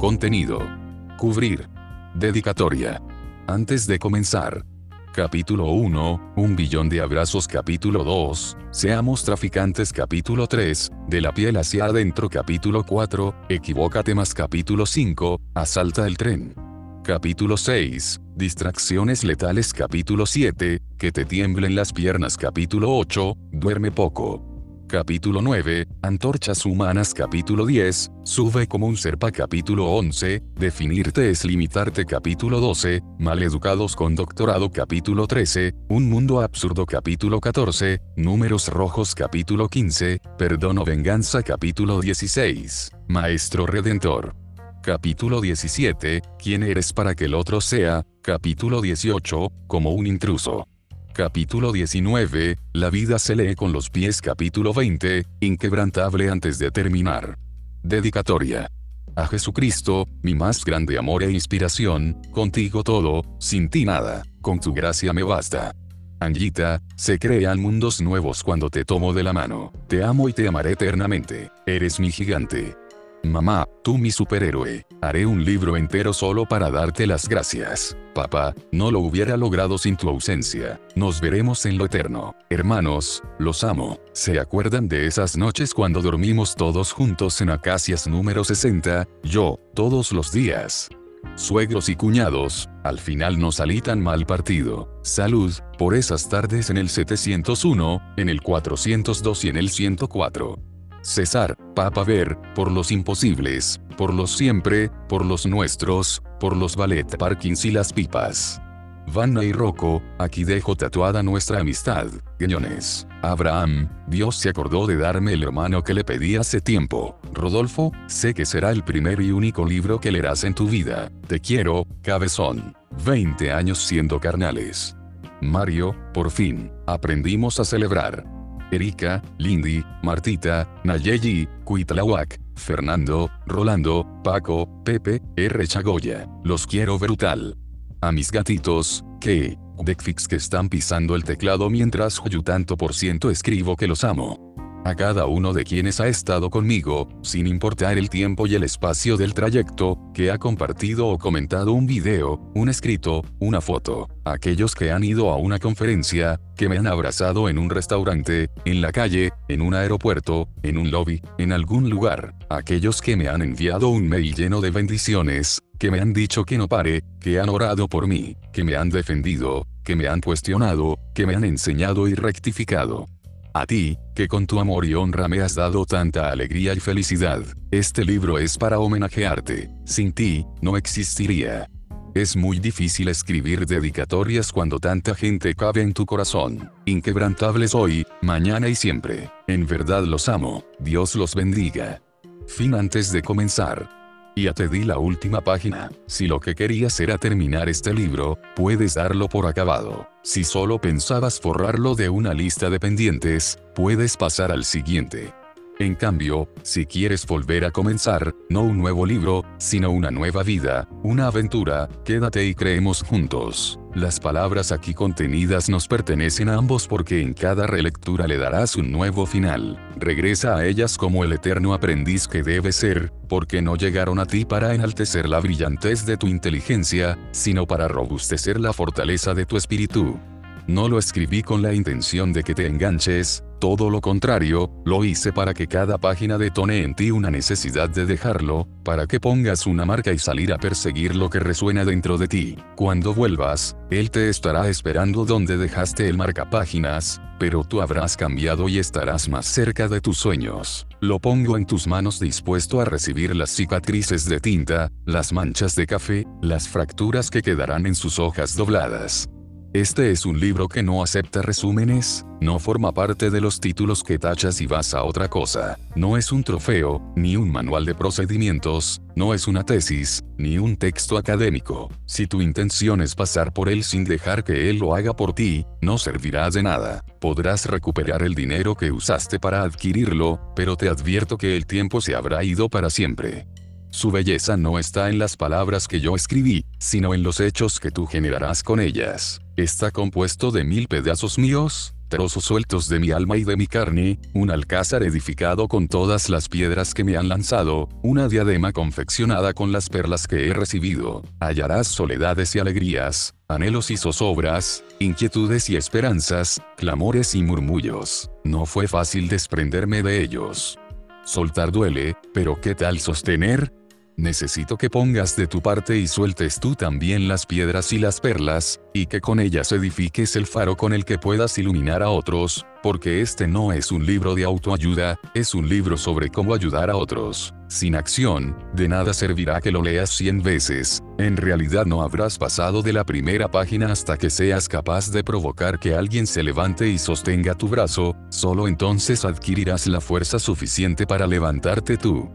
Contenido. Cubrir. Dedicatoria. Antes de comenzar. Capítulo 1, Un billón de abrazos capítulo 2, Seamos traficantes capítulo 3, De la piel hacia adentro capítulo 4, Equivócate más capítulo 5, Asalta el tren. Capítulo 6, Distracciones letales capítulo 7, Que te tiemblen las piernas capítulo 8, Duerme poco. Capítulo 9, Antorchas Humanas Capítulo 10, Sube como un serpa Capítulo 11, Definirte es limitarte Capítulo 12, Maleducados con doctorado Capítulo 13, Un mundo absurdo Capítulo 14, Números rojos Capítulo 15, Perdón o venganza Capítulo 16, Maestro Redentor. Capítulo 17, ¿Quién eres para que el otro sea? Capítulo 18, como un intruso. Capítulo 19, La vida se lee con los pies capítulo 20, Inquebrantable antes de terminar. Dedicatoria. A Jesucristo, mi más grande amor e inspiración, contigo todo, sin ti nada, con tu gracia me basta. Angita, se crean mundos nuevos cuando te tomo de la mano, te amo y te amaré eternamente, eres mi gigante. Mamá, tú mi superhéroe, haré un libro entero solo para darte las gracias. Papá, no lo hubiera logrado sin tu ausencia. Nos veremos en lo eterno. Hermanos, los amo. ¿Se acuerdan de esas noches cuando dormimos todos juntos en Acacias número 60? Yo, todos los días. Suegros y cuñados, al final no salí tan mal partido. Salud, por esas tardes en el 701, en el 402 y en el 104. César, Papa Ver, por los imposibles, por los siempre, por los nuestros, por los ballet parkings y las pipas. Vanna y Rocco, aquí dejo tatuada nuestra amistad, guiñones. Abraham, Dios se acordó de darme el hermano que le pedí hace tiempo. Rodolfo, sé que será el primer y único libro que leerás en tu vida. Te quiero, cabezón. 20 años siendo carnales. Mario, por fin, aprendimos a celebrar. Erika, Lindy, Martita, Nayeli, Cuitlahuac, Fernando, Rolando, Paco, Pepe, R. Chagoya. Los quiero brutal. A mis gatitos, que, Deckfix que están pisando el teclado mientras yo tanto por ciento escribo que los amo a cada uno de quienes ha estado conmigo, sin importar el tiempo y el espacio del trayecto, que ha compartido o comentado un video, un escrito, una foto, aquellos que han ido a una conferencia, que me han abrazado en un restaurante, en la calle, en un aeropuerto, en un lobby, en algún lugar, aquellos que me han enviado un mail lleno de bendiciones, que me han dicho que no pare, que han orado por mí, que me han defendido, que me han cuestionado, que me han enseñado y rectificado. A ti, que con tu amor y honra me has dado tanta alegría y felicidad, este libro es para homenajearte. Sin ti, no existiría. Es muy difícil escribir dedicatorias cuando tanta gente cabe en tu corazón. Inquebrantables hoy, mañana y siempre. En verdad los amo. Dios los bendiga. Fin antes de comenzar. Ya te di la última página. Si lo que querías era terminar este libro, puedes darlo por acabado. Si solo pensabas forrarlo de una lista de pendientes, puedes pasar al siguiente. En cambio, si quieres volver a comenzar, no un nuevo libro, sino una nueva vida, una aventura, quédate y creemos juntos. Las palabras aquí contenidas nos pertenecen a ambos porque en cada relectura le darás un nuevo final. Regresa a ellas como el eterno aprendiz que debe ser, porque no llegaron a ti para enaltecer la brillantez de tu inteligencia, sino para robustecer la fortaleza de tu espíritu. No lo escribí con la intención de que te enganches, todo lo contrario, lo hice para que cada página detone en ti una necesidad de dejarlo, para que pongas una marca y salir a perseguir lo que resuena dentro de ti. Cuando vuelvas, él te estará esperando donde dejaste el marcapáginas, pero tú habrás cambiado y estarás más cerca de tus sueños. Lo pongo en tus manos dispuesto a recibir las cicatrices de tinta, las manchas de café, las fracturas que quedarán en sus hojas dobladas. Este es un libro que no acepta resúmenes, no forma parte de los títulos que tachas y vas a otra cosa, no es un trofeo, ni un manual de procedimientos, no es una tesis, ni un texto académico. Si tu intención es pasar por él sin dejar que él lo haga por ti, no servirá de nada. Podrás recuperar el dinero que usaste para adquirirlo, pero te advierto que el tiempo se habrá ido para siempre. Su belleza no está en las palabras que yo escribí, sino en los hechos que tú generarás con ellas. ¿Está compuesto de mil pedazos míos? trozos sueltos de mi alma y de mi carne, un alcázar edificado con todas las piedras que me han lanzado, una diadema confeccionada con las perlas que he recibido. Hallarás soledades y alegrías, anhelos y zozobras, inquietudes y esperanzas, clamores y murmullos. No fue fácil desprenderme de ellos. Soltar duele, pero ¿qué tal sostener? Necesito que pongas de tu parte y sueltes tú también las piedras y las perlas, y que con ellas edifiques el faro con el que puedas iluminar a otros, porque este no es un libro de autoayuda, es un libro sobre cómo ayudar a otros. Sin acción, de nada servirá que lo leas cien veces, en realidad no habrás pasado de la primera página hasta que seas capaz de provocar que alguien se levante y sostenga tu brazo, solo entonces adquirirás la fuerza suficiente para levantarte tú.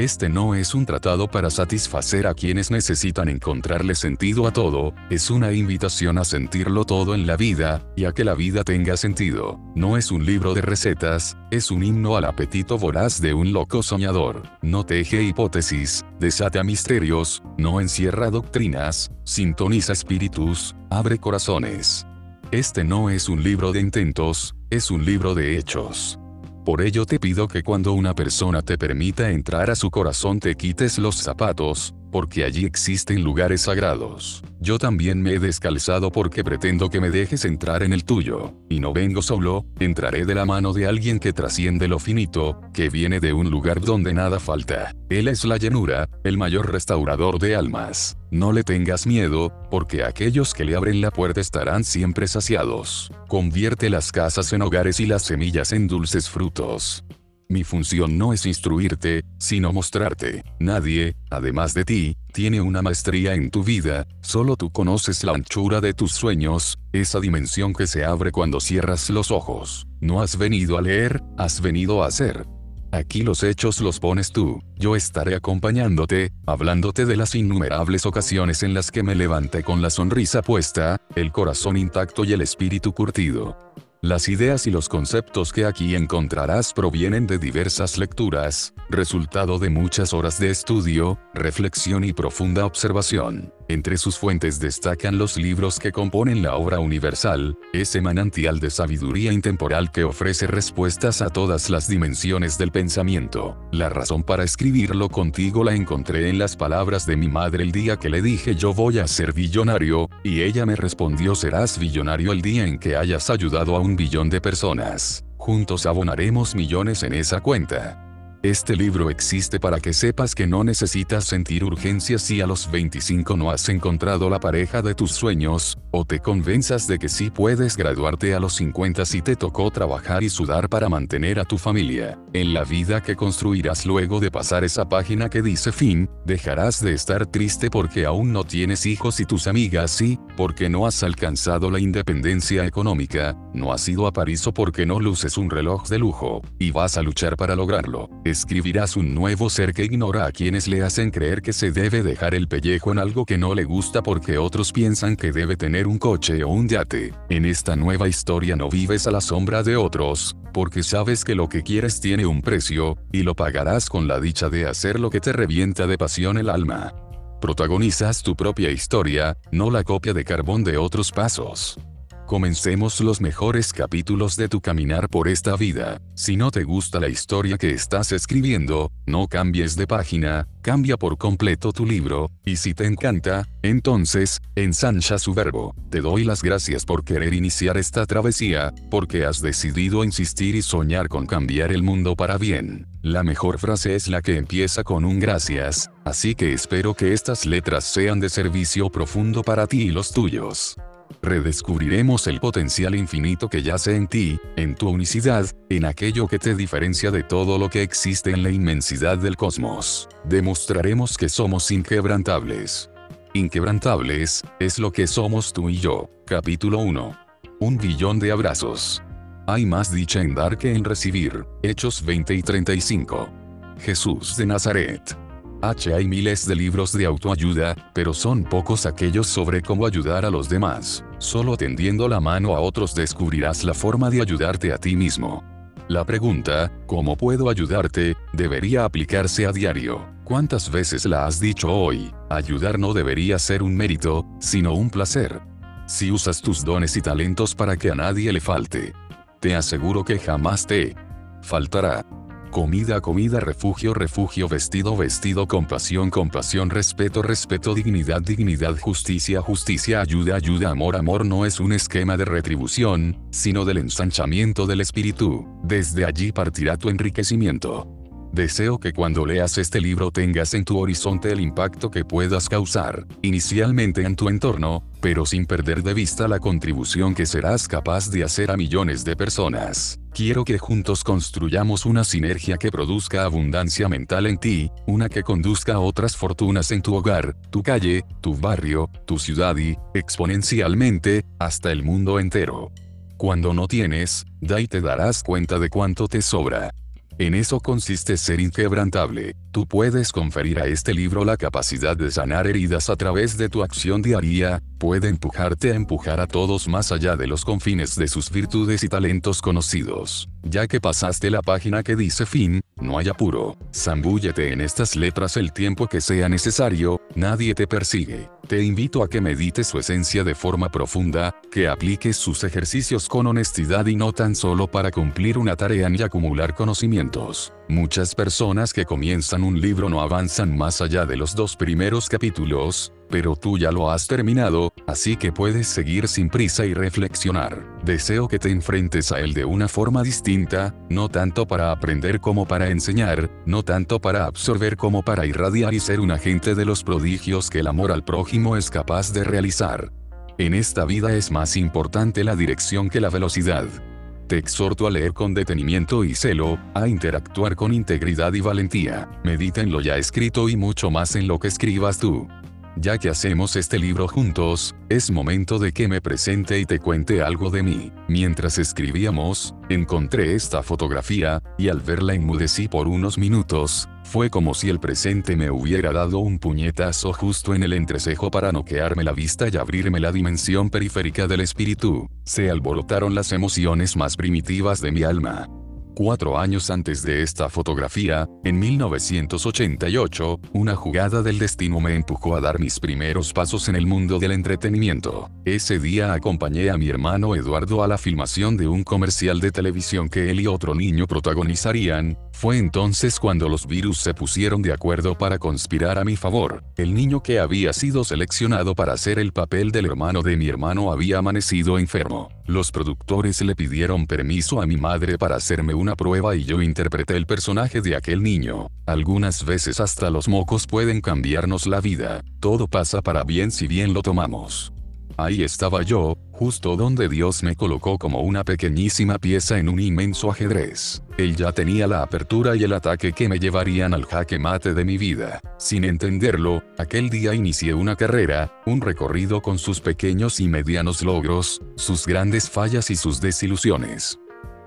Este no es un tratado para satisfacer a quienes necesitan encontrarle sentido a todo, es una invitación a sentirlo todo en la vida, y a que la vida tenga sentido. No es un libro de recetas, es un himno al apetito voraz de un loco soñador. No teje hipótesis, desata misterios, no encierra doctrinas, sintoniza espíritus, abre corazones. Este no es un libro de intentos, es un libro de hechos. Por ello te pido que cuando una persona te permita entrar a su corazón te quites los zapatos, porque allí existen lugares sagrados. Yo también me he descalzado porque pretendo que me dejes entrar en el tuyo, y no vengo solo, entraré de la mano de alguien que trasciende lo finito, que viene de un lugar donde nada falta. Él es la llanura, el mayor restaurador de almas. No le tengas miedo, porque aquellos que le abren la puerta estarán siempre saciados. Convierte las casas en hogares y las semillas en dulces frutos. Mi función no es instruirte, sino mostrarte. Nadie, además de ti, tiene una maestría en tu vida, solo tú conoces la anchura de tus sueños, esa dimensión que se abre cuando cierras los ojos. No has venido a leer, has venido a hacer. Aquí los hechos los pones tú, yo estaré acompañándote, hablándote de las innumerables ocasiones en las que me levanté con la sonrisa puesta, el corazón intacto y el espíritu curtido. Las ideas y los conceptos que aquí encontrarás provienen de diversas lecturas, resultado de muchas horas de estudio, reflexión y profunda observación. Entre sus fuentes destacan los libros que componen la obra universal, ese manantial de sabiduría intemporal que ofrece respuestas a todas las dimensiones del pensamiento. La razón para escribirlo contigo la encontré en las palabras de mi madre el día que le dije yo voy a ser billonario, y ella me respondió serás billonario el día en que hayas ayudado a un billón de personas. Juntos abonaremos millones en esa cuenta. Este libro existe para que sepas que no necesitas sentir urgencia si a los 25 no has encontrado la pareja de tus sueños, o te convenzas de que sí puedes graduarte a los 50 si te tocó trabajar y sudar para mantener a tu familia. En la vida que construirás luego de pasar esa página que dice fin, dejarás de estar triste porque aún no tienes hijos y tus amigas sí, porque no has alcanzado la independencia económica, no has ido a París o porque no luces un reloj de lujo, y vas a luchar para lograrlo escribirás un nuevo ser que ignora a quienes le hacen creer que se debe dejar el pellejo en algo que no le gusta porque otros piensan que debe tener un coche o un yate. En esta nueva historia no vives a la sombra de otros, porque sabes que lo que quieres tiene un precio, y lo pagarás con la dicha de hacer lo que te revienta de pasión el alma. Protagonizas tu propia historia, no la copia de carbón de otros pasos. Comencemos los mejores capítulos de tu caminar por esta vida. Si no te gusta la historia que estás escribiendo, no cambies de página, cambia por completo tu libro, y si te encanta, entonces, ensancha su verbo. Te doy las gracias por querer iniciar esta travesía, porque has decidido insistir y soñar con cambiar el mundo para bien. La mejor frase es la que empieza con un gracias, así que espero que estas letras sean de servicio profundo para ti y los tuyos redescubriremos el potencial infinito que yace en ti, en tu unicidad, en aquello que te diferencia de todo lo que existe en la inmensidad del cosmos. Demostraremos que somos inquebrantables. Inquebrantables, es lo que somos tú y yo. Capítulo 1. Un billón de abrazos. Hay más dicha en dar que en recibir. Hechos 20 y 35. Jesús de Nazaret. H. Hay miles de libros de autoayuda, pero son pocos aquellos sobre cómo ayudar a los demás. Solo tendiendo la mano a otros descubrirás la forma de ayudarte a ti mismo. La pregunta, ¿cómo puedo ayudarte?, debería aplicarse a diario. ¿Cuántas veces la has dicho hoy? Ayudar no debería ser un mérito, sino un placer. Si usas tus dones y talentos para que a nadie le falte. te aseguro que jamás te faltará. Comida, comida, refugio, refugio, vestido, vestido, compasión, compasión, respeto, respeto, dignidad, dignidad, justicia, justicia, ayuda, ayuda, amor, amor no es un esquema de retribución, sino del ensanchamiento del espíritu. Desde allí partirá tu enriquecimiento. Deseo que cuando leas este libro tengas en tu horizonte el impacto que puedas causar, inicialmente en tu entorno, pero sin perder de vista la contribución que serás capaz de hacer a millones de personas. Quiero que juntos construyamos una sinergia que produzca abundancia mental en ti, una que conduzca a otras fortunas en tu hogar, tu calle, tu barrio, tu ciudad y, exponencialmente, hasta el mundo entero. Cuando no tienes, da y te darás cuenta de cuánto te sobra. En eso consiste ser inquebrantable. Tú puedes conferir a este libro la capacidad de sanar heridas a través de tu acción diaria, puede empujarte a empujar a todos más allá de los confines de sus virtudes y talentos conocidos. Ya que pasaste la página que dice fin, no hay apuro. Zambúllete en estas letras el tiempo que sea necesario, nadie te persigue. Te invito a que medites su esencia de forma profunda, que apliques sus ejercicios con honestidad y no tan solo para cumplir una tarea ni acumular conocimientos. Muchas personas que comienzan un libro no avanzan más allá de los dos primeros capítulos, pero tú ya lo has terminado, así que puedes seguir sin prisa y reflexionar. Deseo que te enfrentes a él de una forma distinta, no tanto para aprender como para enseñar, no tanto para absorber como para irradiar y ser un agente de los prodigios que el amor al prójimo es capaz de realizar. En esta vida es más importante la dirección que la velocidad. Te exhorto a leer con detenimiento y celo, a interactuar con integridad y valentía. Medita en lo ya escrito y mucho más en lo que escribas tú. Ya que hacemos este libro juntos, es momento de que me presente y te cuente algo de mí. Mientras escribíamos, encontré esta fotografía, y al verla enmudecí por unos minutos, fue como si el presente me hubiera dado un puñetazo justo en el entrecejo para noquearme la vista y abrirme la dimensión periférica del espíritu. Se alborotaron las emociones más primitivas de mi alma. Cuatro años antes de esta fotografía, en 1988, una jugada del destino me empujó a dar mis primeros pasos en el mundo del entretenimiento. Ese día acompañé a mi hermano Eduardo a la filmación de un comercial de televisión que él y otro niño protagonizarían, fue entonces cuando los virus se pusieron de acuerdo para conspirar a mi favor. El niño que había sido seleccionado para hacer el papel del hermano de mi hermano había amanecido enfermo. Los productores le pidieron permiso a mi madre para hacerme una prueba y yo interpreté el personaje de aquel niño. Algunas veces hasta los mocos pueden cambiarnos la vida. Todo pasa para bien si bien lo tomamos. Ahí estaba yo, justo donde Dios me colocó como una pequeñísima pieza en un inmenso ajedrez. Él ya tenía la apertura y el ataque que me llevarían al jaque mate de mi vida. Sin entenderlo, aquel día inicié una carrera, un recorrido con sus pequeños y medianos logros, sus grandes fallas y sus desilusiones.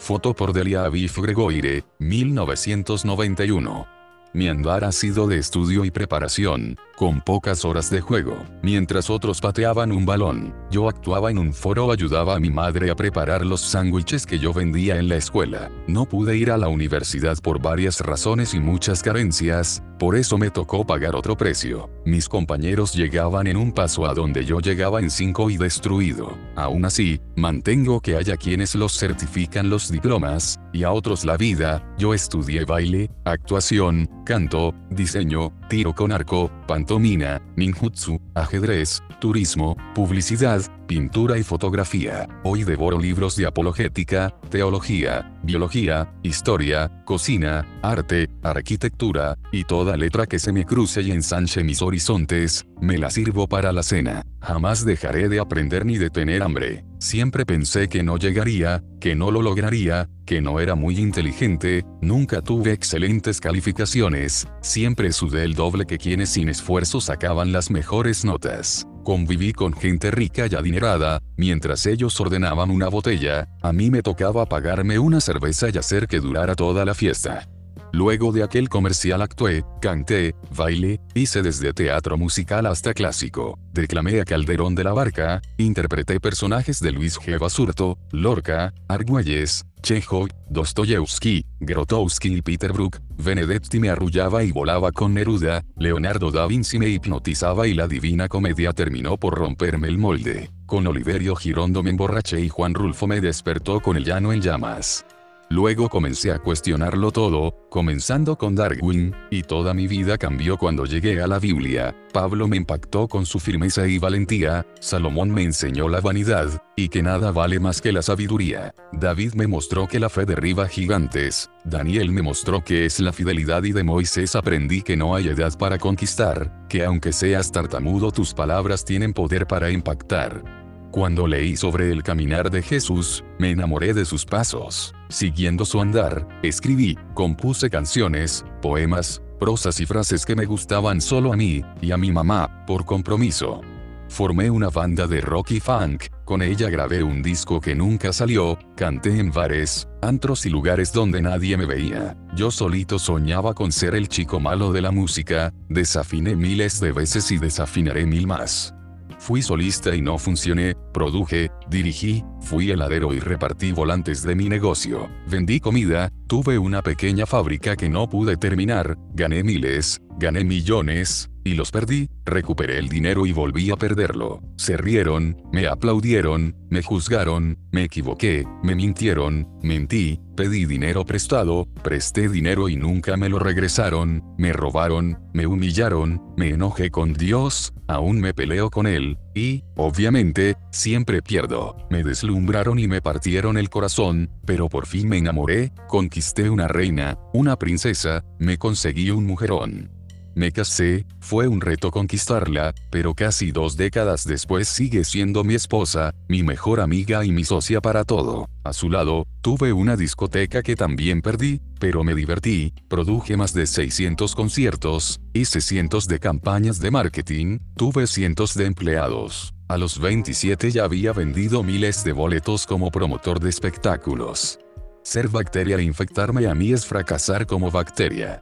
Foto por Delia Aviv Gregoire, 1991. Mi andar ha sido de estudio y preparación, con pocas horas de juego. Mientras otros pateaban un balón, yo actuaba en un foro o ayudaba a mi madre a preparar los sándwiches que yo vendía en la escuela. No pude ir a la universidad por varias razones y muchas carencias, por eso me tocó pagar otro precio. Mis compañeros llegaban en un paso a donde yo llegaba en cinco y destruido. Aún así, mantengo que haya quienes los certifican los diplomas, y a otros la vida, yo estudié baile, actuación, canto, diseño, tiro con arco, pantomina, ninjutsu, ajedrez, turismo, publicidad, pintura y fotografía. Hoy devoro libros de apologética, teología, biología, historia, cocina, arte, arquitectura, y toda letra que se me cruce y ensanche mis horizontes, me la sirvo para la cena. Jamás dejaré de aprender ni de tener hambre. Siempre pensé que no llegaría, que no lo lograría, que no era muy inteligente, nunca tuve excelentes calificaciones, siempre sudé el doble que quienes sin esfuerzo sacaban las mejores notas. Conviví con gente rica y adinerada, mientras ellos ordenaban una botella, a mí me tocaba pagarme una cerveza y hacer que durara toda la fiesta. Luego de aquel comercial actué, canté, bailé, hice desde teatro musical hasta clásico, declamé a Calderón de la Barca, interpreté personajes de Luis G. Basurto, Lorca, Argüelles, Chekhov, Dostoyevsky, Grotowski y Peter Brook, Benedetti me arrullaba y volaba con Neruda, Leonardo da Vinci me hipnotizaba y la divina comedia terminó por romperme el molde. con Oliverio Girondo me emborraché y Juan Rulfo me despertó con el llano en llamas. Luego comencé a cuestionarlo todo, comenzando con Darwin, y toda mi vida cambió cuando llegué a la Biblia. Pablo me impactó con su firmeza y valentía, Salomón me enseñó la vanidad, y que nada vale más que la sabiduría. David me mostró que la fe derriba gigantes, Daniel me mostró que es la fidelidad y de Moisés aprendí que no hay edad para conquistar, que aunque seas tartamudo tus palabras tienen poder para impactar. Cuando leí sobre el caminar de Jesús, me enamoré de sus pasos. Siguiendo su andar, escribí, compuse canciones, poemas, prosas y frases que me gustaban solo a mí, y a mi mamá, por compromiso. Formé una banda de rock y funk, con ella grabé un disco que nunca salió, canté en bares, antros y lugares donde nadie me veía. Yo solito soñaba con ser el chico malo de la música, desafiné miles de veces y desafinaré mil más. Fui solista y no funcioné, produje, dirigí, fui heladero y repartí volantes de mi negocio. Vendí comida, tuve una pequeña fábrica que no pude terminar, gané miles, gané millones, y los perdí, recuperé el dinero y volví a perderlo. Se rieron, me aplaudieron, me juzgaron, me equivoqué, me mintieron, mentí, pedí dinero prestado, presté dinero y nunca me lo regresaron, me robaron, me humillaron, me enojé con Dios, aún me peleo con Él, y, obviamente, siempre pierdo. Me deslumbraron y me partieron el corazón, pero por fin me enamoré, conquisté una reina, una princesa, me conseguí un mujerón. Me casé, fue un reto conquistarla, pero casi dos décadas después sigue siendo mi esposa, mi mejor amiga y mi socia para todo. A su lado, tuve una discoteca que también perdí, pero me divertí, produje más de 600 conciertos, hice cientos de campañas de marketing, tuve cientos de empleados. A los 27 ya había vendido miles de boletos como promotor de espectáculos. Ser bacteria e infectarme a mí es fracasar como bacteria.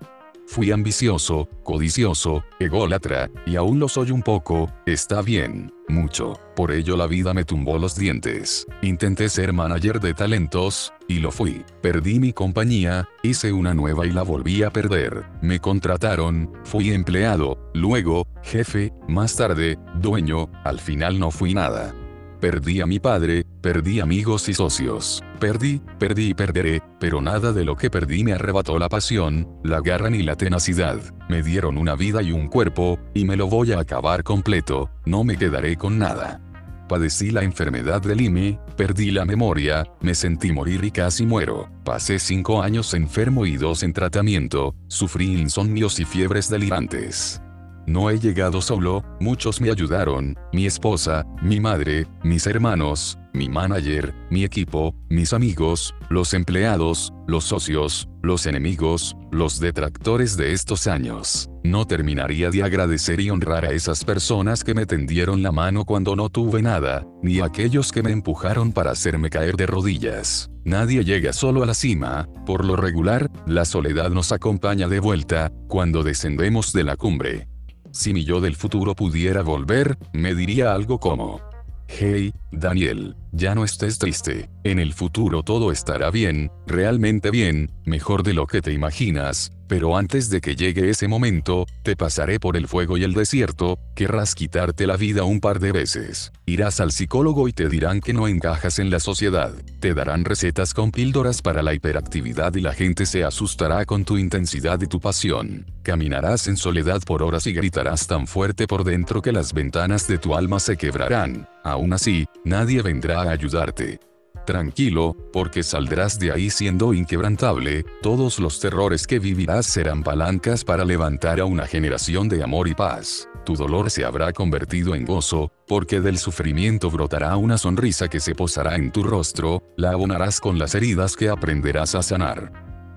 Fui ambicioso, codicioso, ególatra, y aún lo soy un poco, está bien, mucho. Por ello la vida me tumbó los dientes. Intenté ser manager de talentos, y lo fui. Perdí mi compañía, hice una nueva y la volví a perder. Me contrataron, fui empleado, luego, jefe, más tarde, dueño, al final no fui nada. Perdí a mi padre, perdí amigos y socios. Perdí, perdí y perderé, pero nada de lo que perdí me arrebató la pasión, la garra ni la tenacidad. Me dieron una vida y un cuerpo, y me lo voy a acabar completo, no me quedaré con nada. Padecí la enfermedad del IME, perdí la memoria, me sentí morir y casi muero. Pasé cinco años enfermo y dos en tratamiento, sufrí insomnios y fiebres delirantes. No he llegado solo, muchos me ayudaron, mi esposa, mi madre, mis hermanos, mi manager, mi equipo, mis amigos, los empleados, los socios, los enemigos, los detractores de estos años. No terminaría de agradecer y honrar a esas personas que me tendieron la mano cuando no tuve nada, ni a aquellos que me empujaron para hacerme caer de rodillas. Nadie llega solo a la cima, por lo regular, la soledad nos acompaña de vuelta, cuando descendemos de la cumbre. Si mi yo del futuro pudiera volver, me diría algo como, Hey, Daniel, ya no estés triste, en el futuro todo estará bien, realmente bien, mejor de lo que te imaginas, pero antes de que llegue ese momento, te pasaré por el fuego y el desierto, querrás quitarte la vida un par de veces. Irás al psicólogo y te dirán que no encajas en la sociedad. Te darán recetas con píldoras para la hiperactividad y la gente se asustará con tu intensidad y tu pasión. Caminarás en soledad por horas y gritarás tan fuerte por dentro que las ventanas de tu alma se quebrarán. Aún así, nadie vendrá a ayudarte. Tranquilo, porque saldrás de ahí siendo inquebrantable, todos los terrores que vivirás serán palancas para levantar a una generación de amor y paz. Tu dolor se habrá convertido en gozo, porque del sufrimiento brotará una sonrisa que se posará en tu rostro, la abonarás con las heridas que aprenderás a sanar.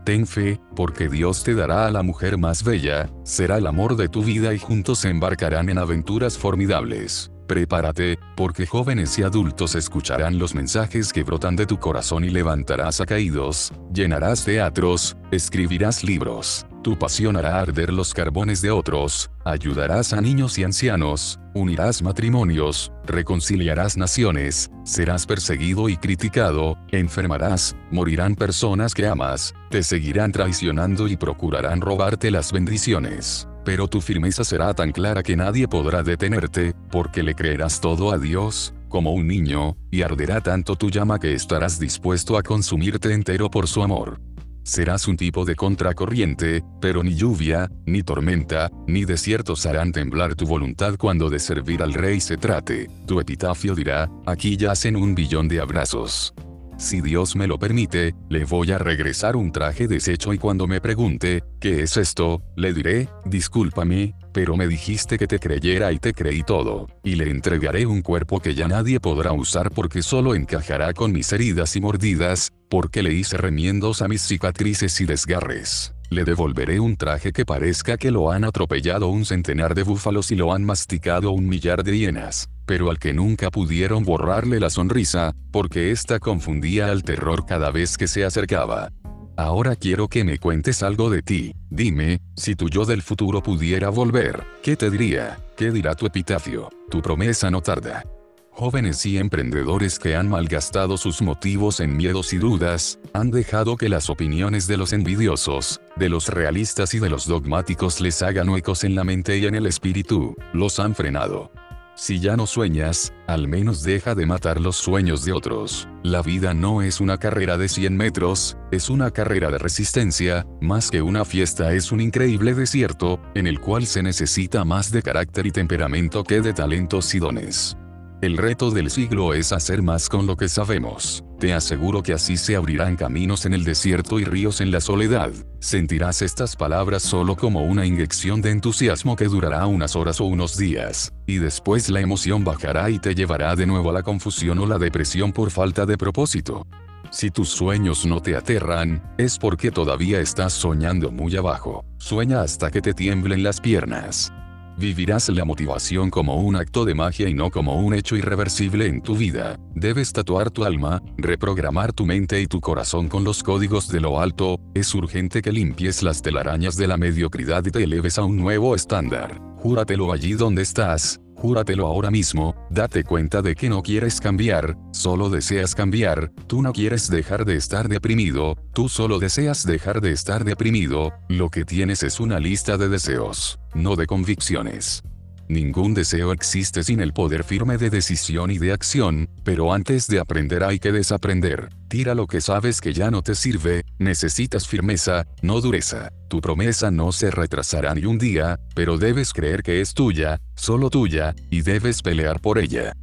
Ten fe, porque Dios te dará a la mujer más bella, será el amor de tu vida y juntos se embarcarán en aventuras formidables. Prepárate, porque jóvenes y adultos escucharán los mensajes que brotan de tu corazón y levantarás a caídos, llenarás teatros, escribirás libros, tu pasión hará arder los carbones de otros, ayudarás a niños y ancianos, unirás matrimonios, reconciliarás naciones, serás perseguido y criticado, enfermarás, morirán personas que amas, te seguirán traicionando y procurarán robarte las bendiciones pero tu firmeza será tan clara que nadie podrá detenerte, porque le creerás todo a Dios, como un niño, y arderá tanto tu llama que estarás dispuesto a consumirte entero por su amor. Serás un tipo de contracorriente, pero ni lluvia, ni tormenta, ni desiertos harán temblar tu voluntad cuando de servir al rey se trate. Tu epitafio dirá, aquí yacen un billón de abrazos. Si Dios me lo permite, le voy a regresar un traje deshecho y cuando me pregunte, ¿qué es esto? Le diré, discúlpame, pero me dijiste que te creyera y te creí todo, y le entregaré un cuerpo que ya nadie podrá usar porque solo encajará con mis heridas y mordidas, porque le hice remiendos a mis cicatrices y desgarres. Le devolveré un traje que parezca que lo han atropellado un centenar de búfalos y lo han masticado un millar de hienas, pero al que nunca pudieron borrarle la sonrisa, porque ésta confundía al terror cada vez que se acercaba. Ahora quiero que me cuentes algo de ti. Dime, si tu yo del futuro pudiera volver, ¿qué te diría? ¿Qué dirá tu epitafio? Tu promesa no tarda. Jóvenes y emprendedores que han malgastado sus motivos en miedos y dudas, han dejado que las opiniones de los envidiosos, de los realistas y de los dogmáticos les hagan huecos en la mente y en el espíritu, los han frenado. Si ya no sueñas, al menos deja de matar los sueños de otros. La vida no es una carrera de 100 metros, es una carrera de resistencia, más que una fiesta es un increíble desierto, en el cual se necesita más de carácter y temperamento que de talentos y dones. El reto del siglo es hacer más con lo que sabemos. Te aseguro que así se abrirán caminos en el desierto y ríos en la soledad. Sentirás estas palabras solo como una inyección de entusiasmo que durará unas horas o unos días, y después la emoción bajará y te llevará de nuevo a la confusión o la depresión por falta de propósito. Si tus sueños no te aterran, es porque todavía estás soñando muy abajo. Sueña hasta que te tiemblen las piernas. Vivirás la motivación como un acto de magia y no como un hecho irreversible en tu vida. Debes tatuar tu alma, reprogramar tu mente y tu corazón con los códigos de lo alto, es urgente que limpies las telarañas de la mediocridad y te eleves a un nuevo estándar. Júratelo allí donde estás, Júratelo ahora mismo, date cuenta de que no quieres cambiar, solo deseas cambiar, tú no quieres dejar de estar deprimido, tú solo deseas dejar de estar deprimido, lo que tienes es una lista de deseos, no de convicciones. Ningún deseo existe sin el poder firme de decisión y de acción, pero antes de aprender hay que desaprender. Tira lo que sabes que ya no te sirve, necesitas firmeza, no dureza. Tu promesa no se retrasará ni un día, pero debes creer que es tuya, solo tuya, y debes pelear por ella.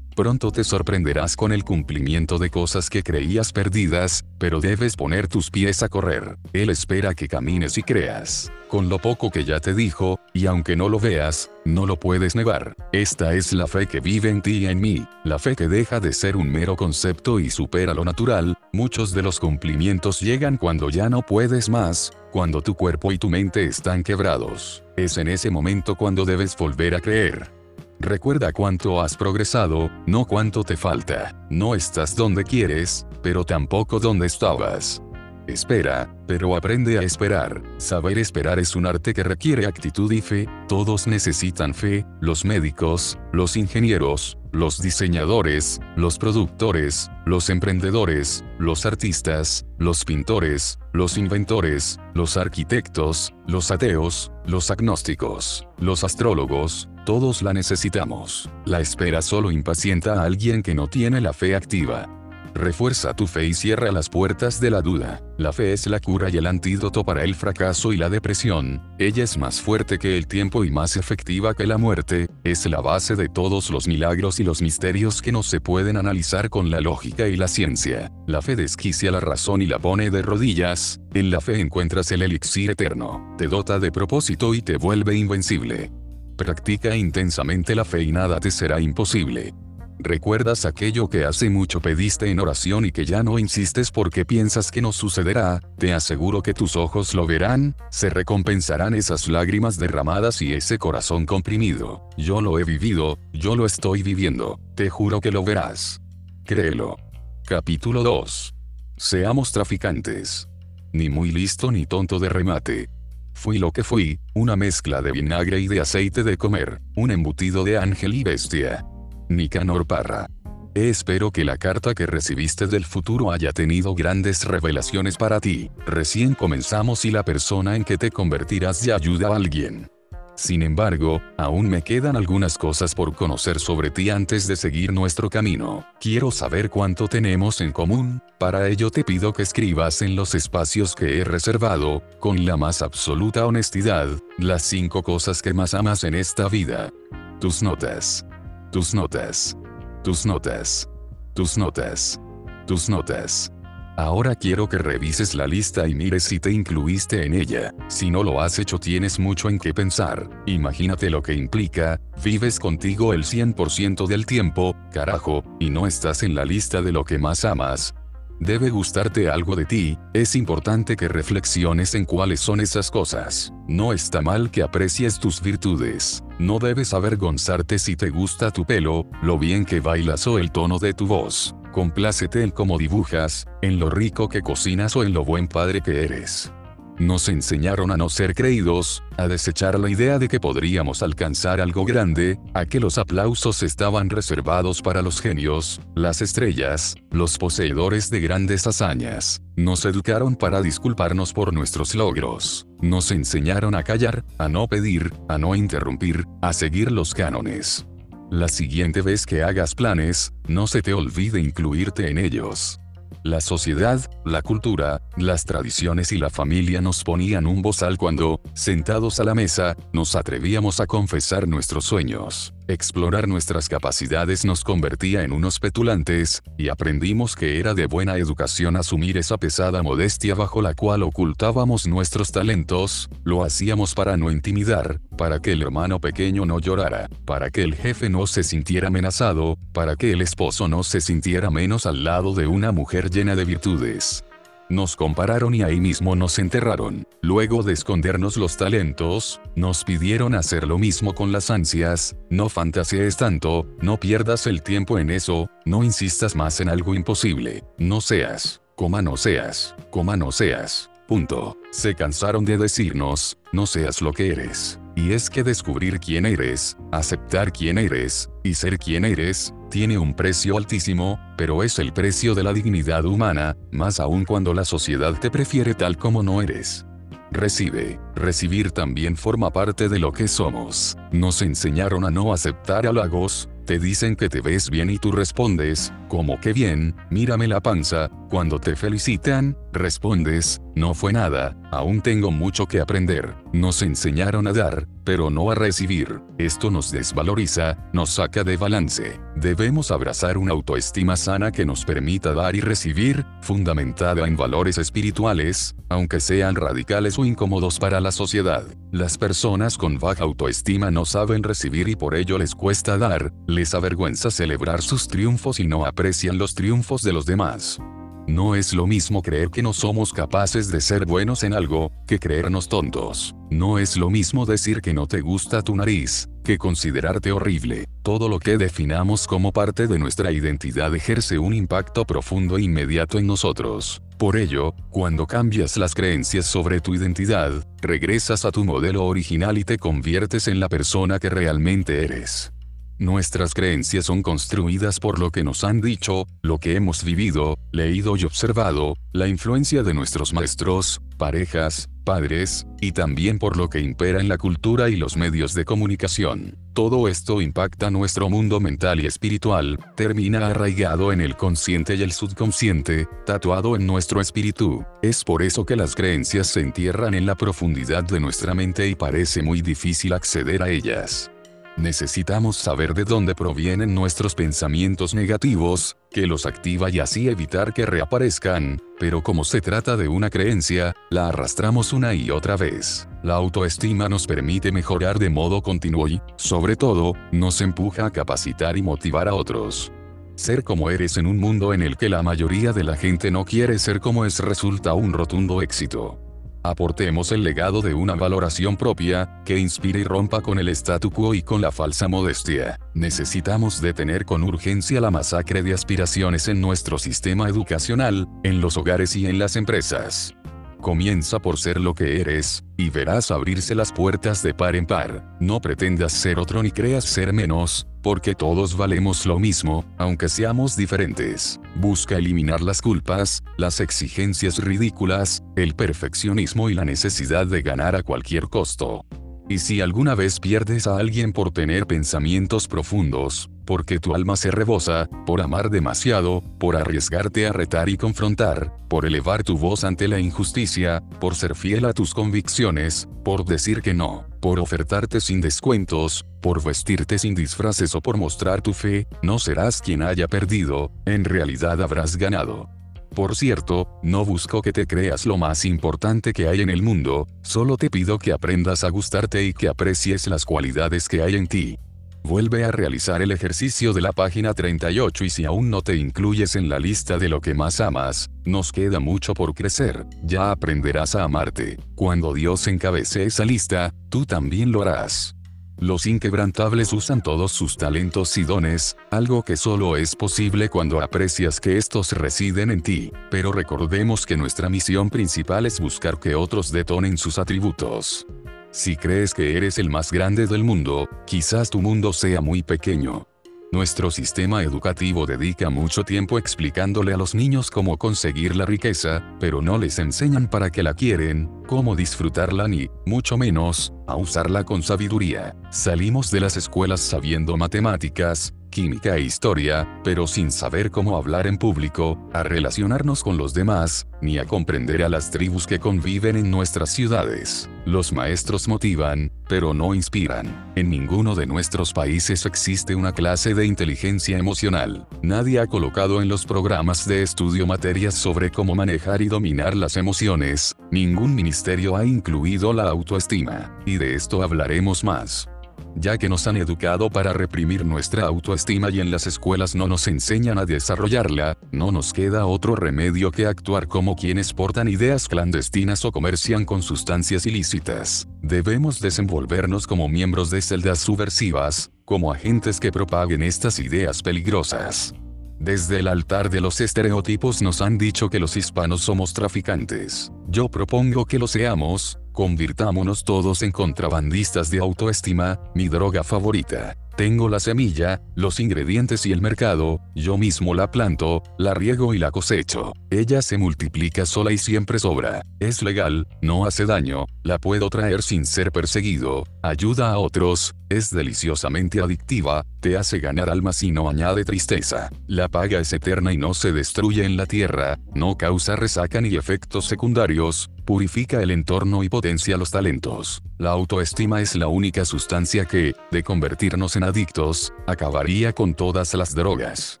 Pronto te sorprenderás con el cumplimiento de cosas que creías perdidas, pero debes poner tus pies a correr. Él espera que camines y creas. Con lo poco que ya te dijo, y aunque no lo veas, no lo puedes negar. Esta es la fe que vive en ti y en mí, la fe que deja de ser un mero concepto y supera lo natural. Muchos de los cumplimientos llegan cuando ya no puedes más, cuando tu cuerpo y tu mente están quebrados. Es en ese momento cuando debes volver a creer. Recuerda cuánto has progresado, no cuánto te falta. No estás donde quieres, pero tampoco donde estabas. Espera, pero aprende a esperar. Saber esperar es un arte que requiere actitud y fe, todos necesitan fe, los médicos, los ingenieros, los diseñadores, los productores, los emprendedores, los artistas, los pintores, los inventores, los arquitectos, los ateos, los agnósticos, los astrólogos, todos la necesitamos. La espera solo impacienta a alguien que no tiene la fe activa. Refuerza tu fe y cierra las puertas de la duda. La fe es la cura y el antídoto para el fracaso y la depresión. Ella es más fuerte que el tiempo y más efectiva que la muerte. Es la base de todos los milagros y los misterios que no se pueden analizar con la lógica y la ciencia. La fe desquicia la razón y la pone de rodillas. En la fe encuentras el elixir eterno. Te dota de propósito y te vuelve invencible. Practica intensamente la fe y nada te será imposible. ¿Recuerdas aquello que hace mucho pediste en oración y que ya no insistes porque piensas que no sucederá? Te aseguro que tus ojos lo verán, se recompensarán esas lágrimas derramadas y ese corazón comprimido. Yo lo he vivido, yo lo estoy viviendo, te juro que lo verás. Créelo. Capítulo 2. Seamos traficantes. Ni muy listo ni tonto de remate. Fui lo que fui, una mezcla de vinagre y de aceite de comer, un embutido de ángel y bestia. Nicanor Parra. Espero que la carta que recibiste del futuro haya tenido grandes revelaciones para ti. Recién comenzamos y la persona en que te convertirás ya ayuda a alguien. Sin embargo, aún me quedan algunas cosas por conocer sobre ti antes de seguir nuestro camino. Quiero saber cuánto tenemos en común, para ello te pido que escribas en los espacios que he reservado, con la más absoluta honestidad, las cinco cosas que más amas en esta vida. Tus notas. Tus notas. Tus notas. Tus notas. Tus notas. Ahora quiero que revises la lista y mires si te incluiste en ella. Si no lo has hecho tienes mucho en qué pensar. Imagínate lo que implica, vives contigo el 100% del tiempo, carajo, y no estás en la lista de lo que más amas. Debe gustarte algo de ti, es importante que reflexiones en cuáles son esas cosas. No está mal que aprecies tus virtudes. No debes avergonzarte si te gusta tu pelo, lo bien que bailas o el tono de tu voz. Complácete en cómo dibujas, en lo rico que cocinas o en lo buen padre que eres. Nos enseñaron a no ser creídos, a desechar la idea de que podríamos alcanzar algo grande, a que los aplausos estaban reservados para los genios, las estrellas, los poseedores de grandes hazañas. Nos educaron para disculparnos por nuestros logros. Nos enseñaron a callar, a no pedir, a no interrumpir, a seguir los cánones. La siguiente vez que hagas planes, no se te olvide incluirte en ellos. La sociedad, la cultura, las tradiciones y la familia nos ponían un bozal cuando, sentados a la mesa, nos atrevíamos a confesar nuestros sueños. Explorar nuestras capacidades nos convertía en unos petulantes, y aprendimos que era de buena educación asumir esa pesada modestia bajo la cual ocultábamos nuestros talentos, lo hacíamos para no intimidar, para que el hermano pequeño no llorara, para que el jefe no se sintiera amenazado, para que el esposo no se sintiera menos al lado de una mujer llena de virtudes. Nos compararon y ahí mismo nos enterraron. Luego de escondernos los talentos, nos pidieron hacer lo mismo con las ansias, no fantasees tanto, no pierdas el tiempo en eso, no insistas más en algo imposible, no seas, coma no seas, coma no seas. Punto. Se cansaron de decirnos, no seas lo que eres. Y es que descubrir quién eres, aceptar quién eres, y ser quien eres, tiene un precio altísimo, pero es el precio de la dignidad humana, más aún cuando la sociedad te prefiere tal como no eres. Recibe. Recibir también forma parte de lo que somos. Nos enseñaron a no aceptar halagos, te dicen que te ves bien y tú respondes, como que bien, mírame la panza, cuando te felicitan, respondes, no fue nada, aún tengo mucho que aprender. Nos enseñaron a dar, pero no a recibir. Esto nos desvaloriza, nos saca de balance. Debemos abrazar una autoestima sana que nos permita dar y recibir, fundamentada en valores espirituales, aunque sean radicales o incómodos para la sociedad. Las personas con baja autoestima no saben recibir y por ello les cuesta dar, les avergüenza celebrar sus triunfos y no aprecian los triunfos de los demás. No es lo mismo creer que no somos capaces de ser buenos en algo, que creernos tontos. No es lo mismo decir que no te gusta tu nariz, que considerarte horrible. Todo lo que definamos como parte de nuestra identidad ejerce un impacto profundo e inmediato en nosotros. Por ello, cuando cambias las creencias sobre tu identidad, regresas a tu modelo original y te conviertes en la persona que realmente eres. Nuestras creencias son construidas por lo que nos han dicho, lo que hemos vivido, leído y observado, la influencia de nuestros maestros, parejas, padres, y también por lo que impera en la cultura y los medios de comunicación. Todo esto impacta nuestro mundo mental y espiritual, termina arraigado en el consciente y el subconsciente, tatuado en nuestro espíritu. Es por eso que las creencias se entierran en la profundidad de nuestra mente y parece muy difícil acceder a ellas. Necesitamos saber de dónde provienen nuestros pensamientos negativos, que los activa y así evitar que reaparezcan, pero como se trata de una creencia, la arrastramos una y otra vez. La autoestima nos permite mejorar de modo continuo y, sobre todo, nos empuja a capacitar y motivar a otros. Ser como eres en un mundo en el que la mayoría de la gente no quiere ser como es resulta un rotundo éxito. Aportemos el legado de una valoración propia, que inspire y rompa con el statu quo y con la falsa modestia. Necesitamos detener con urgencia la masacre de aspiraciones en nuestro sistema educacional, en los hogares y en las empresas. Comienza por ser lo que eres, y verás abrirse las puertas de par en par. No pretendas ser otro ni creas ser menos, porque todos valemos lo mismo, aunque seamos diferentes. Busca eliminar las culpas, las exigencias ridículas, el perfeccionismo y la necesidad de ganar a cualquier costo. Y si alguna vez pierdes a alguien por tener pensamientos profundos, porque tu alma se rebosa, por amar demasiado, por arriesgarte a retar y confrontar, por elevar tu voz ante la injusticia, por ser fiel a tus convicciones, por decir que no, por ofertarte sin descuentos, por vestirte sin disfraces o por mostrar tu fe, no serás quien haya perdido, en realidad habrás ganado. Por cierto, no busco que te creas lo más importante que hay en el mundo, solo te pido que aprendas a gustarte y que aprecies las cualidades que hay en ti. Vuelve a realizar el ejercicio de la página 38 y si aún no te incluyes en la lista de lo que más amas, nos queda mucho por crecer, ya aprenderás a amarte. Cuando Dios encabece esa lista, tú también lo harás. Los inquebrantables usan todos sus talentos y dones, algo que solo es posible cuando aprecias que estos residen en ti, pero recordemos que nuestra misión principal es buscar que otros detonen sus atributos. Si crees que eres el más grande del mundo, quizás tu mundo sea muy pequeño. Nuestro sistema educativo dedica mucho tiempo explicándole a los niños cómo conseguir la riqueza, pero no les enseñan para qué la quieren, cómo disfrutarla ni, mucho menos, a usarla con sabiduría. Salimos de las escuelas sabiendo matemáticas, química e historia, pero sin saber cómo hablar en público, a relacionarnos con los demás, ni a comprender a las tribus que conviven en nuestras ciudades. Los maestros motivan, pero no inspiran. En ninguno de nuestros países existe una clase de inteligencia emocional. Nadie ha colocado en los programas de estudio materias sobre cómo manejar y dominar las emociones. Ningún ministerio ha incluido la autoestima. Y de esto hablaremos más ya que nos han educado para reprimir nuestra autoestima y en las escuelas no nos enseñan a desarrollarla, no nos queda otro remedio que actuar como quienes portan ideas clandestinas o comercian con sustancias ilícitas. Debemos desenvolvernos como miembros de celdas subversivas, como agentes que propaguen estas ideas peligrosas. Desde el altar de los estereotipos nos han dicho que los hispanos somos traficantes. Yo propongo que lo seamos, Convirtámonos todos en contrabandistas de autoestima, mi droga favorita. Tengo la semilla, los ingredientes y el mercado, yo mismo la planto, la riego y la cosecho. Ella se multiplica sola y siempre sobra. Es legal, no hace daño, la puedo traer sin ser perseguido, ayuda a otros, es deliciosamente adictiva, te hace ganar almas y no añade tristeza. La paga es eterna y no se destruye en la tierra, no causa resaca ni efectos secundarios, purifica el entorno y potencia los talentos. La autoestima es la única sustancia que, de convertirnos en adictos, acabaría con todas las drogas.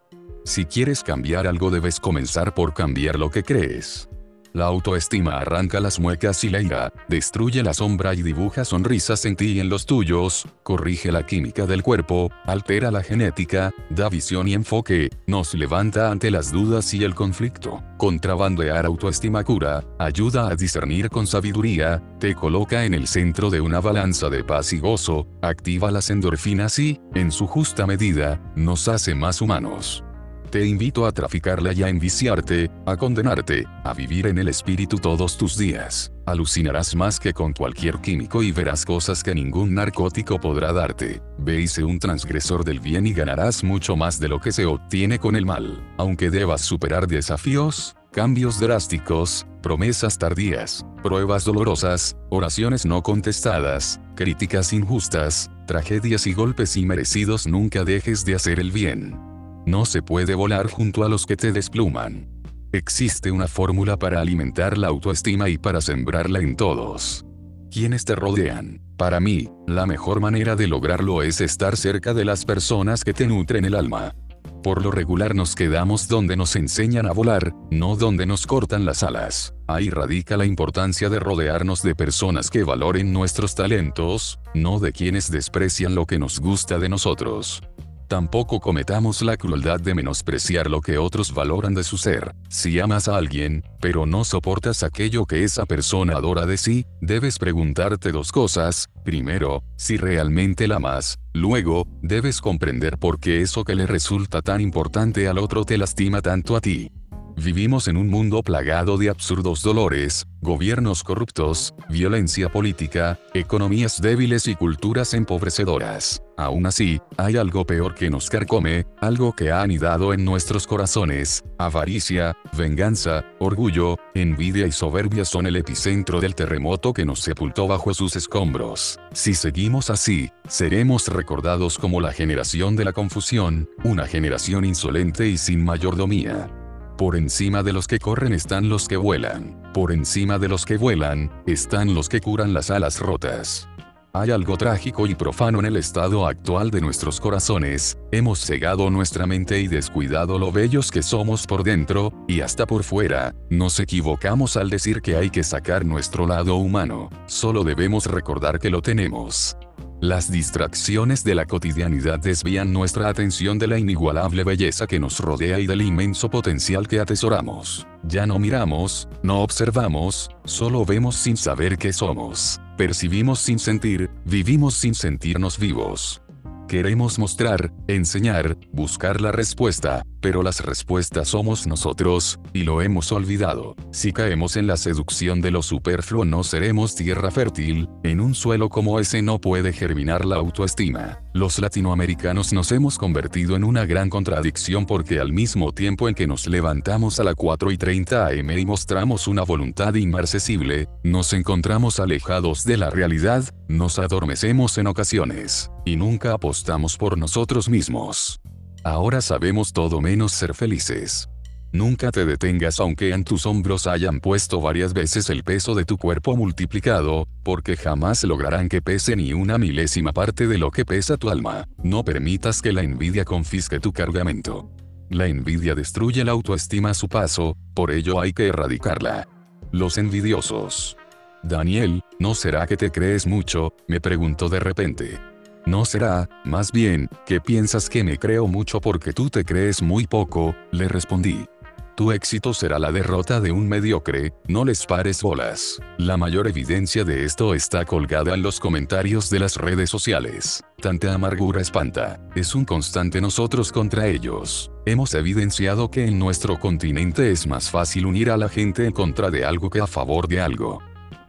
Si quieres cambiar algo debes comenzar por cambiar lo que crees. La autoestima arranca las muecas y la ira, destruye la sombra y dibuja sonrisas en ti y en los tuyos, corrige la química del cuerpo, altera la genética, da visión y enfoque, nos levanta ante las dudas y el conflicto. Contrabandear autoestima cura, ayuda a discernir con sabiduría, te coloca en el centro de una balanza de paz y gozo, activa las endorfinas y, en su justa medida, nos hace más humanos. Te invito a traficarla y a enviciarte, a condenarte, a vivir en el espíritu todos tus días. Alucinarás más que con cualquier químico y verás cosas que ningún narcótico podrá darte. Ve y un transgresor del bien y ganarás mucho más de lo que se obtiene con el mal. Aunque debas superar desafíos, cambios drásticos, promesas tardías, pruebas dolorosas, oraciones no contestadas, críticas injustas, tragedias y golpes inmerecidos, nunca dejes de hacer el bien. No se puede volar junto a los que te despluman. Existe una fórmula para alimentar la autoestima y para sembrarla en todos. Quienes te rodean. Para mí, la mejor manera de lograrlo es estar cerca de las personas que te nutren el alma. Por lo regular nos quedamos donde nos enseñan a volar, no donde nos cortan las alas. Ahí radica la importancia de rodearnos de personas que valoren nuestros talentos, no de quienes desprecian lo que nos gusta de nosotros. Tampoco cometamos la crueldad de menospreciar lo que otros valoran de su ser. Si amas a alguien, pero no soportas aquello que esa persona adora de sí, debes preguntarte dos cosas. Primero, si realmente la amas. Luego, debes comprender por qué eso que le resulta tan importante al otro te lastima tanto a ti. Vivimos en un mundo plagado de absurdos dolores, gobiernos corruptos, violencia política, economías débiles y culturas empobrecedoras. Aún así, hay algo peor que nos carcome, algo que ha anidado en nuestros corazones, avaricia, venganza, orgullo, envidia y soberbia son el epicentro del terremoto que nos sepultó bajo sus escombros. Si seguimos así, seremos recordados como la generación de la confusión, una generación insolente y sin mayordomía. Por encima de los que corren están los que vuelan. Por encima de los que vuelan, están los que curan las alas rotas. Hay algo trágico y profano en el estado actual de nuestros corazones, hemos cegado nuestra mente y descuidado lo bellos que somos por dentro, y hasta por fuera, nos equivocamos al decir que hay que sacar nuestro lado humano, solo debemos recordar que lo tenemos. Las distracciones de la cotidianidad desvían nuestra atención de la inigualable belleza que nos rodea y del inmenso potencial que atesoramos. Ya no miramos, no observamos, solo vemos sin saber qué somos. Percibimos sin sentir, vivimos sin sentirnos vivos. Queremos mostrar, enseñar, buscar la respuesta, pero las respuestas somos nosotros, y lo hemos olvidado. Si caemos en la seducción de lo superfluo no seremos tierra fértil, en un suelo como ese no puede germinar la autoestima. Los latinoamericanos nos hemos convertido en una gran contradicción porque al mismo tiempo en que nos levantamos a la 4 y 30 am y mostramos una voluntad inmarcesible, nos encontramos alejados de la realidad, nos adormecemos en ocasiones, y nunca apostamos por nosotros mismos. Ahora sabemos todo menos ser felices. Nunca te detengas aunque en tus hombros hayan puesto varias veces el peso de tu cuerpo multiplicado, porque jamás lograrán que pese ni una milésima parte de lo que pesa tu alma. No permitas que la envidia confisque tu cargamento. La envidia destruye la autoestima a su paso, por ello hay que erradicarla. Los envidiosos. Daniel, ¿no será que te crees mucho? me preguntó de repente. No será, más bien, que piensas que me creo mucho porque tú te crees muy poco, le respondí. Tu éxito será la derrota de un mediocre, no les pares bolas. La mayor evidencia de esto está colgada en los comentarios de las redes sociales. Tanta amargura espanta. Es un constante nosotros contra ellos. Hemos evidenciado que en nuestro continente es más fácil unir a la gente en contra de algo que a favor de algo.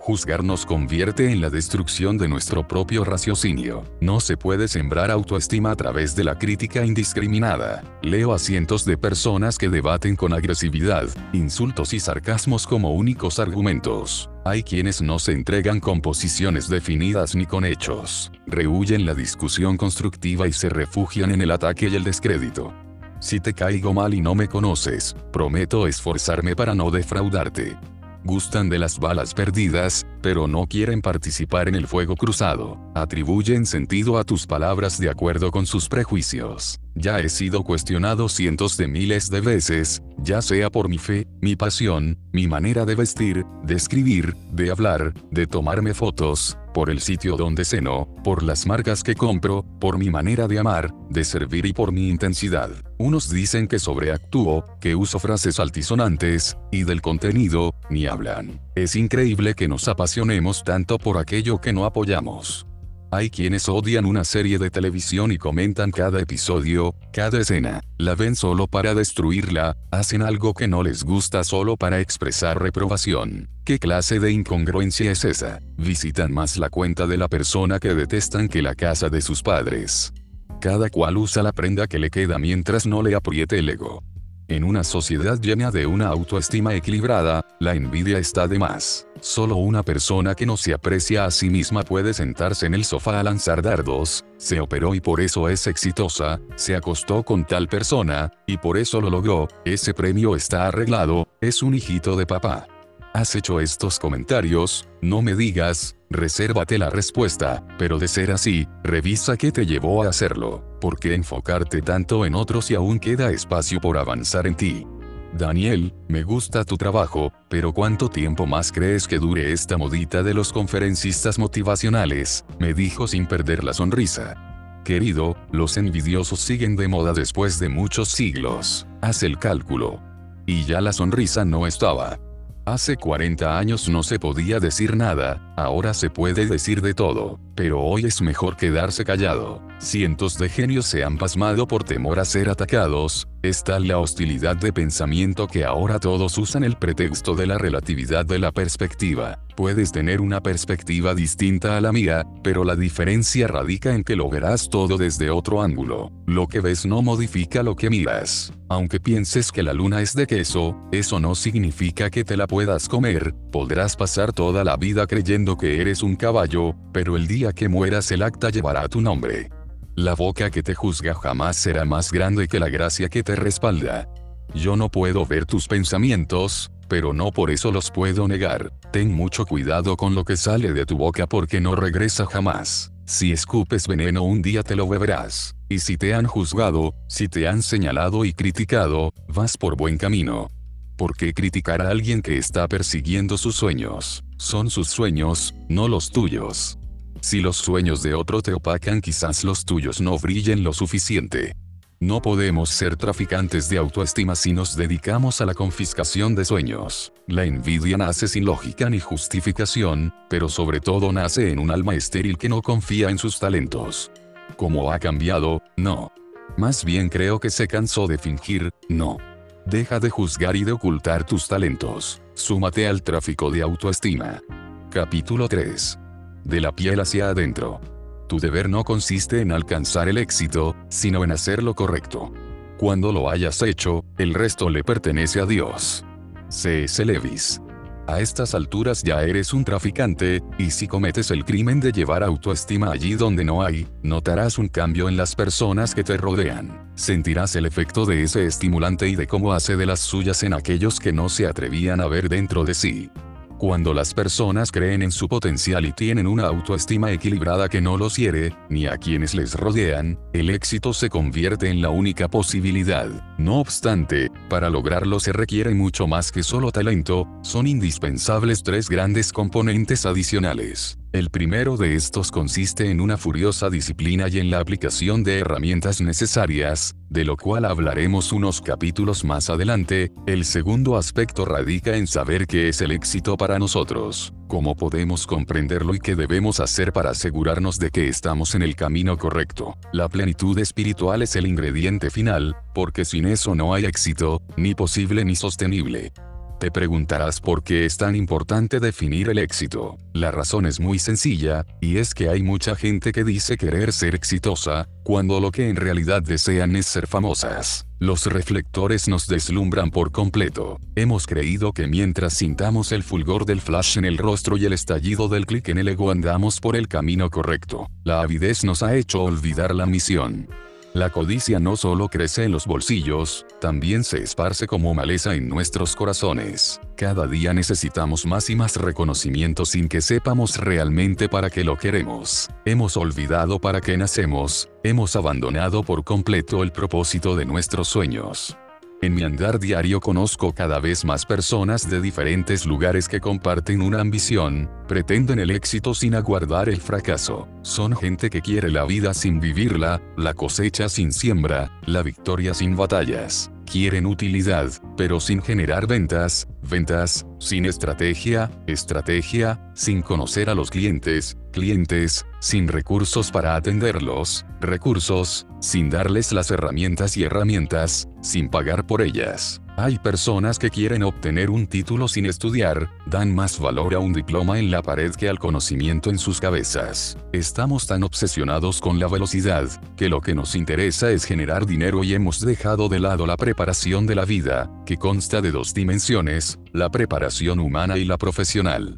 Juzgar nos convierte en la destrucción de nuestro propio raciocinio. No se puede sembrar autoestima a través de la crítica indiscriminada. Leo a cientos de personas que debaten con agresividad, insultos y sarcasmos como únicos argumentos. Hay quienes no se entregan con posiciones definidas ni con hechos. Rehuyen la discusión constructiva y se refugian en el ataque y el descrédito. Si te caigo mal y no me conoces, prometo esforzarme para no defraudarte gustan de las balas perdidas, pero no quieren participar en el fuego cruzado. Atribuyen sentido a tus palabras de acuerdo con sus prejuicios. Ya he sido cuestionado cientos de miles de veces, ya sea por mi fe, mi pasión, mi manera de vestir, de escribir, de hablar, de tomarme fotos, por el sitio donde ceno, por las marcas que compro, por mi manera de amar, de servir y por mi intensidad. Unos dicen que sobreactúo, que uso frases altisonantes, y del contenido, ni hablan. Es increíble que nos apasionemos tanto por aquello que no apoyamos. Hay quienes odian una serie de televisión y comentan cada episodio, cada escena, la ven solo para destruirla, hacen algo que no les gusta solo para expresar reprobación. ¿Qué clase de incongruencia es esa? Visitan más la cuenta de la persona que detestan que la casa de sus padres. Cada cual usa la prenda que le queda mientras no le apriete el ego. En una sociedad llena de una autoestima equilibrada, la envidia está de más. Solo una persona que no se aprecia a sí misma puede sentarse en el sofá a lanzar dardos, se operó y por eso es exitosa, se acostó con tal persona, y por eso lo logró, ese premio está arreglado, es un hijito de papá. ¿Has hecho estos comentarios? No me digas, resérvate la respuesta, pero de ser así, revisa qué te llevó a hacerlo. ¿Por qué enfocarte tanto en otros y aún queda espacio por avanzar en ti? Daniel, me gusta tu trabajo, pero ¿cuánto tiempo más crees que dure esta modita de los conferencistas motivacionales? Me dijo sin perder la sonrisa. Querido, los envidiosos siguen de moda después de muchos siglos. Haz el cálculo. Y ya la sonrisa no estaba. Hace 40 años no se podía decir nada, Ahora se puede decir de todo, pero hoy es mejor quedarse callado. Cientos de genios se han pasmado por temor a ser atacados, está la hostilidad de pensamiento que ahora todos usan el pretexto de la relatividad de la perspectiva. Puedes tener una perspectiva distinta a la mía, pero la diferencia radica en que lo verás todo desde otro ángulo. Lo que ves no modifica lo que miras. Aunque pienses que la luna es de queso, eso no significa que te la puedas comer, podrás pasar toda la vida creyendo que eres un caballo, pero el día que mueras el acta llevará tu nombre. La boca que te juzga jamás será más grande que la gracia que te respalda. Yo no puedo ver tus pensamientos, pero no por eso los puedo negar. Ten mucho cuidado con lo que sale de tu boca porque no regresa jamás. Si escupes veneno un día te lo beberás. Y si te han juzgado, si te han señalado y criticado, vas por buen camino. ¿Por qué criticar a alguien que está persiguiendo sus sueños? Son sus sueños, no los tuyos. Si los sueños de otro te opacan quizás los tuyos no brillen lo suficiente. No podemos ser traficantes de autoestima si nos dedicamos a la confiscación de sueños. La envidia nace sin lógica ni justificación, pero sobre todo nace en un alma estéril que no confía en sus talentos. ¿Cómo ha cambiado? No. Más bien creo que se cansó de fingir, no. Deja de juzgar y de ocultar tus talentos. Súmate al tráfico de autoestima. Capítulo 3. De la piel hacia adentro. Tu deber no consiste en alcanzar el éxito, sino en hacer lo correcto. Cuando lo hayas hecho, el resto le pertenece a Dios. C.S. Levis. A estas alturas ya eres un traficante, y si cometes el crimen de llevar autoestima allí donde no hay, notarás un cambio en las personas que te rodean. Sentirás el efecto de ese estimulante y de cómo hace de las suyas en aquellos que no se atrevían a ver dentro de sí. Cuando las personas creen en su potencial y tienen una autoestima equilibrada que no los hiere, ni a quienes les rodean, el éxito se convierte en la única posibilidad. No obstante, para lograrlo se requiere mucho más que solo talento, son indispensables tres grandes componentes adicionales. El primero de estos consiste en una furiosa disciplina y en la aplicación de herramientas necesarias, de lo cual hablaremos unos capítulos más adelante, el segundo aspecto radica en saber qué es el éxito para nosotros, cómo podemos comprenderlo y qué debemos hacer para asegurarnos de que estamos en el camino correcto. La plenitud espiritual es el ingrediente final, porque sin eso no hay éxito, ni posible ni sostenible. Te preguntarás por qué es tan importante definir el éxito. La razón es muy sencilla, y es que hay mucha gente que dice querer ser exitosa, cuando lo que en realidad desean es ser famosas. Los reflectores nos deslumbran por completo. Hemos creído que mientras sintamos el fulgor del flash en el rostro y el estallido del clic en el ego andamos por el camino correcto. La avidez nos ha hecho olvidar la misión. La codicia no solo crece en los bolsillos, también se esparce como maleza en nuestros corazones. Cada día necesitamos más y más reconocimiento sin que sepamos realmente para qué lo queremos. Hemos olvidado para qué nacemos, hemos abandonado por completo el propósito de nuestros sueños. En mi andar diario conozco cada vez más personas de diferentes lugares que comparten una ambición, pretenden el éxito sin aguardar el fracaso. Son gente que quiere la vida sin vivirla, la cosecha sin siembra, la victoria sin batallas. Quieren utilidad, pero sin generar ventas, ventas, sin estrategia, estrategia, sin conocer a los clientes, clientes, sin recursos para atenderlos, recursos, sin darles las herramientas y herramientas, sin pagar por ellas. Hay personas que quieren obtener un título sin estudiar, dan más valor a un diploma en la pared que al conocimiento en sus cabezas. Estamos tan obsesionados con la velocidad, que lo que nos interesa es generar dinero y hemos dejado de lado la preparación de la vida, que consta de dos dimensiones, la preparación humana y la profesional.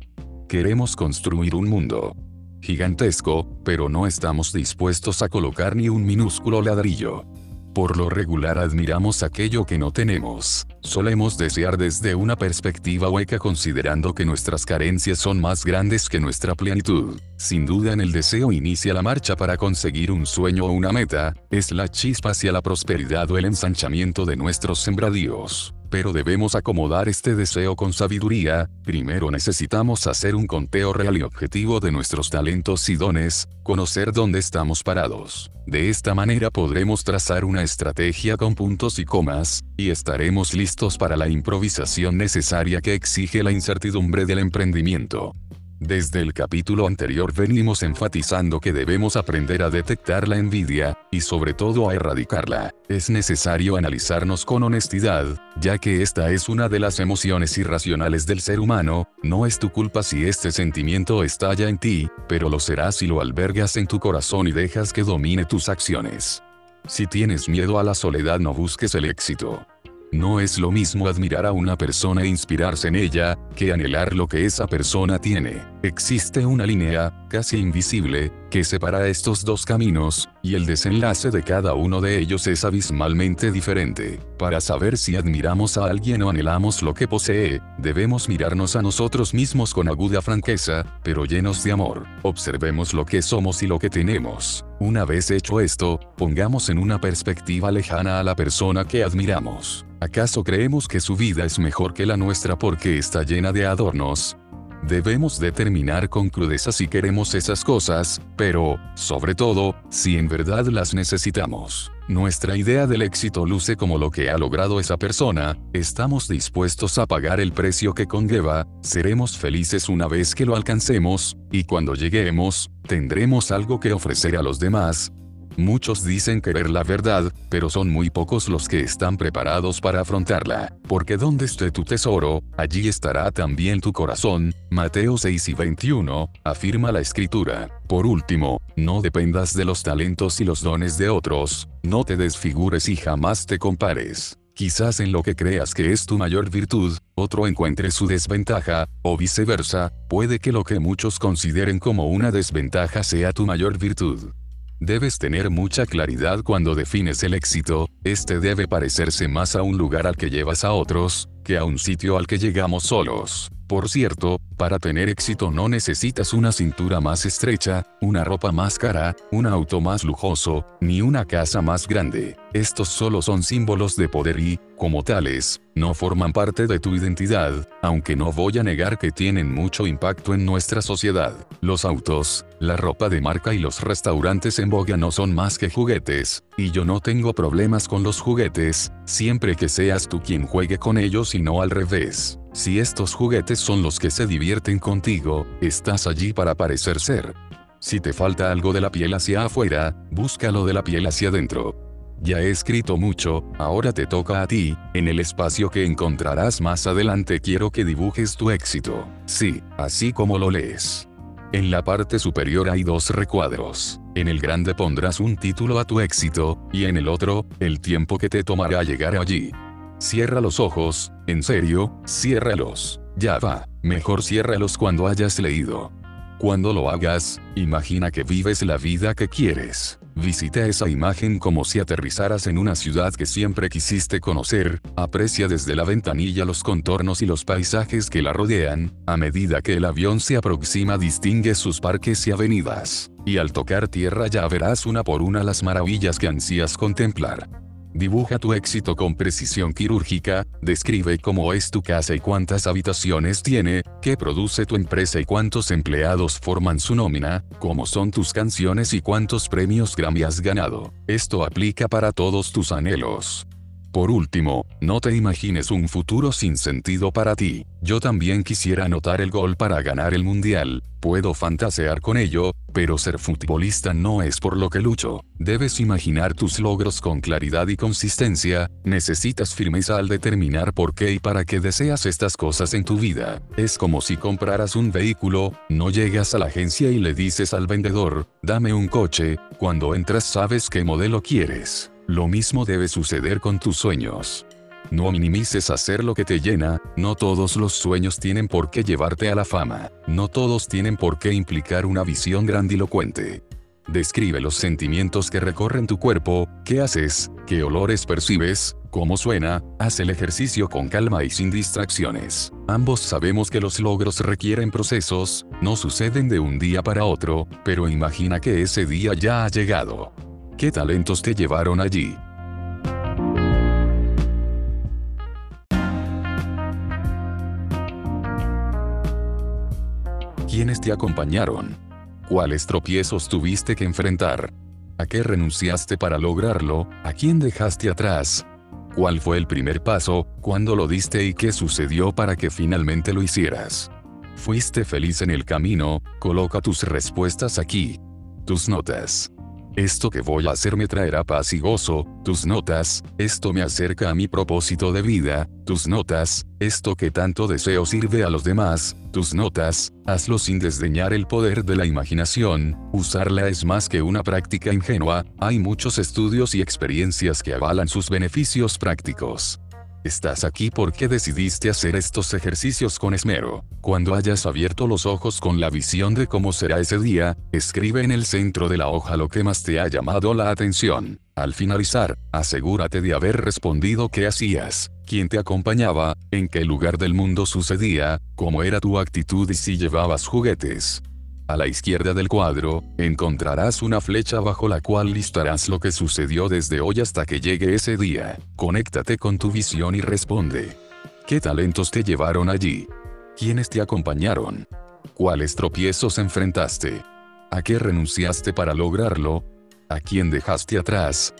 Queremos construir un mundo gigantesco, pero no estamos dispuestos a colocar ni un minúsculo ladrillo. Por lo regular admiramos aquello que no tenemos. Solemos desear desde una perspectiva hueca considerando que nuestras carencias son más grandes que nuestra plenitud. Sin duda en el deseo inicia la marcha para conseguir un sueño o una meta, es la chispa hacia la prosperidad o el ensanchamiento de nuestros sembradíos pero debemos acomodar este deseo con sabiduría, primero necesitamos hacer un conteo real y objetivo de nuestros talentos y dones, conocer dónde estamos parados. De esta manera podremos trazar una estrategia con puntos y comas, y estaremos listos para la improvisación necesaria que exige la incertidumbre del emprendimiento. Desde el capítulo anterior venimos enfatizando que debemos aprender a detectar la envidia, y sobre todo a erradicarla. Es necesario analizarnos con honestidad, ya que esta es una de las emociones irracionales del ser humano, no es tu culpa si este sentimiento estalla en ti, pero lo será si lo albergas en tu corazón y dejas que domine tus acciones. Si tienes miedo a la soledad no busques el éxito. No es lo mismo admirar a una persona e inspirarse en ella, que anhelar lo que esa persona tiene. Existe una línea, casi invisible, que separa estos dos caminos, y el desenlace de cada uno de ellos es abismalmente diferente. Para saber si admiramos a alguien o anhelamos lo que posee, debemos mirarnos a nosotros mismos con aguda franqueza, pero llenos de amor. Observemos lo que somos y lo que tenemos. Una vez hecho esto, pongamos en una perspectiva lejana a la persona que admiramos. ¿Acaso creemos que su vida es mejor que la nuestra porque está llena de adornos? Debemos determinar con crudeza si queremos esas cosas, pero, sobre todo, si en verdad las necesitamos. Nuestra idea del éxito luce como lo que ha logrado esa persona, estamos dispuestos a pagar el precio que conlleva, seremos felices una vez que lo alcancemos, y cuando lleguemos, tendremos algo que ofrecer a los demás, Muchos dicen querer la verdad, pero son muy pocos los que están preparados para afrontarla, porque donde esté tu tesoro, allí estará también tu corazón. Mateo 6 y 21, afirma la escritura. Por último, no dependas de los talentos y los dones de otros, no te desfigures y jamás te compares. Quizás en lo que creas que es tu mayor virtud, otro encuentre su desventaja, o viceversa, puede que lo que muchos consideren como una desventaja sea tu mayor virtud. Debes tener mucha claridad cuando defines el éxito, este debe parecerse más a un lugar al que llevas a otros, que a un sitio al que llegamos solos. Por cierto, para tener éxito no necesitas una cintura más estrecha, una ropa más cara, un auto más lujoso, ni una casa más grande. Estos solo son símbolos de poder y, como tales, no forman parte de tu identidad, aunque no voy a negar que tienen mucho impacto en nuestra sociedad. Los autos, la ropa de marca y los restaurantes en boga no son más que juguetes, y yo no tengo problemas con los juguetes, siempre que seas tú quien juegue con ellos y no al revés. Si estos juguetes son los que se divierten contigo, estás allí para parecer ser. Si te falta algo de la piel hacia afuera, búscalo de la piel hacia adentro. Ya he escrito mucho, ahora te toca a ti, en el espacio que encontrarás más adelante quiero que dibujes tu éxito. Sí, así como lo lees. En la parte superior hay dos recuadros. En el grande pondrás un título a tu éxito, y en el otro, el tiempo que te tomará llegar allí. Cierra los ojos, en serio, ciérralos. Ya va, mejor ciérralos cuando hayas leído. Cuando lo hagas, imagina que vives la vida que quieres. Visita esa imagen como si aterrizaras en una ciudad que siempre quisiste conocer, aprecia desde la ventanilla los contornos y los paisajes que la rodean, a medida que el avión se aproxima distingue sus parques y avenidas, y al tocar tierra ya verás una por una las maravillas que ansías contemplar. Dibuja tu éxito con precisión quirúrgica, describe cómo es tu casa y cuántas habitaciones tiene, qué produce tu empresa y cuántos empleados forman su nómina, cómo son tus canciones y cuántos premios Grammy has ganado. Esto aplica para todos tus anhelos. Por último, no te imagines un futuro sin sentido para ti. Yo también quisiera anotar el gol para ganar el mundial, puedo fantasear con ello, pero ser futbolista no es por lo que lucho. Debes imaginar tus logros con claridad y consistencia, necesitas firmeza al determinar por qué y para qué deseas estas cosas en tu vida. Es como si compraras un vehículo, no llegas a la agencia y le dices al vendedor, dame un coche, cuando entras sabes qué modelo quieres. Lo mismo debe suceder con tus sueños. No minimices hacer lo que te llena, no todos los sueños tienen por qué llevarte a la fama, no todos tienen por qué implicar una visión grandilocuente. Describe los sentimientos que recorren tu cuerpo, qué haces, qué olores percibes, cómo suena, haz el ejercicio con calma y sin distracciones. Ambos sabemos que los logros requieren procesos, no suceden de un día para otro, pero imagina que ese día ya ha llegado. ¿Qué talentos te llevaron allí? ¿Quiénes te acompañaron? ¿Cuáles tropiezos tuviste que enfrentar? ¿A qué renunciaste para lograrlo? ¿A quién dejaste atrás? ¿Cuál fue el primer paso? ¿Cuándo lo diste y qué sucedió para que finalmente lo hicieras? ¿Fuiste feliz en el camino? Coloca tus respuestas aquí. Tus notas. Esto que voy a hacer me traerá paz y gozo, tus notas, esto me acerca a mi propósito de vida, tus notas, esto que tanto deseo sirve a los demás, tus notas, hazlo sin desdeñar el poder de la imaginación, usarla es más que una práctica ingenua, hay muchos estudios y experiencias que avalan sus beneficios prácticos. Estás aquí porque decidiste hacer estos ejercicios con esmero. Cuando hayas abierto los ojos con la visión de cómo será ese día, escribe en el centro de la hoja lo que más te ha llamado la atención. Al finalizar, asegúrate de haber respondido qué hacías, quién te acompañaba, en qué lugar del mundo sucedía, cómo era tu actitud y si llevabas juguetes. A la izquierda del cuadro, encontrarás una flecha bajo la cual listarás lo que sucedió desde hoy hasta que llegue ese día. Conéctate con tu visión y responde. ¿Qué talentos te llevaron allí? ¿Quiénes te acompañaron? ¿Cuáles tropiezos enfrentaste? ¿A qué renunciaste para lograrlo? ¿A quién dejaste atrás?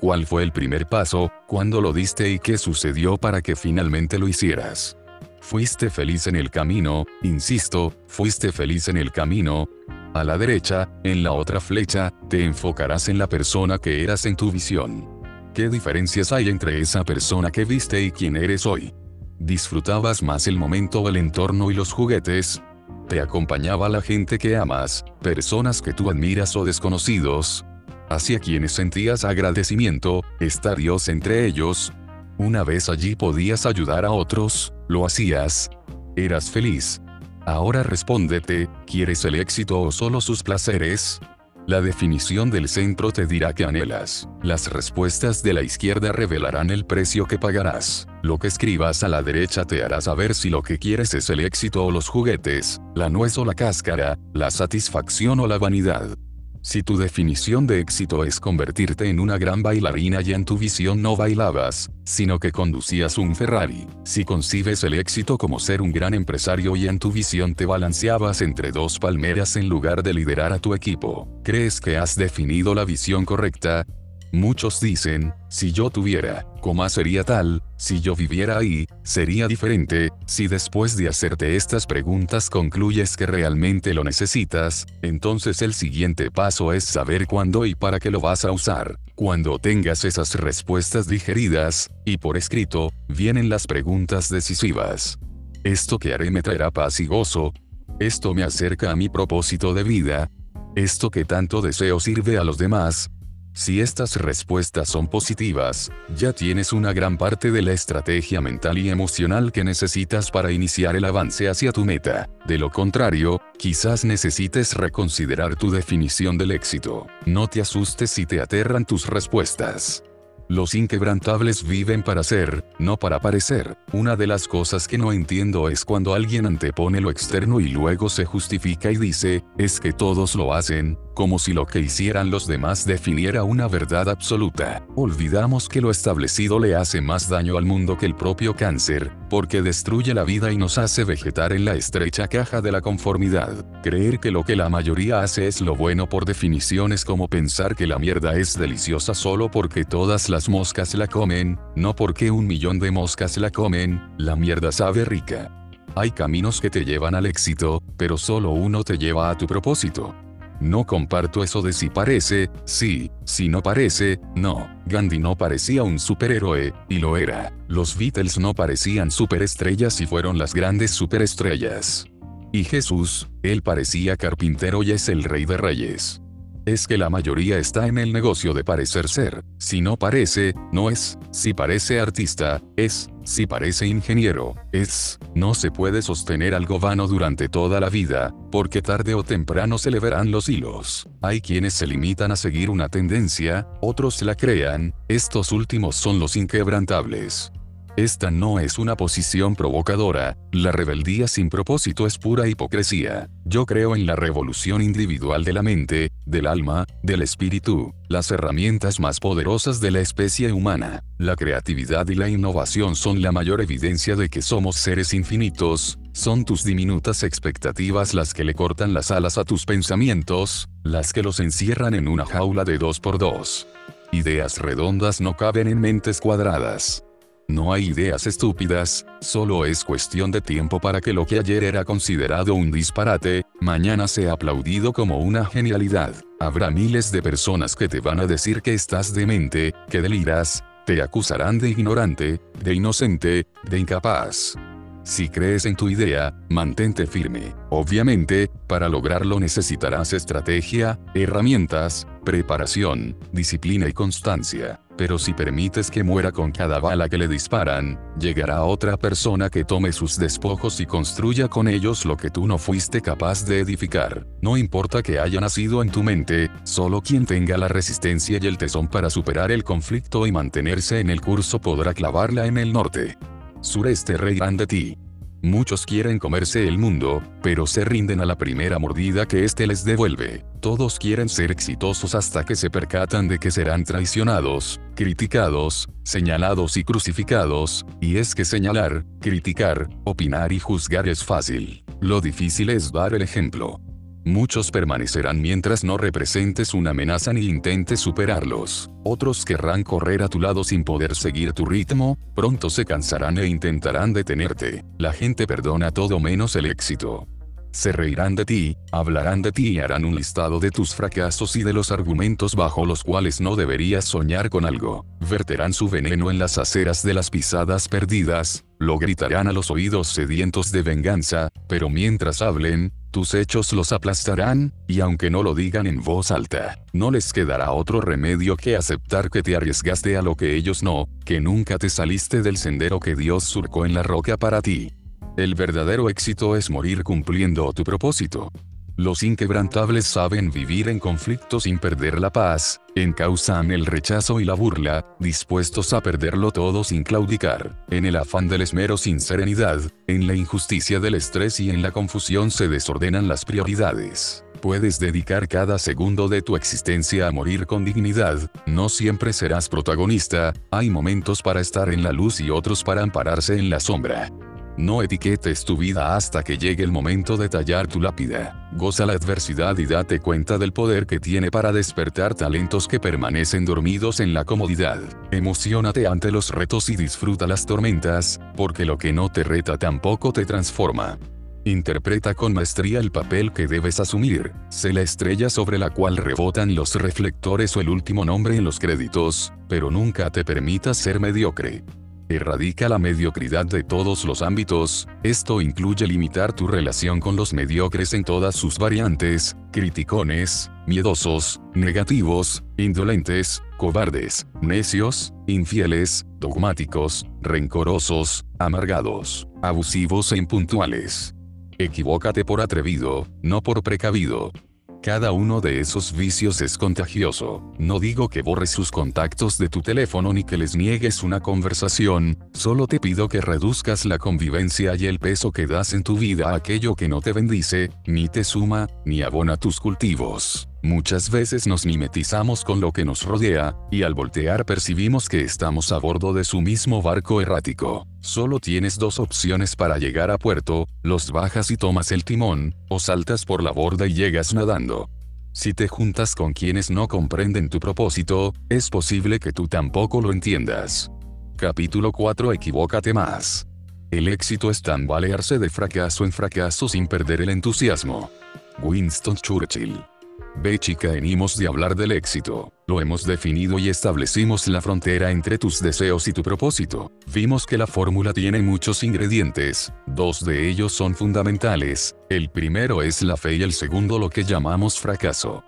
¿Cuál fue el primer paso, cuándo lo diste y qué sucedió para que finalmente lo hicieras? Fuiste feliz en el camino, insisto, fuiste feliz en el camino. A la derecha, en la otra flecha, te enfocarás en la persona que eras en tu visión. ¿Qué diferencias hay entre esa persona que viste y quien eres hoy? ¿Disfrutabas más el momento, el entorno y los juguetes? ¿Te acompañaba la gente que amas, personas que tú admiras o desconocidos? ¿Hacia quienes sentías agradecimiento, está Dios entre ellos? Una vez allí podías ayudar a otros, lo hacías. Eras feliz. Ahora respóndete, ¿quieres el éxito o solo sus placeres? La definición del centro te dirá que anhelas. Las respuestas de la izquierda revelarán el precio que pagarás. Lo que escribas a la derecha te hará saber si lo que quieres es el éxito o los juguetes, la nuez o la cáscara, la satisfacción o la vanidad. Si tu definición de éxito es convertirte en una gran bailarina y en tu visión no bailabas, sino que conducías un Ferrari, si concibes el éxito como ser un gran empresario y en tu visión te balanceabas entre dos palmeras en lugar de liderar a tu equipo, ¿crees que has definido la visión correcta? Muchos dicen, si yo tuviera, coma sería tal, si yo viviera ahí, sería diferente, si después de hacerte estas preguntas concluyes que realmente lo necesitas, entonces el siguiente paso es saber cuándo y para qué lo vas a usar. Cuando tengas esas respuestas digeridas, y por escrito, vienen las preguntas decisivas. ¿Esto que haré me traerá paz y gozo? ¿Esto me acerca a mi propósito de vida? ¿Esto que tanto deseo sirve a los demás? Si estas respuestas son positivas, ya tienes una gran parte de la estrategia mental y emocional que necesitas para iniciar el avance hacia tu meta. De lo contrario, quizás necesites reconsiderar tu definición del éxito. No te asustes si te aterran tus respuestas. Los inquebrantables viven para ser, no para parecer. Una de las cosas que no entiendo es cuando alguien antepone lo externo y luego se justifica y dice, es que todos lo hacen, como si lo que hicieran los demás definiera una verdad absoluta. Olvidamos que lo establecido le hace más daño al mundo que el propio cáncer, porque destruye la vida y nos hace vegetar en la estrecha caja de la conformidad. Creer que lo que la mayoría hace es lo bueno por definición es como pensar que la mierda es deliciosa solo porque todas las moscas la comen, no porque un millón de moscas la comen, la mierda sabe rica. Hay caminos que te llevan al éxito, pero solo uno te lleva a tu propósito. No comparto eso de si parece, sí, si no parece, no. Gandhi no parecía un superhéroe, y lo era. Los Beatles no parecían superestrellas y fueron las grandes superestrellas. Y Jesús, él parecía carpintero y es el rey de reyes es que la mayoría está en el negocio de parecer ser. Si no parece, no es. Si parece artista, es. Si parece ingeniero, es. No se puede sostener algo vano durante toda la vida, porque tarde o temprano se le verán los hilos. Hay quienes se limitan a seguir una tendencia, otros la crean, estos últimos son los inquebrantables. Esta no es una posición provocadora, la rebeldía sin propósito es pura hipocresía. Yo creo en la revolución individual de la mente, del alma, del espíritu, las herramientas más poderosas de la especie humana. La creatividad y la innovación son la mayor evidencia de que somos seres infinitos, son tus diminutas expectativas las que le cortan las alas a tus pensamientos, las que los encierran en una jaula de dos por dos. Ideas redondas no caben en mentes cuadradas. No hay ideas estúpidas, solo es cuestión de tiempo para que lo que ayer era considerado un disparate, mañana sea aplaudido como una genialidad. Habrá miles de personas que te van a decir que estás demente, que deliras, te acusarán de ignorante, de inocente, de incapaz. Si crees en tu idea, mantente firme. Obviamente, para lograrlo necesitarás estrategia, herramientas, preparación, disciplina y constancia. Pero si permites que muera con cada bala que le disparan, llegará otra persona que tome sus despojos y construya con ellos lo que tú no fuiste capaz de edificar. No importa que haya nacido en tu mente, solo quien tenga la resistencia y el tesón para superar el conflicto y mantenerse en el curso podrá clavarla en el norte sureste reirán de ti. Muchos quieren comerse el mundo, pero se rinden a la primera mordida que éste les devuelve. Todos quieren ser exitosos hasta que se percatan de que serán traicionados, criticados, señalados y crucificados, y es que señalar, criticar, opinar y juzgar es fácil. Lo difícil es dar el ejemplo. Muchos permanecerán mientras no representes una amenaza ni intentes superarlos. Otros querrán correr a tu lado sin poder seguir tu ritmo, pronto se cansarán e intentarán detenerte. La gente perdona todo menos el éxito. Se reirán de ti, hablarán de ti y harán un listado de tus fracasos y de los argumentos bajo los cuales no deberías soñar con algo. Verterán su veneno en las aceras de las pisadas perdidas, lo gritarán a los oídos sedientos de venganza, pero mientras hablen, tus hechos los aplastarán, y aunque no lo digan en voz alta, no les quedará otro remedio que aceptar que te arriesgaste a lo que ellos no, que nunca te saliste del sendero que Dios surcó en la roca para ti. El verdadero éxito es morir cumpliendo tu propósito. Los inquebrantables saben vivir en conflicto sin perder la paz, encausan el rechazo y la burla, dispuestos a perderlo todo sin claudicar. En el afán del esmero sin serenidad, en la injusticia del estrés y en la confusión se desordenan las prioridades. Puedes dedicar cada segundo de tu existencia a morir con dignidad, no siempre serás protagonista, hay momentos para estar en la luz y otros para ampararse en la sombra. No etiquetes tu vida hasta que llegue el momento de tallar tu lápida. Goza la adversidad y date cuenta del poder que tiene para despertar talentos que permanecen dormidos en la comodidad. Emocionate ante los retos y disfruta las tormentas, porque lo que no te reta tampoco te transforma. Interpreta con maestría el papel que debes asumir. Sé la estrella sobre la cual rebotan los reflectores o el último nombre en los créditos, pero nunca te permitas ser mediocre. Erradica la mediocridad de todos los ámbitos, esto incluye limitar tu relación con los mediocres en todas sus variantes, criticones, miedosos, negativos, indolentes, cobardes, necios, infieles, dogmáticos, rencorosos, amargados, abusivos e impuntuales. Equivócate por atrevido, no por precavido. Cada uno de esos vicios es contagioso. No digo que borres sus contactos de tu teléfono ni que les niegues una conversación, solo te pido que reduzcas la convivencia y el peso que das en tu vida a aquello que no te bendice, ni te suma, ni abona tus cultivos. Muchas veces nos mimetizamos con lo que nos rodea, y al voltear percibimos que estamos a bordo de su mismo barco errático. Solo tienes dos opciones para llegar a puerto, los bajas y tomas el timón, o saltas por la borda y llegas nadando. Si te juntas con quienes no comprenden tu propósito, es posible que tú tampoco lo entiendas. Capítulo 4 Equivócate más. El éxito es tambalearse de fracaso en fracaso sin perder el entusiasmo. Winston Churchill Ve chica venimos de hablar del éxito, lo hemos definido y establecimos la frontera entre tus deseos y tu propósito. Vimos que la fórmula tiene muchos ingredientes, dos de ellos son fundamentales, el primero es la fe y el segundo lo que llamamos fracaso.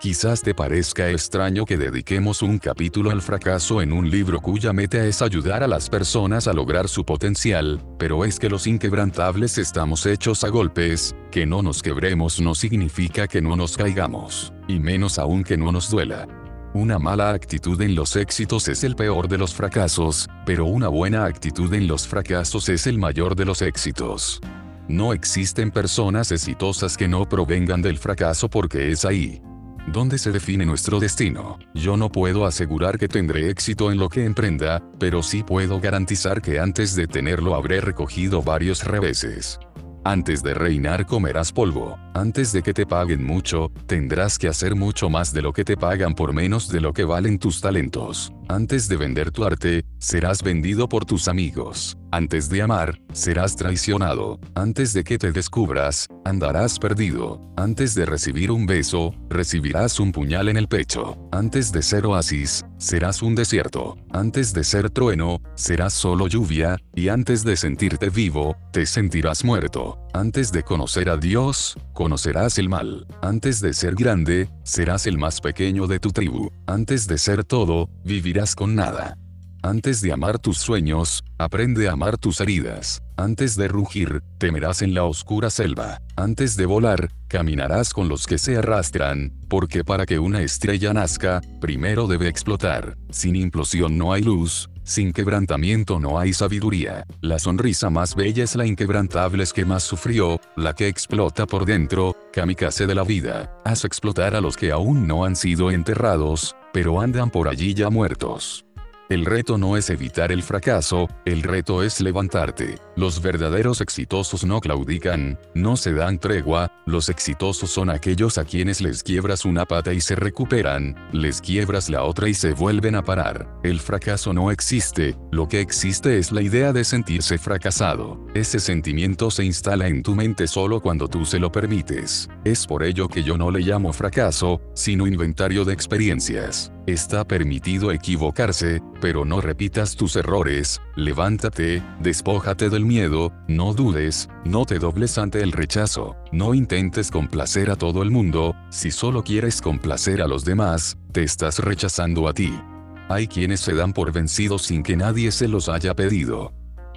Quizás te parezca extraño que dediquemos un capítulo al fracaso en un libro cuya meta es ayudar a las personas a lograr su potencial, pero es que los inquebrantables estamos hechos a golpes, que no nos quebremos no significa que no nos caigamos, y menos aún que no nos duela. Una mala actitud en los éxitos es el peor de los fracasos, pero una buena actitud en los fracasos es el mayor de los éxitos. No existen personas exitosas que no provengan del fracaso porque es ahí, ¿Dónde se define nuestro destino? Yo no puedo asegurar que tendré éxito en lo que emprenda, pero sí puedo garantizar que antes de tenerlo habré recogido varios reveses. Antes de reinar comerás polvo. Antes de que te paguen mucho, tendrás que hacer mucho más de lo que te pagan por menos de lo que valen tus talentos. Antes de vender tu arte, serás vendido por tus amigos. Antes de amar, serás traicionado. Antes de que te descubras, andarás perdido. Antes de recibir un beso, recibirás un puñal en el pecho. Antes de ser oasis, serás un desierto. Antes de ser trueno, serás solo lluvia, y antes de sentirte vivo, te sentirás muerto. Antes de conocer a Dios, conocerás el mal. Antes de ser grande, serás el más pequeño de tu tribu. Antes de ser todo, vivirás con nada. Antes de amar tus sueños, aprende a amar tus heridas. Antes de rugir, temerás en la oscura selva. Antes de volar, caminarás con los que se arrastran, porque para que una estrella nazca, primero debe explotar. Sin implosión no hay luz, sin quebrantamiento no hay sabiduría. La sonrisa más bella es la inquebrantable es que más sufrió, la que explota por dentro, kamikaze de la vida. Haz explotar a los que aún no han sido enterrados, pero andan por allí ya muertos. El reto no es evitar el fracaso, el reto es levantarte. Los verdaderos exitosos no claudican, no se dan tregua, los exitosos son aquellos a quienes les quiebras una pata y se recuperan, les quiebras la otra y se vuelven a parar. El fracaso no existe, lo que existe es la idea de sentirse fracasado. Ese sentimiento se instala en tu mente solo cuando tú se lo permites. Es por ello que yo no le llamo fracaso, sino inventario de experiencias. Está permitido equivocarse, pero no repitas tus errores, levántate, despójate del miedo, no dudes, no te dobles ante el rechazo, no intentes complacer a todo el mundo, si solo quieres complacer a los demás, te estás rechazando a ti. Hay quienes se dan por vencidos sin que nadie se los haya pedido.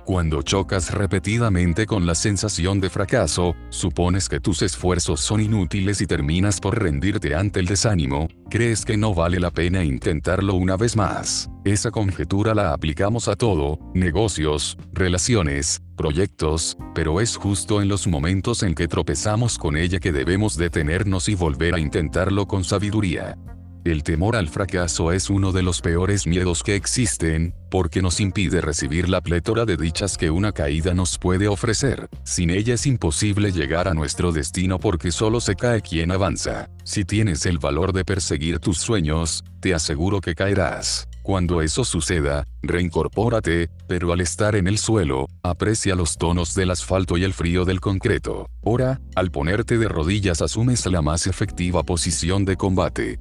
Cuando chocas repetidamente con la sensación de fracaso, supones que tus esfuerzos son inútiles y terminas por rendirte ante el desánimo, crees que no vale la pena intentarlo una vez más. Esa conjetura la aplicamos a todo, negocios, relaciones, proyectos, pero es justo en los momentos en que tropezamos con ella que debemos detenernos y volver a intentarlo con sabiduría. El temor al fracaso es uno de los peores miedos que existen, porque nos impide recibir la plétora de dichas que una caída nos puede ofrecer. Sin ella es imposible llegar a nuestro destino porque solo se cae quien avanza. Si tienes el valor de perseguir tus sueños, te aseguro que caerás. Cuando eso suceda, reincorpórate, pero al estar en el suelo, aprecia los tonos del asfalto y el frío del concreto. Ora, al ponerte de rodillas asumes la más efectiva posición de combate.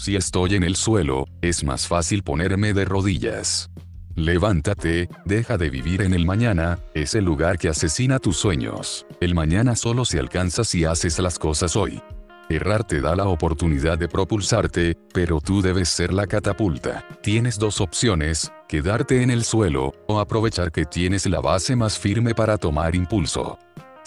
Si estoy en el suelo, es más fácil ponerme de rodillas. Levántate, deja de vivir en el mañana, es el lugar que asesina tus sueños. El mañana solo se alcanza si haces las cosas hoy. Errar te da la oportunidad de propulsarte, pero tú debes ser la catapulta. Tienes dos opciones, quedarte en el suelo, o aprovechar que tienes la base más firme para tomar impulso.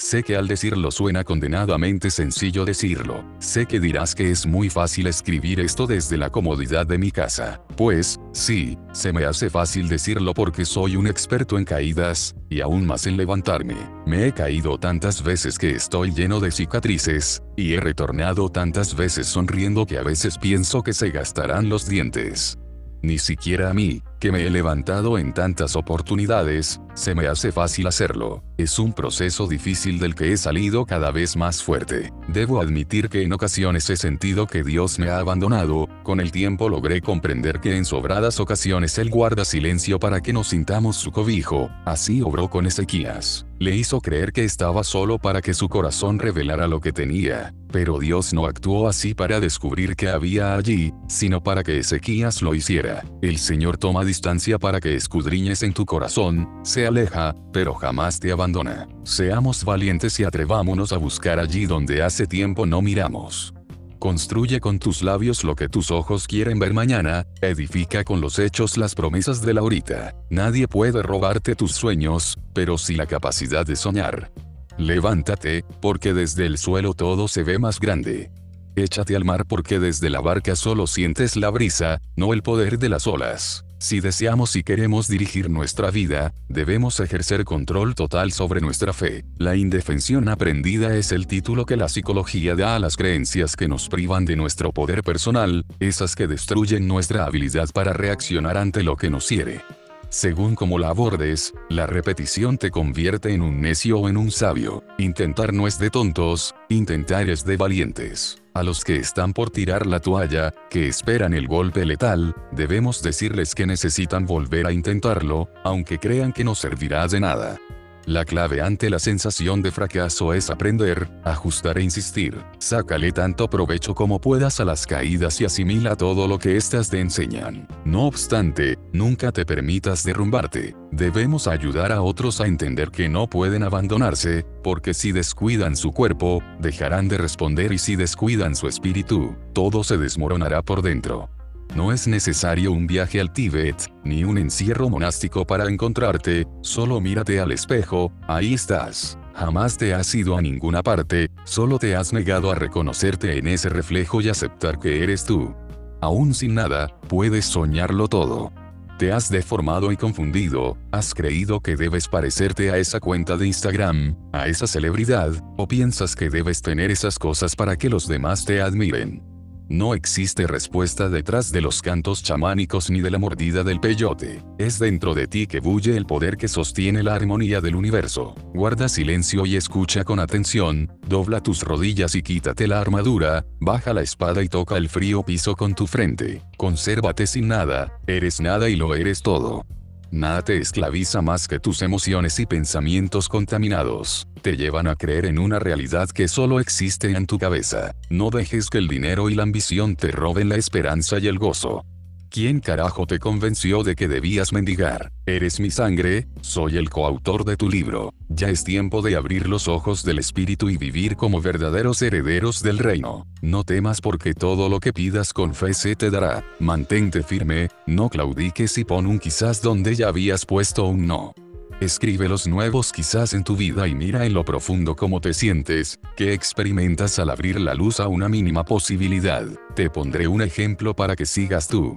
Sé que al decirlo suena condenadamente sencillo decirlo. Sé que dirás que es muy fácil escribir esto desde la comodidad de mi casa. Pues, sí, se me hace fácil decirlo porque soy un experto en caídas, y aún más en levantarme. Me he caído tantas veces que estoy lleno de cicatrices, y he retornado tantas veces sonriendo que a veces pienso que se gastarán los dientes. Ni siquiera a mí, que me he levantado en tantas oportunidades, se me hace fácil hacerlo. Es un proceso difícil del que he salido cada vez más fuerte. Debo admitir que en ocasiones he sentido que Dios me ha abandonado, con el tiempo logré comprender que en sobradas ocasiones Él guarda silencio para que nos sintamos su cobijo, así obró con Ezequías. Le hizo creer que estaba solo para que su corazón revelara lo que tenía. Pero Dios no actuó así para descubrir que había allí, sino para que Ezequías lo hiciera. El Señor toma distancia para que escudriñes en tu corazón, se aleja, pero jamás te abandona. Seamos valientes y atrevámonos a buscar allí donde hace tiempo no miramos. Construye con tus labios lo que tus ojos quieren ver mañana, edifica con los hechos las promesas de la ahorita. Nadie puede robarte tus sueños, pero sí la capacidad de soñar. Levántate, porque desde el suelo todo se ve más grande. Échate al mar porque desde la barca solo sientes la brisa, no el poder de las olas. Si deseamos y queremos dirigir nuestra vida, debemos ejercer control total sobre nuestra fe. La indefensión aprendida es el título que la psicología da a las creencias que nos privan de nuestro poder personal, esas que destruyen nuestra habilidad para reaccionar ante lo que nos hiere. Según como la abordes, la repetición te convierte en un necio o en un sabio. Intentar no es de tontos, intentar es de valientes. A los que están por tirar la toalla, que esperan el golpe letal, debemos decirles que necesitan volver a intentarlo, aunque crean que no servirá de nada. La clave ante la sensación de fracaso es aprender, ajustar e insistir. Sácale tanto provecho como puedas a las caídas y asimila todo lo que éstas te enseñan. No obstante, nunca te permitas derrumbarte. Debemos ayudar a otros a entender que no pueden abandonarse, porque si descuidan su cuerpo, dejarán de responder y si descuidan su espíritu, todo se desmoronará por dentro. No es necesario un viaje al Tíbet, ni un encierro monástico para encontrarte, solo mírate al espejo, ahí estás. Jamás te has ido a ninguna parte, solo te has negado a reconocerte en ese reflejo y aceptar que eres tú. Aún sin nada, puedes soñarlo todo. Te has deformado y confundido, has creído que debes parecerte a esa cuenta de Instagram, a esa celebridad, o piensas que debes tener esas cosas para que los demás te admiren. No existe respuesta detrás de los cantos chamánicos ni de la mordida del peyote. Es dentro de ti que bulle el poder que sostiene la armonía del universo. Guarda silencio y escucha con atención, dobla tus rodillas y quítate la armadura, baja la espada y toca el frío piso con tu frente. Consérvate sin nada, eres nada y lo eres todo. Nada te esclaviza más que tus emociones y pensamientos contaminados. Te llevan a creer en una realidad que solo existe en tu cabeza. No dejes que el dinero y la ambición te roben la esperanza y el gozo. ¿Quién carajo te convenció de que debías mendigar? Eres mi sangre, soy el coautor de tu libro. Ya es tiempo de abrir los ojos del espíritu y vivir como verdaderos herederos del reino. No temas porque todo lo que pidas con fe se te dará. Mantente firme, no claudiques y pon un quizás donde ya habías puesto un no. Escribe los nuevos quizás en tu vida y mira en lo profundo cómo te sientes, que experimentas al abrir la luz a una mínima posibilidad. Te pondré un ejemplo para que sigas tú.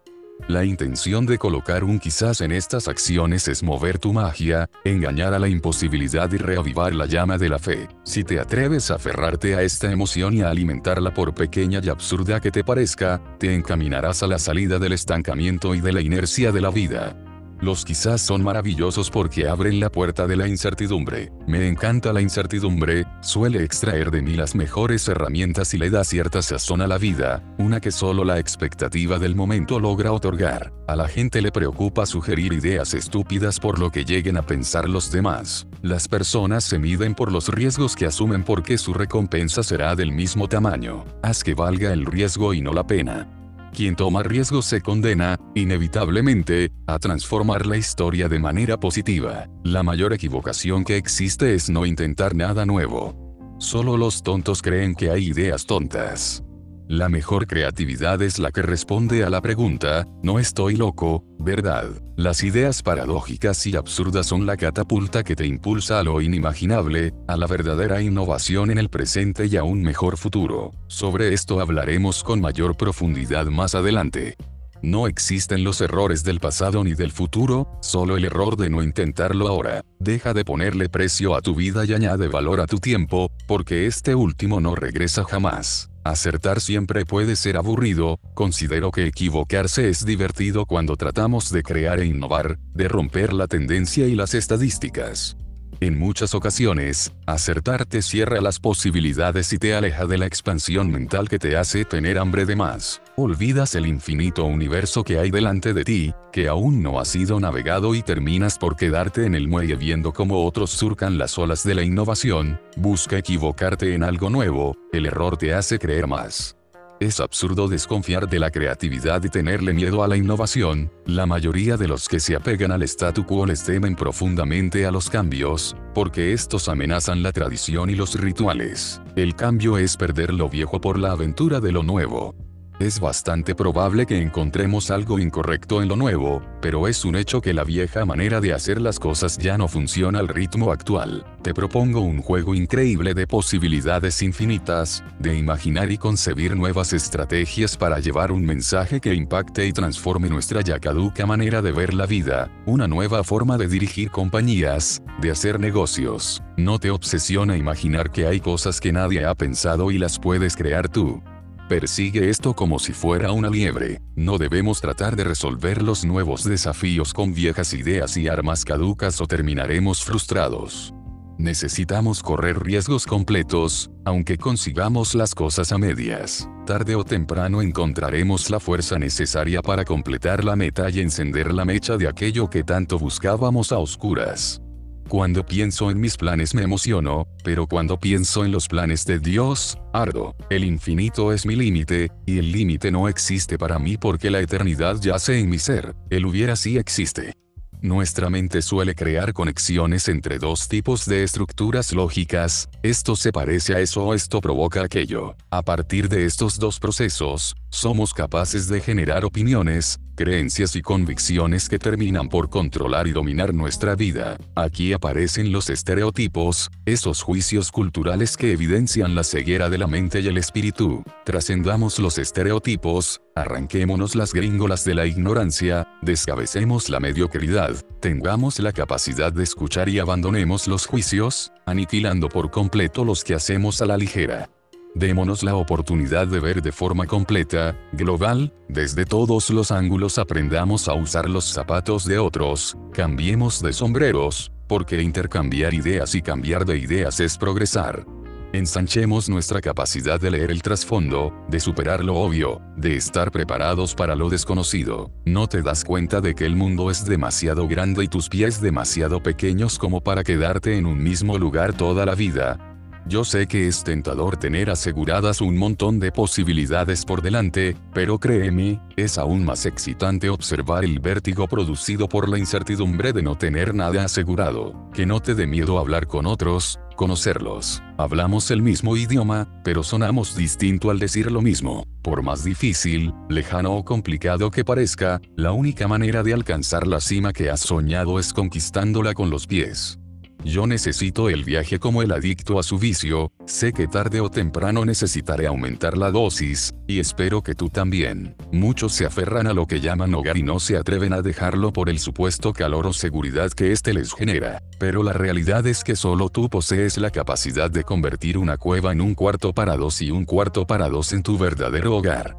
La intención de colocar un quizás en estas acciones es mover tu magia, engañar a la imposibilidad y reavivar la llama de la fe. Si te atreves a aferrarte a esta emoción y a alimentarla por pequeña y absurda que te parezca, te encaminarás a la salida del estancamiento y de la inercia de la vida. Los quizás son maravillosos porque abren la puerta de la incertidumbre. Me encanta la incertidumbre, suele extraer de mí las mejores herramientas y le da cierta sazón a la vida, una que solo la expectativa del momento logra otorgar. A la gente le preocupa sugerir ideas estúpidas por lo que lleguen a pensar los demás. Las personas se miden por los riesgos que asumen porque su recompensa será del mismo tamaño. Haz que valga el riesgo y no la pena. Quien toma riesgos se condena, inevitablemente, a transformar la historia de manera positiva. La mayor equivocación que existe es no intentar nada nuevo. Solo los tontos creen que hay ideas tontas. La mejor creatividad es la que responde a la pregunta, no estoy loco, ¿verdad? Las ideas paradójicas y absurdas son la catapulta que te impulsa a lo inimaginable, a la verdadera innovación en el presente y a un mejor futuro. Sobre esto hablaremos con mayor profundidad más adelante. No existen los errores del pasado ni del futuro, solo el error de no intentarlo ahora. Deja de ponerle precio a tu vida y añade valor a tu tiempo, porque este último no regresa jamás. Acertar siempre puede ser aburrido, considero que equivocarse es divertido cuando tratamos de crear e innovar, de romper la tendencia y las estadísticas. En muchas ocasiones, acertar te cierra las posibilidades y te aleja de la expansión mental que te hace tener hambre de más. Olvidas el infinito universo que hay delante de ti, que aún no ha sido navegado y terminas por quedarte en el muelle viendo cómo otros surcan las olas de la innovación, busca equivocarte en algo nuevo, el error te hace creer más. Es absurdo desconfiar de la creatividad y tenerle miedo a la innovación, la mayoría de los que se apegan al statu quo les temen profundamente a los cambios, porque estos amenazan la tradición y los rituales. El cambio es perder lo viejo por la aventura de lo nuevo. Es bastante probable que encontremos algo incorrecto en lo nuevo, pero es un hecho que la vieja manera de hacer las cosas ya no funciona al ritmo actual. Te propongo un juego increíble de posibilidades infinitas, de imaginar y concebir nuevas estrategias para llevar un mensaje que impacte y transforme nuestra ya caduca manera de ver la vida, una nueva forma de dirigir compañías, de hacer negocios. No te obsesiona imaginar que hay cosas que nadie ha pensado y las puedes crear tú. Persigue esto como si fuera una liebre. No debemos tratar de resolver los nuevos desafíos con viejas ideas y armas caducas o terminaremos frustrados. Necesitamos correr riesgos completos, aunque consigamos las cosas a medias. Tarde o temprano encontraremos la fuerza necesaria para completar la meta y encender la mecha de aquello que tanto buscábamos a oscuras. Cuando pienso en mis planes me emociono, pero cuando pienso en los planes de Dios, ardo. El infinito es mi límite, y el límite no existe para mí porque la eternidad yace en mi ser. El hubiera sí existe. Nuestra mente suele crear conexiones entre dos tipos de estructuras lógicas, esto se parece a eso o esto provoca aquello. A partir de estos dos procesos, somos capaces de generar opiniones, creencias y convicciones que terminan por controlar y dominar nuestra vida. Aquí aparecen los estereotipos, esos juicios culturales que evidencian la ceguera de la mente y el espíritu. Trascendamos los estereotipos, arranquémonos las gringolas de la ignorancia, descabecemos la mediocridad, tengamos la capacidad de escuchar y abandonemos los juicios, aniquilando por completo los que hacemos a la ligera. Démonos la oportunidad de ver de forma completa, global, desde todos los ángulos aprendamos a usar los zapatos de otros, cambiemos de sombreros, porque intercambiar ideas y cambiar de ideas es progresar. Ensanchemos nuestra capacidad de leer el trasfondo, de superar lo obvio, de estar preparados para lo desconocido. No te das cuenta de que el mundo es demasiado grande y tus pies demasiado pequeños como para quedarte en un mismo lugar toda la vida, yo sé que es tentador tener aseguradas un montón de posibilidades por delante, pero créeme, es aún más excitante observar el vértigo producido por la incertidumbre de no tener nada asegurado, que no te dé miedo hablar con otros, conocerlos. Hablamos el mismo idioma, pero sonamos distinto al decir lo mismo. Por más difícil, lejano o complicado que parezca, la única manera de alcanzar la cima que has soñado es conquistándola con los pies. Yo necesito el viaje como el adicto a su vicio, sé que tarde o temprano necesitaré aumentar la dosis, y espero que tú también. Muchos se aferran a lo que llaman hogar y no se atreven a dejarlo por el supuesto calor o seguridad que éste les genera. Pero la realidad es que solo tú posees la capacidad de convertir una cueva en un cuarto para dos y un cuarto para dos en tu verdadero hogar.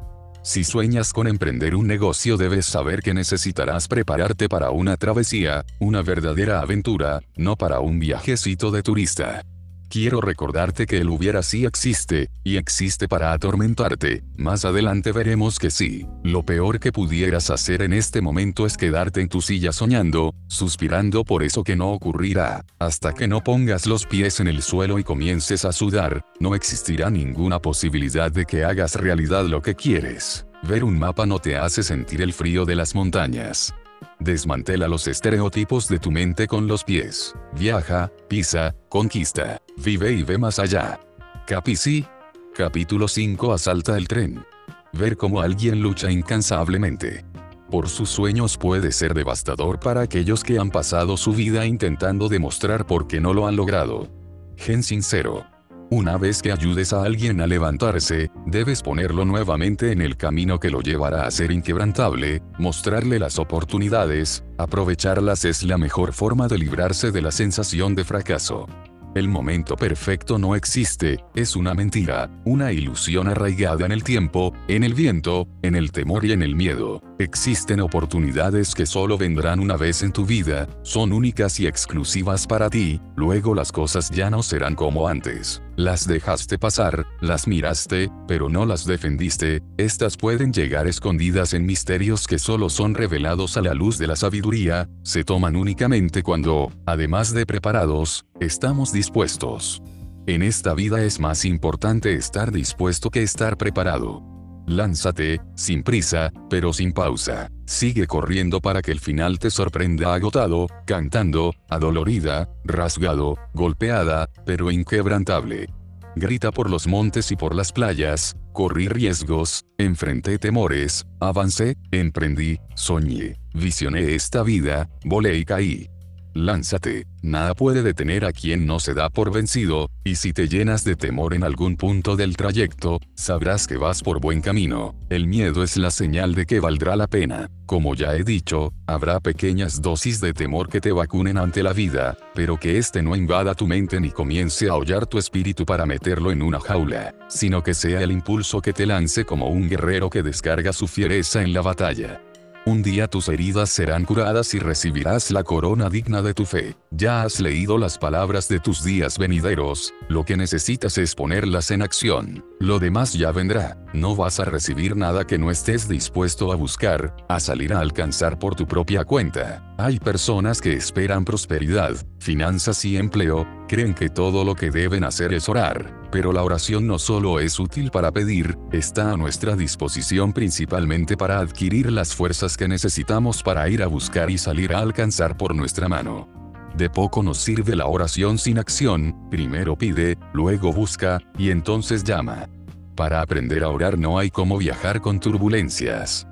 Si sueñas con emprender un negocio debes saber que necesitarás prepararte para una travesía, una verdadera aventura, no para un viajecito de turista. Quiero recordarte que el hubiera sí existe, y existe para atormentarte, más adelante veremos que sí. Lo peor que pudieras hacer en este momento es quedarte en tu silla soñando, suspirando por eso que no ocurrirá. Hasta que no pongas los pies en el suelo y comiences a sudar, no existirá ninguna posibilidad de que hagas realidad lo que quieres. Ver un mapa no te hace sentir el frío de las montañas. Desmantela los estereotipos de tu mente con los pies. Viaja, pisa, conquista, vive y ve más allá. Capici. Capítulo 5 Asalta el tren. Ver cómo alguien lucha incansablemente. Por sus sueños puede ser devastador para aquellos que han pasado su vida intentando demostrar por qué no lo han logrado. Gen sincero. Una vez que ayudes a alguien a levantarse, debes ponerlo nuevamente en el camino que lo llevará a ser inquebrantable, mostrarle las oportunidades, aprovecharlas es la mejor forma de librarse de la sensación de fracaso. El momento perfecto no existe, es una mentira, una ilusión arraigada en el tiempo, en el viento, en el temor y en el miedo. Existen oportunidades que solo vendrán una vez en tu vida, son únicas y exclusivas para ti, luego las cosas ya no serán como antes. Las dejaste pasar, las miraste, pero no las defendiste, estas pueden llegar escondidas en misterios que solo son revelados a la luz de la sabiduría, se toman únicamente cuando, además de preparados, estamos dispuestos. En esta vida es más importante estar dispuesto que estar preparado. Lánzate, sin prisa, pero sin pausa. Sigue corriendo para que el final te sorprenda agotado, cantando, adolorida, rasgado, golpeada, pero inquebrantable. Grita por los montes y por las playas, corrí riesgos, enfrenté temores, avancé, emprendí, soñé, visioné esta vida, volé y caí. Lánzate, nada puede detener a quien no se da por vencido, y si te llenas de temor en algún punto del trayecto, sabrás que vas por buen camino. El miedo es la señal de que valdrá la pena. Como ya he dicho, habrá pequeñas dosis de temor que te vacunen ante la vida, pero que éste no invada tu mente ni comience a hollar tu espíritu para meterlo en una jaula, sino que sea el impulso que te lance como un guerrero que descarga su fiereza en la batalla. Un día tus heridas serán curadas y recibirás la corona digna de tu fe. Ya has leído las palabras de tus días venideros, lo que necesitas es ponerlas en acción. Lo demás ya vendrá. No vas a recibir nada que no estés dispuesto a buscar, a salir a alcanzar por tu propia cuenta. Hay personas que esperan prosperidad, finanzas y empleo, creen que todo lo que deben hacer es orar, pero la oración no solo es útil para pedir, está a nuestra disposición principalmente para adquirir las fuerzas que necesitamos para ir a buscar y salir a alcanzar por nuestra mano. De poco nos sirve la oración sin acción, primero pide, luego busca, y entonces llama. Para aprender a orar no hay como viajar con turbulencias.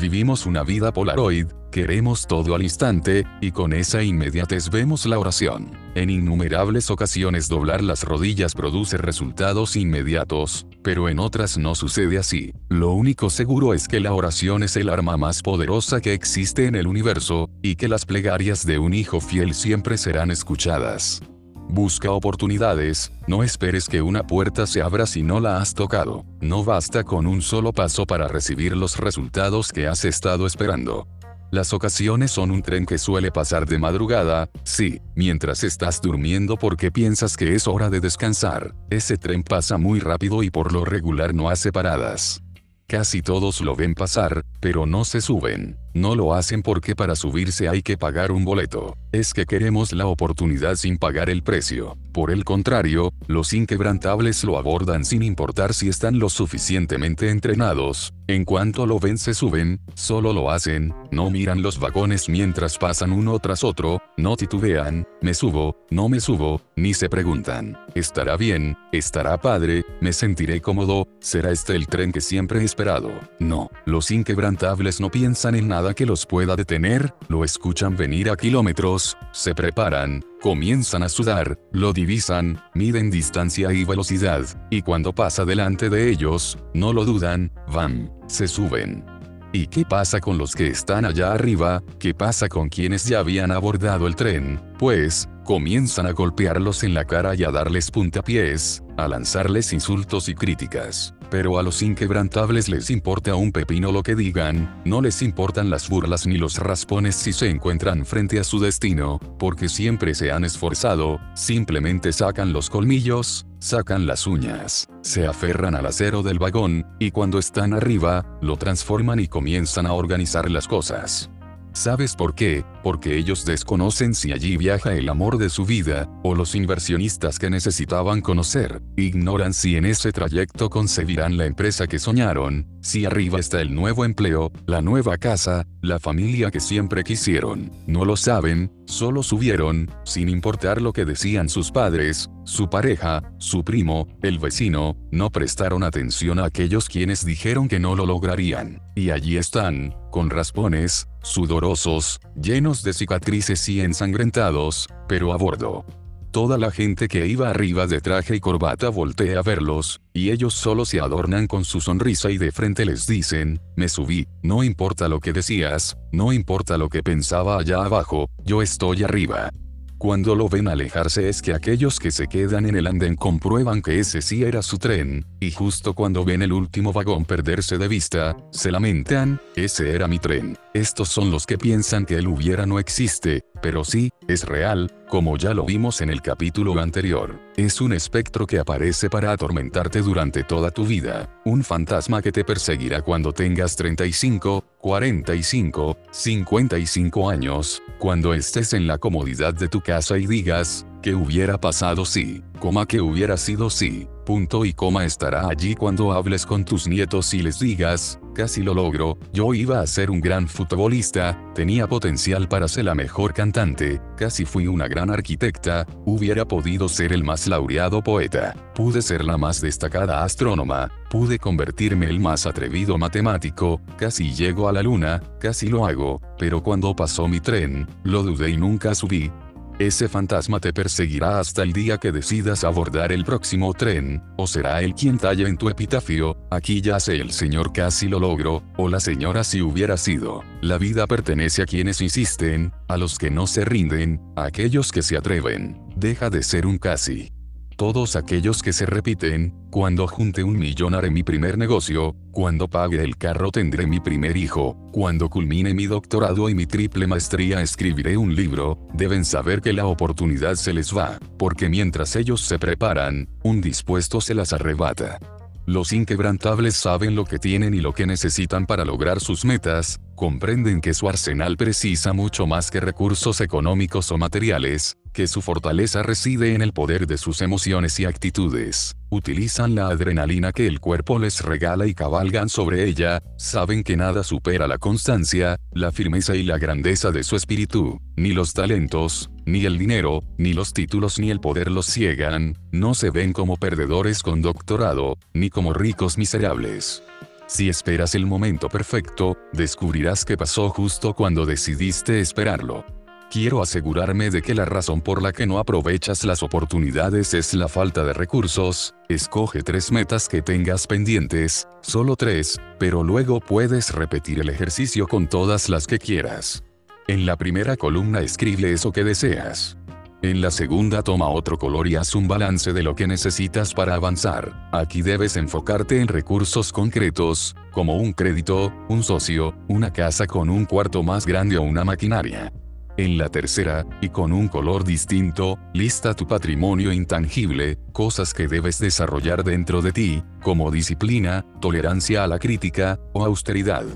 Vivimos una vida polaroid, queremos todo al instante, y con esa inmediatez vemos la oración. En innumerables ocasiones doblar las rodillas produce resultados inmediatos, pero en otras no sucede así. Lo único seguro es que la oración es el arma más poderosa que existe en el universo, y que las plegarias de un hijo fiel siempre serán escuchadas. Busca oportunidades, no esperes que una puerta se abra si no la has tocado. No basta con un solo paso para recibir los resultados que has estado esperando. Las ocasiones son un tren que suele pasar de madrugada, sí, mientras estás durmiendo porque piensas que es hora de descansar. Ese tren pasa muy rápido y por lo regular no hace paradas. Casi todos lo ven pasar, pero no se suben. No lo hacen porque para subirse hay que pagar un boleto. Es que queremos la oportunidad sin pagar el precio. Por el contrario, los inquebrantables lo abordan sin importar si están lo suficientemente entrenados. En cuanto lo ven se suben, solo lo hacen, no miran los vagones mientras pasan uno tras otro, no titubean, me subo, no me subo, ni se preguntan, ¿estará bien? ¿Estará padre? ¿Me sentiré cómodo? ¿Será este el tren que siempre he esperado? No, los inquebrantables no piensan en nada que los pueda detener, lo escuchan venir a kilómetros, se preparan, Comienzan a sudar, lo divisan, miden distancia y velocidad, y cuando pasa delante de ellos, no lo dudan, van, se suben. ¿Y qué pasa con los que están allá arriba? ¿Qué pasa con quienes ya habían abordado el tren? Pues, comienzan a golpearlos en la cara y a darles puntapiés, a lanzarles insultos y críticas. Pero a los inquebrantables les importa un pepino lo que digan, no les importan las burlas ni los raspones si se encuentran frente a su destino, porque siempre se han esforzado, simplemente sacan los colmillos, sacan las uñas, se aferran al acero del vagón, y cuando están arriba, lo transforman y comienzan a organizar las cosas. ¿Sabes por qué? Porque ellos desconocen si allí viaja el amor de su vida, o los inversionistas que necesitaban conocer, ignoran si en ese trayecto concebirán la empresa que soñaron, si arriba está el nuevo empleo, la nueva casa, la familia que siempre quisieron. No lo saben, solo subieron, sin importar lo que decían sus padres, su pareja, su primo, el vecino, no prestaron atención a aquellos quienes dijeron que no lo lograrían. Y allí están, con raspones, sudorosos, llenos de cicatrices y ensangrentados, pero a bordo. Toda la gente que iba arriba de traje y corbata voltea a verlos, y ellos solo se adornan con su sonrisa y de frente les dicen, me subí, no importa lo que decías, no importa lo que pensaba allá abajo, yo estoy arriba. Cuando lo ven alejarse es que aquellos que se quedan en el andén comprueban que ese sí era su tren, y justo cuando ven el último vagón perderse de vista, se lamentan, ese era mi tren. Estos son los que piensan que el hubiera no existe, pero sí, es real, como ya lo vimos en el capítulo anterior. Es un espectro que aparece para atormentarte durante toda tu vida, un fantasma que te perseguirá cuando tengas 35, 45, 55 años, cuando estés en la comodidad de tu casa y digas, ¿qué hubiera pasado si, coma que hubiera sido si, punto y coma estará allí cuando hables con tus nietos y les digas, casi lo logro, yo iba a ser un gran futbolista, tenía potencial para ser la mejor cantante, casi fui una gran arquitecta, hubiera podido ser el más laureado poeta, pude ser la más destacada astrónoma, pude convertirme el más atrevido matemático, casi llego a la luna, casi lo hago, pero cuando pasó mi tren, lo dudé y nunca subí, ese fantasma te perseguirá hasta el día que decidas abordar el próximo tren, o será él quien talle en tu epitafio, aquí yace el señor casi lo logro, o la señora si hubiera sido. La vida pertenece a quienes insisten, a los que no se rinden, a aquellos que se atreven. Deja de ser un casi. Todos aquellos que se repiten, cuando junte un millón haré mi primer negocio, cuando pague el carro tendré mi primer hijo, cuando culmine mi doctorado y mi triple maestría escribiré un libro, deben saber que la oportunidad se les va, porque mientras ellos se preparan, un dispuesto se las arrebata. Los inquebrantables saben lo que tienen y lo que necesitan para lograr sus metas, comprenden que su arsenal precisa mucho más que recursos económicos o materiales, que su fortaleza reside en el poder de sus emociones y actitudes. Utilizan la adrenalina que el cuerpo les regala y cabalgan sobre ella, saben que nada supera la constancia, la firmeza y la grandeza de su espíritu, ni los talentos, ni el dinero, ni los títulos ni el poder los ciegan, no se ven como perdedores con doctorado, ni como ricos miserables. Si esperas el momento perfecto, descubrirás que pasó justo cuando decidiste esperarlo. Quiero asegurarme de que la razón por la que no aprovechas las oportunidades es la falta de recursos, escoge tres metas que tengas pendientes, solo tres, pero luego puedes repetir el ejercicio con todas las que quieras. En la primera columna escribe eso que deseas. En la segunda toma otro color y haz un balance de lo que necesitas para avanzar. Aquí debes enfocarte en recursos concretos, como un crédito, un socio, una casa con un cuarto más grande o una maquinaria. En la tercera, y con un color distinto, lista tu patrimonio intangible, cosas que debes desarrollar dentro de ti, como disciplina, tolerancia a la crítica, o austeridad.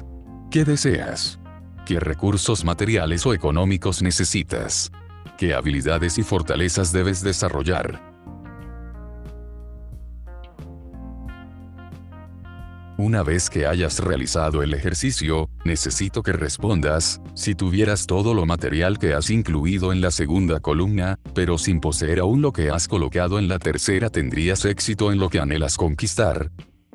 ¿Qué deseas? ¿Qué recursos materiales o económicos necesitas? ¿Qué habilidades y fortalezas debes desarrollar? Una vez que hayas realizado el ejercicio, necesito que respondas, si tuvieras todo lo material que has incluido en la segunda columna, pero sin poseer aún lo que has colocado en la tercera tendrías éxito en lo que anhelas conquistar.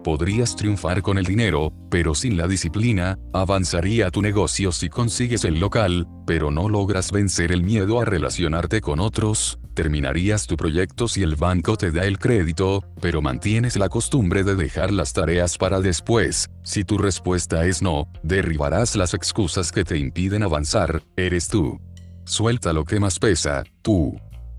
Podrías triunfar con el dinero, pero sin la disciplina, avanzaría tu negocio si consigues el local, pero no logras vencer el miedo a relacionarte con otros, terminarías tu proyecto si el banco te da el crédito, pero mantienes la costumbre de dejar las tareas para después. Si tu respuesta es no, derribarás las excusas que te impiden avanzar, eres tú. Suelta lo que más pesa, tú.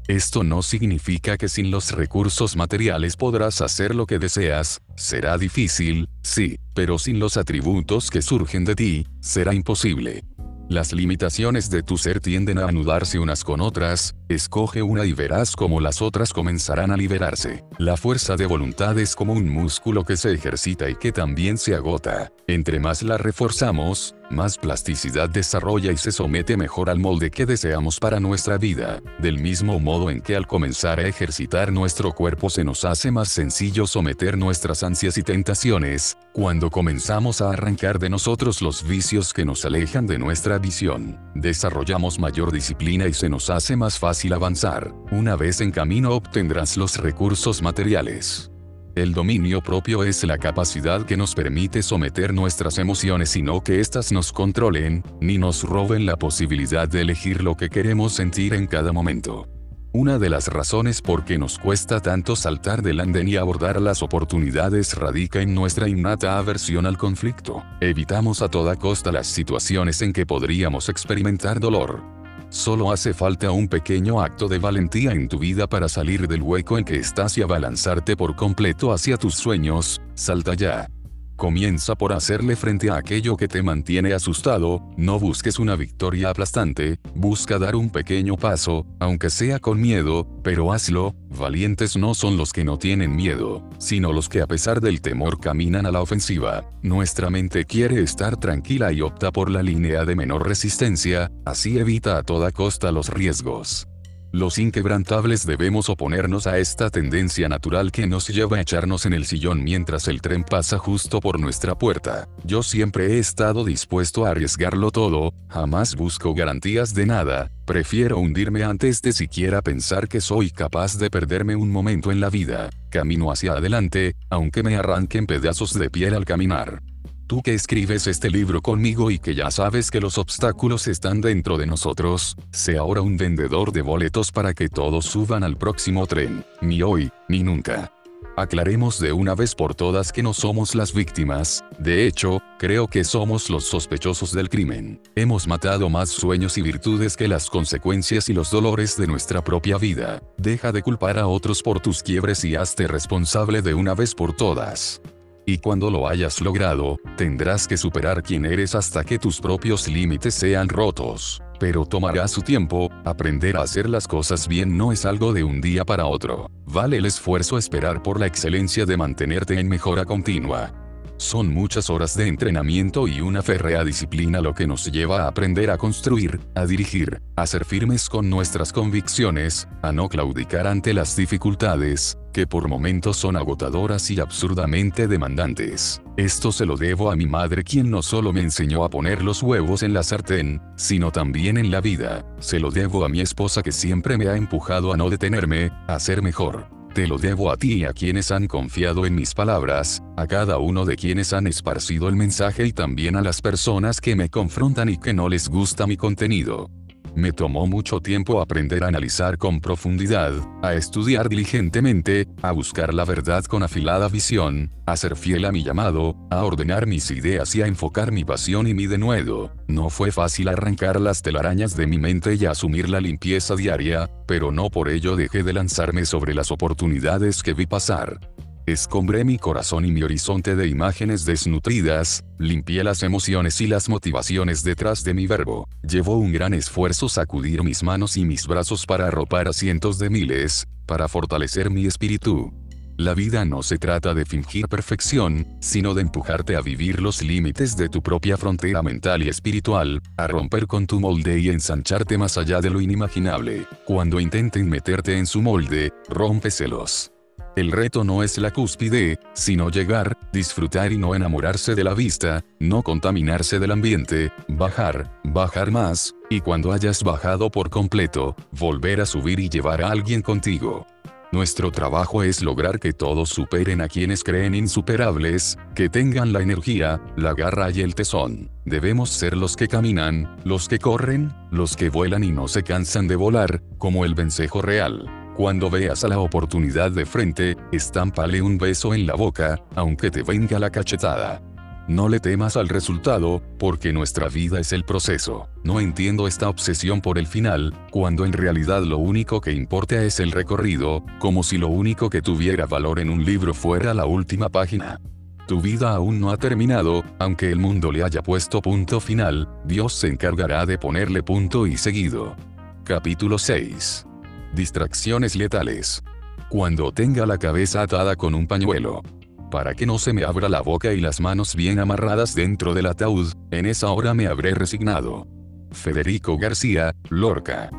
Esto no significa que sin los recursos materiales podrás hacer lo que deseas, será difícil, sí, pero sin los atributos que surgen de ti, será imposible. Las limitaciones de tu ser tienden a anudarse unas con otras, escoge una y verás cómo las otras comenzarán a liberarse. La fuerza de voluntad es como un músculo que se ejercita y que también se agota. Entre más la reforzamos, más plasticidad desarrolla y se somete mejor al molde que deseamos para nuestra vida, del mismo modo en que al comenzar a ejercitar nuestro cuerpo se nos hace más sencillo someter nuestras ansias y tentaciones, cuando comenzamos a arrancar de nosotros los vicios que nos alejan de nuestra visión, desarrollamos mayor disciplina y se nos hace más fácil avanzar, una vez en camino obtendrás los recursos materiales. El dominio propio es la capacidad que nos permite someter nuestras emociones y no que éstas nos controlen, ni nos roben la posibilidad de elegir lo que queremos sentir en cada momento. Una de las razones por qué nos cuesta tanto saltar del andén y abordar las oportunidades radica en nuestra innata aversión al conflicto. Evitamos a toda costa las situaciones en que podríamos experimentar dolor. Solo hace falta un pequeño acto de valentía en tu vida para salir del hueco en que estás y abalanzarte por completo hacia tus sueños, salta ya. Comienza por hacerle frente a aquello que te mantiene asustado, no busques una victoria aplastante, busca dar un pequeño paso, aunque sea con miedo, pero hazlo, valientes no son los que no tienen miedo, sino los que a pesar del temor caminan a la ofensiva. Nuestra mente quiere estar tranquila y opta por la línea de menor resistencia, así evita a toda costa los riesgos. Los inquebrantables debemos oponernos a esta tendencia natural que nos lleva a echarnos en el sillón mientras el tren pasa justo por nuestra puerta. Yo siempre he estado dispuesto a arriesgarlo todo, jamás busco garantías de nada, prefiero hundirme antes de siquiera pensar que soy capaz de perderme un momento en la vida. Camino hacia adelante, aunque me arranquen pedazos de piel al caminar. Tú que escribes este libro conmigo y que ya sabes que los obstáculos están dentro de nosotros, sé ahora un vendedor de boletos para que todos suban al próximo tren, ni hoy, ni nunca. Aclaremos de una vez por todas que no somos las víctimas, de hecho, creo que somos los sospechosos del crimen. Hemos matado más sueños y virtudes que las consecuencias y los dolores de nuestra propia vida. Deja de culpar a otros por tus quiebres y hazte responsable de una vez por todas. Y cuando lo hayas logrado, tendrás que superar quién eres hasta que tus propios límites sean rotos pero tomará su tiempo, aprender a hacer las cosas bien no es algo de un día para otro. Vale el esfuerzo esperar por la excelencia de mantenerte en mejora continua. Son muchas horas de entrenamiento y una férrea disciplina lo que nos lleva a aprender a construir, a dirigir, a ser firmes con nuestras convicciones, a no claudicar ante las dificultades, que por momentos son agotadoras y absurdamente demandantes. Esto se lo debo a mi madre quien no solo me enseñó a poner los huevos en la sartén, sino también en la vida. Se lo debo a mi esposa que siempre me ha empujado a no detenerme, a ser mejor. Te lo debo a ti y a quienes han confiado en mis palabras, a cada uno de quienes han esparcido el mensaje y también a las personas que me confrontan y que no les gusta mi contenido. Me tomó mucho tiempo aprender a analizar con profundidad, a estudiar diligentemente, a buscar la verdad con afilada visión, a ser fiel a mi llamado, a ordenar mis ideas y a enfocar mi pasión y mi denuedo. No fue fácil arrancar las telarañas de mi mente y asumir la limpieza diaria, pero no por ello dejé de lanzarme sobre las oportunidades que vi pasar. Escombré mi corazón y mi horizonte de imágenes desnutridas, limpié las emociones y las motivaciones detrás de mi verbo. Llevó un gran esfuerzo sacudir mis manos y mis brazos para arropar a cientos de miles, para fortalecer mi espíritu. La vida no se trata de fingir perfección, sino de empujarte a vivir los límites de tu propia frontera mental y espiritual, a romper con tu molde y ensancharte más allá de lo inimaginable. Cuando intenten meterte en su molde, rómpeselos. El reto no es la cúspide, sino llegar, disfrutar y no enamorarse de la vista, no contaminarse del ambiente, bajar, bajar más, y cuando hayas bajado por completo, volver a subir y llevar a alguien contigo. Nuestro trabajo es lograr que todos superen a quienes creen insuperables, que tengan la energía, la garra y el tesón. Debemos ser los que caminan, los que corren, los que vuelan y no se cansan de volar, como el vencejo real. Cuando veas a la oportunidad de frente, estámpale un beso en la boca, aunque te venga la cachetada. No le temas al resultado, porque nuestra vida es el proceso. No entiendo esta obsesión por el final, cuando en realidad lo único que importa es el recorrido, como si lo único que tuviera valor en un libro fuera la última página. Tu vida aún no ha terminado, aunque el mundo le haya puesto punto final, Dios se encargará de ponerle punto y seguido. Capítulo 6 Distracciones letales. Cuando tenga la cabeza atada con un pañuelo. Para que no se me abra la boca y las manos bien amarradas dentro del ataúd, en esa hora me habré resignado. Federico García, Lorca.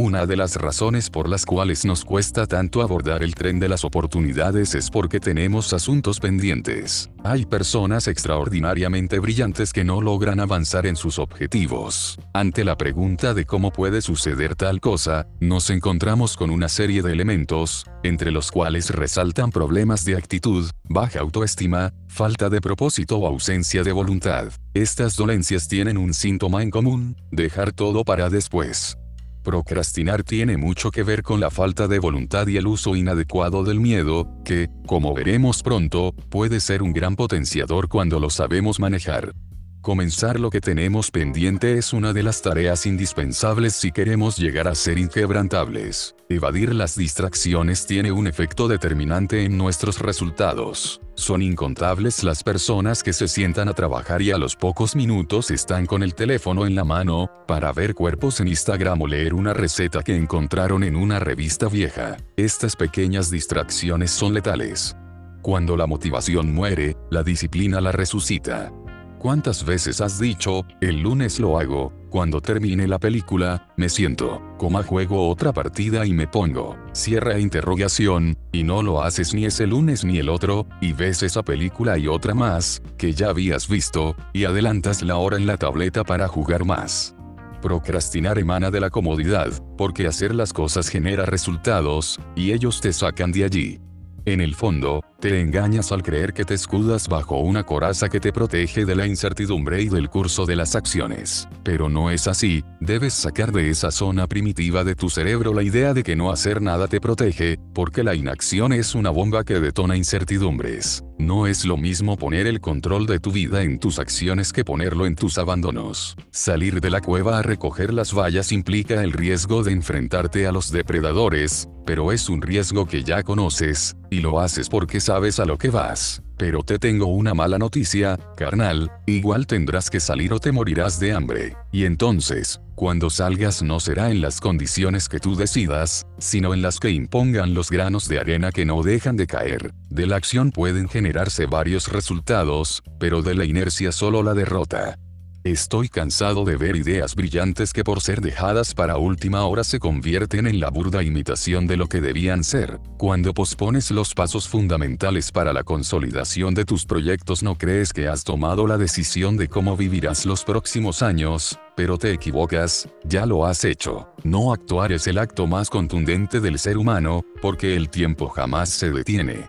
Una de las razones por las cuales nos cuesta tanto abordar el tren de las oportunidades es porque tenemos asuntos pendientes. Hay personas extraordinariamente brillantes que no logran avanzar en sus objetivos. Ante la pregunta de cómo puede suceder tal cosa, nos encontramos con una serie de elementos, entre los cuales resaltan problemas de actitud, baja autoestima, falta de propósito o ausencia de voluntad. Estas dolencias tienen un síntoma en común, dejar todo para después. Procrastinar tiene mucho que ver con la falta de voluntad y el uso inadecuado del miedo, que, como veremos pronto, puede ser un gran potenciador cuando lo sabemos manejar. Comenzar lo que tenemos pendiente es una de las tareas indispensables si queremos llegar a ser inquebrantables. Evadir las distracciones tiene un efecto determinante en nuestros resultados. Son incontables las personas que se sientan a trabajar y a los pocos minutos están con el teléfono en la mano, para ver cuerpos en Instagram o leer una receta que encontraron en una revista vieja. Estas pequeñas distracciones son letales. Cuando la motivación muere, la disciplina la resucita. ¿Cuántas veces has dicho, el lunes lo hago, cuando termine la película, me siento, coma juego otra partida y me pongo, cierra interrogación, y no lo haces ni ese lunes ni el otro, y ves esa película y otra más, que ya habías visto, y adelantas la hora en la tableta para jugar más? Procrastinar emana de la comodidad, porque hacer las cosas genera resultados, y ellos te sacan de allí. En el fondo, Te engañas al creer que te escudas bajo una coraza que te protege de la incertidumbre y del curso de las acciones. Pero no es así, debes sacar de esa zona primitiva de tu cerebro la idea de que no hacer nada te protege, porque la inacción es una bomba que detona incertidumbres. No es lo mismo poner el control de tu vida en tus acciones que ponerlo en tus abandonos. Salir de la cueva a recoger las vallas implica el riesgo de enfrentarte a los depredadores, pero es un riesgo que ya conoces, y lo haces porque sabes a lo que vas. Pero te tengo una mala noticia, carnal, igual tendrás que salir o te morirás de hambre. Y entonces, cuando salgas no será en las condiciones que tú decidas, sino en las que impongan los granos de arena que no dejan de caer. De la acción pueden generarse varios resultados, pero de la inercia solo la derrota. Estoy cansado de ver ideas brillantes que por ser dejadas para última hora se convierten en la burda imitación de lo que debían ser. Cuando pospones los pasos fundamentales para la consolidación de tus proyectos no crees que has tomado la decisión de cómo vivirás los próximos años, pero te equivocas, ya lo has hecho. No actuar es el acto más contundente del ser humano, porque el tiempo jamás se detiene.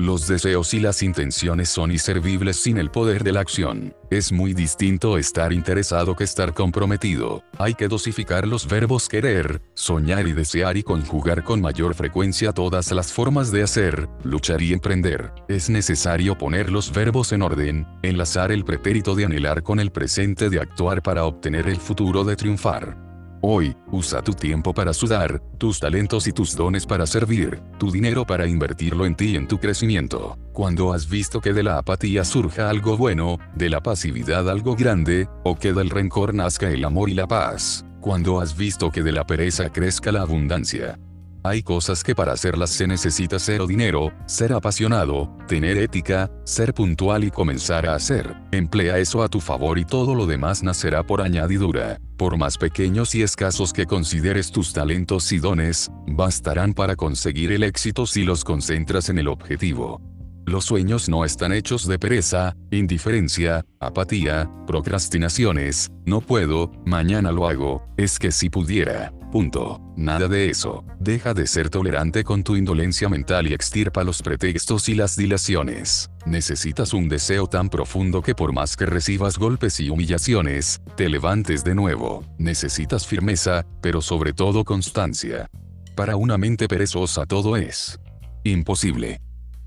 Los deseos y las intenciones son inservibles sin el poder de la acción. Es muy distinto estar interesado que estar comprometido. Hay que dosificar los verbos querer, soñar y desear y conjugar con mayor frecuencia todas las formas de hacer, luchar y emprender. Es necesario poner los verbos en orden, enlazar el pretérito de anhelar con el presente de actuar para obtener el futuro de triunfar. Hoy, usa tu tiempo para sudar, tus talentos y tus dones para servir, tu dinero para invertirlo en ti y en tu crecimiento. Cuando has visto que de la apatía surja algo bueno, de la pasividad algo grande, o que del rencor nazca el amor y la paz. Cuando has visto que de la pereza crezca la abundancia. Hay cosas que para hacerlas se necesita cero dinero, ser apasionado, tener ética, ser puntual y comenzar a hacer. Emplea eso a tu favor y todo lo demás nacerá por añadidura. Por más pequeños y escasos que consideres tus talentos y dones, bastarán para conseguir el éxito si los concentras en el objetivo. Los sueños no están hechos de pereza, indiferencia, apatía, procrastinaciones, no puedo, mañana lo hago, es que si pudiera. Punto. Nada de eso. Deja de ser tolerante con tu indolencia mental y extirpa los pretextos y las dilaciones. Necesitas un deseo tan profundo que por más que recibas golpes y humillaciones, te levantes de nuevo. Necesitas firmeza, pero sobre todo constancia. Para una mente perezosa todo es imposible.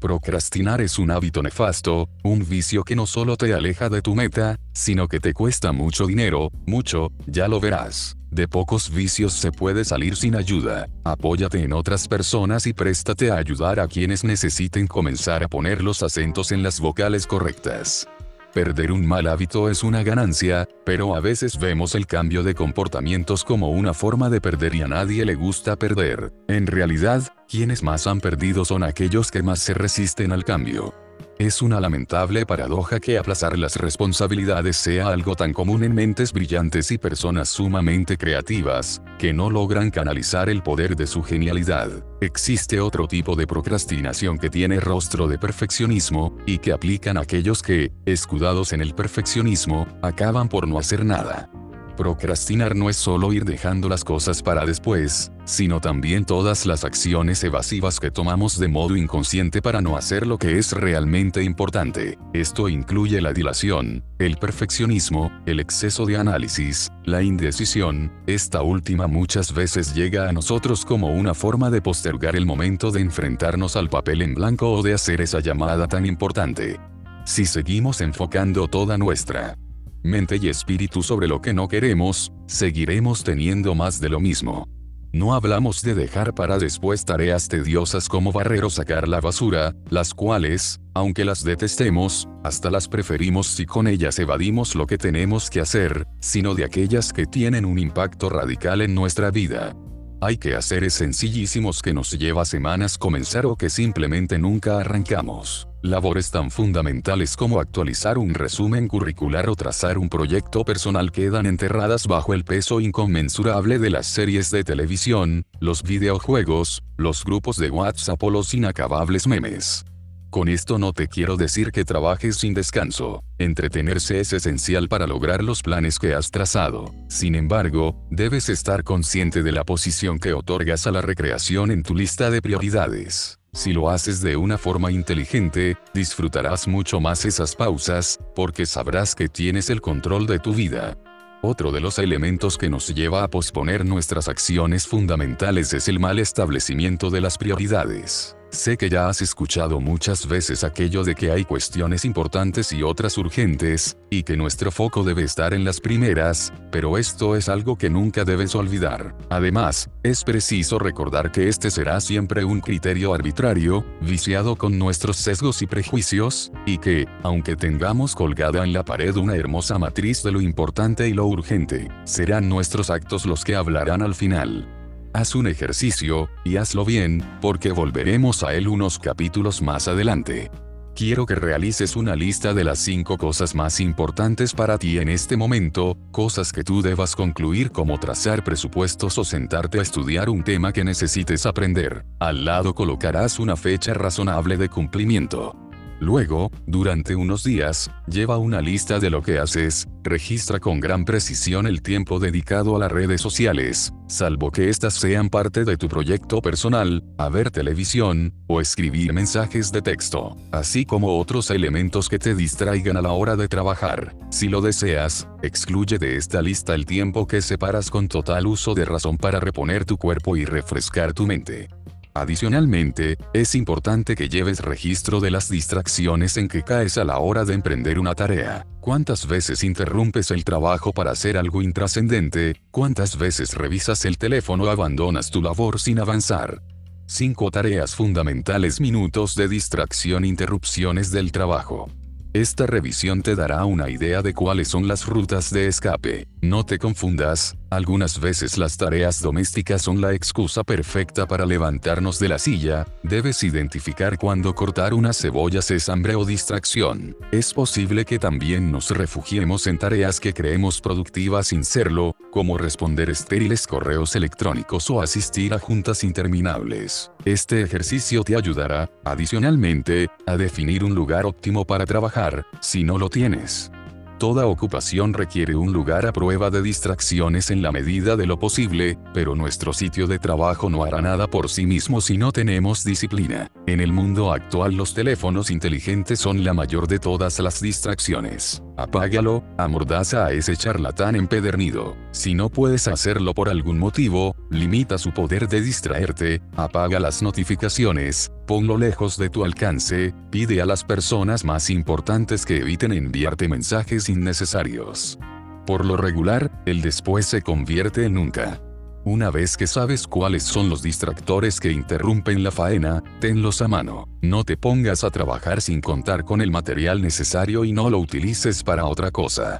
Procrastinar es un hábito nefasto, un vicio que no solo te aleja de tu meta, sino que te cuesta mucho dinero, mucho, ya lo verás. De pocos vicios se puede salir sin ayuda. Apóyate en otras personas y préstate a ayudar a quienes necesiten comenzar a poner los acentos en las vocales correctas. Perder un mal hábito es una ganancia, pero a veces vemos el cambio de comportamientos como una forma de perder y a nadie le gusta perder. En realidad, quienes más han perdido son aquellos que más se resisten al cambio. Es una lamentable paradoja que aplazar las responsabilidades sea algo tan común en mentes brillantes y personas sumamente creativas, que no logran canalizar el poder de su genialidad. Existe otro tipo de procrastinación que tiene rostro de perfeccionismo, y que aplican aquellos que, escudados en el perfeccionismo, acaban por no hacer nada. Procrastinar no es solo ir dejando las cosas para después, sino también todas las acciones evasivas que tomamos de modo inconsciente para no hacer lo que es realmente importante. Esto incluye la dilación, el perfeccionismo, el exceso de análisis, la indecisión, esta última muchas veces llega a nosotros como una forma de postergar el momento de enfrentarnos al papel en blanco o de hacer esa llamada tan importante. Si seguimos enfocando toda nuestra mente y espíritu sobre lo que no queremos, seguiremos teniendo más de lo mismo. No hablamos de dejar para después tareas tediosas como barrer o sacar la basura, las cuales, aunque las detestemos, hasta las preferimos si con ellas evadimos lo que tenemos que hacer, sino de aquellas que tienen un impacto radical en nuestra vida. Hay que hacer sencillísimos que nos lleva semanas comenzar o que simplemente nunca arrancamos. Labores tan fundamentales como actualizar un resumen curricular o trazar un proyecto personal quedan enterradas bajo el peso inconmensurable de las series de televisión, los videojuegos, los grupos de WhatsApp o los inacabables memes. Con esto no te quiero decir que trabajes sin descanso. Entretenerse es esencial para lograr los planes que has trazado. Sin embargo, debes estar consciente de la posición que otorgas a la recreación en tu lista de prioridades. Si lo haces de una forma inteligente, disfrutarás mucho más esas pausas, porque sabrás que tienes el control de tu vida. Otro de los elementos que nos lleva a posponer nuestras acciones fundamentales es el mal establecimiento de las prioridades. Sé que ya has escuchado muchas veces aquello de que hay cuestiones importantes y otras urgentes, y que nuestro foco debe estar en las primeras, pero esto es algo que nunca debes olvidar. Además, es preciso recordar que este será siempre un criterio arbitrario, viciado con nuestros sesgos y prejuicios, y que, aunque tengamos colgada en la pared una hermosa matriz de lo importante y lo urgente, serán nuestros actos los que hablarán al final. Haz un ejercicio, y hazlo bien, porque volveremos a él unos capítulos más adelante. Quiero que realices una lista de las 5 cosas más importantes para ti en este momento, cosas que tú debas concluir como trazar presupuestos o sentarte a estudiar un tema que necesites aprender. Al lado colocarás una fecha razonable de cumplimiento. Luego, durante unos días, lleva una lista de lo que haces, registra con gran precisión el tiempo dedicado a las redes sociales, salvo que éstas sean parte de tu proyecto personal, a ver televisión, o escribir mensajes de texto, así como otros elementos que te distraigan a la hora de trabajar. Si lo deseas, excluye de esta lista el tiempo que separas con total uso de razón para reponer tu cuerpo y refrescar tu mente. Adicionalmente, es importante que lleves registro de las distracciones en que caes a la hora de emprender una tarea. ¿Cuántas veces interrumpes el trabajo para hacer algo intrascendente? ¿Cuántas veces revisas el teléfono o abandonas tu labor sin avanzar? 5 tareas fundamentales minutos de distracción interrupciones del trabajo. Esta revisión te dará una idea de cuáles son las rutas de escape. No te confundas, algunas veces las tareas domésticas son la excusa perfecta para levantarnos de la silla, debes identificar cuándo cortar una cebolla es hambre o distracción. Es posible que también nos refugiemos en tareas que creemos productivas sin serlo, como responder estériles correos electrónicos o asistir a juntas interminables. Este ejercicio te ayudará, adicionalmente, a definir un lugar óptimo para trabajar, si no lo tienes. Toda ocupación requiere un lugar a prueba de distracciones en la medida de lo posible, pero nuestro sitio de trabajo no hará nada por sí mismo si no tenemos disciplina. En el mundo actual los teléfonos inteligentes son la mayor de todas las distracciones. Apágalo, amordaza a ese charlatán empedernido. Si no puedes hacerlo por algún motivo, limita su poder de distraerte, apaga las notificaciones, ponlo lejos de tu alcance, pide a las personas más importantes que eviten enviarte mensajes innecesarios. Por lo regular, el después se convierte en nunca. Una vez que sabes cuáles son los distractores que interrumpen la faena, tenlos a mano. No te pongas a trabajar sin contar con el material necesario y no lo utilices para otra cosa.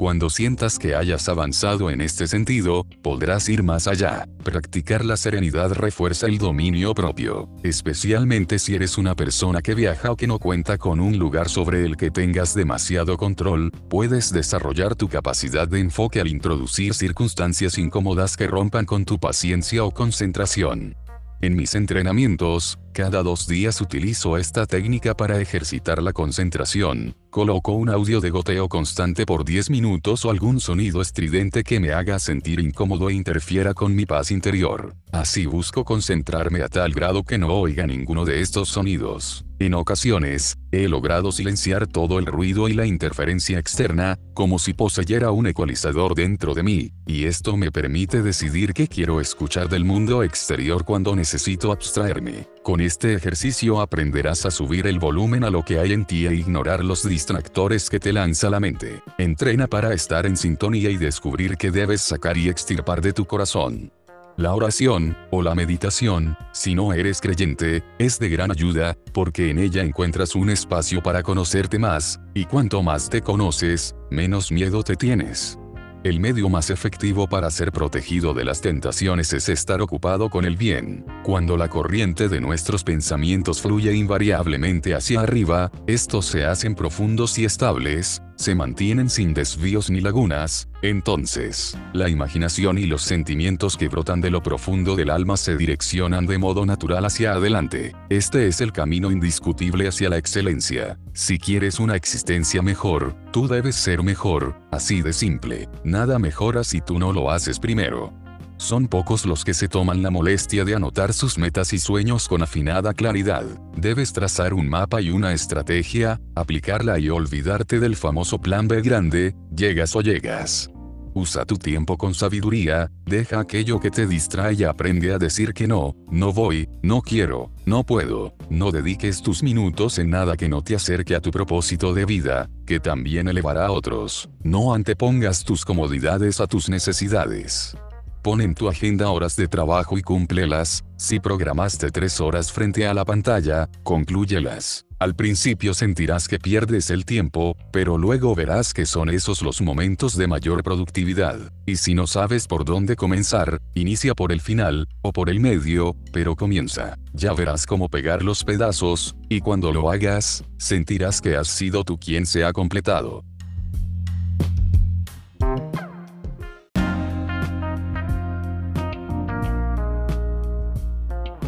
Cuando sientas que hayas avanzado en este sentido, podrás ir más allá. Practicar la serenidad refuerza el dominio propio, especialmente si eres una persona que viaja o que no cuenta con un lugar sobre el que tengas demasiado control, puedes desarrollar tu capacidad de enfoque al introducir circunstancias incómodas que rompan con tu paciencia o concentración. En mis entrenamientos, cada dos días utilizo esta técnica para ejercitar la concentración. Coloco un audio de goteo constante por 10 minutos o algún sonido estridente que me haga sentir incómodo e interfiera con mi paz interior. Así busco concentrarme a tal grado que no oiga ninguno de estos sonidos. En ocasiones, he logrado silenciar todo el ruido y la interferencia externa, como si poseyera un ecualizador dentro de mí, y esto me permite decidir qué quiero escuchar del mundo exterior cuando necesito abstraerme. Con este ejercicio aprenderás a subir el volumen a lo que hay en ti e ignorar los distractores que te lanza la mente. Entrena para estar en sintonía y descubrir qué debes sacar y extirpar de tu corazón. La oración, o la meditación, si no eres creyente, es de gran ayuda, porque en ella encuentras un espacio para conocerte más, y cuanto más te conoces, menos miedo te tienes. El medio más efectivo para ser protegido de las tentaciones es estar ocupado con el bien. Cuando la corriente de nuestros pensamientos fluye invariablemente hacia arriba, estos se hacen profundos y estables, se mantienen sin desvíos ni lagunas, entonces, la imaginación y los sentimientos que brotan de lo profundo del alma se direccionan de modo natural hacia adelante. Este es el camino indiscutible hacia la excelencia. Si quieres una existencia mejor, tú debes ser mejor, así de simple. Nada mejora si tú no lo haces primero. Son pocos los que se toman la molestia de anotar sus metas y sueños con afinada claridad. Debes trazar un mapa y una estrategia, aplicarla y olvidarte del famoso plan B grande, llegas o llegas. Usa tu tiempo con sabiduría, deja aquello que te distrae y aprende a decir que no, no voy, no quiero, no puedo. No dediques tus minutos en nada que no te acerque a tu propósito de vida, que también elevará a otros. No antepongas tus comodidades a tus necesidades. Pon en tu agenda horas de trabajo y cúmplelas, si programaste tres horas frente a la pantalla, conclúyelas. Al principio sentirás que pierdes el tiempo, pero luego verás que son esos los momentos de mayor productividad. Y si no sabes por dónde comenzar, inicia por el final, o por el medio, pero comienza. Ya verás cómo pegar los pedazos, y cuando lo hagas, sentirás que has sido tú quien se ha completado.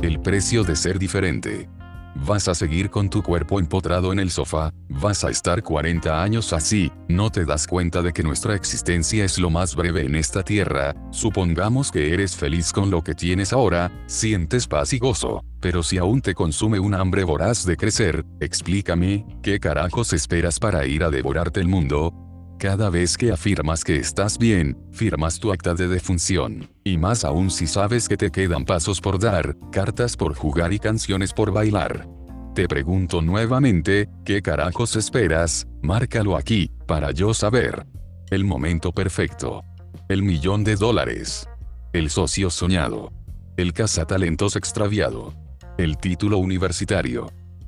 El precio de ser diferente. Vas a seguir con tu cuerpo empotrado en el sofá, vas a estar 40 años así, no te das cuenta de que nuestra existencia es lo más breve en esta tierra, supongamos que eres feliz con lo que tienes ahora, sientes paz y gozo, pero si aún te consume un hambre voraz de crecer, explícame, ¿qué carajos esperas para ir a devorarte el mundo? Cada vez que afirmas que estás bien, firmas tu acta de defunción. Y más aún si sabes que te quedan pasos por dar, cartas por jugar y canciones por bailar. Te pregunto nuevamente, ¿qué carajos esperas? Márcalo aquí, para yo saber. El momento perfecto. El millón de dólares. El socio soñado. El cazatalentos extraviado. El título universitario.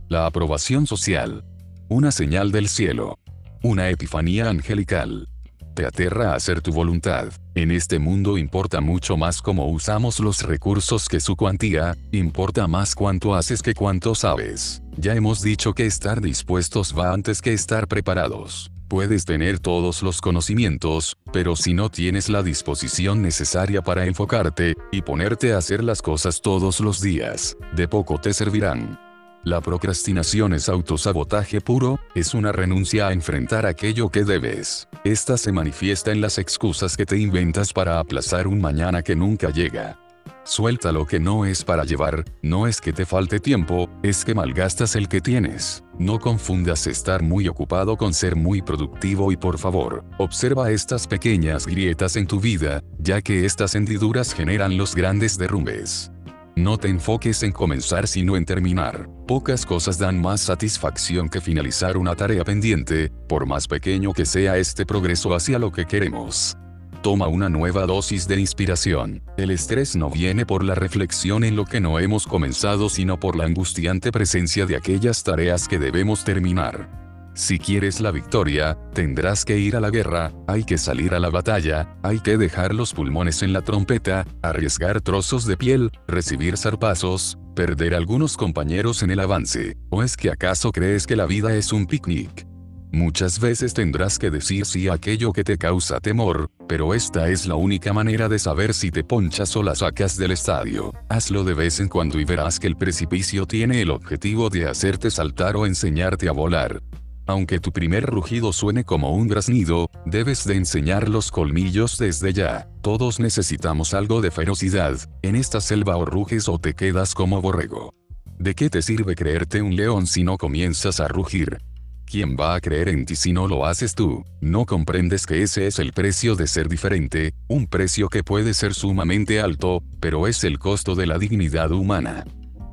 La aprobación social. Una señal del cielo. Una epifanía angelical. Te aterra hacer tu voluntad. En este mundo importa mucho más cómo usamos los recursos que su cuantía, importa más cuánto haces que cuánto sabes. Ya hemos dicho que estar dispuestos va antes que estar preparados. Puedes tener todos los conocimientos, pero si no tienes la disposición necesaria para enfocarte, y ponerte a hacer las cosas todos los días, de poco te servirán. La procrastinación es autosabotaje puro, es una renuncia a enfrentar aquello que debes. Esta se manifiesta en las excusas que te inventas para aplazar un mañana que nunca llega. Suelta lo que no es para llevar, no es que te falte tiempo, es que malgastas el que tienes. No confundas estar muy ocupado con ser muy productivo y por favor, observa estas pequeñas grietas en tu vida, ya que estas hendiduras generan los grandes derrumbes. No te enfoques en comenzar sino en terminar. Pocas cosas dan más satisfacción que finalizar una tarea pendiente, por más pequeño que sea este progreso hacia lo que queremos. Toma una nueva dosis de inspiración. El estrés no viene por la reflexión en lo que no hemos comenzado sino por la angustiante presencia de aquellas tareas que debemos terminar. Si quieres la victoria, tendrás que ir a la guerra, hay que salir a la batalla, hay que dejar los pulmones en la trompeta, arriesgar trozos de piel, recibir zarpazos, perder algunos compañeros en el avance, ¿o es que acaso crees que la vida es un picnic? Muchas veces tendrás que decir sí a aquello que te causa temor, pero esta es la única manera de saber si te ponchas o la sacas del estadio. Hazlo de vez en cuando y verás que el precipicio tiene el objetivo de hacerte saltar o enseñarte a volar. Aunque tu primer rugido suene como un graznido, debes de enseñar los colmillos desde ya. Todos necesitamos algo de ferocidad, en esta selva o ruges o te quedas como borrego. ¿De qué te sirve creerte un león si no comienzas a rugir? ¿Quién va a creer en ti si no lo haces tú? No comprendes que ese es el precio de ser diferente, un precio que puede ser sumamente alto, pero es el costo de la dignidad humana.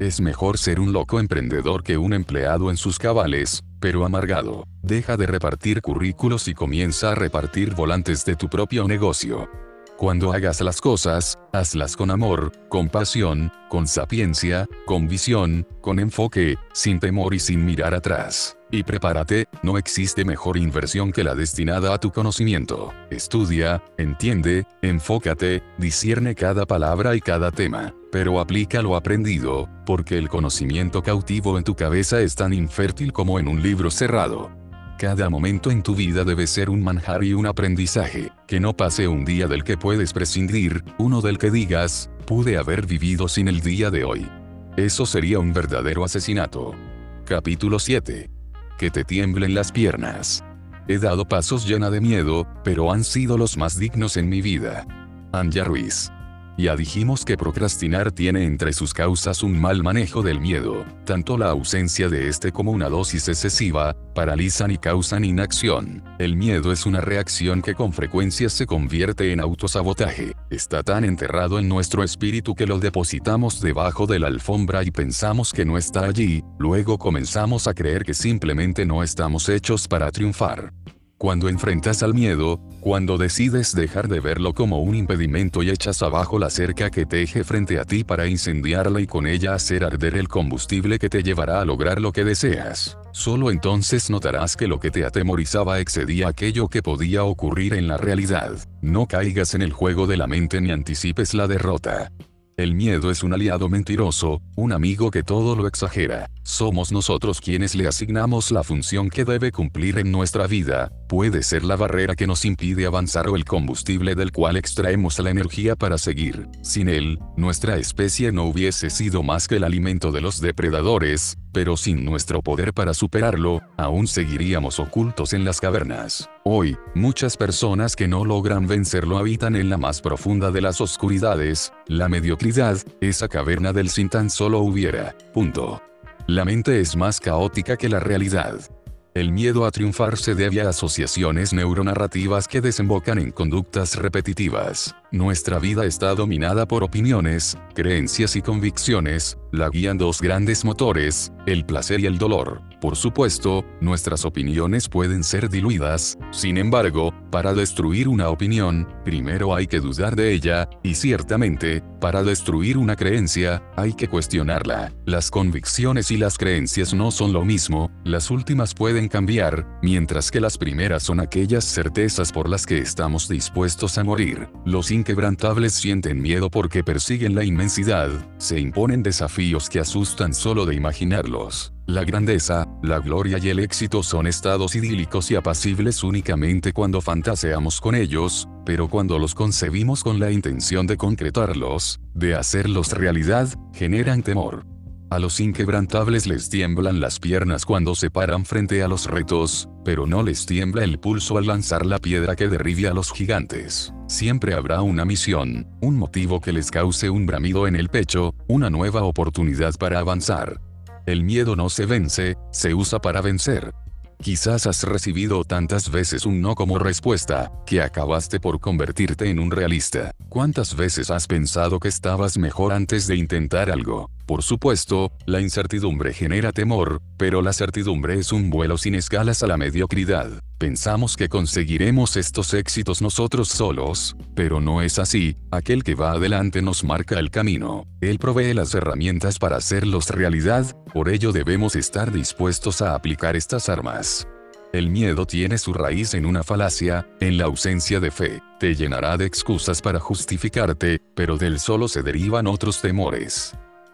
Es mejor ser un loco emprendedor que un empleado en sus cabales, pero amargado. Deja de repartir currículos y comienza a repartir volantes de tu propio negocio. Cuando hagas las cosas, hazlas con amor, con pasión, con sapiencia, con visión, con enfoque, sin temor y sin mirar atrás. Y prepárate, no existe mejor inversión que la destinada a tu conocimiento. Estudia, entiende, enfócate, discierne cada palabra y cada tema, pero aplica lo aprendido, porque el conocimiento cautivo en tu cabeza es tan infértil como en un libro cerrado. Cada momento en tu vida debe ser un manjar y un aprendizaje, que no pase un día del que puedes prescindir, uno del que digas, pude haber vivido sin el día de hoy. Eso sería un verdadero asesinato. Capítulo 7 que te tiemblen las piernas. He dado pasos llena de miedo, pero han sido los más dignos en mi vida. Anja Ruiz. Ya dijimos que procrastinar tiene entre sus causas un mal manejo del miedo. Tanto la ausencia de este como una dosis excesiva, paralizan y causan inacción. El miedo es una reacción que con frecuencia se convierte en autosabotaje. Está tan enterrado en nuestro espíritu que lo depositamos debajo de la alfombra y pensamos que no está allí, luego comenzamos a creer que simplemente no estamos hechos para triunfar. Cuando enfrentas al miedo, cuando decides dejar de verlo como un impedimento y echas abajo la cerca que teje frente a ti para incendiarla y con ella hacer arder el combustible que te llevará a lograr lo que deseas, solo entonces notarás que lo que te atemorizaba excedía aquello que podía ocurrir en la realidad. No caigas en el juego de la mente ni anticipes la derrota. El miedo es un aliado mentiroso, un amigo que todo lo exagera. Somos nosotros quienes le asignamos la función que debe cumplir en nuestra vida, puede ser la barrera que nos impide avanzar o el combustible del cual extraemos la energía para seguir. Sin él, nuestra especie no hubiese sido más que el alimento de los depredadores, pero sin nuestro poder para superarlo, aún seguiríamos ocultos en las cavernas. Hoy, muchas personas que no logran vencerlo habitan en la más profunda de las oscuridades, la mediocridad, esa caverna del sin tan solo hubiera. Punto. La mente es más caótica que la realidad. El miedo a triunfar se debe a asociaciones neuronarrativas que desembocan en conductas repetitivas. Nuestra vida está dominada por opiniones, creencias y convicciones, la guían dos grandes motores, el placer y el dolor. Por supuesto, nuestras opiniones pueden ser diluidas, sin embargo, para destruir una opinión, primero hay que dudar de ella, y ciertamente, para destruir una creencia, hay que cuestionarla. Las convicciones y las creencias no son lo mismo, las últimas pueden cambiar, mientras que las primeras son aquellas certezas por las que estamos dispuestos a morir. Los inquebrantables sienten miedo porque persiguen la inmensidad, se imponen desafíos que asustan solo de imaginarlos. La grandeza, la gloria y el éxito son estados idílicos y apacibles únicamente cuando fantaseamos con ellos, pero cuando los concebimos con la intención de concretarlos, de hacerlos realidad, generan temor. A los inquebrantables les tiemblan las piernas cuando se paran frente a los retos, pero no les tiembla el pulso al lanzar la piedra que derribe a los gigantes. Siempre habrá una misión, un motivo que les cause un bramido en el pecho, una nueva oportunidad para avanzar. El miedo no se vence, se usa para vencer. Quizás has recibido tantas veces un no como respuesta, que acabaste por convertirte en un realista. ¿Cuántas veces has pensado que estabas mejor antes de intentar algo? Por supuesto, la incertidumbre genera temor, pero la certidumbre es un vuelo sin escalas a la mediocridad. Pensamos que conseguiremos estos éxitos nosotros solos, pero no es así, aquel que va adelante nos marca el camino. Él provee las herramientas para hacerlos realidad, por ello debemos estar dispuestos a aplicar estas armas. El miedo tiene su raíz en una falacia, en la ausencia de fe. Te llenará de excusas para justificarte, pero del solo se derivan otros temores.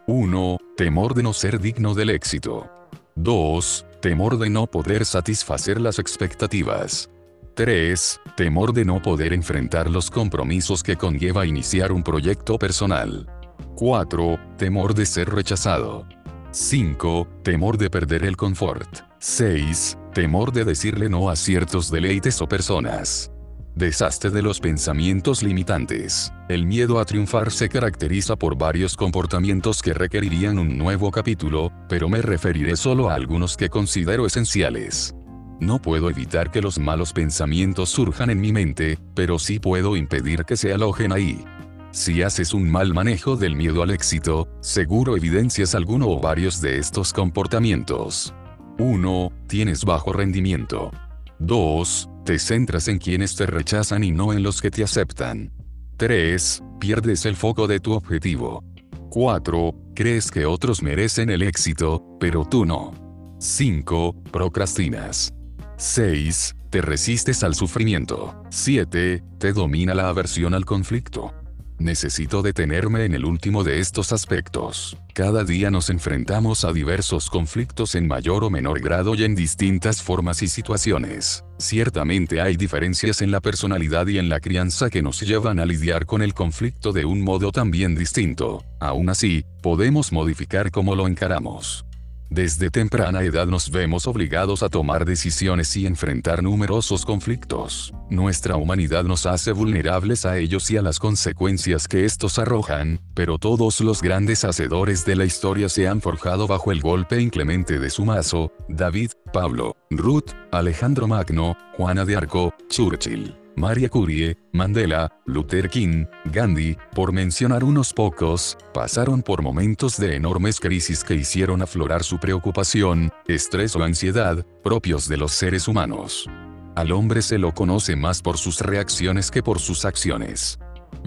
1. Temor de no ser digno del éxito. 2. Temor de no poder satisfacer las expectativas. 3. Temor de no poder enfrentar los compromisos que conlleva iniciar un proyecto personal. 4. Temor de ser rechazado. 5. Temor de perder el confort. 6. Temor de decirle no a ciertos deleites o personas. Desastre de los pensamientos limitantes. El miedo a triunfar se caracteriza por varios comportamientos que requerirían un nuevo capítulo, pero me referiré solo a algunos que considero esenciales. No puedo evitar que los malos pensamientos surjan en mi mente, pero sí puedo impedir que se alojen ahí. Si haces un mal manejo del miedo al éxito, seguro evidencias alguno o varios de estos comportamientos. 1. Tienes bajo rendimiento. 2. Te centras en quienes te rechazan y no en los que te aceptan. 3. Pierdes el foco de tu objetivo. 4. Crees que otros merecen el éxito, pero tú no. 5. Procrastinas. 6. Te resistes al sufrimiento. 7. Te domina la aversión al conflicto. Necesito detenerme en el último de estos aspectos. Cada día nos enfrentamos a diversos conflictos en mayor o menor grado y en distintas formas y situaciones. Ciertamente hay diferencias en la personalidad y en la crianza que nos llevan a lidiar con el conflicto de un modo también distinto. Aún así, podemos modificar cómo lo encaramos. Desde temprana edad nos vemos obligados a tomar decisiones y enfrentar numerosos conflictos. Nuestra humanidad nos hace vulnerables a ellos y a las consecuencias que estos arrojan, pero todos los grandes hacedores de la historia se han forjado bajo el golpe inclemente de su mazo, David, Pablo, Ruth, Alejandro Magno, Juana de Arco, Churchill. Maria Curie, Mandela, Luther King, Gandhi, por mencionar unos pocos, pasaron por momentos de enormes crisis que hicieron aflorar su preocupación, estrés o ansiedad, propios de los seres humanos. Al hombre se lo conoce más por sus reacciones que por sus acciones.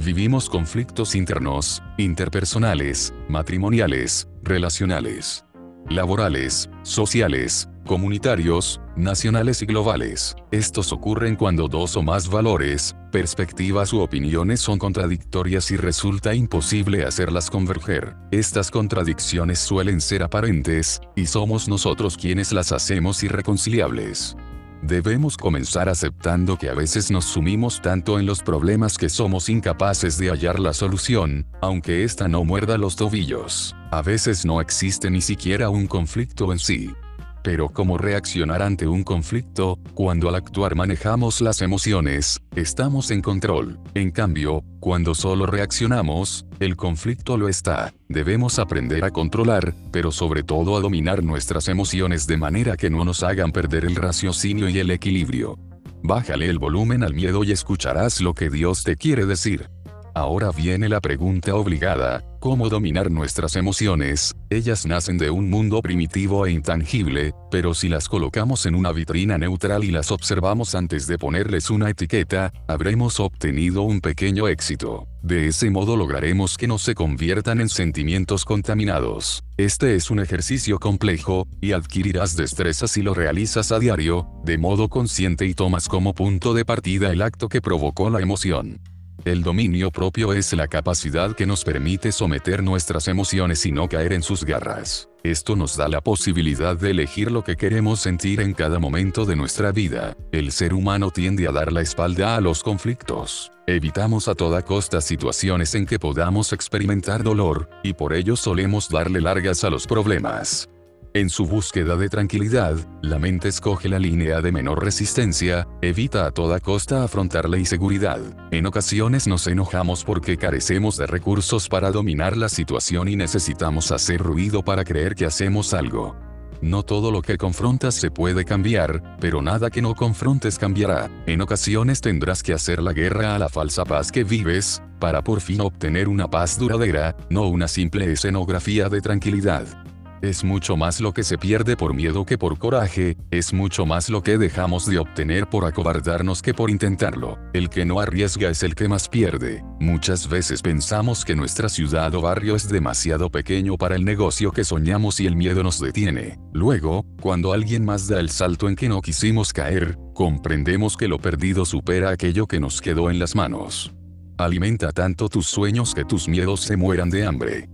Vivimos conflictos internos, interpersonales, matrimoniales, relacionales, laborales, sociales, comunitarios, nacionales y globales. Estos ocurren cuando dos o más valores, perspectivas u opiniones son contradictorias y resulta imposible hacerlas converger. Estas contradicciones suelen ser aparentes, y somos nosotros quienes las hacemos irreconciliables. Debemos comenzar aceptando que a veces nos sumimos tanto en los problemas que somos incapaces de hallar la solución, aunque ésta no muerda los tobillos. A veces no existe ni siquiera un conflicto en sí. Pero cómo reaccionar ante un conflicto, cuando al actuar manejamos las emociones, estamos en control. En cambio, cuando solo reaccionamos, el conflicto lo está. Debemos aprender a controlar, pero sobre todo a dominar nuestras emociones de manera que no nos hagan perder el raciocinio y el equilibrio. Bájale el volumen al miedo y escucharás lo que Dios te quiere decir. Ahora viene la pregunta obligada, ¿cómo dominar nuestras emociones? Ellas nacen de un mundo primitivo e intangible, pero si las colocamos en una vitrina neutral y las observamos antes de ponerles una etiqueta, habremos obtenido un pequeño éxito. De ese modo lograremos que no se conviertan en sentimientos contaminados. Este es un ejercicio complejo, y adquirirás destreza si lo realizas a diario, de modo consciente y tomas como punto de partida el acto que provocó la emoción. El dominio propio es la capacidad que nos permite someter nuestras emociones y no caer en sus garras. Esto nos da la posibilidad de elegir lo que queremos sentir en cada momento de nuestra vida. El ser humano tiende a dar la espalda a los conflictos. Evitamos a toda costa situaciones en que podamos experimentar dolor, y por ello solemos darle largas a los problemas. En su búsqueda de tranquilidad, la mente escoge la línea de menor resistencia, evita a toda costa afrontar la inseguridad. En ocasiones nos enojamos porque carecemos de recursos para dominar la situación y necesitamos hacer ruido para creer que hacemos algo. No todo lo que confrontas se puede cambiar, pero nada que no confrontes cambiará. En ocasiones tendrás que hacer la guerra a la falsa paz que vives, para por fin obtener una paz duradera, no una simple escenografía de tranquilidad. Es mucho más lo que se pierde por miedo que por coraje, es mucho más lo que dejamos de obtener por acobardarnos que por intentarlo. El que no arriesga es el que más pierde. Muchas veces pensamos que nuestra ciudad o barrio es demasiado pequeño para el negocio que soñamos y el miedo nos detiene. Luego, cuando alguien más da el salto en que no quisimos caer, comprendemos que lo perdido supera aquello que nos quedó en las manos. Alimenta tanto tus sueños que tus miedos se mueran de hambre.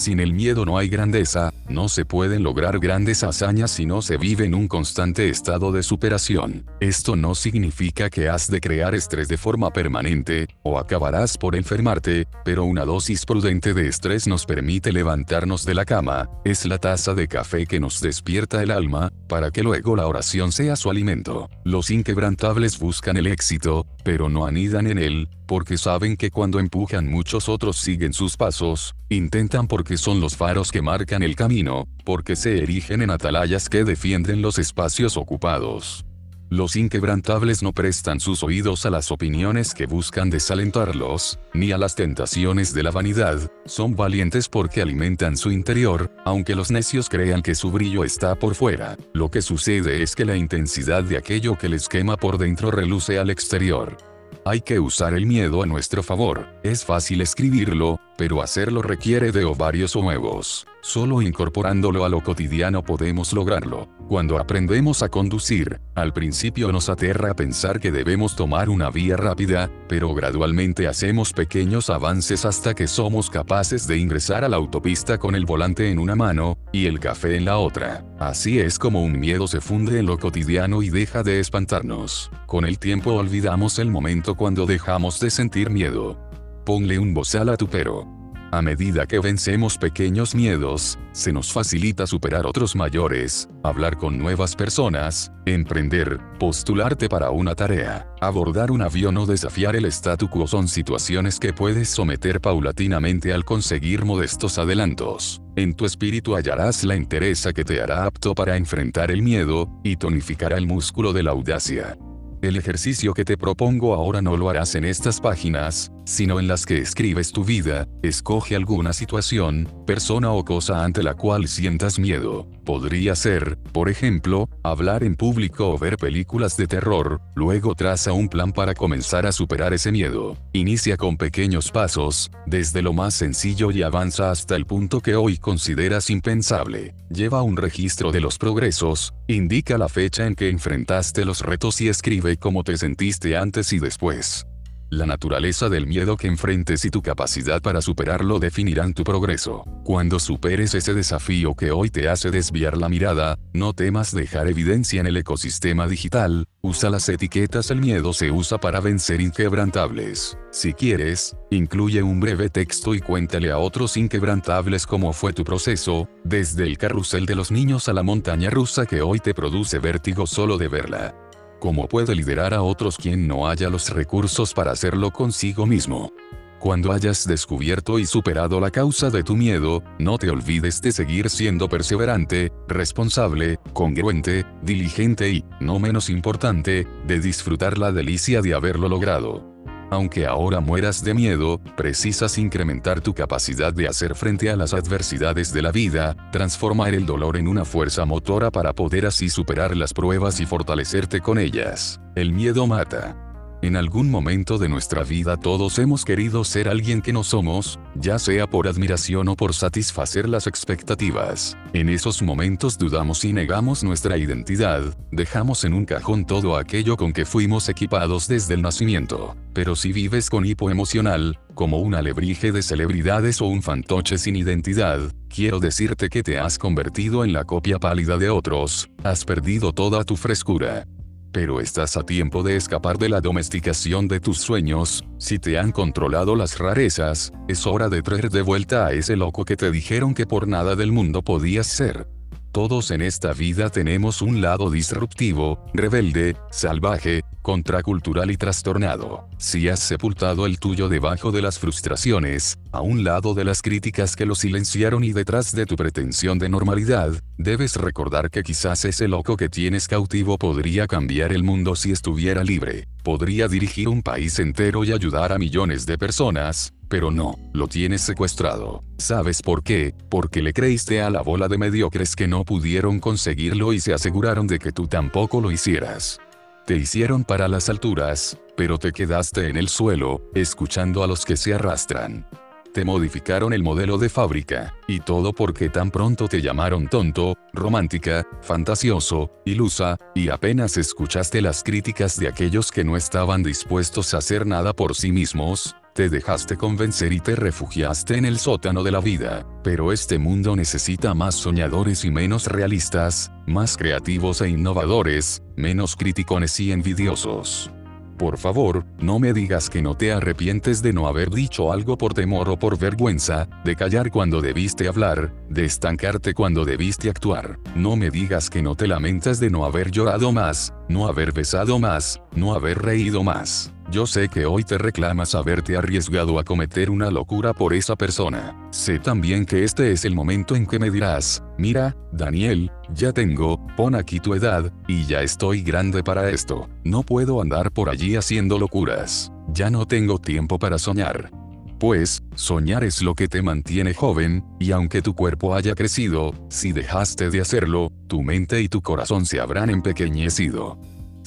Sin el miedo no hay grandeza, no se pueden lograr grandes hazañas si no se vive en un constante estado de superación. Esto no significa que has de crear estrés de forma permanente, o acabarás por enfermarte, pero una dosis prudente de estrés nos permite levantarnos de la cama, es la taza de café que nos despierta el alma, para que luego la oración sea su alimento. Los inquebrantables buscan el éxito, pero no anidan en él, porque saben que cuando empujan muchos otros siguen sus pasos, intentan porque son los faros que marcan el camino, porque se erigen en atalayas que defienden los espacios ocupados. Los inquebrantables no prestan sus oídos a las opiniones que buscan desalentarlos, ni a las tentaciones de la vanidad, son valientes porque alimentan su interior, aunque los necios crean que su brillo está por fuera. Lo que sucede es que la intensidad de aquello que les quema por dentro reluce al exterior. Hay que usar el miedo a nuestro favor. Es fácil escribirlo, pero hacerlo requiere de ovarios o huevos. Solo incorporándolo a lo cotidiano podemos lograrlo. Cuando aprendemos a conducir, al principio nos aterra pensar que debemos tomar una vía rápida, pero gradualmente hacemos pequeños avances hasta que somos capaces de ingresar a la autopista con el volante en una mano, y el café en la otra. Así es como un miedo se funde en lo cotidiano y deja de espantarnos. Con el tiempo olvidamos el momento cuando dejamos de sentir miedo. Ponle un bozal a tu pero. A medida que vencemos pequeños miedos, se nos facilita superar otros mayores, hablar con nuevas personas, emprender, postularte para una tarea, abordar un avión o desafiar el statu quo son situaciones que puedes someter paulatinamente al conseguir modestos adelantos. En tu espíritu hallarás la entereza que te hará apto para enfrentar el miedo, y tonificará el músculo de la audacia. El ejercicio que te propongo ahora no lo harás en estas páginas, sino en las que escribes tu vida, escoge alguna situación, persona o cosa ante la cual sientas miedo. Podría ser, por ejemplo, hablar en público o ver películas de terror, luego traza un plan para comenzar a superar ese miedo. Inicia con pequeños pasos, desde lo más sencillo y avanza hasta el punto que hoy consideras impensable. Lleva un registro de los progresos, indica la fecha en que enfrentaste los retos y escribe cómo te sentiste antes y después. La naturaleza del miedo que enfrentes y tu capacidad para superarlo definirán tu progreso. Cuando superes ese desafío que hoy te hace desviar la mirada, no temas dejar evidencia en el ecosistema digital, usa las etiquetas El miedo se usa para vencer inquebrantables. Si quieres, incluye un breve texto y cuéntale a otros inquebrantables cómo fue tu proceso, desde el carrusel de los niños a la montaña rusa que hoy te produce vértigo solo de verla. ¿Cómo puede liderar a otros quien no haya los recursos para hacerlo consigo mismo? Cuando hayas descubierto y superado la causa de tu miedo, no te olvides de seguir siendo perseverante, responsable, congruente, diligente y, no menos importante, de disfrutar la delicia de haberlo logrado. Aunque ahora mueras de miedo, precisas incrementar tu capacidad de hacer frente a las adversidades de la vida, transformar el dolor en una fuerza motora para poder así superar las pruebas y fortalecerte con ellas. El miedo mata. En algún momento de nuestra vida todos hemos querido ser alguien que no somos, ya sea por admiración o por satisfacer las expectativas. En esos momentos dudamos y negamos nuestra identidad, dejamos en un cajón todo aquello con que fuimos equipados desde el nacimiento. Pero si vives con hipo emocional, como un alebrije de celebridades o un fantoche sin identidad, quiero decirte que te has convertido en la copia pálida de otros, has perdido toda tu frescura. Pero estás a tiempo de escapar de la domesticación de tus sueños, si te han controlado las rarezas, es hora de traer de vuelta a ese loco que te dijeron que por nada del mundo podías ser. Todos en esta vida tenemos un lado disruptivo, rebelde, salvaje, contracultural y trastornado. Si has sepultado el tuyo debajo de las frustraciones, a un lado de las críticas que lo silenciaron y detrás de tu pretensión de normalidad, debes recordar que quizás ese loco que tienes cautivo podría cambiar el mundo si estuviera libre. Podría dirigir un país entero y ayudar a millones de personas, pero no, lo tienes secuestrado. ¿Sabes por qué? Porque le creíste a la bola de mediocres que no pudieron conseguirlo y se aseguraron de que tú tampoco lo hicieras. Te hicieron para las alturas, pero te quedaste en el suelo, escuchando a los que se arrastran. Te modificaron el modelo de fábrica, y todo porque tan pronto te llamaron tonto, romántica, fantasioso, ilusa, y apenas escuchaste las críticas de aquellos que no estaban dispuestos a hacer nada por sí mismos, te dejaste convencer y te refugiaste en el sótano de la vida, pero este mundo necesita más soñadores y menos realistas, más creativos e innovadores, menos criticones y envidiosos. Por favor, no me digas que no te arrepientes de no haber dicho algo por temor o por vergüenza, de callar cuando debiste hablar, de estancarte cuando debiste actuar. No me digas que no te lamentas de no haber llorado más, no haber besado más, no haber reído más. Yo sé que hoy te reclamas haberte arriesgado a cometer una locura por esa persona. Sé también que este es el momento en que me dirás, mira, Daniel, ya tengo, pon aquí tu edad, y ya estoy grande para esto. No puedo andar por allí haciendo locuras. Ya no tengo tiempo para soñar. Pues, soñar es lo que te mantiene joven, y aunque tu cuerpo haya crecido, si dejaste de hacerlo, tu mente y tu corazón se habrán empequeñecido.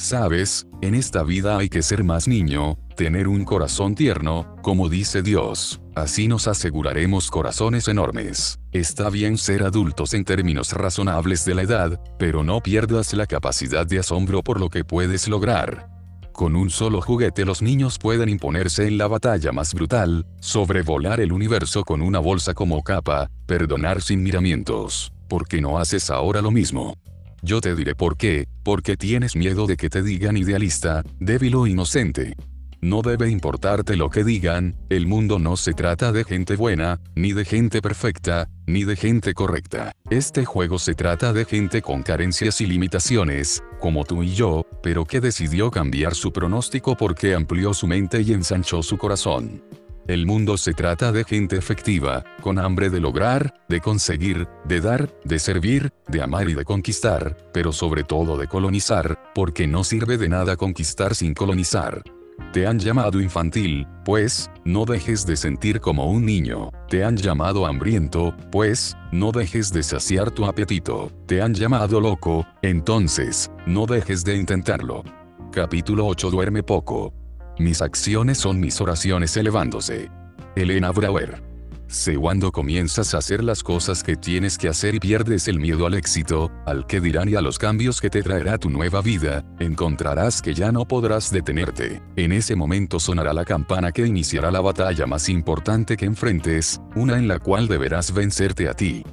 Sabes, en esta vida hay que ser más niño, tener un corazón tierno, como dice Dios, así nos aseguraremos corazones enormes. Está bien ser adultos en términos razonables de la edad, pero no pierdas la capacidad de asombro por lo que puedes lograr. Con un solo juguete los niños pueden imponerse en la batalla más brutal, sobrevolar el universo con una bolsa como capa, perdonar sin miramientos. ¿Por qué no haces ahora lo mismo? Yo te diré por qué, porque tienes miedo de que te digan idealista, débil o inocente. no debe importarte lo que digan, el mundo no se trata de gente buena, ni de gente perfecta, ni de gente correcta. Este juego se trata de gente con carencias y limitaciones, como tú y yo, pero que decidió cambiar su pronóstico porque amplió su mente y ensanchó su corazón. El mundo se trata de gente efectiva, con hambre de lograr, de conseguir, de dar, de servir, de amar y de conquistar, pero sobre todo de colonizar, porque no sirve de nada conquistar sin colonizar. Te han llamado infantil, pues, no dejes de sentir como un niño. Te han llamado hambriento, pues, no dejes de saciar tu apetito. Te han llamado loco, entonces, no dejes de intentarlo. Capítulo 8 Duerme poco. Mis acciones son mis oraciones elevándose. Elena Brauer. Sé cuando comienzas a hacer las cosas que tienes que hacer y pierdes el miedo al éxito, al que dirán y a los cambios que te traerá tu nueva vida, encontrarás que ya no podrás detenerte. En ese momento sonará la campana que iniciará la batalla más importante que enfrentes, una en la cual deberás vencerte a ti.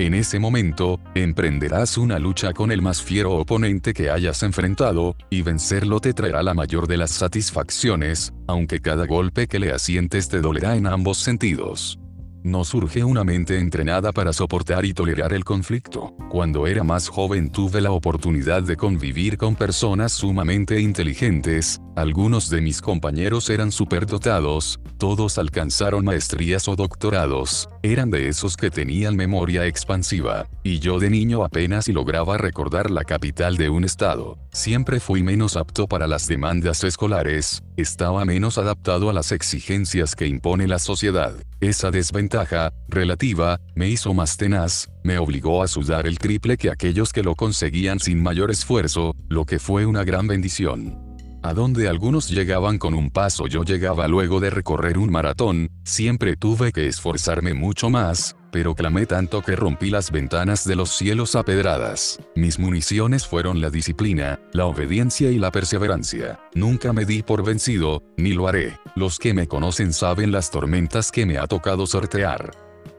En ese momento, emprenderás una lucha con el más fiero oponente que hayas enfrentado, y vencerlo te traerá la mayor de las satisfacciones, aunque cada golpe que le asientes te dolerá en ambos sentidos. No surge una mente entrenada para soportar y tolerar el conflicto. Cuando era más joven tuve la oportunidad de convivir con personas sumamente inteligentes, algunos de mis compañeros eran superdotados, todos alcanzaron maestrías o doctorados, eran de esos que tenían memoria expansiva, y yo de niño apenas y lograba recordar la capital de un estado. Siempre fui menos apto para las demandas escolares, estaba menos adaptado a las exigencias que impone la sociedad. Esa desventaja, relativa, me hizo más tenaz, me obligó a sudar el triple que aquellos que lo conseguían sin mayor esfuerzo, lo que fue una gran bendición. A donde algunos llegaban con un paso yo llegaba luego de recorrer un maratón, siempre tuve que esforzarme mucho más, pero clamé tanto que rompí las ventanas de los cielos a pedradas. Mis municiones fueron la disciplina, la obediencia y la perseverancia. Nunca me di por vencido, ni lo haré. Los que me conocen saben las tormentas que me ha tocado sortear.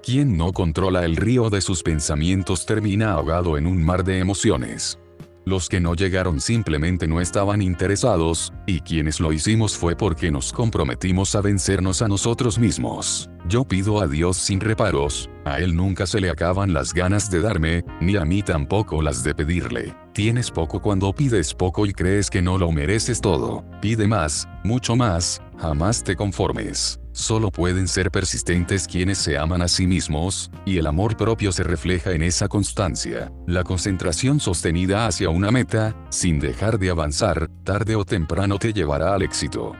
Quien no controla el río de sus pensamientos termina ahogado en un mar de emociones. Los que no llegaron simplemente no estaban interesados, y quienes lo hicimos fue porque nos comprometimos a vencernos a nosotros mismos. Yo pido a Dios sin reparos, a Él nunca se le acaban las ganas de darme, ni a mí tampoco las de pedirle. Tienes poco cuando pides poco y crees que no lo mereces todo. Pide más, mucho más, jamás te conformes. Solo pueden ser persistentes quienes se aman a sí mismos, y el amor propio se refleja en esa constancia. La concentración sostenida hacia una meta, sin dejar de avanzar, tarde o temprano te llevará al éxito.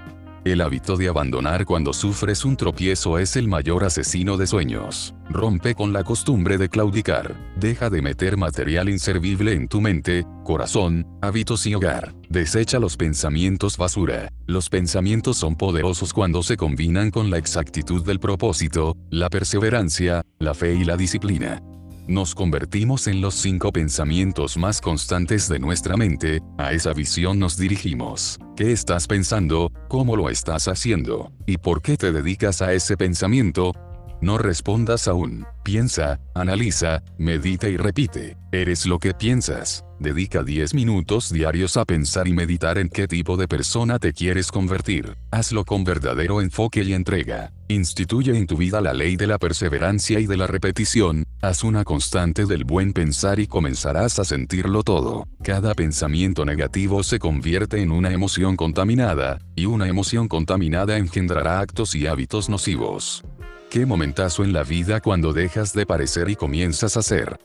El hábito de abandonar cuando sufres un tropiezo es el mayor asesino de sueños. Rompe con la costumbre de claudicar. Deja de meter material inservible en tu mente, corazón, hábitos y hogar. Desecha los pensamientos basura. Los pensamientos son poderosos cuando se combinan con la exactitud del propósito, la perseverancia, la fe y la disciplina nos convertimos en los cinco pensamientos más constantes de nuestra mente, a esa visión nos dirigimos. ¿Qué estás pensando? ¿Cómo lo estás haciendo? ¿Y por qué te dedicas a ese pensamiento? No respondas aún. Piensa, analiza, medita y repite. Eres lo que piensas. Dedica 10 minutos diarios a pensar y meditar en qué tipo de persona te quieres convertir. Hazlo con verdadero enfoque y entrega. Instituye en tu vida la ley de la perseverancia y de la repetición. Haz una constante del buen pensar y comenzarás a sentirlo todo. Cada pensamiento negativo se convierte en una emoción contaminada, y una emoción contaminada engendrará actos y hábitos nocivos. Qué momentazo en la vida cuando dejas de parecer y comienzas a ser.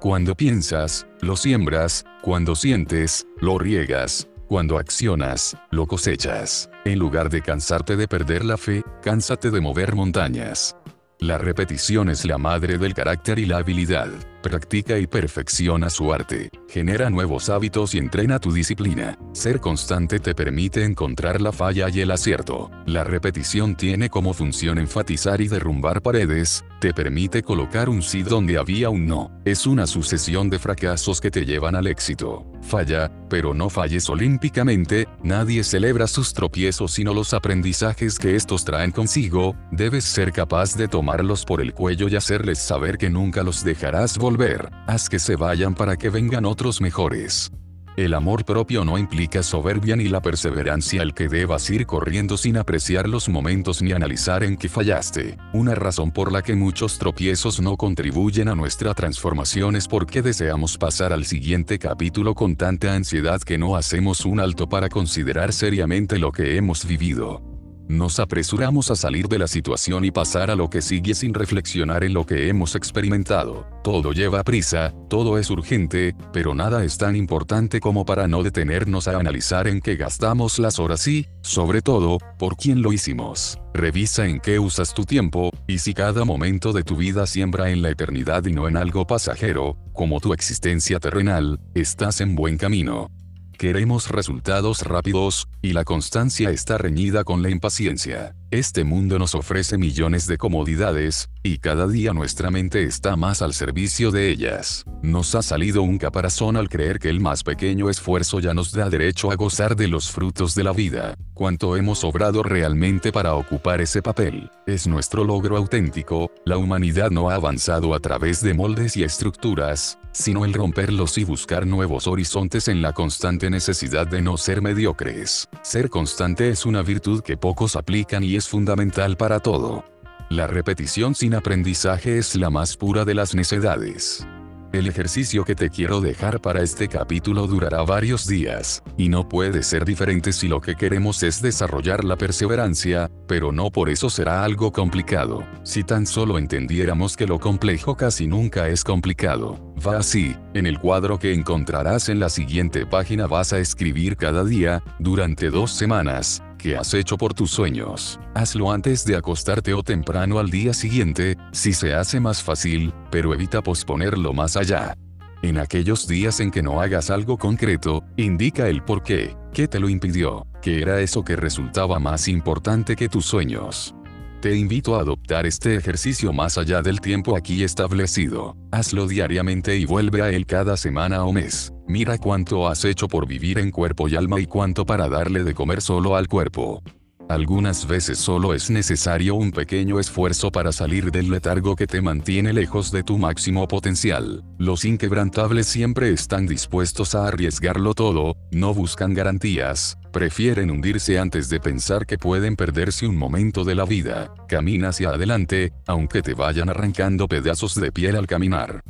Cuando piensas, lo siembras, cuando sientes, lo riegas, cuando accionas, lo cosechas. En lugar de cansarte de perder la fe, cánsate de mover montañas. La repetición es la madre del carácter y la habilidad. Practica y perfecciona su arte. Genera nuevos hábitos y entrena tu disciplina. Ser constante te permite encontrar la falla y el acierto. La repetición tiene como función enfatizar y derrumbar paredes, te permite colocar un sí donde había un no. Es una sucesión de fracasos que te llevan al éxito. Falla, pero no falles olímpicamente, nadie celebra sus tropiezos sino los aprendizajes que estos traen consigo, debes ser capaz de tomarlos por el cuello y hacerles saber que nunca los dejarás volver, haz que se vayan para que vengan otros mejores. El amor propio no implica soberbia ni la perseverancia al que debas ir corriendo sin apreciar los momentos ni analizar en qué fallaste. Una razón por la que muchos tropiezos no contribuyen a nuestra transformación es porque deseamos pasar al siguiente capítulo con tanta ansiedad que no hacemos un alto para considerar seriamente lo que hemos vivido. Nos apresuramos a salir de la situación y pasar a lo que sigue sin reflexionar en lo que hemos experimentado. Todo lleva prisa, todo es urgente, pero nada es tan importante como para no detenernos a analizar en qué gastamos las horas y, sobre todo, por quién lo hicimos. Revisa en qué usas tu tiempo, y si cada momento de tu vida siembra en la eternidad y no en algo pasajero, como tu existencia terrenal, estás en buen camino. Queremos resultados rápidos, y la constancia está reñida con la impaciencia. Este mundo nos ofrece millones de comodidades, y cada día nuestra mente está más al servicio de ellas. Nos ha salido un caparazón al creer que el más pequeño esfuerzo ya nos da derecho a gozar de los frutos de la vida. Cuánto hemos obrado realmente para ocupar ese papel. Es nuestro logro auténtico, la humanidad no ha avanzado a través de moldes y estructuras, sino el romperlos y buscar nuevos horizontes en la constante necesidad de no ser mediocres. Ser constante es una virtud que pocos aplican y es fundamental para todo. La repetición sin aprendizaje es la más pura de las necedades. El ejercicio que te quiero dejar para este capítulo durará varios días, y no puede ser diferente si lo que queremos es desarrollar la perseverancia, pero no por eso será algo complicado. Si tan solo entendiéramos que lo complejo casi nunca es complicado. Va así, en el cuadro que encontrarás en la siguiente página vas a escribir cada día, durante dos semanas, que has hecho por tus sueños. Hazlo antes de acostarte o temprano al día siguiente, si se hace más fácil, pero evita posponerlo más allá. En aquellos días en que no hagas algo concreto, indica el por qué, qué te lo impidió, qué era eso que resultaba más importante que tus sueños. Te invito a adoptar este ejercicio más allá del tiempo aquí establecido. Hazlo diariamente y vuelve a él cada semana o mes. Mira cuánto has hecho por vivir en cuerpo y alma y cuánto para darle de comer solo al cuerpo. Algunas veces solo es necesario un pequeño esfuerzo para salir del letargo que te mantiene lejos de tu máximo potencial. Los inquebrantables siempre están dispuestos a arriesgarlo todo, no buscan garantías, prefieren hundirse antes de pensar que pueden perderse un momento de la vida. Camina hacia adelante, aunque te vayan arrancando pedazos de piel al caminar.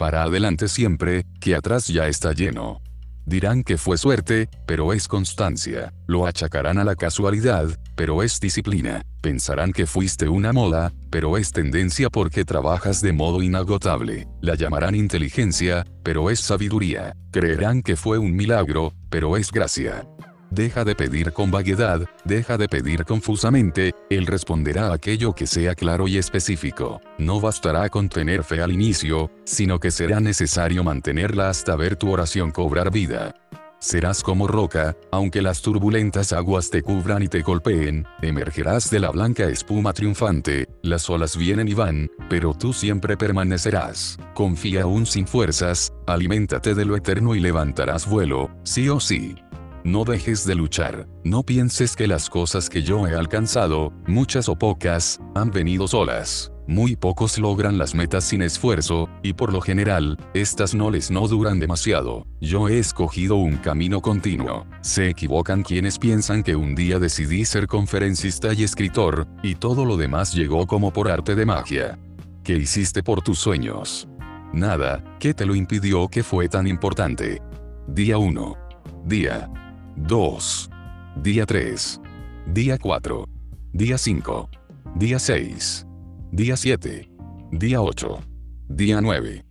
Para adelante siempre, que atrás ya está lleno. Dirán que fue suerte, pero es constancia. Lo achacarán a la casualidad, pero es disciplina. Pensarán que fuiste una moda, pero es tendencia porque trabajas de modo inagotable. La llamarán inteligencia, pero es sabiduría. Creerán que fue un milagro, pero es gracia. Deja de pedir con vaguedad, deja de pedir confusamente, Él responderá aquello que sea claro y específico. No bastará con tener fe al inicio, sino que será necesario mantenerla hasta ver tu oración cobrar vida. Serás como roca, aunque las turbulentas aguas te cubran y te golpeen, emergerás de la blanca espuma triunfante, las olas vienen y van, pero tú siempre permanecerás. Confía aún sin fuerzas, aliméntate de lo eterno y levantarás vuelo, sí o sí. No dejes de luchar, no pienses que las cosas que yo he alcanzado, muchas o pocas, han venido solas. Muy pocos logran las metas sin esfuerzo, y por lo general, estas no les no duran demasiado. Yo he escogido un camino continuo. Se equivocan quienes piensan que un día decidí ser conferencista y escritor, y todo lo demás llegó como por arte de magia. ¿Qué hiciste por tus sueños? Nada, ¿qué te lo impidió que fue tan importante? Día 1. Día 2. Día 3. Día 4. Día 5. Día 6. Día 7. Día 8. Día 9.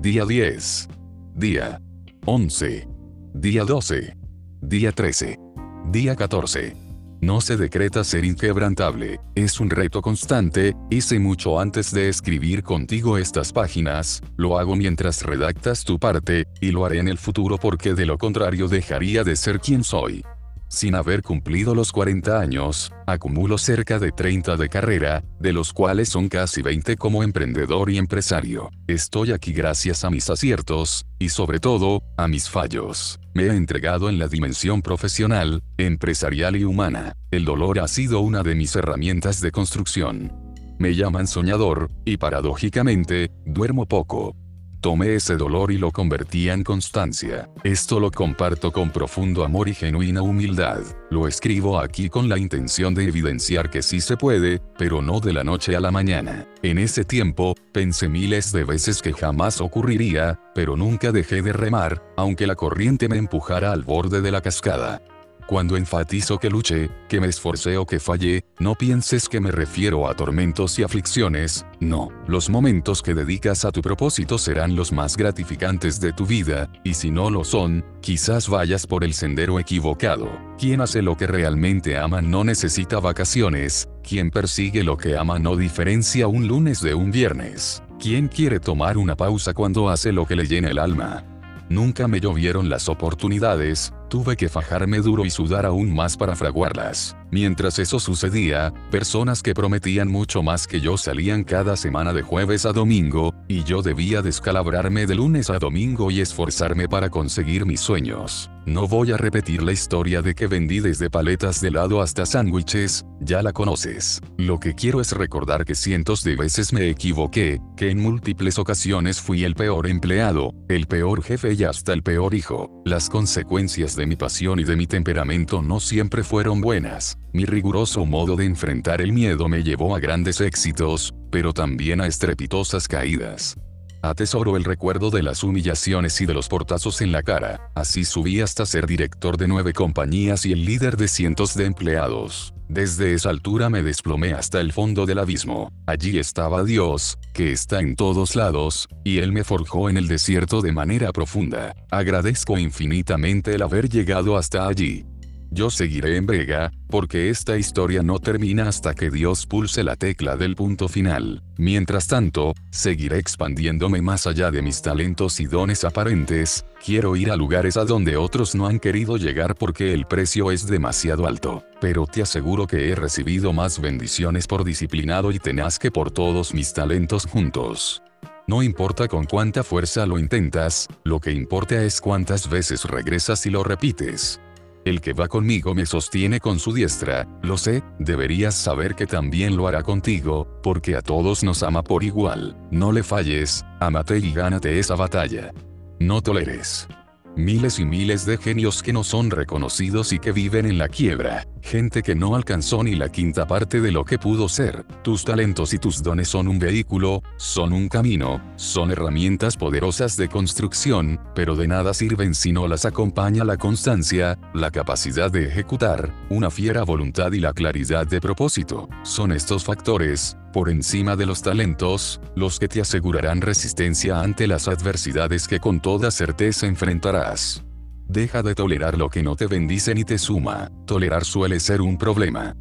Día 10. Día 11. Día 12. Día 13. Día 14. No se decreta ser inquebrantable, es un reto constante, hice mucho antes de escribir contigo estas páginas, lo hago mientras redactas tu parte, y lo haré en el futuro porque de lo contrario dejaría de ser quien soy. Sin haber cumplido los 40 años, acumulo cerca de 30 de carrera, de los cuales son casi 20 como emprendedor y empresario. Estoy aquí gracias a mis aciertos, y sobre todo, a mis fallos. Me he entregado en la dimensión profesional, empresarial y humana. El dolor ha sido una de mis herramientas de construcción. Me llaman soñador, y paradójicamente, duermo poco. Tomé ese dolor y lo convertí en constancia. Esto lo comparto con profundo amor y genuina humildad. Lo escribo aquí con la intención de evidenciar que sí se puede, pero no de la noche a la mañana. En ese tiempo, pensé miles de veces que jamás ocurriría, pero nunca dejé de remar, aunque la corriente me empujara al borde de la cascada. Cuando enfatizo que luché, que me esforcé o que fallé, no pienses que me refiero a tormentos y aflicciones, no. Los momentos que dedicas a tu propósito serán los más gratificantes de tu vida, y si no lo son, quizás vayas por el sendero equivocado. Quien hace lo que realmente ama no necesita vacaciones, quien persigue lo que ama no diferencia un lunes de un viernes. ¿Quién quiere tomar una pausa cuando hace lo que le llena el alma? Nunca me llovieron las oportunidades, tuve que fajarme duro y sudar aún más para fraguarlas. Mientras eso sucedía, personas que prometían mucho más que yo salían cada semana de jueves a domingo, y yo debía descalabrarme de lunes a domingo y esforzarme para conseguir mis sueños. No voy a repetir la historia de que vendí desde paletas de helado hasta sándwiches, ya la conoces. Lo que quiero es recordar que cientos de veces me equivoqué, que en múltiples ocasiones fui el peor empleado, el peor jefe y hasta el peor hijo. Las consecuencias de mi pasión y de mi temperamento no siempre fueron buenas. Mi riguroso modo de enfrentar el miedo me llevó a grandes éxitos, pero también a estrepitosas caídas. Atesoro el recuerdo de las humillaciones y de los portazos en la cara. Así subí hasta ser director de nueve compañías y el líder de cientos de empleados. Desde esa altura me desplomé hasta el fondo del abismo. Allí estaba Dios, que está en todos lados, y Él me forjó en el desierto de manera profunda. Agradezco infinitamente el haber llegado hasta allí. Yo seguiré en brega, porque esta historia no termina hasta que Dios pulse la tecla del punto final. Mientras tanto, seguiré expandiéndome más allá de mis talentos y dones aparentes, quiero ir a lugares a donde otros no han querido llegar porque el precio es demasiado alto. Pero te aseguro que he recibido más bendiciones por disciplinado y tenaz que por todos mis talentos juntos. No importa con cuánta fuerza lo intentas, lo que importa es cuántas veces regresas y lo repites. El que va conmigo me sostiene con su diestra, lo sé, deberías saber que también lo hará contigo, porque a todos nos ama por igual. No le falles, amate y gánate esa batalla. No toleres. Miles y miles de genios que no son reconocidos y que viven en la quiebra. Gente que no alcanzó ni la quinta parte de lo que pudo ser. Tus talentos y tus dones son un vehículo, son un camino, son herramientas poderosas de construcción, pero de nada sirven si no las acompaña la constancia, la capacidad de ejecutar, una fiera voluntad y la claridad de propósito. Son estos factores, por encima de los talentos, los que te asegurarán resistencia ante las adversidades que con toda certeza enfrentarás. Deja de tolerar lo que no te bendice ni te suma, tolerar suele ser un problema.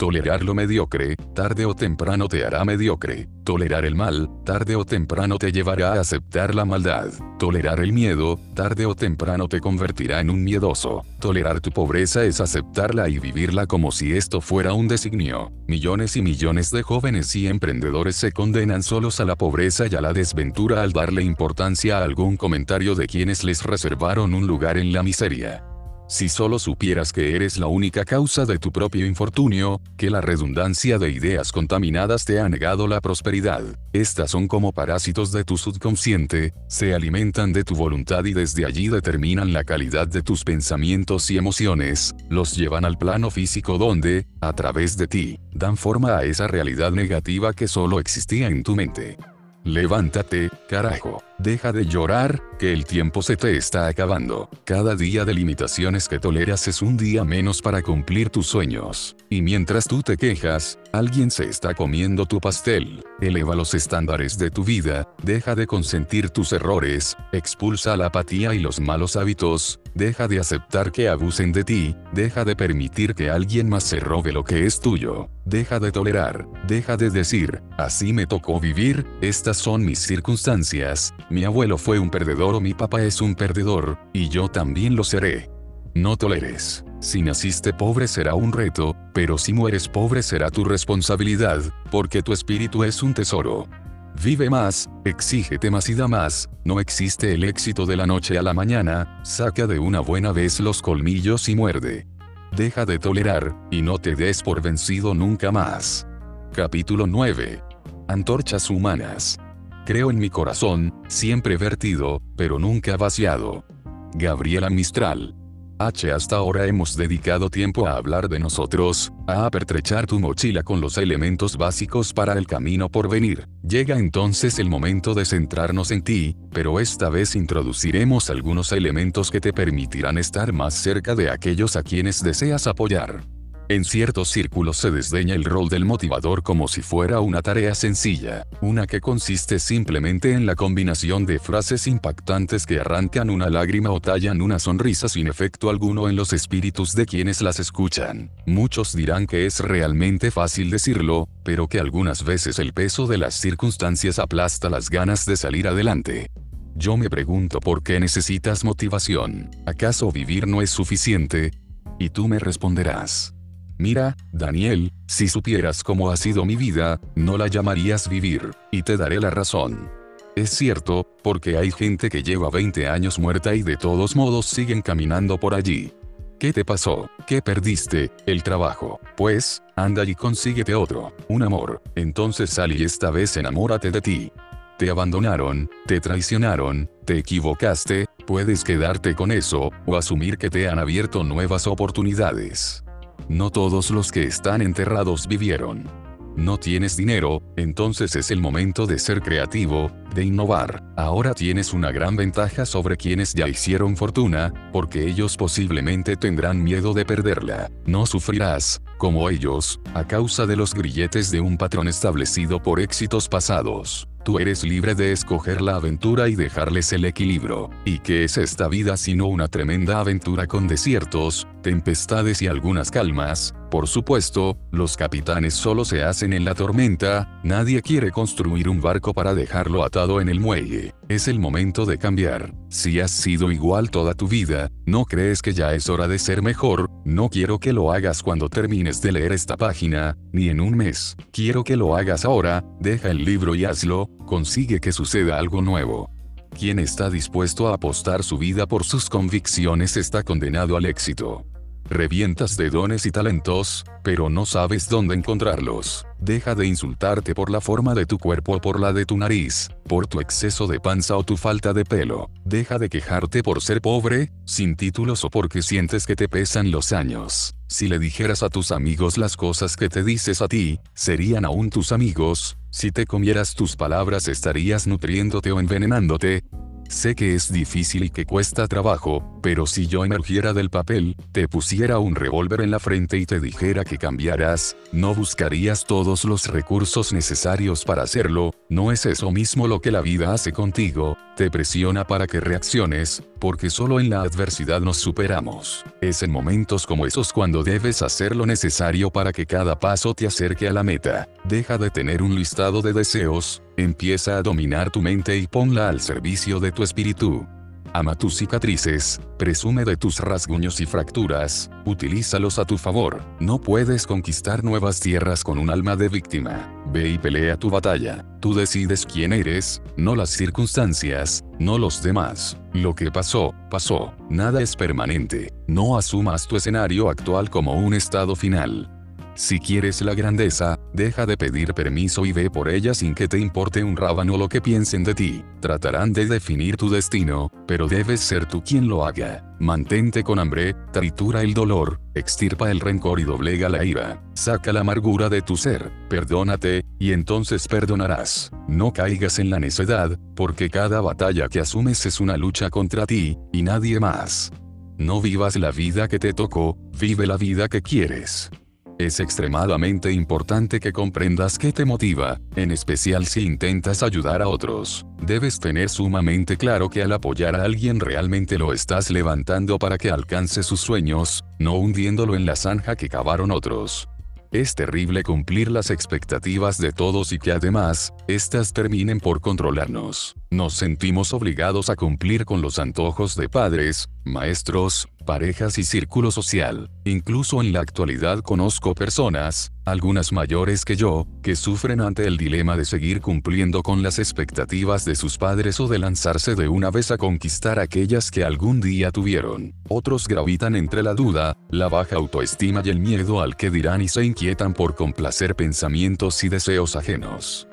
Tolerar lo mediocre, tarde o temprano te hará mediocre. Tolerar el mal, tarde o temprano te llevará a aceptar la maldad. Tolerar el miedo, tarde o temprano te convertirá en un miedoso. Tolerar tu pobreza es aceptarla y vivirla como si esto fuera un designio. Millones y millones de jóvenes y emprendedores se condenan solos a la pobreza y a la desventura al darle importancia a algún comentario de quienes les reservaron un lugar en la miseria. Si solo supieras que eres la única causa de tu propio infortunio, que la redundancia de ideas contaminadas te ha negado la prosperidad. Estas son como parásitos de tu subconsciente, se alimentan de tu voluntad y desde allí determinan la calidad de tus pensamientos y emociones, los llevan al plano físico donde, a través de ti, dan forma a esa realidad negativa que solo existía en tu mente. Levántate, carajo. Deja de llorar, que el tiempo se te está acabando. Cada día de limitaciones que toleras es un día menos para cumplir tus sueños. Y mientras tú te quejas, alguien se está comiendo tu pastel. Eleva los estándares de tu vida, deja de consentir tus errores, expulsa la apatía y los malos hábitos, deja de aceptar que abusen de ti, deja de permitir que alguien más se robe lo que es tuyo. Deja de tolerar, deja de decir, así me tocó vivir, estas son mis circunstancias, mi abuelo fue un perdedor o mi papá es un perdedor, y yo también lo seré. No toleres. Si naciste pobre será un reto, pero si mueres pobre será tu responsabilidad, porque tu espíritu es un tesoro. Vive más, exígete más y da más, no existe el éxito de la noche a la mañana, saca de una buena vez los colmillos y muerde. Deja de tolerar, y no te des por vencido nunca más. Capítulo 9. Antorchas humanas. Creo en mi corazón, siempre vertido, pero nunca vaciado. Gabriela Mistral. H. Hasta ahora hemos dedicado tiempo a hablar de nosotros, a apertrechar tu mochila con los elementos básicos para el camino por venir. Llega entonces el momento de centrarnos en ti, pero esta vez introduciremos algunos elementos que te permitirán estar más cerca de aquellos a quienes deseas apoyar. En ciertos círculos se desdeña el rol del motivador como si fuera una tarea sencilla, una que consiste simplemente en la combinación de frases impactantes que arrancan una lágrima o tallan una sonrisa sin efecto alguno en los espíritus de quienes las escuchan. Muchos dirán que es realmente fácil decirlo, pero que algunas veces el peso de las circunstancias aplasta las ganas de salir adelante. Yo me pregunto por qué necesitas motivación. ¿Acaso vivir no es suficiente? Y tú me responderás. Mira, Daniel, si supieras cómo ha sido mi vida, no la llamarías vivir, y te daré la razón. Es cierto, porque hay gente que lleva 20 años muerta y de todos modos siguen caminando por allí. ¿Qué te pasó? ¿Qué perdiste? El trabajo. Pues, anda y consíguete otro, un amor. Entonces sal y esta vez enamórate de ti. Te abandonaron, te traicionaron, te equivocaste, puedes quedarte con eso, o asumir que te han abierto nuevas oportunidades. No todos los que están enterrados vivieron. No tienes dinero, entonces es el momento de ser creativo, de innovar. Ahora tienes una gran ventaja sobre quienes ya hicieron fortuna, porque ellos posiblemente tendrán miedo de perderla. No sufrirás, como ellos, a causa de los grilletes de un patrón establecido por éxitos pasados. Tú eres libre de escoger la aventura y dejarles el equilibrio. ¿Y qué es esta vida sino una tremenda aventura con desiertos, tempestades y algunas calmas? Por supuesto, los capitanes solo se hacen en la tormenta, nadie quiere construir un barco para dejarlo atado en el muelle. Es el momento de cambiar. Si has sido igual toda tu vida, ¿no crees que ya es hora de ser mejor? No quiero que lo hagas cuando termines de leer esta página, ni en un mes. Quiero que lo hagas ahora, deja el libro y hazlo, consigue que suceda algo nuevo. Quien está dispuesto a apostar su vida por sus convicciones está condenado al éxito. Revientas de dones y talentos, pero no sabes dónde encontrarlos. Deja de insultarte por la forma de tu cuerpo o por la de tu nariz, por tu exceso de panza o tu falta de pelo. Deja de quejarte por ser pobre, sin títulos o porque sientes que te pesan los años. Si le dijeras a tus amigos las cosas que te dices a ti, serían aún tus amigos. Si te comieras tus palabras estarías nutriéndote o envenenándote, Sé que es difícil y que cuesta trabajo, pero si yo emergiera del papel, te pusiera un revólver en la frente y te dijera que cambiarás, no buscarías todos los recursos necesarios para hacerlo, ¿no es eso mismo lo que la vida hace contigo? Te presiona para que reacciones, porque solo en la adversidad nos superamos. Es en momentos como esos cuando debes hacer lo necesario para que cada paso te acerque a la meta. Deja de tener un listado de deseos, empieza a dominar tu mente y ponla al servicio de tu espíritu. Ama tus cicatrices, presume de tus rasguños y fracturas, utilízalos a tu favor. No puedes conquistar nuevas tierras con un alma de víctima. Ve y pelea tu batalla. Tú decides quién eres, no las circunstancias, no los demás. Lo que pasó, pasó. Nada es permanente. No asumas tu escenario actual como un estado final. Si quieres la grandeza, deja de pedir permiso y ve por ella sin que te importe un rábano lo que piensen de ti. Tratarán de definir tu destino, pero debes ser tú quien lo haga. Mantente con hambre, tritura el dolor, extirpa el rencor y doblega la ira. Saca la amargura de tu ser, perdónate, y entonces perdonarás. No caigas en la necedad, porque cada batalla que asumes es una lucha contra ti, y nadie más. No vivas la vida que te tocó, vive la vida que quieres. Es extremadamente importante que comprendas qué te motiva, en especial si intentas ayudar a otros. Debes tener sumamente claro que al apoyar a alguien realmente lo estás levantando para que alcance sus sueños, no hundiéndolo en la zanja que cavaron otros. Es terrible cumplir las expectativas de todos y que además, éstas terminen por controlarnos. Nos sentimos obligados a cumplir con los antojos de padres, maestros, parejas y círculo social. Incluso en la actualidad conozco personas, algunas mayores que yo, que sufren ante el dilema de seguir cumpliendo con las expectativas de sus padres o de lanzarse de una vez a conquistar aquellas que algún día tuvieron. Otros gravitan entre la duda, la baja autoestima y el miedo al que dirán y se inquietan por complacer pensamientos y deseos ajenos.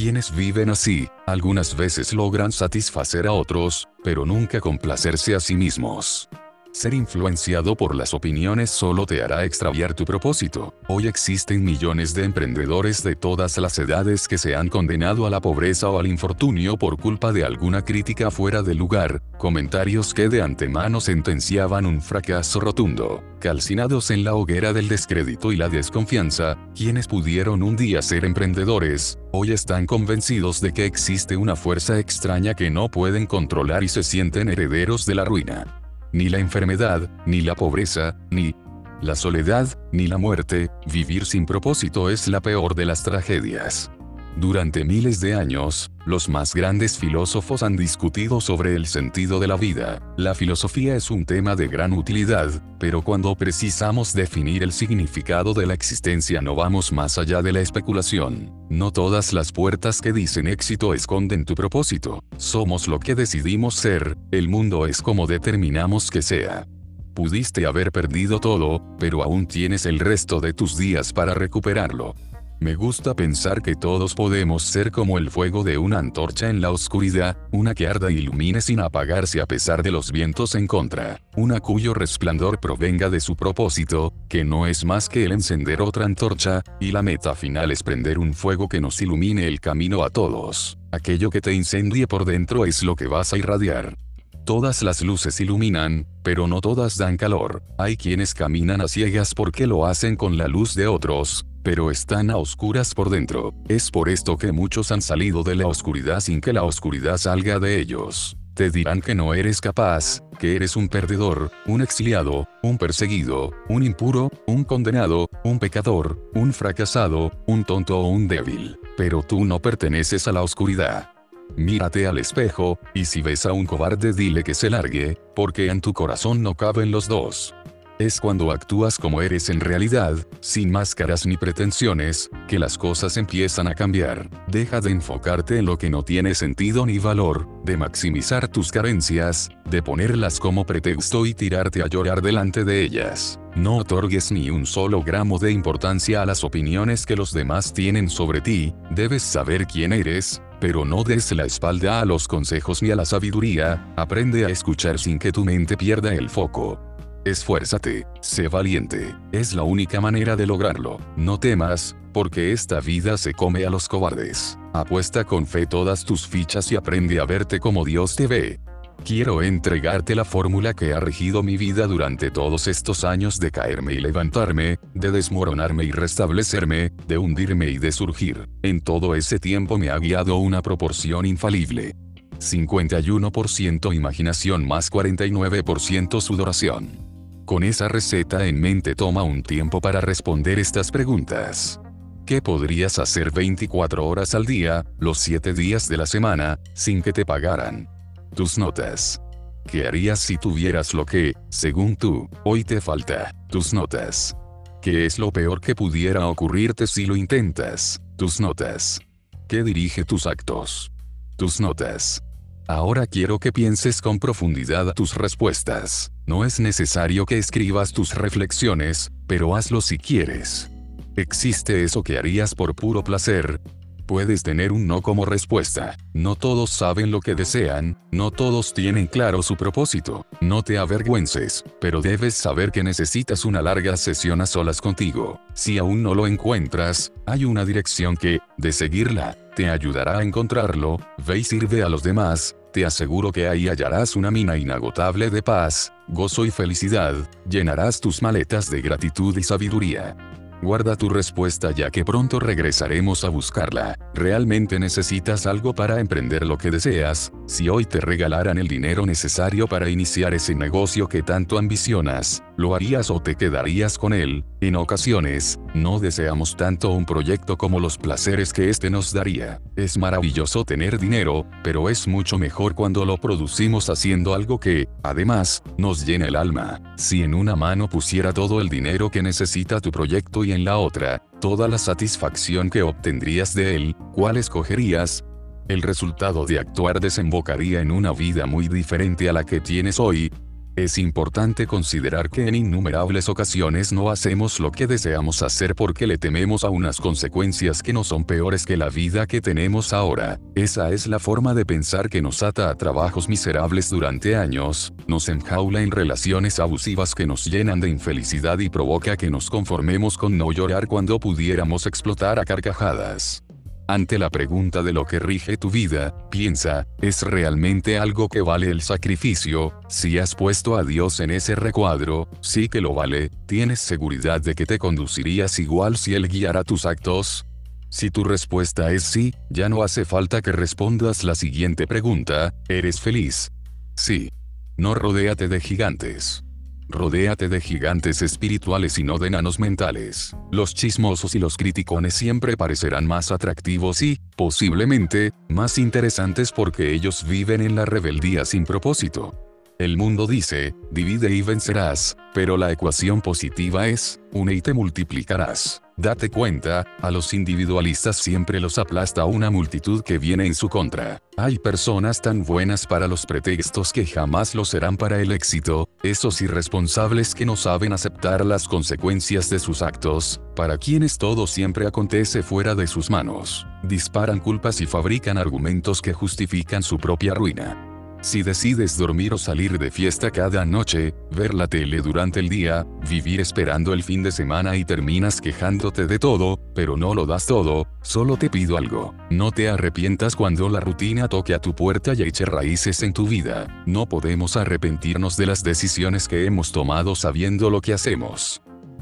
Quienes viven así, algunas veces logran satisfacer a otros, pero nunca complacerse a sí mismos. Ser influenciado por las opiniones solo te hará extraviar tu propósito. Hoy existen millones de emprendedores de todas las edades que se han condenado a la pobreza o al infortunio por culpa de alguna crítica fuera de lugar, comentarios que de antemano sentenciaban un fracaso rotundo. Calcinados en la hoguera del descrédito y la desconfianza, quienes pudieron un día ser emprendedores, hoy están convencidos de que existe una fuerza extraña que no pueden controlar y se sienten herederos de la ruina ni la enfermedad, ni la pobreza, ni la soledad, ni la muerte, vivir sin propósito es la peor de las tragedias. Durante miles de años, los más grandes filósofos han discutido sobre el sentido de la vida. La filosofía es un tema de gran utilidad, pero cuando precisamos definir el significado de la existencia no vamos más allá de la especulación. No todas las puertas que dicen éxito esconden tu propósito. Somos lo que decidimos ser, el mundo es como determinamos que sea. Pudiste haber perdido todo, pero aún tienes el resto de tus días para recuperarlo. Me gusta pensar que todos podemos ser como el fuego de una antorcha en la oscuridad, una que arda y ilumine sin apagarse a pesar de los vientos en contra, una cuyo resplandor provenga de su propósito, que no es más que el encender otra antorcha, y la meta final es prender un fuego que nos ilumine el camino a todos. Aquello que te incendie por dentro es lo que vas a irradiar. Todas las luces iluminan, pero no todas dan calor. Hay quienes caminan a ciegas porque lo hacen con la luz de otros, pero están a oscuras por dentro. Es por esto que muchos han salido de la oscuridad sin que la oscuridad salga de ellos. Te dirán que no eres capaz, que eres un perdedor, un exiliado, un perseguido, un impuro, un condenado, un pecador, un fracasado, un tonto o un débil. Pero tú no perteneces a la oscuridad. Mírate al espejo, y si ves a un cobarde dile que se largue, porque en tu corazón no caben los dos. Es cuando actúas como eres en realidad, sin máscaras ni pretensiones, que las cosas empiezan a cambiar. Deja de enfocarte en lo que no tiene sentido ni valor, de maximizar tus carencias, de ponerlas como pretexto y tirarte a llorar delante de ellas. No otorgues ni un solo gramo de importancia a las opiniones que los demás tienen sobre ti, debes saber quién eres, pero no des la espalda a los consejos ni a la sabiduría, aprende a escuchar sin que tu mente pierda el foco. Esfuérzate, sé valiente, es la única manera de lograrlo. No temas, porque esta vida se come a los cobardes. Apuesta con fe todas tus fichas y aprende a verte como Dios te ve. Quiero entregarte la fórmula que ha regido mi vida durante todos estos años de caerme y levantarme, de desmoronarme y restablecerme, de hundirme y de surgir. En todo ese tiempo me ha guiado una proporción infalible. 51% imaginación más 49% sudoración. Con esa receta en mente toma un tiempo para responder estas preguntas. ¿Qué podrías hacer 24 horas al día, los 7 días de la semana, sin que te pagaran? Tus notas. ¿Qué harías si tuvieras lo que, según tú, hoy te falta? Tus notas. ¿Qué es lo peor que pudiera ocurrirte si lo intentas? Tus notas. ¿Qué dirige tus actos? Tus notas. Ahora quiero que pienses con profundidad tus respuestas. No es necesario que escribas tus reflexiones, pero hazlo si quieres. ¿Existe eso que harías por puro placer? Puedes tener un no como respuesta. No todos saben lo que desean, no todos tienen claro su propósito. No te avergüences, pero debes saber que necesitas una larga sesión a solas contigo. Si aún no lo encuentras, hay una dirección que, de seguirla, te ayudará a encontrarlo, ve y sirve a los demás, te aseguro que ahí hallarás una mina inagotable de paz, gozo y felicidad, llenarás tus maletas de gratitud y sabiduría. Guarda tu respuesta ya que pronto regresaremos a buscarla. ¿Realmente necesitas algo para emprender lo que deseas? Si hoy te regalaran el dinero necesario para iniciar ese negocio que tanto ambicionas, ¿lo harías o te quedarías con él? En ocasiones, no deseamos tanto un proyecto como los placeres que éste nos daría. Es maravilloso tener dinero, pero es mucho mejor cuando lo producimos haciendo algo que, además, nos llena el alma. Si en una mano pusiera todo el dinero que necesita tu proyecto y en la otra, toda la satisfacción que obtendrías de él, ¿cuál escogerías? El resultado de actuar desembocaría en una vida muy diferente a la que tienes hoy, Es importante considerar que en innumerables ocasiones no hacemos lo que deseamos hacer porque le tememos a unas consecuencias que no son peores que la vida que tenemos ahora. Esa es la forma de pensar que nos ata a trabajos miserables durante años, nos enjaula en relaciones abusivas que nos llenan de infelicidad y provoca que nos conformemos con no llorar cuando pudiéramos explotar a carcajadas. Ante la pregunta de lo que rige tu vida, piensa, ¿es realmente algo que vale el sacrificio? Si has puesto a Dios en ese recuadro, sí que lo vale, ¿tienes seguridad de que te conducirías igual si Él guiara tus actos? Si tu respuesta es sí, ya no hace falta que respondas la siguiente pregunta, ¿eres feliz? Sí. No rodéate de gigantes. Rodéate de gigantes espirituales y no de enanos mentales. Los chismosos y los criticones siempre parecerán más atractivos y, posiblemente, más interesantes porque ellos viven en la rebeldía sin propósito. El mundo dice, divide y vencerás, pero la ecuación positiva es, une y te multiplicarás. Date cuenta, a los individualistas siempre los aplasta una multitud que viene en su contra. Hay personas tan buenas para los pretextos que jamás lo serán para el éxito, esos irresponsables que no saben aceptar las consecuencias de sus actos, para quienes todo siempre acontece fuera de sus manos. Disparan culpas y fabrican argumentos que justifican su propia ruina. Si decides dormir o salir de fiesta cada noche, ver la tele durante el día, vivir esperando el fin de semana y terminas quejándote de todo, pero no lo das todo, solo te pido algo. No te arrepientas cuando la rutina toque a tu puerta y eche raíces en tu vida. No podemos arrepentirnos de las decisiones que hemos tomado sabiendo lo que hacemos.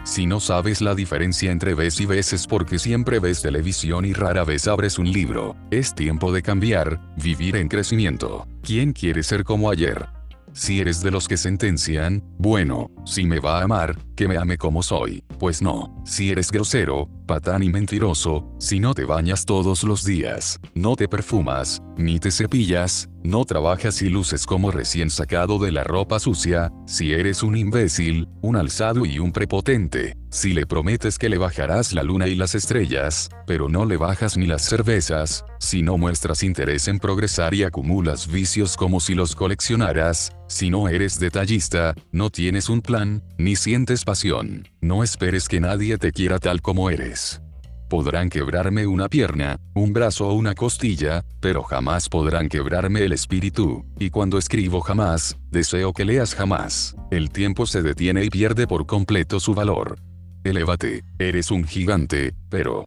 Si no sabes la diferencia entre ves y ves es porque siempre ves televisión y rara vez abres un libro. Es tiempo de cambiar, vivir en crecimiento. ¿Quién quiere ser como ayer? Si eres de los que sentencian, bueno, si me va a amar, que me ame como soy, pues no. Si eres grosero, patán y mentiroso, si no te bañas todos los días, no te perfumas, ni te cepillas, no trabajas y luces como recién sacado de la ropa sucia, si eres un imbécil, un alzado y un prepotente, si le prometes que le bajarás la luna y las estrellas, pero no le bajas ni las cervezas, si no muestras interés en progresar y acumulas vicios como si los coleccionaras, si no eres detallista, no tienes un plan, ni sientes pasión, no esperes que nadie te quiera tal como eres. Podrán quebrarme una pierna, un brazo o una costilla, pero jamás podrán quebrarme el espíritu, y cuando escribo jamás, deseo que leas jamás. El tiempo se detiene y pierde por completo su valor. Elévate, eres un gigante, pero...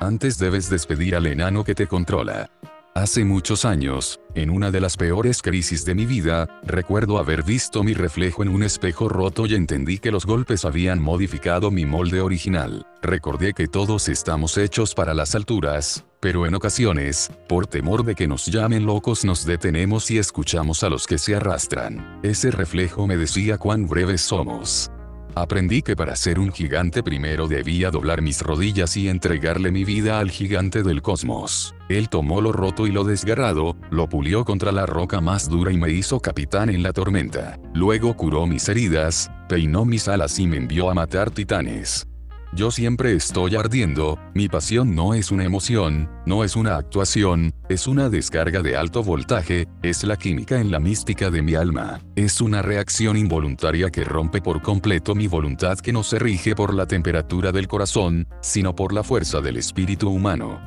Antes debes despedir al enano que te controla. Hace muchos años, en una de las peores crisis de mi vida, recuerdo haber visto mi reflejo en un espejo roto y entendí que los golpes habían modificado mi molde original. Recordé que todos estamos hechos para las alturas, pero en ocasiones, por temor de que nos llamen locos nos detenemos y escuchamos a los que se arrastran. Ese reflejo me decía cuán breves somos. Aprendí que para ser un gigante primero debía doblar mis rodillas y entregarle mi vida al gigante del cosmos. Él tomó lo roto y lo desgarrado, lo pulió contra la roca más dura y me hizo capitán en la tormenta. Luego curó mis heridas, peinó mis alas y me envió a matar titanes. Yo siempre estoy ardiendo, mi pasión no es una emoción, no es una actuación, es una descarga de alto voltaje, es la química en la mística de mi alma, es una reacción involuntaria que rompe por completo mi voluntad que no se rige por la temperatura del corazón, sino por la fuerza del espíritu humano.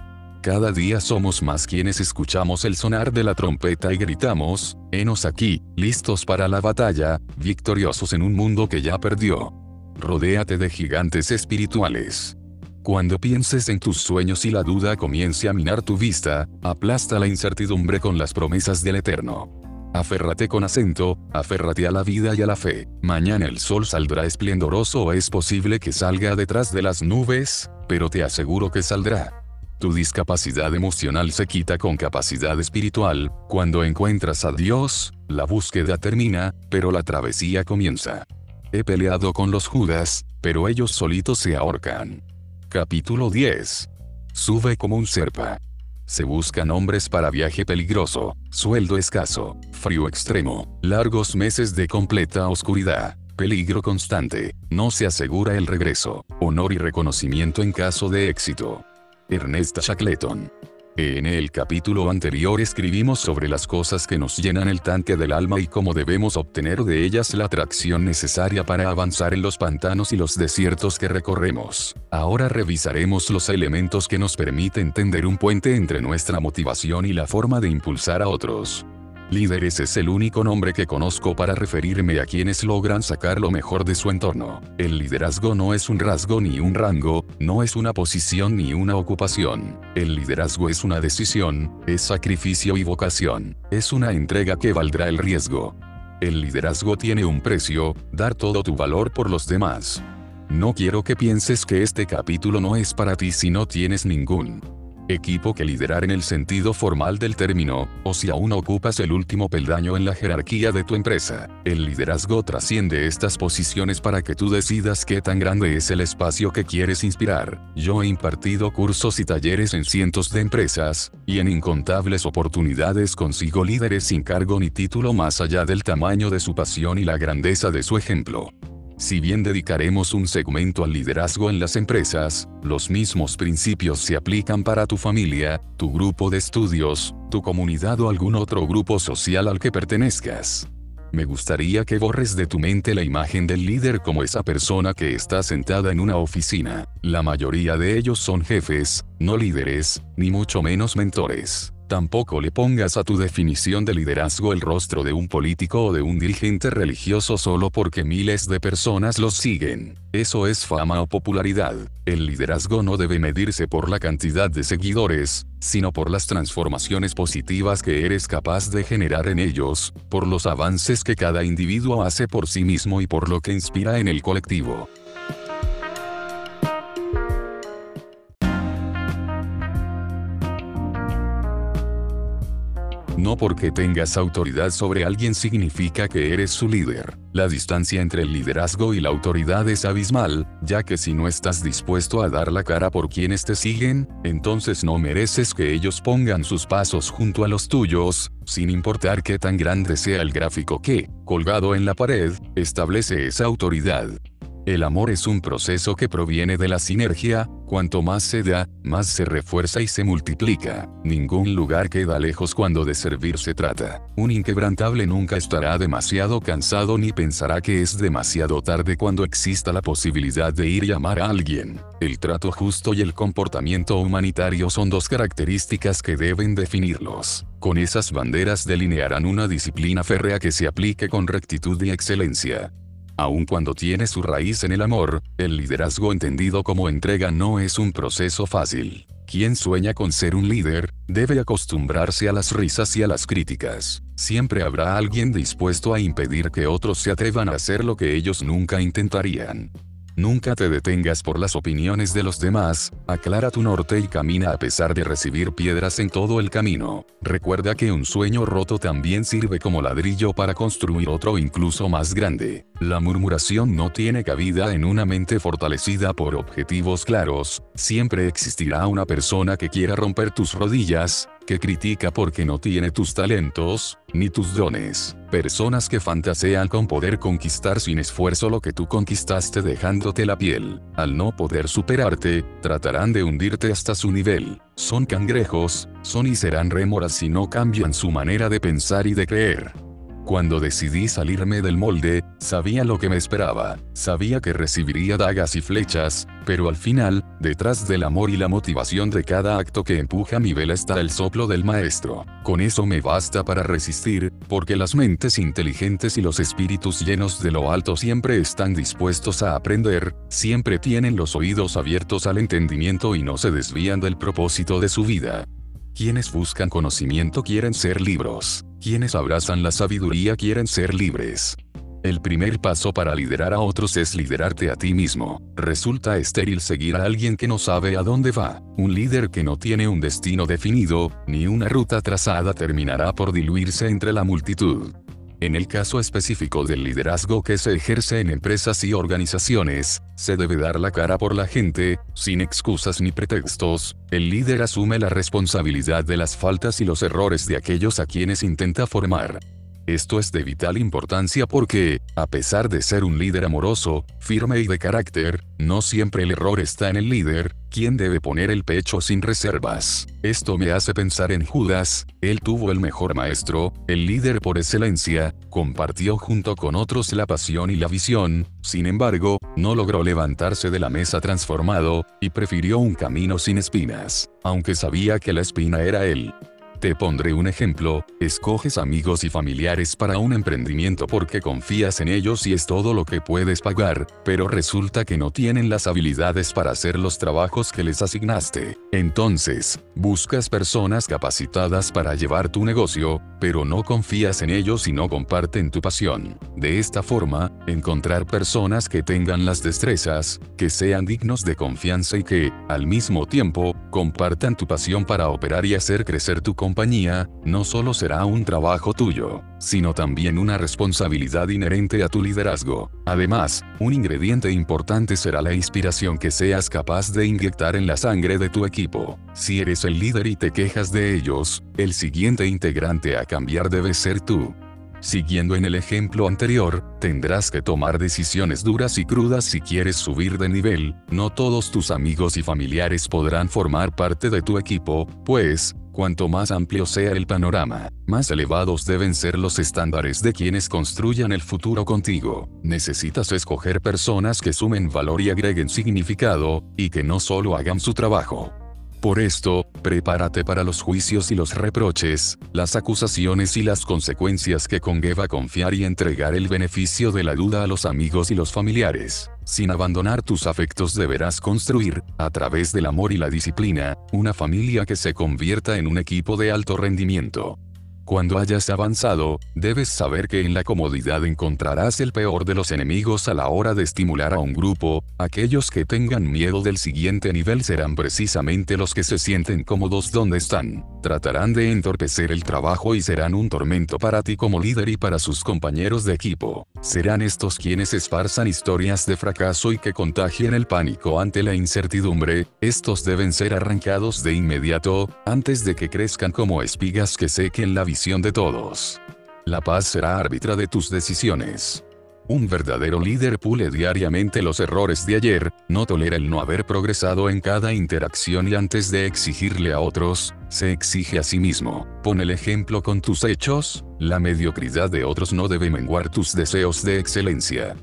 Cada día somos más quienes escuchamos el sonar de la trompeta y gritamos, henos aquí, listos para la batalla, victoriosos en un mundo que ya perdió. Rodéate de gigantes espirituales. Cuando pienses en tus sueños y la duda comience a minar tu vista, aplasta la incertidumbre con las promesas del Eterno. Aférrate con acento, aférrate a la vida y a la fe. Mañana el sol saldrá esplendoroso o es posible que salga detrás de las nubes, pero te aseguro que saldrá. Tu discapacidad emocional se quita con capacidad espiritual, cuando encuentras a Dios, la búsqueda termina, pero la travesía comienza. He peleado con los Judas, pero ellos solitos se ahorcan. Capítulo 10. Sube como un serpa. Se buscan hombres para viaje peligroso, sueldo escaso, frío extremo, largos meses de completa oscuridad, peligro constante, no se asegura el regreso, honor y reconocimiento en caso de éxito. Ernest Shackleton. En el capítulo anterior escribimos sobre las cosas que nos llenan el tanque del alma y cómo debemos obtener de ellas la atracción necesaria para avanzar en los pantanos y los desiertos que recorremos. Ahora revisaremos los elementos que nos permiten tender un puente entre nuestra motivación y la forma de impulsar a otros. Líderes es el único nombre que conozco para referirme a quienes logran sacar lo mejor de su entorno. El liderazgo no es un rasgo ni un rango, no es una posición ni una ocupación. El liderazgo es una decisión, es sacrificio y vocación. Es una entrega que valdrá el riesgo. El liderazgo tiene un precio, dar todo tu valor por los demás. No quiero que pienses que este capítulo no es para ti si no tienes ningún equipo que liderar en el sentido formal del término, o si aún ocupas el último peldaño en la jerarquía de tu empresa. El liderazgo trasciende estas posiciones para que tú decidas qué tan grande es el espacio que quieres inspirar. Yo he impartido cursos y talleres en cientos de empresas, y en incontables oportunidades consigo líderes sin cargo ni título más allá del tamaño de su pasión y la grandeza de su ejemplo. Si bien dedicaremos un segmento al liderazgo en las empresas, los mismos principios se aplican para tu familia, tu grupo de estudios, tu comunidad o algún otro grupo social al que pertenezcas. Me gustaría que borres de tu mente la imagen del líder como esa persona que está sentada en una oficina. La mayoría de ellos son jefes, no líderes, ni mucho menos mentores. Tampoco le pongas a tu definición de liderazgo el rostro de un político o de un dirigente religioso solo porque miles de personas los siguen. Eso es fama o popularidad. El liderazgo no debe medirse por la cantidad de seguidores, sino por las transformaciones positivas que eres capaz de generar en ellos, por los avances que cada individuo hace por sí mismo y por lo que inspira en el colectivo. No porque tengas autoridad sobre alguien significa que eres su líder. La distancia entre el liderazgo y la autoridad es abismal, ya que si no estás dispuesto a dar la cara por quienes te siguen, entonces no mereces que ellos pongan sus pasos junto a los tuyos, sin importar qué tan grande sea el gráfico que, colgado en la pared, establece esa autoridad. El amor es un proceso que proviene de la sinergia, cuanto más se da, más se refuerza y se multiplica. Ningún lugar queda lejos cuando de servir se trata. Un inquebrantable nunca estará demasiado cansado ni pensará que es demasiado tarde cuando exista la posibilidad de ir y amar a alguien. El trato justo y el comportamiento humanitario son dos características que deben definirlos. Con esas banderas delinearán una disciplina férrea que se aplique con rectitud y excelencia. Aun cuando tiene su raíz en el amor, el liderazgo entendido como entrega no es un proceso fácil. Quien sueña con ser un líder, debe acostumbrarse a las risas y a las críticas. Siempre habrá alguien dispuesto a impedir que otros se atrevan a hacer lo que ellos nunca intentarían. Nunca te detengas por las opiniones de los demás, aclara tu norte y camina a pesar de recibir piedras en todo el camino. Recuerda que un sueño roto también sirve como ladrillo para construir otro incluso más grande. La murmuración no tiene cabida en una mente fortalecida por objetivos claros, siempre existirá una persona que quiera romper tus rodillas, que critica porque no tiene tus talentos, ni tus dones. Personas que fantasean con poder conquistar sin esfuerzo lo que tú conquistaste dejándote la piel. Al no poder superarte, tratarán de hundirte hasta su nivel. Son cangrejos, son y serán rémoras si no cambian su manera de pensar y de creer. Cuando decidí salirme del molde, sabía lo que me esperaba, sabía que recibiría dagas y flechas, pero al final, detrás del amor y la motivación de cada acto que empuja mi vela está el soplo del maestro. Con eso me basta para resistir, porque las mentes inteligentes y los espíritus llenos de lo alto siempre están dispuestos a aprender, siempre tienen los oídos abiertos al entendimiento y no se desvían del propósito de su vida. Quienes buscan conocimiento quieren ser libros. Quienes abrazan la sabiduría quieren ser libres. El primer paso para liderar a otros es liderarte a ti mismo. Resulta estéril seguir a alguien que no sabe a dónde va. Un líder que no tiene un destino definido, ni una ruta trazada terminará por diluirse entre la multitud. En el caso específico del liderazgo que se ejerce en empresas y organizaciones, se debe dar la cara por la gente, sin excusas ni pretextos, el líder asume la responsabilidad de las faltas y los errores de aquellos a quienes intenta formar. Esto es de vital importancia porque, a pesar de ser un líder amoroso, firme y de carácter, no siempre el error está en el líder, quien debe poner el pecho sin reservas. Esto me hace pensar en Judas, él tuvo el mejor maestro, el líder por excelencia, compartió junto con otros la pasión y la visión, sin embargo, no logró levantarse de la mesa transformado, y prefirió un camino sin espinas, aunque sabía que la espina era él. Te pondré un ejemplo, escoges amigos y familiares para un emprendimiento porque confías en ellos y es todo lo que puedes pagar, pero resulta que no tienen las habilidades para hacer los trabajos que les asignaste. Entonces, buscas personas capacitadas para llevar tu negocio, pero no confías en ellos y no comparten tu pasión. De esta forma, encontrar personas que tengan las destrezas, que sean dignos de confianza y que, al mismo tiempo, compartan tu pasión para operar y hacer crecer tu no solo será un trabajo tuyo, sino también una responsabilidad inherente a tu liderazgo. Además, un ingrediente importante será la inspiración que seas capaz de inyectar en la sangre de tu equipo. Si eres el líder y te quejas de ellos, el siguiente integrante a cambiar debe ser tú. Siguiendo en el ejemplo anterior, tendrás que tomar decisiones duras y crudas si quieres subir de nivel, no todos tus amigos y familiares podrán formar parte de tu equipo, pues, Cuanto más amplio sea el panorama, más elevados deben ser los estándares de quienes construyan el futuro contigo. Necesitas escoger personas que sumen valor y agreguen significado, y que no solo hagan su trabajo. Por esto, prepárate para los juicios y los reproches, las acusaciones y las consecuencias que conlleva confiar y entregar el beneficio de la duda a los amigos y los familiares. Sin abandonar tus afectos deberás construir, a través del amor y la disciplina, una familia que se convierta en un equipo de alto rendimiento. Cuando hayas avanzado, debes saber que en la comodidad encontrarás el peor de los enemigos a la hora de estimular a un grupo, aquellos que tengan miedo del siguiente nivel serán precisamente los que se sienten cómodos donde están, tratarán de entorpecer el trabajo y serán un tormento para ti como líder y para sus compañeros de equipo. Serán estos quienes esparzan historias de fracaso y que contagien el pánico ante la incertidumbre, estos deben ser arrancados de inmediato, antes de que crezcan como espigas que sequen la visión de todos. La paz será árbitra de tus decisiones. Un verdadero líder pule diariamente los errores de ayer, no tolera el no haber progresado en cada interacción y antes de exigirle a otros, se exige a sí mismo. Pon el ejemplo con tus hechos, la mediocridad de otros no debe menguar tus deseos de excelencia.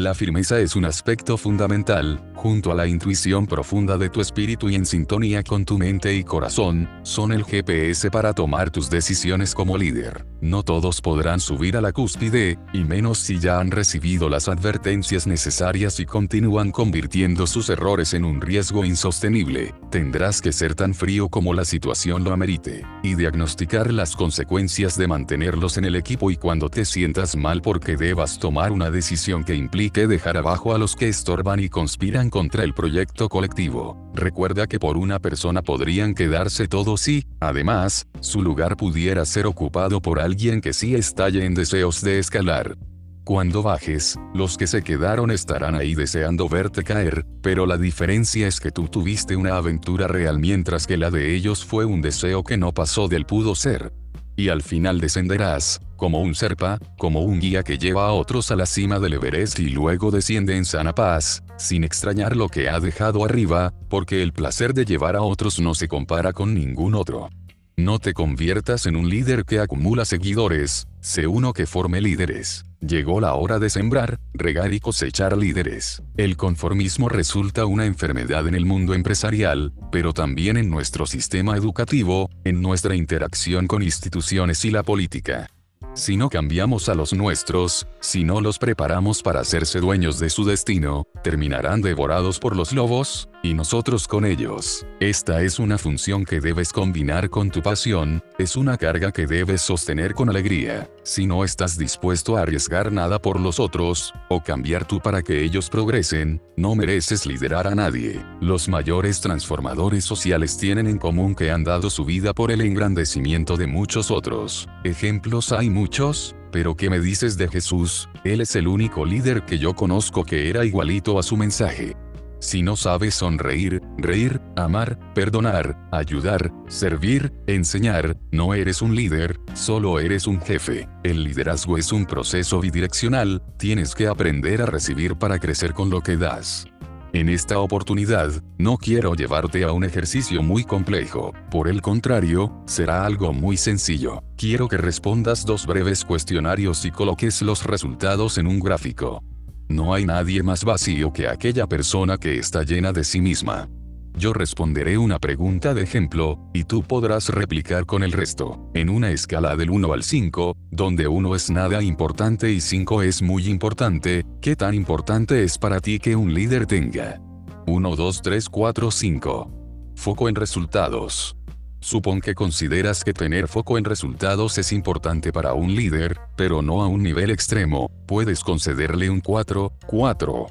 La firmeza es un aspecto fundamental, junto a la intuición profunda de tu espíritu y en sintonía con tu mente y corazón, son el GPS para tomar tus decisiones como líder. No todos podrán subir a la cúspide, y menos si ya han recibido las advertencias necesarias y continúan convirtiendo sus errores en un riesgo insostenible. Tendrás que ser tan frío como la situación lo amerite, y diagnosticar las consecuencias de mantenerlos en el equipo y cuando te sientas mal porque debas tomar una decisión que implique dejar abajo a los que estorban y conspiran contra el proyecto colectivo. Recuerda que por una persona podrían quedarse todos y, además, su lugar pudiera ser ocupado por alguien que sí estalle en deseos de escalar. Cuando bajes, los que se quedaron estarán ahí deseando verte caer, pero la diferencia es que tú tuviste una aventura real mientras que la de ellos fue un deseo que no pasó del pudo ser. Y al final descenderás, como un serpa, como un guía que lleva a otros a la cima del Everest y luego desciende en sana paz, sin extrañar lo que ha dejado arriba, porque el placer de llevar a otros no se compara con ningún otro. No te conviertas en un líder que acumula seguidores, sé uno que forme líderes. Llegó la hora de sembrar, regar y cosechar líderes. El conformismo resulta una enfermedad en el mundo empresarial, pero también en nuestro sistema educativo, en nuestra interacción con instituciones y la política. Si no cambiamos a los nuestros, si no los preparamos para hacerse dueños de su destino, terminarán devorados por los lobos, y nosotros con ellos. Esta es una función que debes combinar con tu pasión, es una carga que debes sostener con alegría. Si no estás dispuesto a arriesgar nada por los otros, o cambiar tú para que ellos progresen, no mereces liderar a nadie. Los mayores transformadores sociales tienen en común que han dado su vida por el engrandecimiento de muchos otros. Ejemplos hay muchos, pero ¿qué me dices de Jesús? Él es el único líder que yo conozco que era igualito a su mensaje. Si no sabes sonreír, reír, amar, perdonar, ayudar, servir, enseñar, no eres un líder, solo eres un jefe. El liderazgo es un proceso bidireccional, tienes que aprender a recibir para crecer con lo que das. En esta oportunidad, no quiero llevarte a un ejercicio muy complejo, por el contrario, será algo muy sencillo. Quiero que respondas dos breves cuestionarios y coloques los resultados en un gráfico. No hay nadie más vacío que aquella persona que está llena de sí misma. Yo responderé una pregunta de ejemplo, y tú podrás replicar con el resto, en una escala del 1 al 5, donde 1 es nada importante y 5 es muy importante, ¿qué tan importante es para ti que un líder tenga? 1, 2, 3, 4, 5. Foco en resultados. Supón que consideras que tener foco en resultados es importante para un líder, pero no a un nivel extremo, puedes concederle un 4, 4.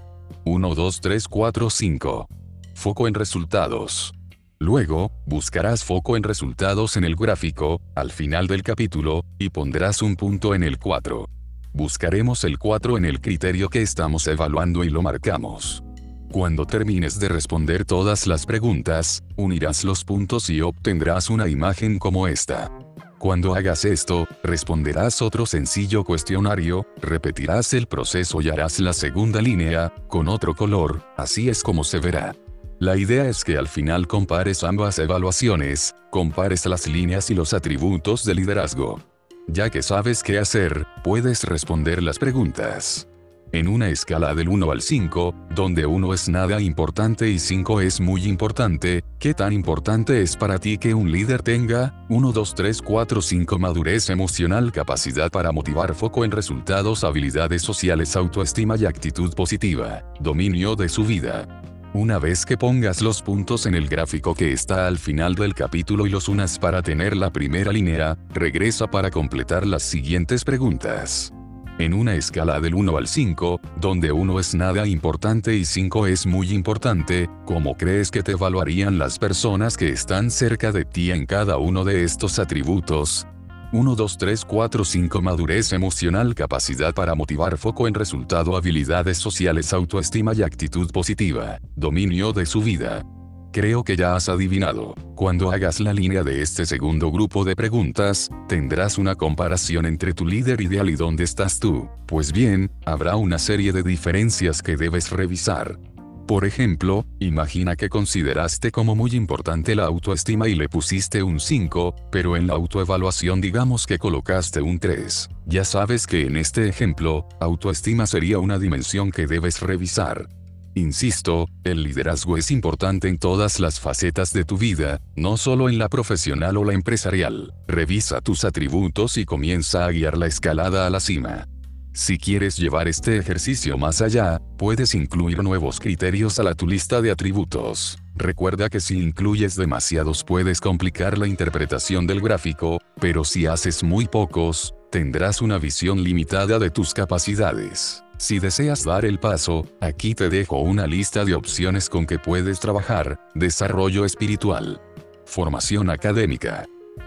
1, 2, 3, 4, 5. Foco en resultados. Luego, buscarás foco en resultados en el gráfico, al final del capítulo, y pondrás un punto en el 4. Buscaremos el 4 en el criterio que estamos evaluando y lo marcamos. Cuando termines de responder todas las preguntas, unirás los puntos y obtendrás una imagen como esta. Cuando hagas esto, responderás otro sencillo cuestionario, repetirás el proceso y harás la segunda línea, con otro color, así es como se verá. La idea es que al final compares ambas evaluaciones, compares las líneas y los atributos de liderazgo. Ya que sabes qué hacer, puedes responder las preguntas. En una escala del 1 al 5, donde 1 es nada importante y 5 es muy importante, ¿qué tan importante es para ti que un líder tenga? 1, 2, 3, 4, 5 Madurez emocional, capacidad para motivar, foco en resultados, habilidades sociales, autoestima y actitud positiva, dominio de su vida. Una vez que pongas los puntos en el gráfico que está al final del capítulo y los unas para tener la primera línea, regresa para completar las siguientes preguntas. En una escala del 1 al 5, donde 1 es nada importante y 5 es muy importante, ¿cómo crees que te evaluarían las personas que están cerca de ti en cada uno de estos atributos? 1, 2, 3, 4, 5 Madurez emocional Capacidad para motivar Foco en resultado Habilidades sociales Autoestima y actitud positiva Dominio de su vida Creo que ya has adivinado. Cuando hagas la línea de este segundo grupo de preguntas, tendrás una comparación entre tu líder ideal y dónde estás tú. Pues bien, habrá una serie de diferencias que debes revisar. Por ejemplo, imagina que consideraste como muy importante la autoestima y le pusiste un 5, pero en la autoevaluación digamos que colocaste un 3. Ya sabes que en este ejemplo, autoestima sería una dimensión que debes revisar. Insisto, el liderazgo es importante en todas las facetas de tu vida, no solo en la profesional o la empresarial. Revisa tus atributos y comienza a guiar la escalada a la cima. Si quieres llevar este ejercicio más allá, puedes incluir nuevos criterios a la tu lista de atributos. Recuerda que si incluyes demasiados puedes complicar la interpretación del gráfico, pero si haces muy pocos, tendrás una visión limitada de tus capacidades. Si deseas dar el paso, aquí te dejo una lista de opciones con que puedes trabajar, desarrollo espiritual, formación académica,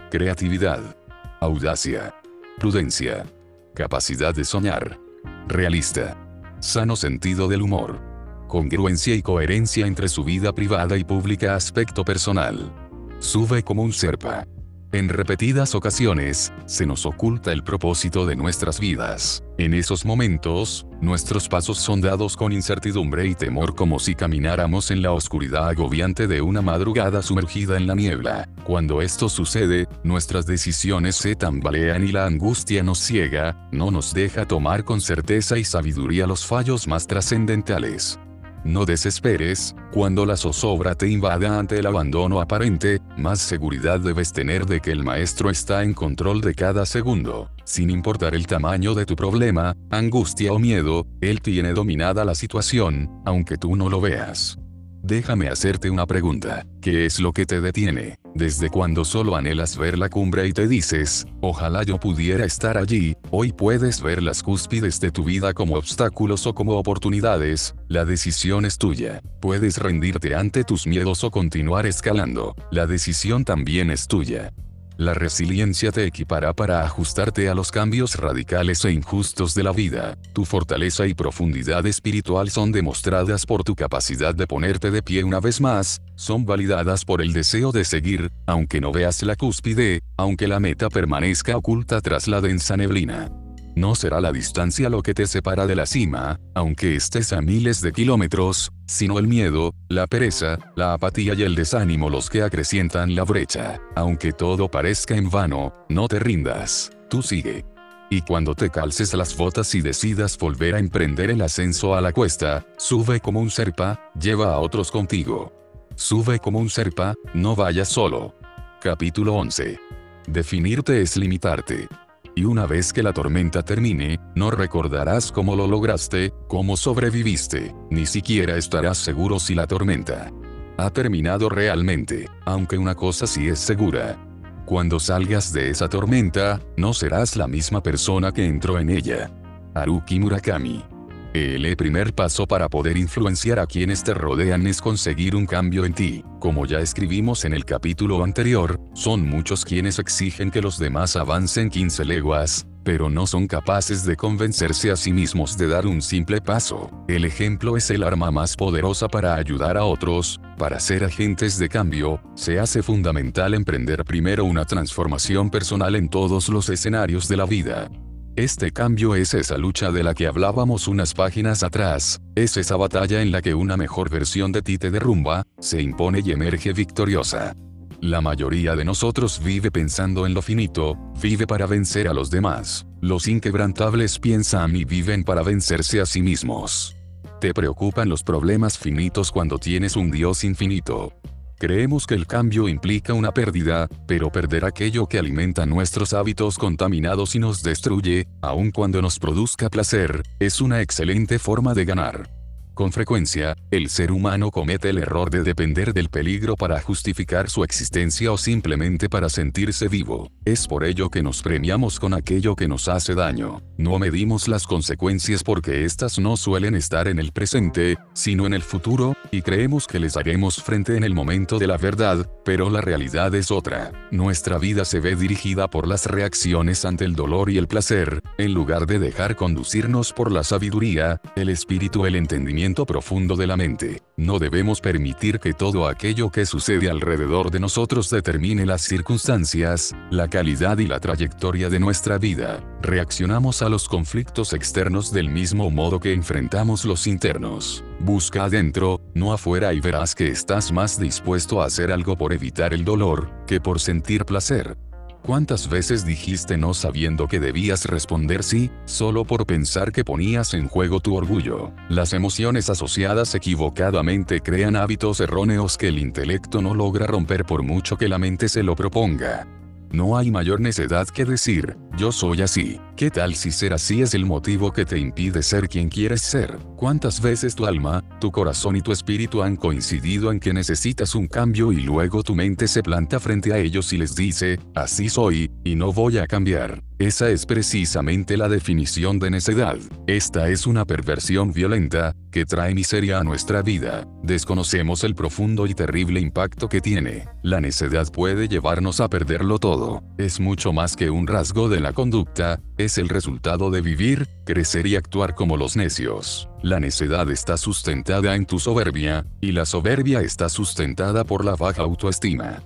creatividad, audacia, prudencia, capacidad de soñar, realista, sano sentido del humor, congruencia y coherencia entre su vida privada y pública aspecto personal. Sube como un serpa. En repetidas ocasiones, se nos oculta el propósito de nuestras vidas. En esos momentos, nuestros pasos son dados con incertidumbre y temor como si camináramos en la oscuridad agobiante de una madrugada sumergida en la niebla. Cuando esto sucede, nuestras decisiones se tambalean y la angustia nos ciega, no nos deja tomar con certeza y sabiduría los fallos más trascendentales. No desesperes, cuando la zozobra te invada ante el abandono aparente, más seguridad debes tener de que el maestro está en control de cada segundo. Sin importar el tamaño de tu problema, angustia o miedo, él tiene dominada la situación, aunque tú no lo veas. Déjame hacerte una pregunta. ¿Qué es lo que te detiene? Desde cuando solo anhelas ver la cumbre y te dices, ojalá yo pudiera estar allí, hoy puedes ver las cúspides de tu vida como obstáculos o como oportunidades, la decisión es tuya. Puedes rendirte ante tus miedos o continuar escalando, la decisión también es tuya. La resiliencia te equipará para ajustarte a los cambios radicales e injustos de la vida. Tu fortaleza y profundidad espiritual son demostradas por tu capacidad de ponerte de pie una vez más, son validadas por el deseo de seguir, aunque no veas la cúspide, aunque la meta permanezca oculta tras la densa neblina. No será la distancia lo que te separa de la cima, aunque estés a miles de kilómetros, sino el miedo, la pereza, la apatía y el desánimo los que acrecientan la brecha. Aunque todo parezca en vano, no te rindas, tú sigue. Y cuando te calces las botas y decidas volver a emprender el ascenso a la cuesta, sube como un serpa, lleva a otros contigo. Sube como un serpa, no vayas solo. Capítulo 11. Definirte es limitarte y una vez que la tormenta termine, no recordarás cómo lo lograste, cómo sobreviviste, ni siquiera estarás seguro si la tormenta ha terminado realmente, aunque una cosa sí es segura. Cuando salgas de esa tormenta, no serás la misma persona que entró en ella. Haruki Murakami el primer paso para poder influenciar a quienes te rodean es conseguir un cambio en ti. Como ya escribimos en el capítulo anterior, son muchos quienes exigen que los demás avancen 15 leguas, pero no son capaces de convencerse a sí mismos de dar un simple paso. El ejemplo es el arma más poderosa para ayudar a otros, para ser agentes de cambio, se hace fundamental emprender primero una transformación personal en todos los escenarios de la vida. Este cambio es esa lucha de la que hablábamos unas páginas atrás, es esa batalla en la que una mejor versión de ti te derrumba, se impone y emerge victoriosa. La mayoría de nosotros vive pensando en lo finito, vive para vencer a los demás. Los inquebrantables piensan y viven para vencerse a sí mismos. Te preocupan los problemas finitos cuando tienes un Dios infinito. Creemos que el cambio implica una pérdida, pero perder aquello que alimenta nuestros hábitos contaminados y nos destruye, aun cuando nos produzca placer, es una excelente forma de ganar. Con frecuencia, el ser humano comete el error de depender del peligro para justificar su existencia o simplemente para sentirse vivo. Es por ello que nos premiamos con aquello que nos hace daño. No medimos las consecuencias porque éstas no suelen estar en el presente, sino en el futuro, y creemos que les haremos frente en el momento de la verdad, pero la realidad es otra. Nuestra vida se ve dirigida por las reacciones ante el dolor y el placer, en lugar de dejar conducirnos por la sabiduría, el espíritu, el entendimiento, profundo de la mente. No debemos permitir que todo aquello que sucede alrededor de nosotros determine las circunstancias, la calidad y la trayectoria de nuestra vida. Reaccionamos a los conflictos externos del mismo modo que enfrentamos los internos. Busca adentro, no afuera y verás que estás más dispuesto a hacer algo por evitar el dolor, que por sentir placer. ¿Cuántas veces dijiste no sabiendo que debías responder sí, solo por pensar que ponías en juego tu orgullo? Las emociones asociadas equivocadamente crean hábitos erróneos que el intelecto no logra romper por mucho que la mente se lo proponga. No hay mayor necedad que decir, yo soy así. ¿Qué tal si ser así es el motivo que te impide ser quien quieres ser? ¿Cuántas veces tu alma, tu corazón y tu espíritu han coincidido en que necesitas un cambio y luego tu mente se planta frente a ellos y les dice, así soy, y no voy a cambiar? Esa es precisamente la definición de necedad. Esta es una perversión violenta, que trae miseria a nuestra vida. Desconocemos el profundo y terrible impacto que tiene. La necedad puede llevarnos a perderlo todo. Es mucho más que un rasgo de la conducta, es el resultado de vivir, crecer y actuar como los necios. La necedad está sustentada en tu soberbia, y la soberbia está sustentada por la baja autoestima.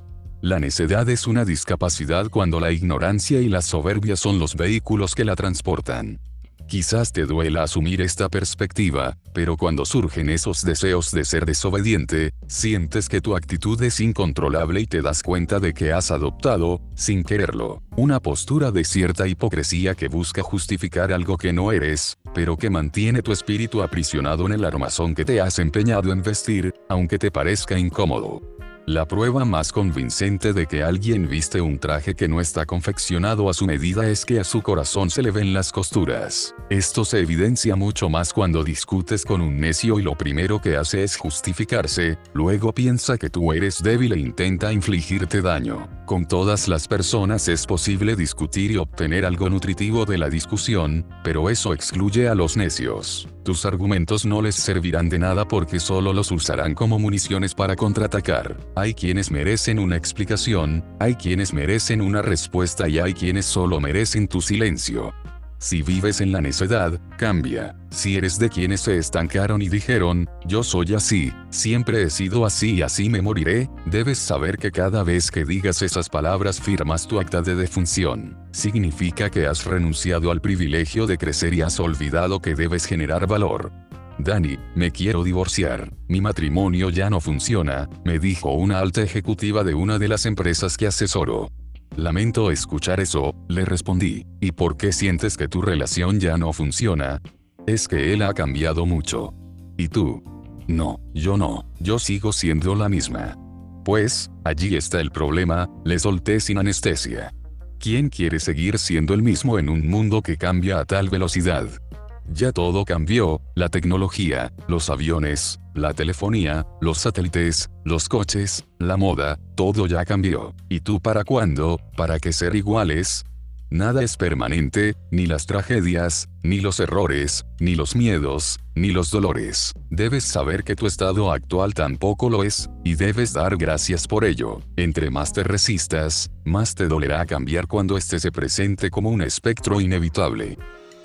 La necedad es una discapacidad cuando la ignorancia y la soberbia son los vehículos que la transportan. Quizás te duela asumir esta perspectiva, pero cuando surgen esos deseos de ser desobediente, sientes que tu actitud es incontrolable y te das cuenta de que has adoptado, sin quererlo, una postura de cierta hipocresía que busca justificar algo que no eres, pero que mantiene tu espíritu aprisionado en el armazón que te has empeñado en vestir, aunque te parezca incómodo. La prueba más convincente de que alguien viste un traje que no está confeccionado a su medida es que a su corazón se le ven las costuras. Esto se evidencia mucho más cuando discutes con un necio y lo primero que hace es justificarse, luego piensa que tú eres débil e intenta infligirte daño. Con todas las personas es posible discutir y obtener algo nutritivo de la discusión, pero eso excluye a los necios. Tus argumentos no les servirán de nada porque solo los usarán como municiones para contraatacar. Hay quienes merecen una explicación, hay quienes merecen una respuesta y hay quienes solo merecen tu silencio. Si vives en la necedad, cambia. Si eres de quienes se estancaron y dijeron, yo soy así, siempre he sido así y así me moriré, debes saber que cada vez que digas esas palabras firmas tu acta de defunción. Significa que has renunciado al privilegio de crecer y has olvidado que debes generar valor. Dani, me quiero divorciar, mi matrimonio ya no funciona, me dijo una alta ejecutiva de una de las empresas que asesoro. Lamento escuchar eso, le respondí. ¿Y por qué sientes que tu relación ya no funciona? Es que él ha cambiado mucho. ¿Y tú? No, yo no, yo sigo siendo la misma. Pues, allí está el problema, le solté sin anestesia. ¿Quién quiere seguir siendo el mismo en un mundo que cambia a tal velocidad? Ya todo cambió, la tecnología, los aviones, la telefonía, los satélites, los coches, la moda, todo ya cambió. ¿Y tú para cuándo? ¿Para qué ser iguales? Nada es permanente, ni las tragedias, ni los errores, ni los miedos, ni los dolores. Debes saber que tu estado actual tampoco lo es, y debes dar gracias por ello. Entre más te resistas, más te dolerá cambiar cuando este se presente como un espectro inevitable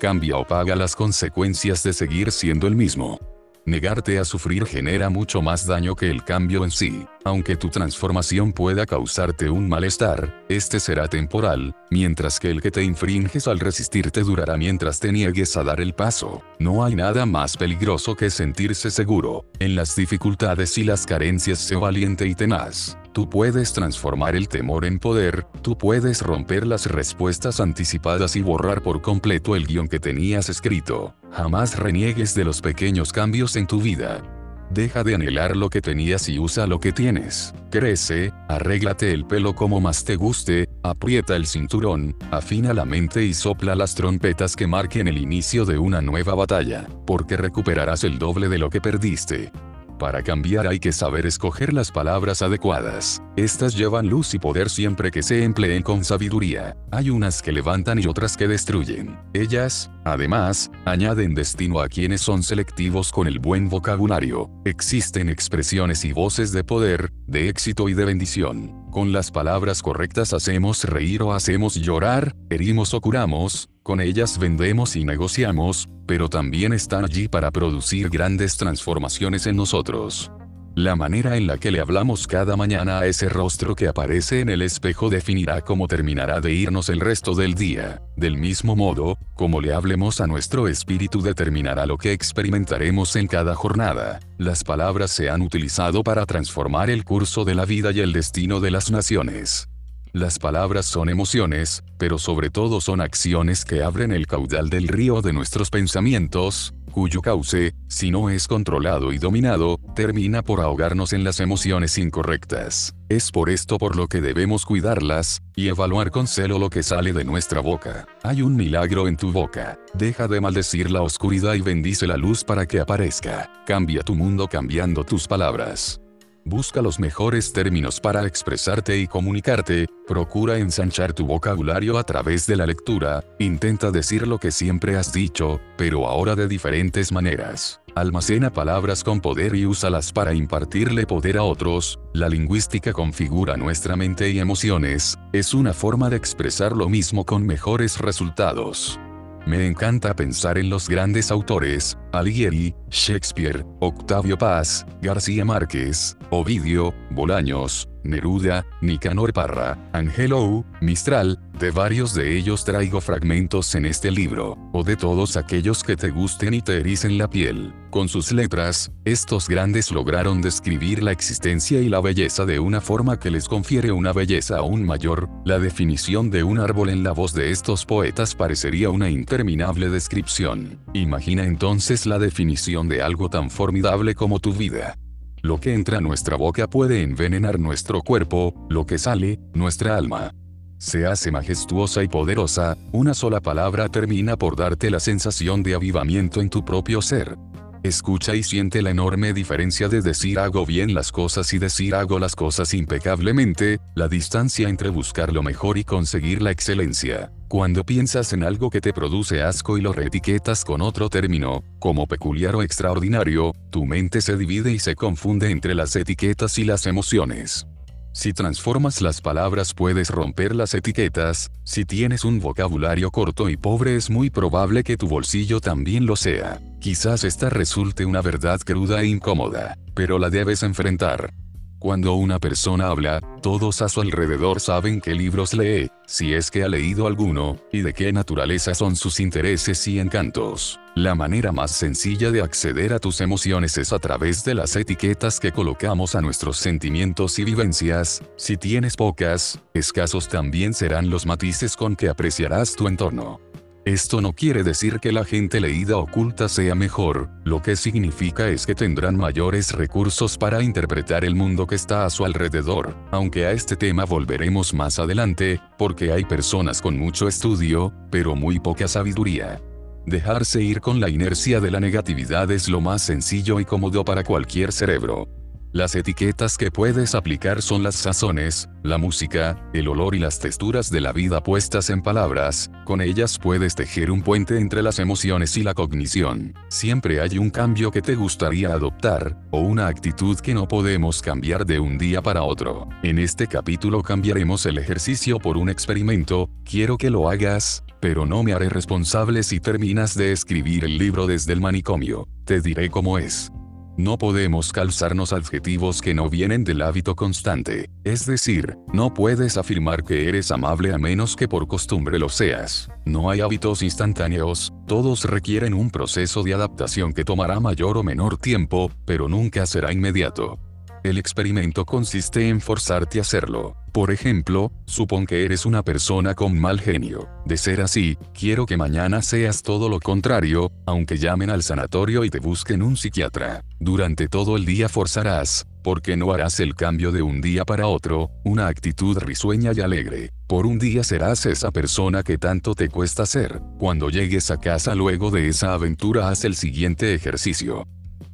cambia o paga las consecuencias de seguir siendo el mismo. Negarte a sufrir genera mucho más daño que el cambio en sí. Aunque tu transformación pueda causarte un malestar, este será temporal, mientras que el que te infringes al resistirte durará mientras te niegues a dar el paso. No hay nada más peligroso que sentirse seguro. En las dificultades y las carencias sé valiente y tenaz. Tú puedes transformar el temor en poder, tú puedes romper las respuestas anticipadas y borrar por completo el guion que tenías escrito. Jamás reniegues de los pequeños cambios en tu vida. Deja de anhelar lo que tenías y usa lo que tienes. Crece, arréglate el pelo como más te guste, aprieta el cinturón, afina la mente y sopla las trompetas que marquen el inicio de una nueva batalla, porque recuperarás el doble de lo que perdiste. Para cambiar hay que saber escoger las palabras adecuadas. Estas llevan luz y poder siempre que se empleen con sabiduría. Hay unas que levantan y otras que destruyen. Ellas, además, añaden destino a quienes son selectivos con el buen vocabulario. Existen expresiones y voces de poder, de éxito y de bendición. Con las palabras correctas hacemos reír o hacemos llorar, herimos o curamos, con ellas vendemos y negociamos, pero también están allí para producir grandes transformaciones en nosotros. La manera en la que le hablamos cada mañana a ese rostro que aparece en el espejo definirá cómo terminará de irnos el resto del día. Del mismo modo, como le hablemos a nuestro espíritu determinará lo que experimentaremos en cada jornada. Las palabras se han utilizado para transformar el curso de la vida y el destino de las naciones. Las palabras son emociones, pero sobre todo son acciones que abren el caudal del río de nuestros pensamientos, cuyo cauce, si no es controlado y dominado, termina por ahogarnos en las emociones incorrectas. Es por esto por lo que debemos cuidarlas, y evaluar con celo lo que sale de nuestra boca. Hay un milagro en tu boca. Deja de maldecir la oscuridad y bendice la luz para que aparezca. Cambia tu mundo cambiando tus palabras. Busca los mejores términos para expresarte y comunicarte, procura ensanchar tu vocabulario a través de la lectura, intenta decir lo que siempre has dicho, pero ahora de diferentes maneras. Almacena palabras con poder y úsalas para impartirle poder a otros, la lingüística configura nuestra mente y emociones, es una forma de expresar lo mismo con mejores resultados. Me encanta pensar en los grandes autores, Alighieri, Shakespeare, Octavio Paz, García Márquez, Ovidio, Bolaños, Neruda, Nicanor Parra, Angelo Mistral, de varios de ellos traigo fragmentos en este libro, o de todos aquellos que te gusten y te ericen la piel. Con sus letras, estos grandes lograron describir la existencia y la belleza de una forma que les confiere una belleza aún mayor, la definición de un árbol en la voz de estos poetas parecería una interminable descripción. Imagina entonces la definición de algo tan formidable como tu vida. Lo que entra a nuestra boca puede envenenar nuestro cuerpo, lo que sale, nuestra alma. Se hace majestuosa y poderosa, una sola palabra termina por darte la sensación de avivamiento en tu propio ser. Escucha y siente la enorme diferencia de decir hago bien las cosas y decir hago las cosas impecablemente, la distancia entre buscar lo mejor y conseguir la excelencia. Cuando piensas en algo que te produce asco y lo reetiquetas con otro término, como peculiar o extraordinario, tu mente se divide y se confunde entre las etiquetas y las emociones. Si transformas las palabras puedes romper las etiquetas, si tienes un vocabulario corto y pobre es muy probable que tu bolsillo también lo sea. Quizás esta resulte una verdad cruda e incómoda, pero la debes enfrentar. Cuando una persona habla, todos a su alrededor saben qué libros lee, si es que ha leído alguno, y de qué naturaleza son sus intereses y encantos. La manera más sencilla de acceder a tus emociones es a través de las etiquetas que colocamos a nuestros sentimientos y vivencias, si tienes pocas, escasos también serán los matices con que apreciarás tu entorno. Esto no quiere decir que la gente leída oculta sea mejor, lo que significa es que tendrán mayores recursos para interpretar el mundo que está a su alrededor, aunque a este tema volveremos más adelante, porque hay personas con mucho estudio, pero muy poca sabiduría. Dejarse ir con la inercia de la negatividad es lo más sencillo y cómodo para cualquier cerebro. Las etiquetas que puedes aplicar son las sazones, la música, el olor y las texturas de la vida puestas en palabras, con ellas puedes tejer un puente entre las emociones y la cognición. Siempre hay un cambio que te gustaría adoptar, o una actitud que no podemos cambiar de un día para otro. En este capítulo cambiaremos el ejercicio por un experimento, quiero que lo hagas, pero no me haré responsable si terminas de escribir el libro desde el manicomio. Te diré cómo es. No podemos calzarnos adjetivos que no vienen del hábito constante, es decir, no puedes afirmar que eres amable a menos que por costumbre lo seas. No hay hábitos instantáneos, todos requieren un proceso de adaptación que tomará mayor o menor tiempo, pero nunca será inmediato. El experimento consiste en forzarte a hacerlo. Por ejemplo, supón que eres una persona con mal genio. De ser así, quiero que mañana seas todo lo contrario, aunque llamen al sanatorio y te busquen un psiquiatra. Durante todo el día forzarás, porque no harás el cambio de un día para otro, una actitud risueña y alegre. Por un día serás esa persona que tanto te cuesta ser. Cuando llegues a casa luego de esa aventura haz el siguiente ejercicio.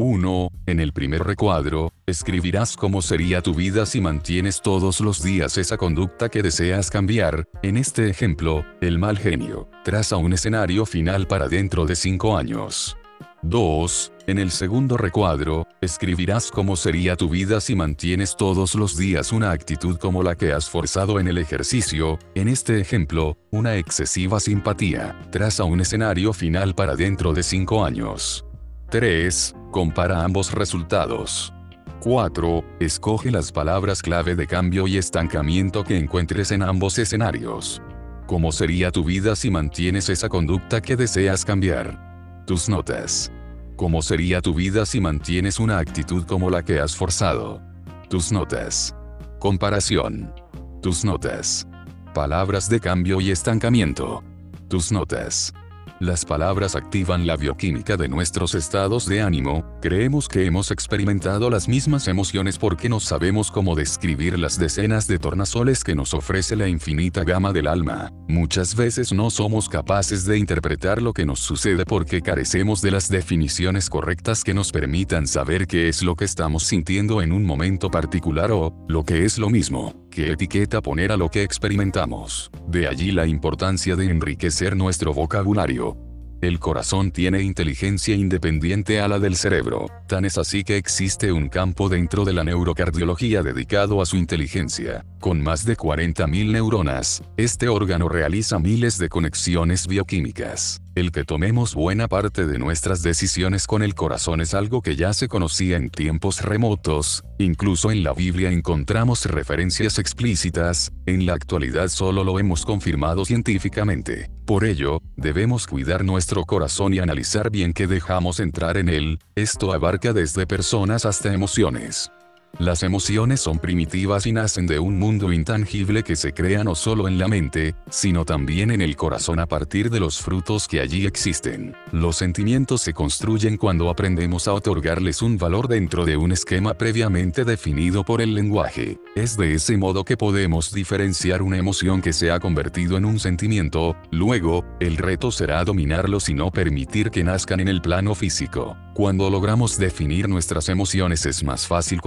1. En el primer recuadro, escribirás cómo sería tu vida si mantienes todos los días esa conducta que deseas cambiar, en este ejemplo, el mal genio. Traza un escenario final para dentro de 5 años. 2. En el segundo recuadro, escribirás cómo sería tu vida si mantienes todos los días una actitud como la que has forzado en el ejercicio, en este ejemplo, una excesiva simpatía. Traza un escenario final para dentro de 5 años. 3. Compara ambos resultados. 4. Escoge las palabras clave de cambio y estancamiento que encuentres en ambos escenarios. ¿Cómo sería tu vida si mantienes esa conducta que deseas cambiar? Tus notas. ¿Cómo sería tu vida si mantienes una actitud como la que has forzado? Tus notas. Comparación. Tus notas. Palabras de cambio y estancamiento. Tus notas. Las palabras activan la bioquímica de nuestros estados de ánimo, creemos que hemos experimentado las mismas emociones porque no sabemos cómo describir las decenas de tornasoles que nos ofrece la infinita gama del alma. Muchas veces no somos capaces de interpretar lo que nos sucede porque carecemos de las definiciones correctas que nos permitan saber qué es lo que estamos sintiendo en un momento particular o, lo que es lo mismo, qué etiqueta poner a lo que experimentamos. De allí la importancia de enriquecer nuestro vocabulario. El corazón tiene inteligencia independiente a la del cerebro, tan es así que existe un campo dentro de la neurocardiología dedicado a su inteligencia. Con más de 40.000 neuronas, este órgano realiza miles de conexiones bioquímicas. El que tomemos buena parte de nuestras decisiones con el corazón es algo que ya se conocía en tiempos remotos, incluso en la Biblia encontramos referencias explícitas, en la actualidad solo lo hemos confirmado científicamente. Por ello, debemos cuidar nuestro corazón y analizar bien qué dejamos entrar en él, esto abarca desde personas hasta emociones. Las emociones son primitivas y nacen de un mundo intangible que se crea no solo en la mente, sino también en el corazón a partir de los frutos que allí existen. Los sentimientos se construyen cuando aprendemos a otorgarles un valor dentro de un esquema previamente definido por el lenguaje. Es de ese modo que podemos diferenciar una emoción que se ha convertido en un sentimiento, luego, el reto será dominarlos y no permitir que nazcan en el plano físico. Cuando logramos definir nuestras emociones es más fácil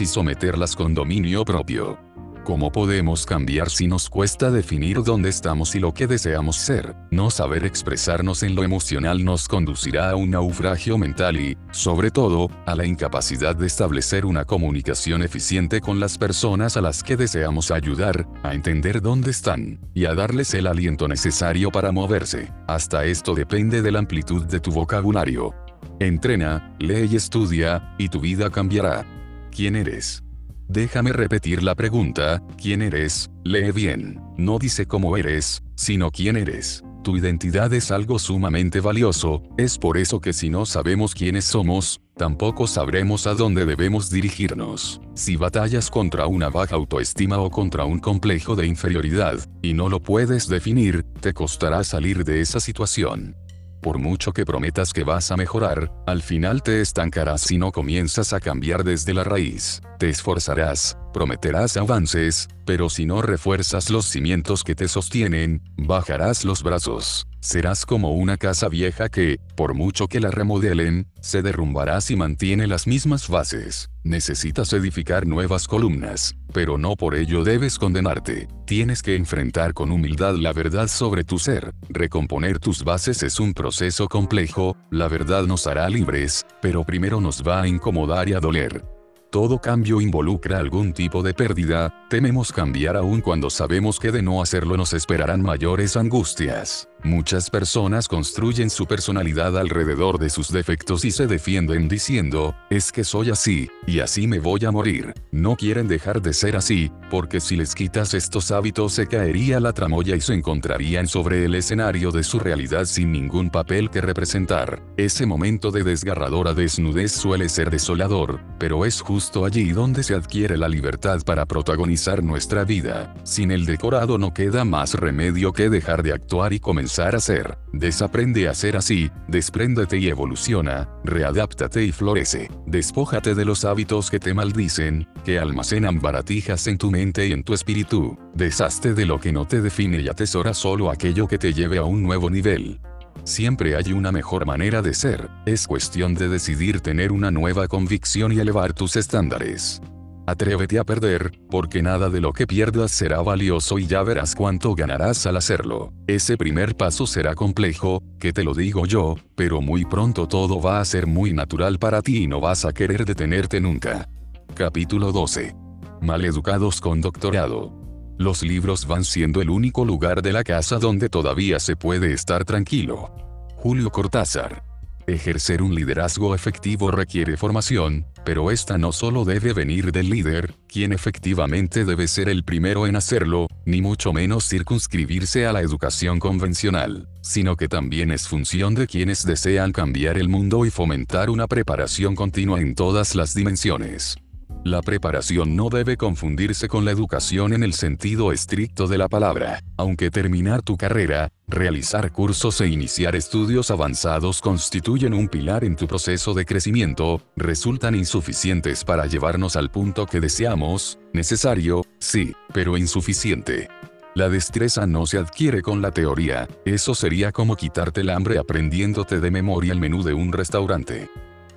y someterlas con dominio propio. ¿Cómo podemos cambiar si nos cuesta definir dónde estamos y lo que deseamos ser? No saber expresarnos en lo emocional nos conducirá a un naufragio mental y, sobre todo, a la incapacidad de establecer una comunicación eficiente con las personas a las que deseamos ayudar, a entender dónde están, y a darles el aliento necesario para moverse. Hasta esto depende de la amplitud de tu vocabulario. Entrena, lee y estudia, y tu vida cambiará. ¿Quién eres? Déjame repetir la pregunta, ¿quién eres? Lee bien. No dice cómo eres, sino quién eres. Tu identidad es algo sumamente valioso, es por eso que si no sabemos quiénes somos, tampoco sabremos a dónde debemos dirigirnos. Si batallas contra una baja autoestima o contra un complejo de inferioridad, y no lo puedes definir, te costará salir de esa situación. Por mucho que prometas que vas a mejorar, al final te estancarás si no comienzas a cambiar desde la raíz. Te esforzarás, prometerás avances, pero si no refuerzas los cimientos que te sostienen, bajarás los brazos. Serás como una casa vieja que, por mucho que la remodelen, se derrumbará si mantiene las mismas bases. Necesitas edificar nuevas columnas, pero no por ello debes condenarte. Tienes que enfrentar con humildad la verdad sobre tu ser. Recomponer tus bases es un proceso complejo, la verdad nos hará libres, pero primero nos va a incomodar y a doler. Todo cambio involucra algún tipo de pérdida, tememos cambiar aún cuando sabemos que de no hacerlo nos esperarán mayores angustias. Muchas personas construyen su personalidad alrededor de sus defectos y se defienden diciendo, es que soy así, y así me voy a morir. No quieren dejar de ser así, porque si les quitas estos hábitos se caería la tramoya y se encontrarían sobre el escenario de su realidad sin ningún papel que representar. Ese momento de desgarradora desnudez suele ser desolador, pero es justo allí donde se adquiere la libertad para protagonizar nuestra vida. Sin el decorado no queda más remedio que dejar de actuar y comenzar a ser. Desaprende a ser así, despréndete y evoluciona, readáptate y florece. Despójate de los hábitos que te maldicen, que almacenan baratijas en tu mente y en tu espíritu. Deshazte de lo que no te define y atesora solo aquello que te lleve a un nuevo nivel. Siempre hay una mejor manera de ser, es cuestión de decidir tener una nueva convicción y elevar tus estándares. Atrévete a perder, porque nada de lo que pierdas será valioso y ya verás cuánto ganarás al hacerlo. Ese primer paso será complejo, que te lo digo yo, pero muy pronto todo va a ser muy natural para ti y no vas a querer detenerte nunca. Capítulo 12. Maleducados con doctorado. Los libros van siendo el único lugar de la casa donde todavía se puede estar tranquilo. Julio Cortázar. Ejercer un liderazgo efectivo requiere formación, pero esta no solo debe venir del líder, quien efectivamente debe ser el primero en hacerlo, ni mucho menos circunscribirse a la educación convencional, sino que también es función de quienes desean cambiar el mundo y fomentar una preparación continua en todas las dimensiones. La preparación no debe confundirse con la educación en el sentido estricto de la palabra, aunque terminar tu carrera, realizar cursos e iniciar estudios avanzados constituyen un pilar en tu proceso de crecimiento, resultan insuficientes para llevarnos al punto que deseamos, necesario, sí, pero insuficiente. La destreza no se adquiere con la teoría, eso sería como quitarte el hambre aprendiéndote de memoria el menú de un restaurante.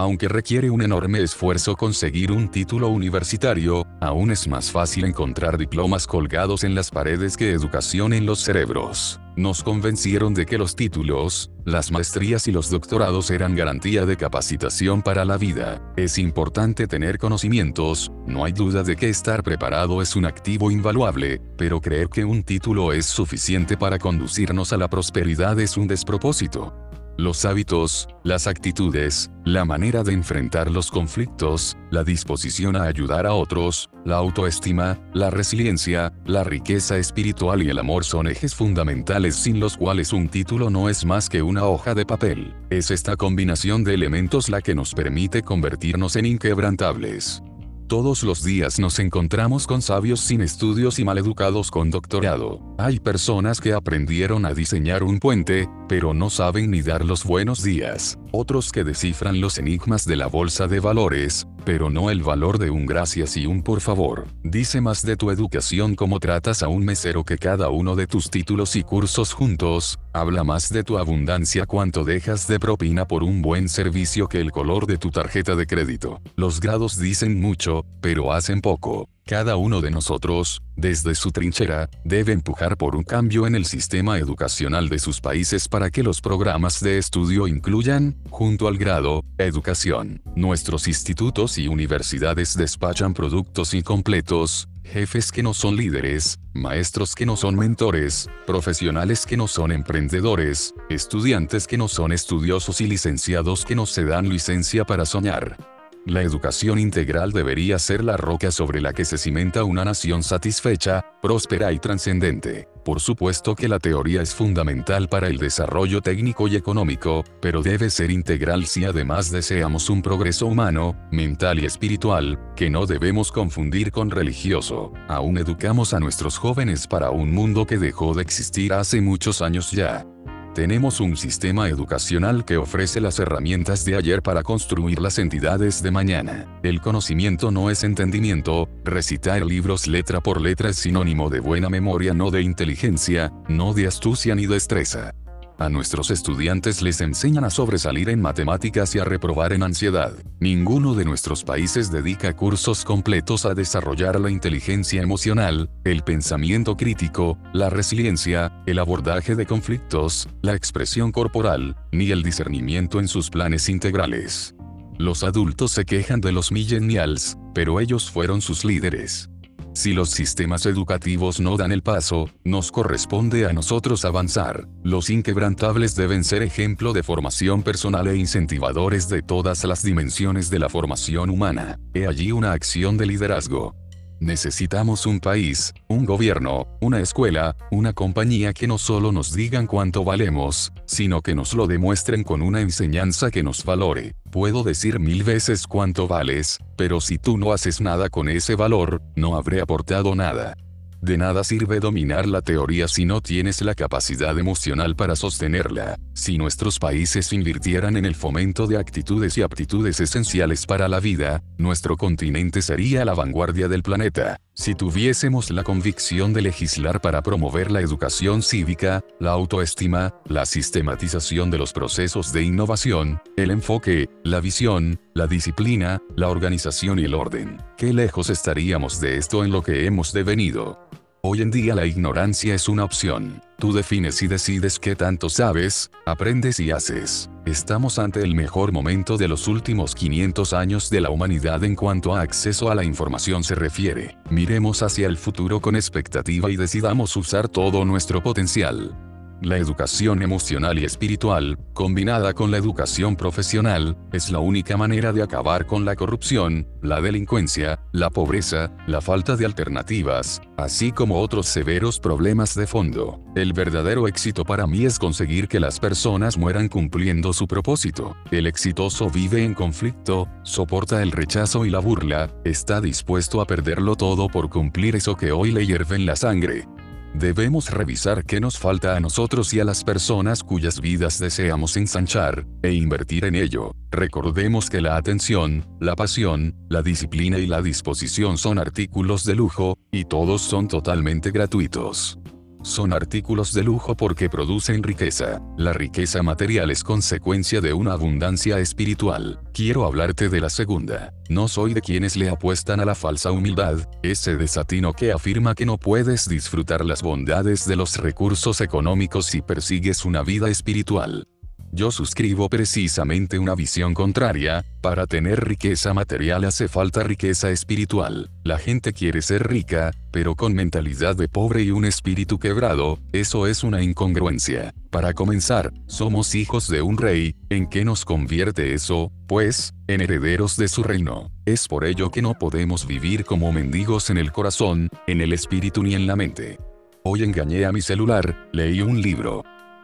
Aunque requiere un enorme esfuerzo conseguir un título universitario, aún es más fácil encontrar diplomas colgados en las paredes que educación en los cerebros. Nos convencieron de que los títulos, las maestrías y los doctorados eran garantía de capacitación para la vida. Es importante tener conocimientos, no hay duda de que estar preparado es un activo invaluable, pero creer que un título es suficiente para conducirnos a la prosperidad es un despropósito los hábitos, las actitudes, la manera de enfrentar los conflictos, la disposición a ayudar a otros, la autoestima, la resiliencia, la riqueza espiritual y el amor son ejes fundamentales sin los cuales un título no es más que una hoja de papel. Es esta combinación de elementos la que nos permite convertirnos en inquebrantables. Todos los días nos encontramos con sabios sin estudios y maleducados con doctorado. Hay personas que aprendieron a diseñar un puente, pero no saben ni dar los buenos días. Otros que descifran los enigmas de la bolsa de valores, pero no el valor de un gracias y un por favor. Dice más de tu educación como tratas a un mesero que cada uno de tus títulos y cursos juntos, habla más de tu abundancia cuanto dejas de propina por un buen servicio que el color de tu tarjeta de crédito. Los grados dicen mucho, pero hacen poco. Cada uno de nosotros, desde su trinchera, debe empujar por un cambio en el sistema educacional de sus países para que los programas de estudio incluyan, junto al grado, educación. Nuestros institutos y universidades despachan productos incompletos, jefes que no son líderes, maestros que no son mentores, profesionales que no son emprendedores, estudiantes que no son estudiosos y licenciados que no se dan licencia para soñar. La educación integral debería ser la roca sobre la que se cimenta una nación satisfecha, próspera y trascendente. Por supuesto que la teoría es fundamental para el desarrollo técnico y económico, pero debe ser integral si además deseamos un progreso humano, mental y espiritual, que no debemos confundir con religioso. Aún educamos a nuestros jóvenes para un mundo que dejó de existir hace muchos años ya. Tenemos un sistema educacional que ofrece las herramientas de ayer para construir las entidades de mañana. El conocimiento no es entendimiento, recitar libros letra por letra es sinónimo de buena memoria no de inteligencia, no de astucia ni destreza. A nuestros estudiantes les enseñan a sobresalir en matemáticas y a reprobar en ansiedad. Ninguno de nuestros países dedica cursos completos a desarrollar la inteligencia emocional, el pensamiento crítico, la resiliencia, el abordaje de conflictos, la expresión corporal, ni el discernimiento en sus planes integrales. Los adultos se quejan de los millennials, pero ellos fueron sus líderes. Si los sistemas educativos no dan el paso, nos corresponde a nosotros avanzar. Los inquebrantables deben ser ejemplo de formación personal e incentivadores de todas las dimensiones de la formación humana. He allí una acción de liderazgo. Necesitamos un país, un gobierno, una escuela, una compañía que no solo nos digan cuánto valemos, sino que nos lo demuestren con una enseñanza que nos valore. Puedo decir mil veces cuánto vales, pero si tú no haces nada con ese valor, no habré aportado nada. De nada sirve dominar la teoría si no tienes la capacidad emocional para sostenerla. Si nuestros países invirtieran en el fomento de actitudes y aptitudes esenciales para la vida, nuestro continente sería la vanguardia del planeta. Si tuviésemos la convicción de legislar para promover la educación cívica, la autoestima, la sistematización de los procesos de innovación, el enfoque, la visión, la disciplina, la organización y el orden, qué lejos estaríamos de esto en lo que hemos devenido. Hoy en día la ignorancia es una opción. Tú defines y decides qué tanto sabes, aprendes y haces. Estamos ante el mejor momento de los últimos 500 años de la humanidad en cuanto a acceso a la información se refiere. Miremos hacia el futuro con expectativa y decidamos usar todo nuestro potencial. La educación emocional y espiritual, combinada con la educación profesional, es la única manera de acabar con la corrupción, la delincuencia, la pobreza, la falta de alternativas, así como otros severos problemas de fondo. El verdadero éxito para mí es conseguir que las personas mueran cumpliendo su propósito. El exitoso vive en conflicto, soporta el rechazo y la burla, está dispuesto a perderlo todo por cumplir eso que hoy le hierve en la sangre. Debemos revisar qué nos falta a nosotros y a las personas cuyas vidas deseamos ensanchar, e invertir en ello. Recordemos que la atención, la pasión, la disciplina y la disposición son artículos de lujo, y todos son totalmente gratuitos. Son artículos de lujo porque producen riqueza. La riqueza material es consecuencia de una abundancia espiritual. Quiero hablarte de la segunda. No soy de quienes le apuestan a la falsa humildad, ese desatino que afirma que no puedes disfrutar las bondades de los recursos económicos si persigues una vida espiritual. Yo suscribo precisamente una visión contraria, para tener riqueza material hace falta riqueza espiritual. La gente quiere ser rica, pero con mentalidad de pobre y un espíritu quebrado, eso es una incongruencia. Para comenzar, somos hijos de un rey, ¿en qué nos convierte eso? Pues, en herederos de su reino. Es por ello que no podemos vivir como mendigos en el corazón, en el espíritu ni en la mente. Hoy engañé a mi celular, leí un libro,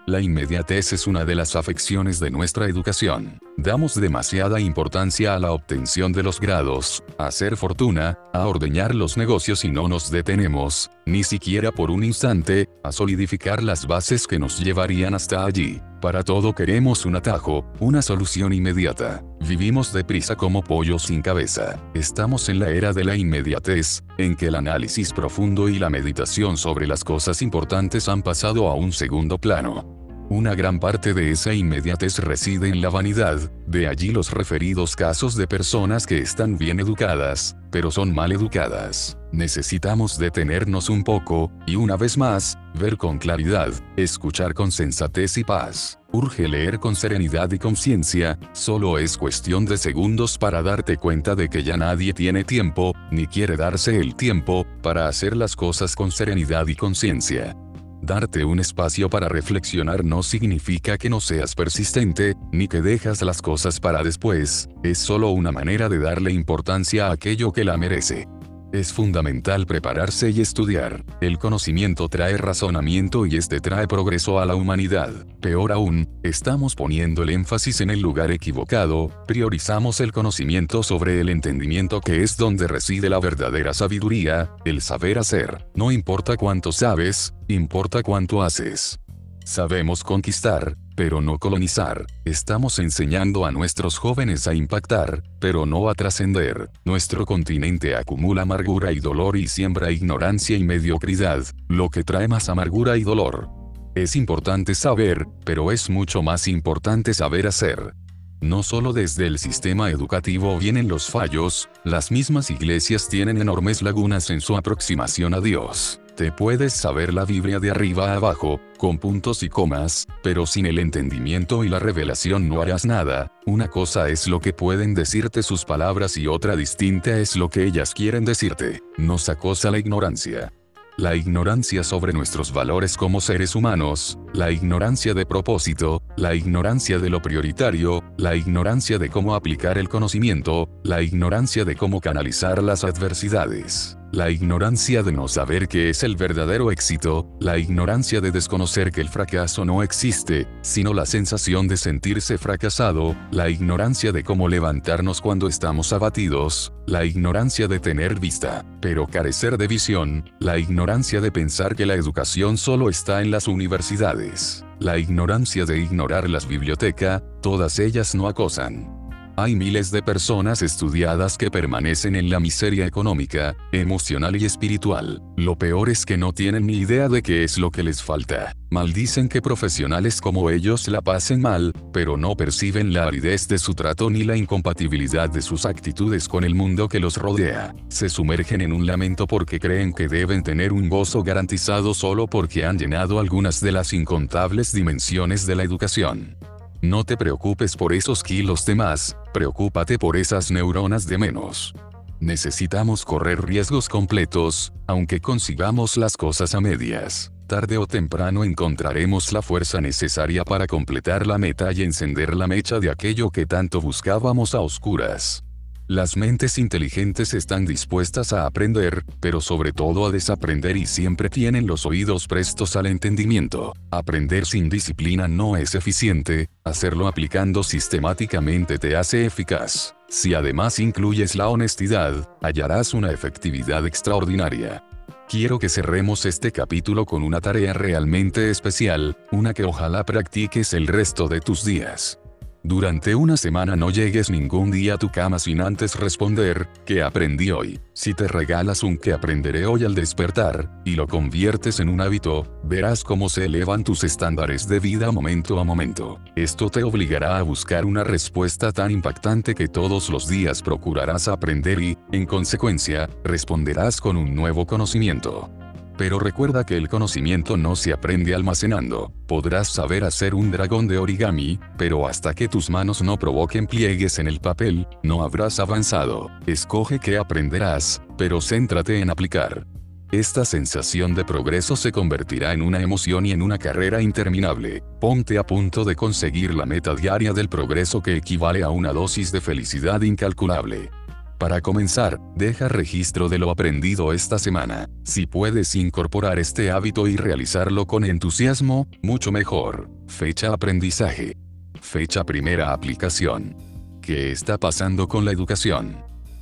La inmediatez es una de las afecciones de nuestra educación. Damos demasiada importancia a la obtención de los grados, a hacer fortuna, a ordeñar los negocios y no nos detenemos, ni siquiera por un instante, a solidificar las bases que nos llevarían hasta allí. Para todo queremos un atajo, una solución inmediata. Vivimos deprisa como pollos sin cabeza. Estamos en la era de la inmediatez, en que el análisis profundo y la meditación sobre las cosas importantes han pasado a un segundo plano. Una gran parte de esa inmediatez reside en la vanidad, de allí los referidos casos de personas que están bien educadas, pero son mal educadas. Necesitamos detenernos un poco, y una vez más, ver con claridad, escuchar con sensatez y paz. Urge leer con serenidad y conciencia, solo es cuestión de segundos para darte cuenta de que ya nadie tiene tiempo, ni quiere darse el tiempo, para hacer las cosas con serenidad y conciencia. Darte un espacio para reflexionar no significa que no seas persistente, ni que dejas las cosas para después, es solo una manera de darle importancia a aquello que la merece. Es fundamental prepararse y estudiar. El conocimiento trae razonamiento y este trae progreso a la humanidad. Peor aún, estamos poniendo el énfasis en el lugar equivocado, priorizamos el conocimiento sobre el entendimiento que es donde reside la verdadera sabiduría, el saber hacer. No importa cuánto sabes, importa cuánto haces. Sabemos conquistar, pero no colonizar. Estamos enseñando a nuestros jóvenes a impactar, pero no a trascender. Nuestro continente acumula amargura y dolor y siembra ignorancia y mediocridad, lo que trae más amargura y dolor. Es importante saber, pero es mucho más importante saber hacer. No solo desde el sistema educativo vienen los fallos, las mismas iglesias tienen enormes lagunas en su aproximación a Dios. Te puedes saber la Biblia de arriba a abajo, con puntos y comas, pero sin el entendimiento y la revelación no harás nada. Una cosa es lo que pueden decirte sus palabras y otra distinta es lo que ellas quieren decirte. Nos acosa la ignorancia. La ignorancia sobre nuestros valores como seres humanos, la ignorancia de propósito, la ignorancia de lo prioritario, la ignorancia de cómo aplicar el conocimiento, la ignorancia de cómo canalizar las adversidades. La ignorancia de no saber qué es el verdadero éxito, la ignorancia de desconocer que el fracaso no existe, sino la sensación de sentirse fracasado, la ignorancia de cómo levantarnos cuando estamos abatidos, la ignorancia de tener vista, pero carecer de visión, la ignorancia de pensar que la educación solo está en las universidades, la ignorancia de ignorar las bibliotecas, todas ellas no acosan. Hay miles de personas estudiadas que permanecen en la miseria económica, emocional y espiritual. Lo peor es que no tienen ni idea de qué es lo que les falta. Maldicen que profesionales como ellos la pasen mal, pero no perciben la aridez de su trato ni la incompatibilidad de sus actitudes con el mundo que los rodea. Se sumergen en un lamento porque creen que deben tener un gozo garantizado solo porque han llenado algunas de las incontables dimensiones de la educación. No te preocupes por esos kilos de más, preocúpate por esas neuronas de menos. Necesitamos correr riesgos completos, aunque consigamos las cosas a medias. Tarde o temprano encontraremos la fuerza necesaria para completar la meta y encender la mecha de aquello que tanto buscábamos a oscuras. Las mentes inteligentes están dispuestas a aprender, pero sobre todo a desaprender y siempre tienen los oídos prestos al entendimiento. Aprender sin disciplina no es eficiente, hacerlo aplicando sistemáticamente te hace eficaz. Si además incluyes la honestidad, hallarás una efectividad extraordinaria. Quiero que cerremos este capítulo con una tarea realmente especial, una que ojalá practiques el resto de tus días. Durante una semana no llegues ningún día a tu cama sin antes responder, ¿qué aprendí hoy? Si te regalas un que aprenderé hoy al despertar, y lo conviertes en un hábito, verás cómo se elevan tus estándares de vida momento a momento. Esto te obligará a buscar una respuesta tan impactante que todos los días procurarás aprender y, en consecuencia, responderás con un nuevo conocimiento. Pero recuerda que el conocimiento no se aprende almacenando. Podrás saber hacer un dragón de origami, pero hasta que tus manos no provoquen pliegues en el papel, no habrás avanzado. Escoge qué aprenderás, pero céntrate en aplicar. Esta sensación de progreso se convertirá en una emoción y en una carrera interminable. Ponte a punto de conseguir la meta diaria del progreso que equivale a una dosis de felicidad incalculable. Para comenzar, deja registro de lo aprendido esta semana. Si puedes incorporar este hábito y realizarlo con entusiasmo, mucho mejor. Fecha aprendizaje. Fecha primera aplicación. ¿Qué está pasando con la educación?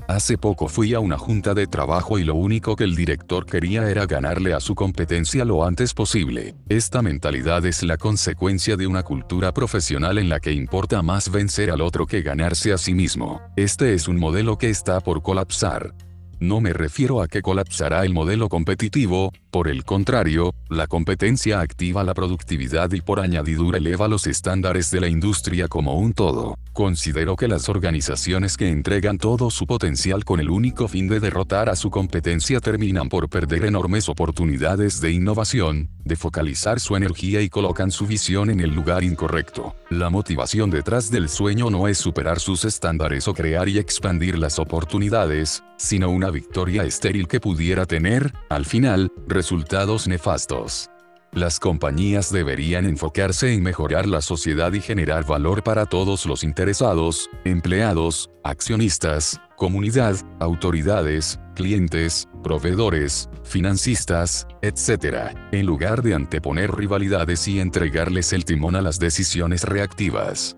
Hace poco fui a una junta de trabajo y lo único que el director quería era ganarle a su competencia lo antes posible. Esta mentalidad es la consecuencia de una cultura profesional en la que importa más vencer al otro que ganarse a sí mismo. Este es un modelo que está por colapsar. No me refiero a que colapsará el modelo competitivo, por el contrario, la competencia activa la productividad y por añadidura eleva los estándares de la industria como un todo. Considero que las organizaciones que entregan todo su potencial con el único fin de derrotar a su competencia terminan por perder enormes oportunidades de innovación, de focalizar su energía y colocan su visión en el lugar incorrecto. La motivación detrás del sueño no es superar sus estándares o crear y expandir las oportunidades, sino una victoria estéril que pudiera tener, al final, resultados nefastos. Las compañías deberían enfocarse en mejorar la sociedad y generar valor para todos los interesados, empleados, accionistas, comunidad, autoridades, clientes, proveedores, financistas, etc., en lugar de anteponer rivalidades y entregarles el timón a las decisiones reactivas.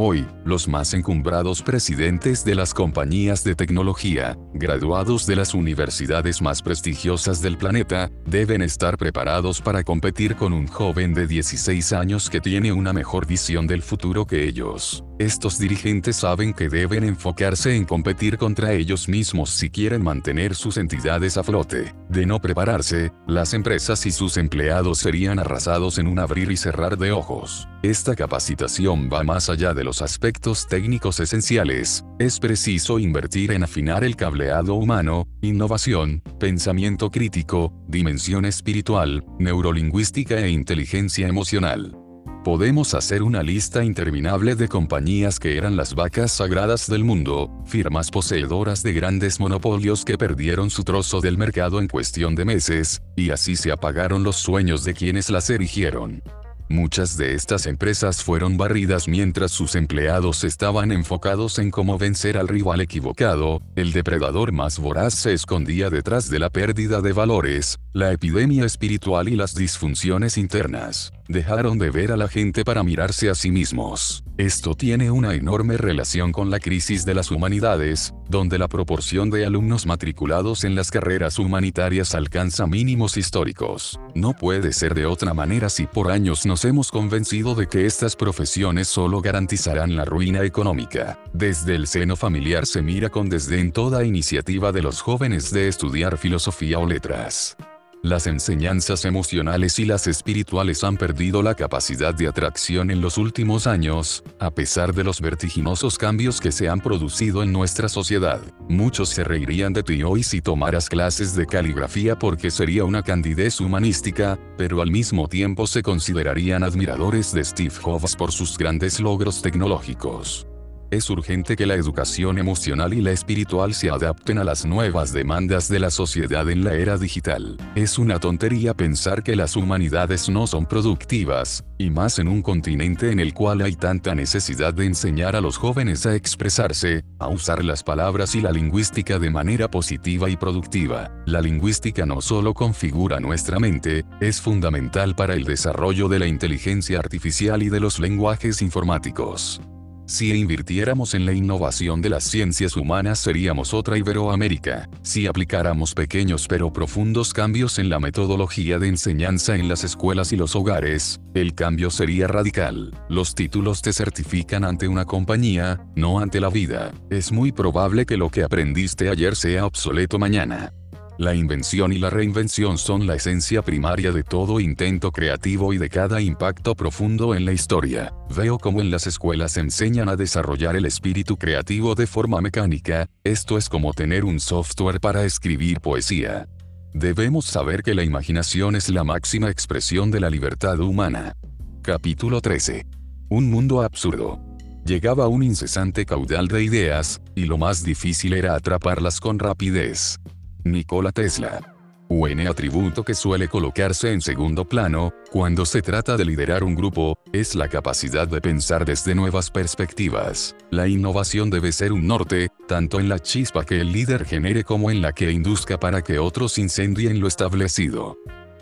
Hoy, los más encumbrados presidentes de las compañías de tecnología, graduados de las universidades más prestigiosas del planeta, deben estar preparados para competir con un joven de 16 años que tiene una mejor visión del futuro que ellos. Estos dirigentes saben que deben enfocarse en competir contra ellos mismos si quieren mantener sus entidades a flote. De no prepararse, las empresas y sus empleados serían arrasados en un abrir y cerrar de ojos. Esta capacitación va más allá de los aspectos técnicos esenciales. Es preciso invertir en afinar el cableado humano, innovación, pensamiento crítico, dimensión espiritual, neurolingüística e inteligencia emocional. Podemos hacer una lista interminable de compañías que eran las vacas sagradas del mundo, firmas poseedoras de grandes monopolios que perdieron su trozo del mercado en cuestión de meses, y así se apagaron los sueños de quienes las erigieron. Muchas de estas empresas fueron barridas mientras sus empleados estaban enfocados en cómo vencer al rival equivocado, el depredador más voraz se escondía detrás de la pérdida de valores, la epidemia espiritual y las disfunciones internas. Dejaron de ver a la gente para mirarse a sí mismos. Esto tiene una enorme relación con la crisis de las humanidades, donde la proporción de alumnos matriculados en las carreras humanitarias alcanza mínimos históricos. No puede ser de otra manera si por años nos hemos convencido de que estas profesiones solo garantizarán la ruina económica. Desde el seno familiar se mira con desdén toda iniciativa de los jóvenes de estudiar filosofía o letras. Las enseñanzas emocionales y las espirituales han perdido la capacidad de atracción en los últimos años, a pesar de los vertiginosos cambios que se han producido en nuestra sociedad. Muchos se reirían de ti hoy si tomaras clases de caligrafía porque sería una candidez humanística, pero al mismo tiempo se considerarían admiradores de Steve Jobs por sus grandes logros tecnológicos. Es urgente que la educación emocional y la espiritual se adapten a las nuevas demandas de la sociedad en la era digital. Es una tontería pensar que las humanidades no son productivas, y más en un continente en el cual hay tanta necesidad de enseñar a los jóvenes a expresarse, a usar las palabras y la lingüística de manera positiva y productiva. La lingüística no solo configura nuestra mente, es fundamental para el desarrollo de la inteligencia artificial y de los lenguajes informáticos. Si invirtiéramos en la innovación de las ciencias humanas seríamos otra Iberoamérica. Si aplicáramos pequeños pero profundos cambios en la metodología de enseñanza en las escuelas y los hogares, el cambio sería radical. Los títulos te certifican ante una compañía, no ante la vida. Es muy probable que lo que aprendiste ayer sea obsoleto mañana. La invención y la reinvención son la esencia primaria de todo intento creativo y de cada impacto profundo en la historia. Veo como en las escuelas enseñan a desarrollar el espíritu creativo de forma mecánica, esto es como tener un software para escribir poesía. Debemos saber que la imaginación es la máxima expresión de la libertad humana. Capítulo 13. Un mundo absurdo. Llegaba un incesante caudal de ideas, y lo más difícil era atraparlas con rapidez. Nikola Tesla. Un atributo que suele colocarse en segundo plano, cuando se trata de liderar un grupo, es la capacidad de pensar desde nuevas perspectivas. La innovación debe ser un norte, tanto en la chispa que el líder genere como en la que induzca para que otros incendien lo establecido.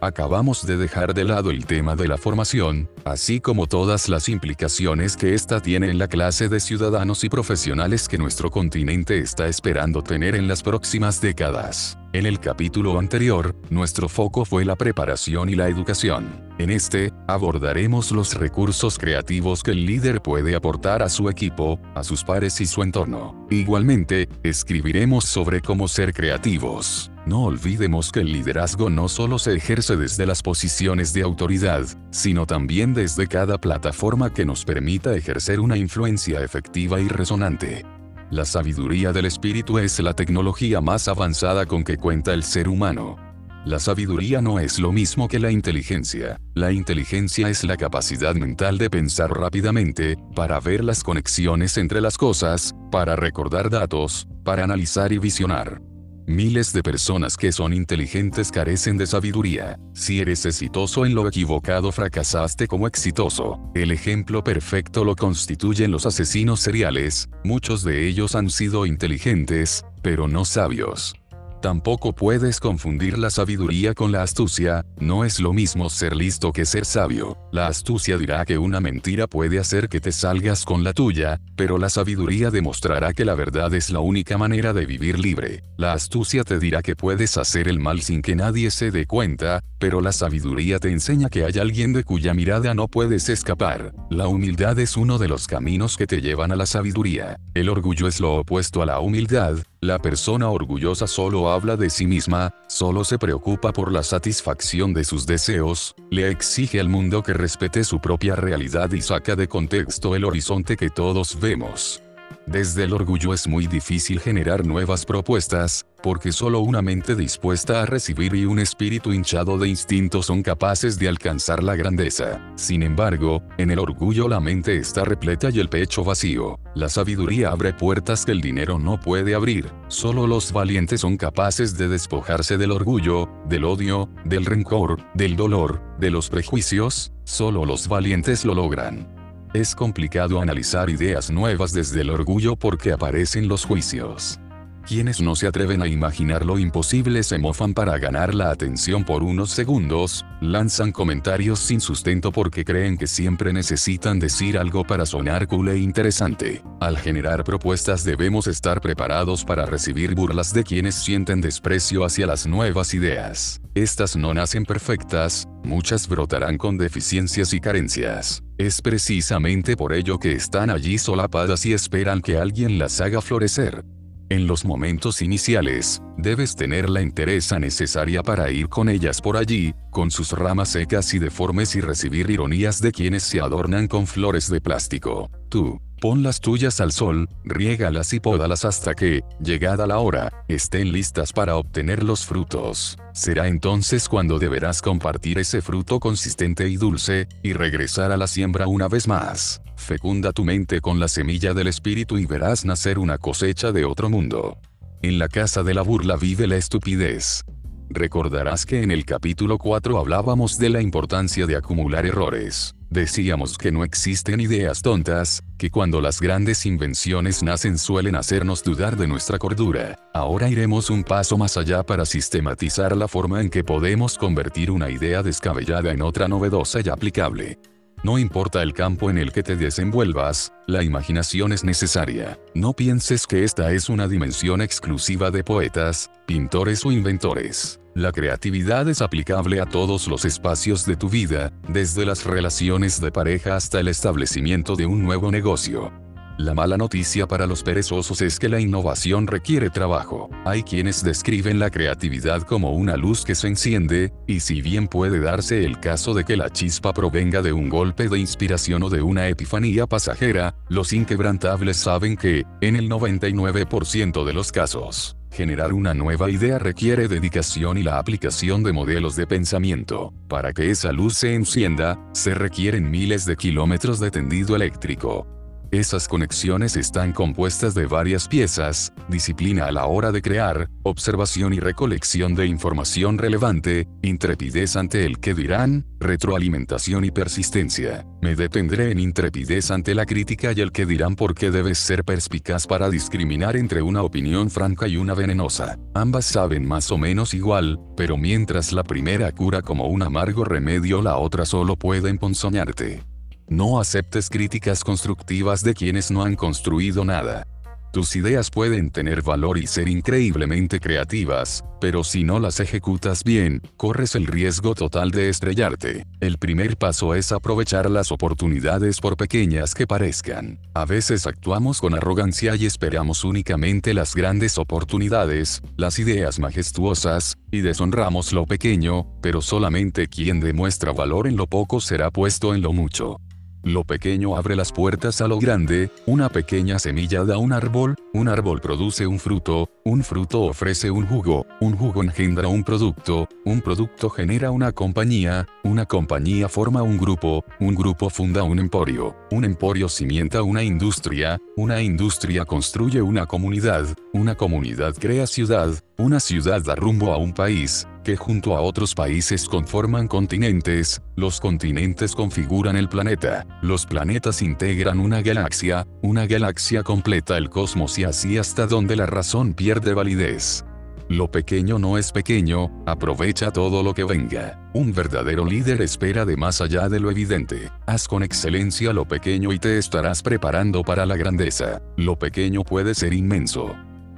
Acabamos de dejar de lado el tema de la formación, así como todas las implicaciones que ésta tiene en la clase de ciudadanos y profesionales que nuestro continente está esperando tener en las próximas décadas. En el capítulo anterior, nuestro foco fue la preparación y la educación. En este, abordaremos los recursos creativos que el líder puede aportar a su equipo, a sus pares y su entorno. Igualmente, escribiremos sobre cómo ser creativos. No olvidemos que el liderazgo no solo se ejerce desde las posiciones de autoridad, sino también desde cada plataforma que nos permita ejercer una influencia efectiva y resonante. La sabiduría del espíritu es la tecnología más avanzada con que cuenta el ser humano. La sabiduría no es lo mismo que la inteligencia. La inteligencia es la capacidad mental de pensar rápidamente, para ver las conexiones entre las cosas, para recordar datos, para analizar y visionar. Miles de personas que son inteligentes carecen de sabiduría. Si eres exitoso en lo equivocado fracasaste como exitoso. El ejemplo perfecto lo constituyen los asesinos seriales, muchos de ellos han sido inteligentes, pero no sabios. Tampoco puedes confundir la sabiduría con la astucia, no es lo mismo ser listo que ser sabio. La astucia dirá que una mentira puede hacer que te salgas con la tuya, pero la sabiduría demostrará que la verdad es la única manera de vivir libre. La astucia te dirá que puedes hacer el mal sin que nadie se dé cuenta, pero la sabiduría te enseña que hay alguien de cuya mirada no puedes escapar. La humildad es uno de los caminos que te llevan a la sabiduría. El orgullo es lo opuesto a la humildad, la persona orgullosa solo habla de sí misma, solo se preocupa por la satisfacción de sus deseos, le exige al mundo que respete su propia realidad y saca de contexto el horizonte que todos vemos. Desde el orgullo es muy difícil generar nuevas propuestas, porque solo una mente dispuesta a recibir y un espíritu hinchado de instinto son capaces de alcanzar la grandeza. Sin embargo, en el orgullo la mente está repleta y el pecho vacío. La sabiduría abre puertas que el dinero no puede abrir. Solo los valientes son capaces de despojarse del orgullo, del odio, del rencor, del dolor, de los prejuicios, solo los valientes lo logran. Es complicado analizar ideas nuevas desde el orgullo porque aparecen los juicios. Quienes no se atreven a imaginar lo imposible se mofan para ganar la atención por unos segundos, lanzan comentarios sin sustento porque creen que siempre necesitan decir algo para sonar cool e interesante. Al generar propuestas debemos estar preparados para recibir burlas de quienes sienten desprecio hacia las nuevas ideas. Estas no nacen perfectas, muchas brotarán con deficiencias y carencias. Es precisamente por ello que están allí solapadas y esperan que alguien las haga florecer. En los momentos iniciales, debes tener la entereza necesaria para ir con ellas por allí, con sus ramas secas y deformes y recibir ironías de quienes se adornan con flores de plástico. Tú, Pon las tuyas al sol, riégalas y pódalas hasta que, llegada la hora, estén listas para obtener los frutos. Será entonces cuando deberás compartir ese fruto consistente y dulce, y regresar a la siembra una vez más. Fecunda tu mente con la semilla del espíritu y verás nacer una cosecha de otro mundo. En la casa de la burla vive la estupidez. Recordarás que en el capítulo 4 hablábamos de la importancia de acumular errores. Decíamos que no existen ideas tontas, que cuando las grandes invenciones nacen suelen hacernos dudar de nuestra cordura. Ahora iremos un paso más allá para sistematizar la forma en que podemos convertir una idea descabellada en otra novedosa y aplicable. No importa el campo en el que te desenvuelvas, la imaginación es necesaria. No pienses que esta es una dimensión exclusiva de poetas, pintores o inventores. La creatividad es aplicable a todos los espacios de tu vida, desde las relaciones de pareja hasta el establecimiento de un nuevo negocio. La mala noticia para los perezosos es que la innovación requiere trabajo. Hay quienes describen la creatividad como una luz que se enciende, y si bien puede darse el caso de que la chispa provenga de un golpe de inspiración o de una epifanía pasajera, los inquebrantables saben que, en el 99% de los casos, Generar una nueva idea requiere dedicación y la aplicación de modelos de pensamiento. Para que esa luz se encienda, se requieren miles de kilómetros de tendido eléctrico. Esas conexiones están compuestas de varias piezas, disciplina a la hora de crear, observación y recolección de información relevante, intrepidez ante el que dirán, retroalimentación y persistencia. Me detendré en intrepidez ante la crítica y el que dirán porque debes ser perspicaz para discriminar entre una opinión franca y una venenosa. Ambas saben más o menos igual, pero mientras la primera cura como un amargo remedio la otra solo puede emponzoñarte. No aceptes críticas constructivas de quienes no han construido nada. Tus ideas pueden tener valor y ser increíblemente creativas, pero si no las ejecutas bien, corres el riesgo total de estrellarte. El primer paso es aprovechar las oportunidades por pequeñas que parezcan. A veces actuamos con arrogancia y esperamos únicamente las grandes oportunidades, las ideas majestuosas, y deshonramos lo pequeño, pero solamente quien demuestra valor en lo poco será puesto en lo mucho. Lo pequeño abre las puertas a lo grande, una pequeña semilla da un árbol, un árbol produce un fruto, un fruto ofrece un jugo, un jugo engendra un producto, un producto genera una compañía, una compañía forma un grupo, un grupo funda un emporio, un emporio cimienta una industria, una industria construye una comunidad, una comunidad crea ciudad, una ciudad da rumbo a un país, que junto a otros países conforman continentes, los continentes configuran el planeta, los planetas integran una galaxia, una galaxia completa el cosmos y así hasta donde la razón pierde validez. Lo pequeño no es pequeño, aprovecha todo lo que venga. Un verdadero líder espera de más allá de lo evidente. Haz con excelencia lo pequeño y te estarás preparando para la grandeza. Lo pequeño puede ser inmenso.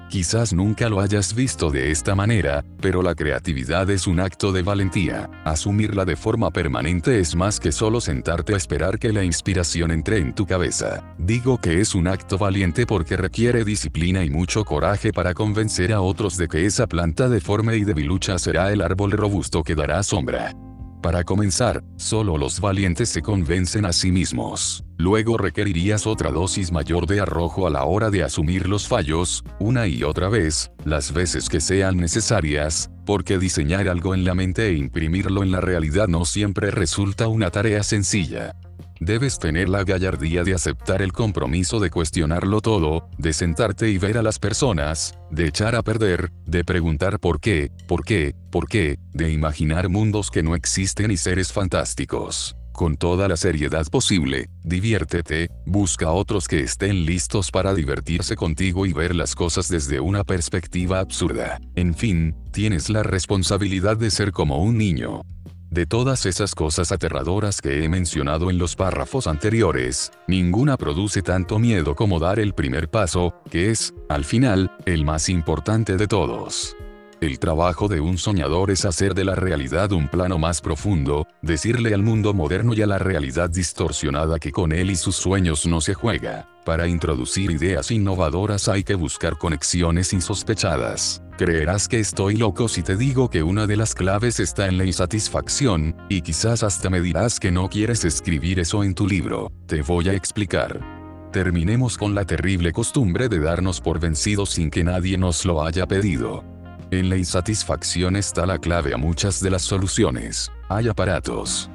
Quizás nunca lo hayas visto de esta manera, pero la creatividad es un acto de valentía. Asumirla de forma permanente es más que solo sentarte a esperar que la inspiración entre en tu cabeza. Digo que es un acto valiente porque requiere disciplina y mucho coraje para convencer a otros de que esa planta deforme y debilucha será el árbol robusto que dará sombra. Para comenzar, solo los valientes se convencen a sí mismos. Luego requerirías otra dosis mayor de arrojo a la hora de asumir los fallos, una y otra vez, las veces que sean necesarias, porque diseñar algo en la mente e imprimirlo en la realidad no siempre resulta una tarea sencilla. Debes tener la gallardía de aceptar el compromiso de cuestionarlo todo, de sentarte y ver a las personas, de echar a perder, de preguntar por qué, por qué, por qué, de imaginar mundos que no existen y seres fantásticos. Con toda la seriedad posible, diviértete, busca otros que estén listos para divertirse contigo y ver las cosas desde una perspectiva absurda. En fin, tienes la responsabilidad de ser como un niño. De todas esas cosas aterradoras que he mencionado en los párrafos anteriores, ninguna produce tanto miedo como dar el primer paso, que es, al final, el más importante de todos. El trabajo de un soñador es hacer de la realidad un plano más profundo, decirle al mundo moderno y a la realidad distorsionada que con él y sus sueños no se juega. Para introducir ideas innovadoras hay que buscar conexiones insospechadas. Creerás que estoy loco si te digo que una de las claves está en la insatisfacción, y quizás hasta me dirás que no quieres escribir eso en tu libro. Te voy a explicar. Terminemos con la terrible costumbre de darnos por vencidos sin que nadie nos lo haya pedido. En la insatisfacción está la clave a muchas de las soluciones. Hay aparatos,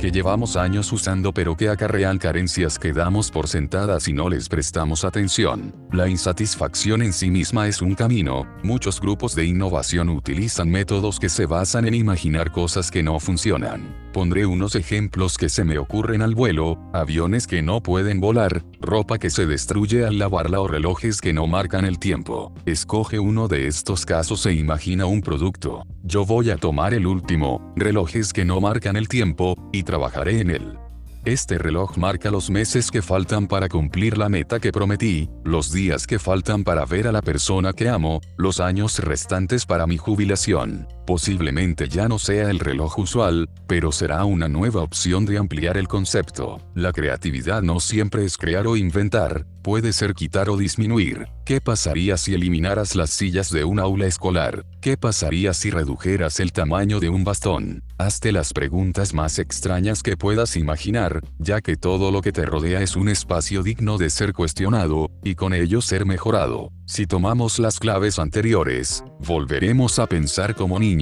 que llevamos años usando pero que acarrean carencias que damos por sentadas y no les prestamos atención. La insatisfacción en sí misma es un camino, muchos grupos de innovación utilizan métodos que se basan en imaginar cosas que no funcionan. Pondré unos ejemplos que se me ocurren al vuelo, aviones que no pueden volar, ropa que se destruye al lavarla o relojes que no marcan el tiempo. Escoge uno de estos casos e imagina un producto. Yo voy a tomar el último, relojes que no marcan el tiempo, y trabajaré en él. Este reloj marca los meses que faltan para cumplir la meta que prometí, los días que faltan para ver a la persona que amo, los años restantes para mi jubilación. Posiblemente ya no sea el reloj usual, pero será una nueva opción de ampliar el concepto. La creatividad no siempre es crear o inventar, puede ser quitar o disminuir. ¿Qué pasaría si eliminaras las sillas de un aula escolar? ¿Qué pasaría si redujeras el tamaño de un bastón? Hazte las preguntas más extrañas que puedas imaginar, ya que todo lo que te rodea es un espacio digno de ser cuestionado, y con ello ser mejorado. Si tomamos las claves anteriores, volveremos a pensar como niños,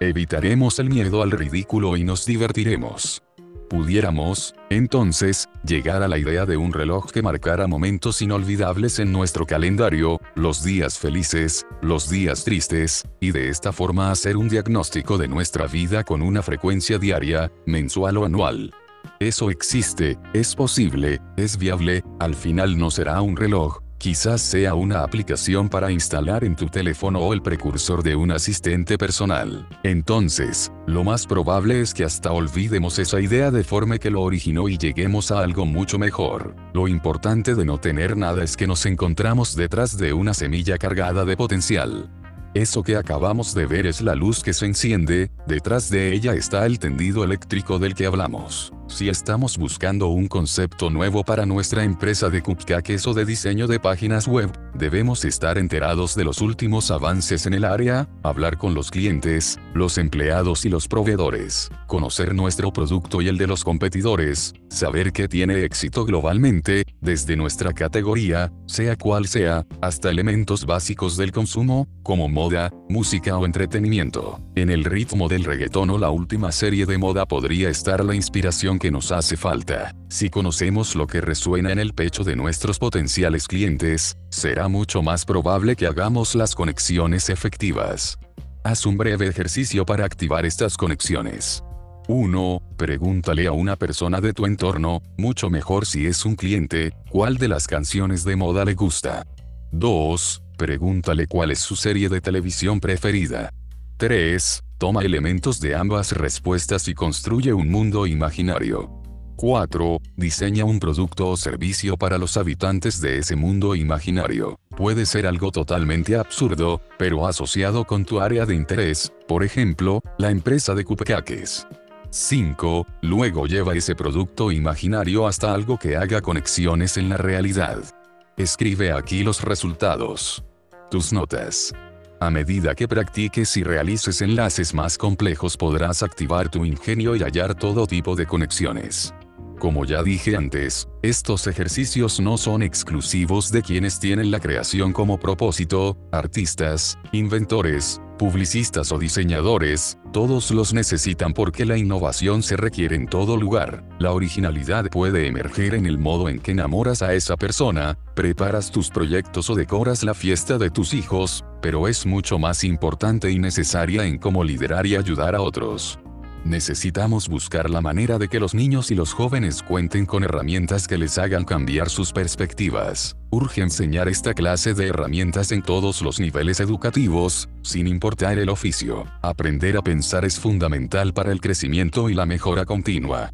evitaremos el miedo al ridículo y nos divertiremos pudiéramos, entonces, llegar a la idea de un reloj que marcara momentos inolvidables en nuestro calendario, los días felices, los días tristes, y de esta forma hacer un diagnóstico de nuestra vida con una frecuencia diaria, mensual o anual. Eso existe, es posible, es viable, al final no será un reloj, Quizás sea una aplicación para instalar en tu teléfono o el precursor de un asistente personal. Entonces, lo más probable es que hasta olvidemos esa idea de forma que lo originó y lleguemos a algo mucho mejor. Lo importante de no tener nada es que nos encontramos detrás de una semilla cargada de potencial. Eso que acabamos de ver es la luz que se enciende, detrás de ella está el tendido eléctrico del que hablamos. Si estamos buscando un concepto nuevo para nuestra empresa de cupcakes o de diseño de páginas web, debemos estar enterados de los últimos avances en el área, hablar con los clientes, los empleados y los proveedores, conocer nuestro producto y el de los competidores, saber qué tiene éxito globalmente, desde nuestra categoría, sea cual sea, hasta elementos básicos del consumo, como moda, música o entretenimiento. En el ritmo del reggaetón o la última serie de moda podría estar la inspiración que nos hace falta. Si conocemos lo que resuena en el pecho de nuestros potenciales clientes, será mucho más probable que hagamos las conexiones efectivas. Haz un breve ejercicio para activar estas conexiones. 1. Pregúntale a una persona de tu entorno, mucho mejor si es un cliente, cuál de las canciones de moda le gusta. 2. Pregúntale cuál es su serie de televisión preferida. 3. Toma elementos de ambas respuestas y construye un mundo imaginario. 4. Diseña un producto o servicio para los habitantes de ese mundo imaginario. Puede ser algo totalmente absurdo, pero asociado con tu área de interés, por ejemplo, la empresa de cupcakes. 5. Luego lleva ese producto imaginario hasta algo que haga conexiones en la realidad. Escribe aquí los resultados. Tus notas. A medida que practiques y realices enlaces más complejos podrás activar tu ingenio y hallar todo tipo de conexiones. Como ya dije antes, estos ejercicios no son exclusivos de quienes tienen la creación como propósito, artistas, inventores, publicistas o diseñadores, todos los necesitan porque la innovación se requiere en todo lugar. La originalidad puede emerger en el modo en que enamoras a esa persona, preparas tus proyectos o decoras la fiesta de tus hijos, pero es mucho más importante y necesaria en cómo liderar y ayudar a otros. Necesitamos buscar la manera de que los niños y los jóvenes cuenten con herramientas que les hagan cambiar sus perspectivas. Urge enseñar esta clase de herramientas en todos los niveles educativos, sin importar el oficio. Aprender a pensar es fundamental para el crecimiento y la mejora continua.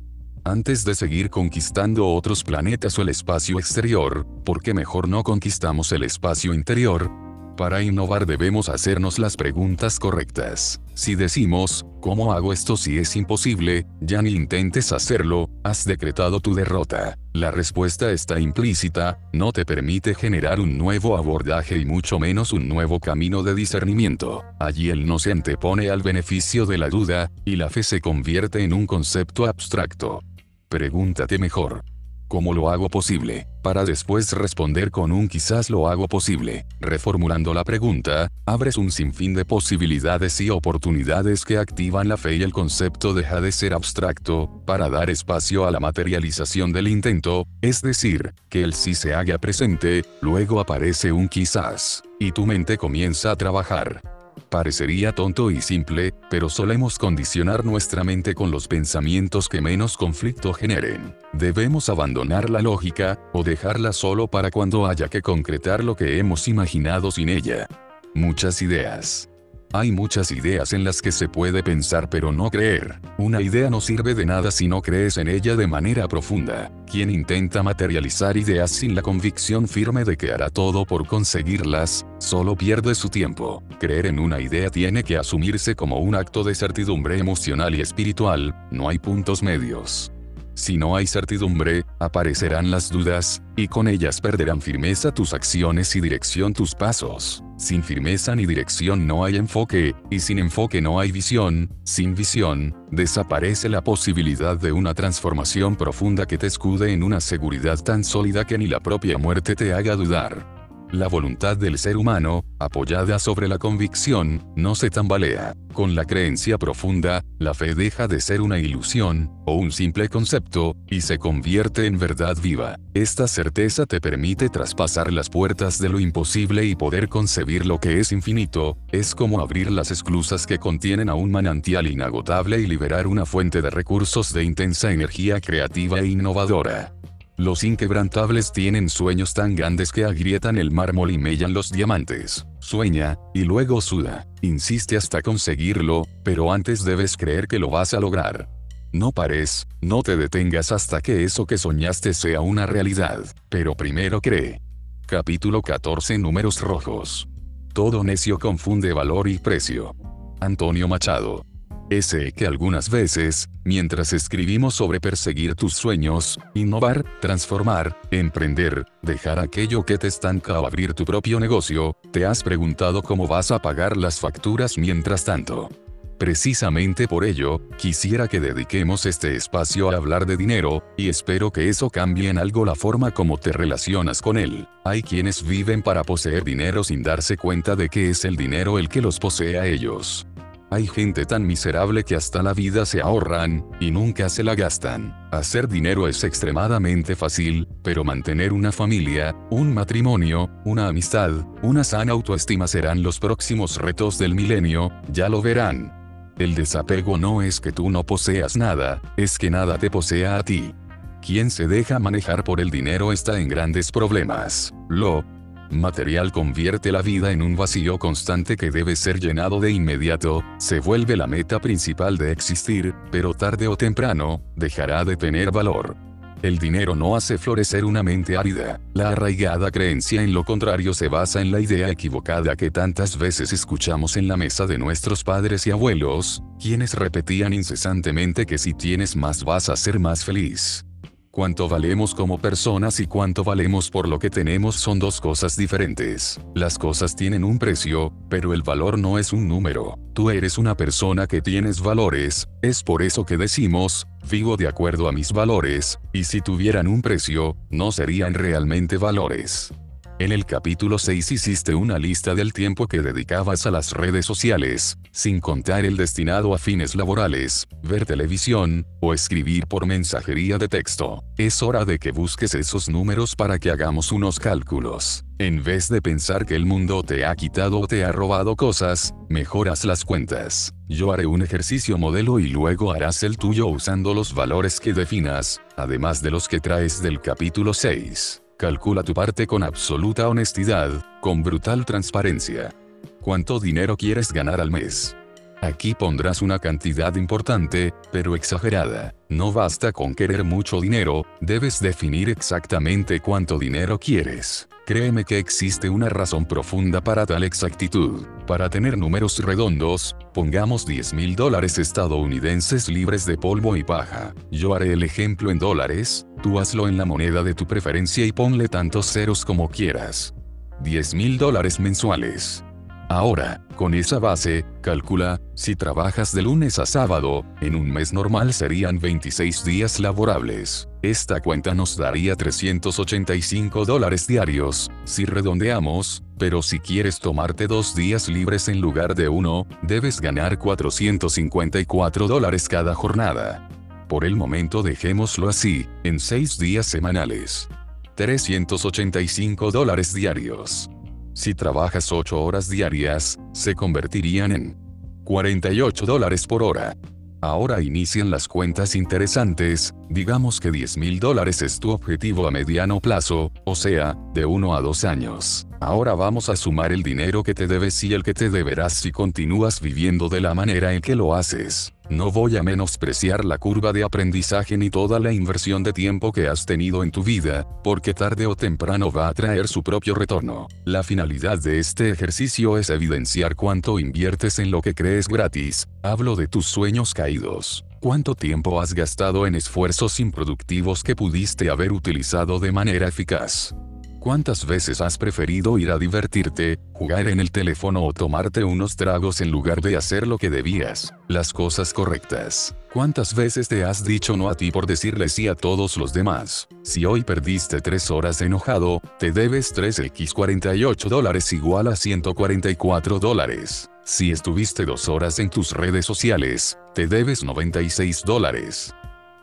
Antes de seguir conquistando otros planetas o el espacio exterior, ¿por qué mejor no conquistamos el espacio interior? Para innovar debemos hacernos las preguntas correctas. Si decimos, ¿cómo hago esto si es imposible? Ya ni intentes hacerlo, has decretado tu derrota. La respuesta está implícita, no te permite generar un nuevo abordaje y mucho menos un nuevo camino de discernimiento. Allí el no se antepone al beneficio de la duda, y la fe se convierte en un concepto abstracto. Pregúntate mejor, ¿Cómo lo hago posible? Para después responder con un quizás lo hago posible. Reformulando la pregunta, abres un sinfín de posibilidades y oportunidades que activan la fe y el concepto deja de ser abstracto, para dar espacio a la materialización del intento, es decir, que el sí se haga presente, luego aparece un quizás, y tu mente comienza a trabajar. Parecería tonto y simple, pero solemos condicionar nuestra mente con los pensamientos que menos conflicto generen. Debemos abandonar la lógica, o dejarla solo para cuando haya que concretar lo que hemos imaginado sin ella. Muchas ideas. Hay muchas ideas en las que se puede pensar pero no creer. Una idea no sirve de nada si no crees en ella de manera profunda. Quien intenta materializar ideas sin la convicción firme de que hará todo por conseguirlas, solo pierde su tiempo. Creer en una idea tiene que asumirse como un acto de certidumbre emocional y espiritual, no hay puntos medios. Si no hay certidumbre, aparecerán las dudas, y con ellas perderán firmeza tus acciones y dirección tus pasos. Sin firmeza ni dirección no hay enfoque, y sin enfoque no hay visión, sin visión, desaparece la posibilidad de una transformación profunda que te escude en una seguridad tan sólida que ni la propia muerte te haga dudar. La voluntad del ser humano, apoyada sobre la convicción, no se tambalea. Con la creencia profunda, la fe deja de ser una ilusión, o un simple concepto, y se convierte en verdad viva. Esta certeza te permite traspasar las puertas de lo imposible y poder concebir lo que es infinito, es como abrir las esclusas que contienen a un manantial inagotable y liberar una fuente de recursos de intensa energía creativa e innovadora. Los inquebrantables tienen sueños tan grandes que agrietan el mármol y mellan los diamantes. Sueña, y luego suda. Insiste hasta conseguirlo, pero antes debes creer que lo vas a lograr. No pares, no te detengas hasta que eso que soñaste sea una realidad, pero primero cree. Capítulo 14 Números rojos. Todo necio confunde valor y precio. Antonio Machado. Ese que algunas veces, mientras escribimos sobre perseguir tus sueños, innovar, transformar, emprender, dejar aquello que te estanca o abrir tu propio negocio, te has preguntado cómo vas a pagar las facturas mientras tanto. Precisamente por ello, quisiera que dediquemos este espacio a hablar de dinero, y espero que eso cambie en algo la forma como te relacionas con él. Hay quienes viven para poseer dinero sin darse cuenta de que es el dinero el que los posee a ellos. Hay gente tan miserable que hasta la vida se ahorran, y nunca se la gastan. Hacer dinero es extremadamente fácil, pero mantener una familia, un matrimonio, una amistad, una sana autoestima serán los próximos retos del milenio, ya lo verán. El desapego no es que tú no poseas nada, es que nada te posea a ti. Quien se deja manejar por el dinero está en grandes problemas. Lo material convierte la vida en un vacío constante que debe ser llenado de inmediato, se vuelve la meta principal de existir, pero tarde o temprano, dejará de tener valor. El dinero no hace florecer una mente árida. La arraigada creencia en lo contrario se basa en la idea equivocada que tantas veces escuchamos en la mesa de nuestros padres y abuelos, quienes repetían incesantemente que si tienes más vas a ser más feliz. Cuánto valemos como personas y cuánto valemos por lo que tenemos son dos cosas diferentes. Las cosas tienen un precio, pero el valor no es un número. Tú eres una persona que tienes valores, es por eso que decimos, vivo de acuerdo a mis valores, y si tuvieran un precio, no serían realmente valores. En el capítulo 6 hiciste una lista del tiempo que dedicabas a las redes sociales, sin contar el destinado a fines laborales, ver televisión, o escribir por mensajería de texto. Es hora de que busques esos números para que hagamos unos cálculos. En vez de pensar que el mundo te ha quitado o te ha robado cosas, mejoras las cuentas. Yo haré un ejercicio modelo y luego harás el tuyo usando los valores que definas, además de los que traes del capítulo 6. Calcula tu parte con absoluta honestidad, con brutal transparencia. ¿Cuánto dinero quieres ganar al mes? Aquí pondrás una cantidad importante, pero exagerada. No basta con querer mucho dinero, debes definir exactamente cuánto dinero quieres. Créeme que existe una razón profunda para tal exactitud. Para tener números redondos, pongamos 10 mil dólares estadounidenses libres de polvo y paja. Yo haré el ejemplo en dólares, tú hazlo en la moneda de tu preferencia y ponle tantos ceros como quieras. 10 mil dólares mensuales. Ahora, con esa base, calcula, si trabajas de lunes a sábado, en un mes normal serían 26 días laborables. Esta cuenta nos daría 385 dólares diarios, si redondeamos, pero si quieres tomarte dos días libres en lugar de uno, debes ganar 454 dólares cada jornada. Por el momento dejémoslo así, en 6 días semanales. 385 dólares diarios. Si trabajas 8 horas diarias, se convertirían en 48 dólares por hora. Ahora inician las cuentas interesantes, digamos que 10 mil dólares es tu objetivo a mediano plazo, o sea, de 1 a 2 años. Ahora vamos a sumar el dinero que te debes y el que te deberás si continúas viviendo de la manera en que lo haces. No voy a menospreciar la curva de aprendizaje ni toda la inversión de tiempo que has tenido en tu vida, porque tarde o temprano va a traer su propio retorno. La finalidad de este ejercicio es evidenciar cuánto inviertes en lo que crees gratis, hablo de tus sueños caídos. ¿Cuánto tiempo has gastado en esfuerzos improductivos que pudiste haber utilizado de manera eficaz? ¿Cuántas veces has preferido ir a divertirte, jugar en el teléfono o tomarte unos tragos en lugar de hacer lo que debías, las cosas correctas? ¿Cuántas veces te has dicho no a ti por decirle sí a todos los demás? Si hoy perdiste 3 horas enojado, te debes 3x48 dólares igual a 144 dólares. Si estuviste 2 horas en tus redes sociales, te debes 96 dólares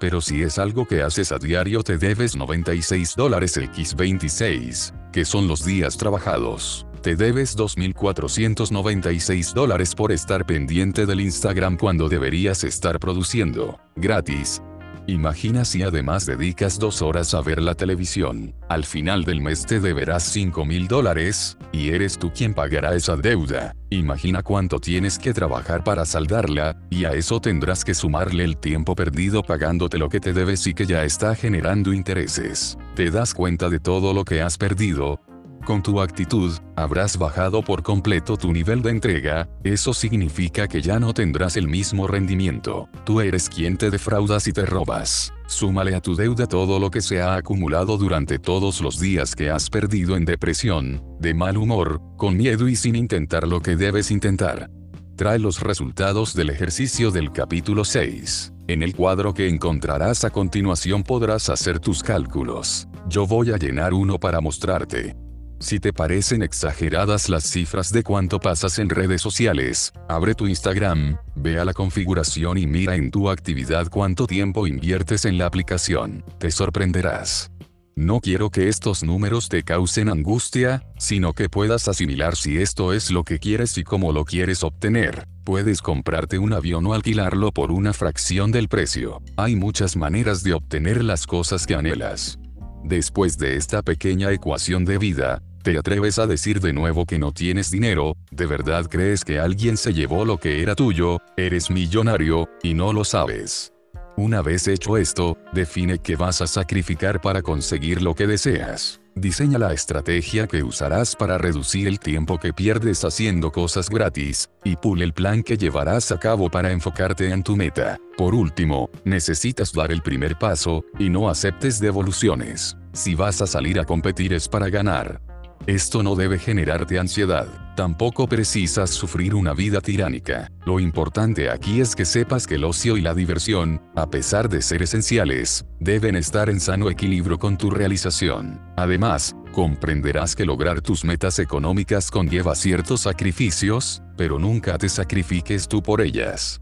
pero si es algo que haces a diario te debes 96 dólares X26, que son los días trabajados. Te debes 2.496 dólares por estar pendiente del Instagram cuando deberías estar produciendo, gratis, Imagina si además dedicas dos horas a ver la televisión. Al final del mes te deberás 5 mil dólares, y eres tú quien pagará esa deuda. Imagina cuánto tienes que trabajar para saldarla, y a eso tendrás que sumarle el tiempo perdido pagándote lo que te debes y que ya está generando intereses. ¿Te das cuenta de todo lo que has perdido? Con tu actitud, habrás bajado por completo tu nivel de entrega, eso significa que ya no tendrás el mismo rendimiento. Tú eres quien te defraudas y te robas. Súmale a tu deuda todo lo que se ha acumulado durante todos los días que has perdido en depresión, de mal humor, con miedo y sin intentar lo que debes intentar. Trae los resultados del ejercicio del capítulo 6. En el cuadro que encontrarás a continuación podrás hacer tus cálculos. Yo voy a llenar uno para mostrarte. Si te parecen exageradas las cifras de cuánto pasas en redes sociales, abre tu Instagram, ve a la configuración y mira en tu actividad cuánto tiempo inviertes en la aplicación. Te sorprenderás. No quiero que estos números te causen angustia, sino que puedas asimilar si esto es lo que quieres y cómo lo quieres obtener. Puedes comprarte un avión o alquilarlo por una fracción del precio. Hay muchas maneras de obtener las cosas que anhelas. Después de esta pequeña ecuación de vida, ¿Te atreves a decir de nuevo que no tienes dinero? ¿De verdad crees que alguien se llevó lo que era tuyo? Eres millonario, y no lo sabes. Una vez hecho esto, define qué vas a sacrificar para conseguir lo que deseas. Diseña la estrategia que usarás para reducir el tiempo que pierdes haciendo cosas gratis, y pule el plan que llevarás a cabo para enfocarte en tu meta. Por último, necesitas dar el primer paso, y no aceptes devoluciones. Si vas a salir a competir es para ganar. Esto no debe generarte ansiedad, tampoco precisas sufrir una vida tiránica. Lo importante aquí es que sepas que el ocio y la diversión, a pesar de ser esenciales, deben estar en sano equilibrio con tu realización. Además, comprenderás que lograr tus metas económicas conlleva ciertos sacrificios, pero nunca te sacrifiques tú por ellas.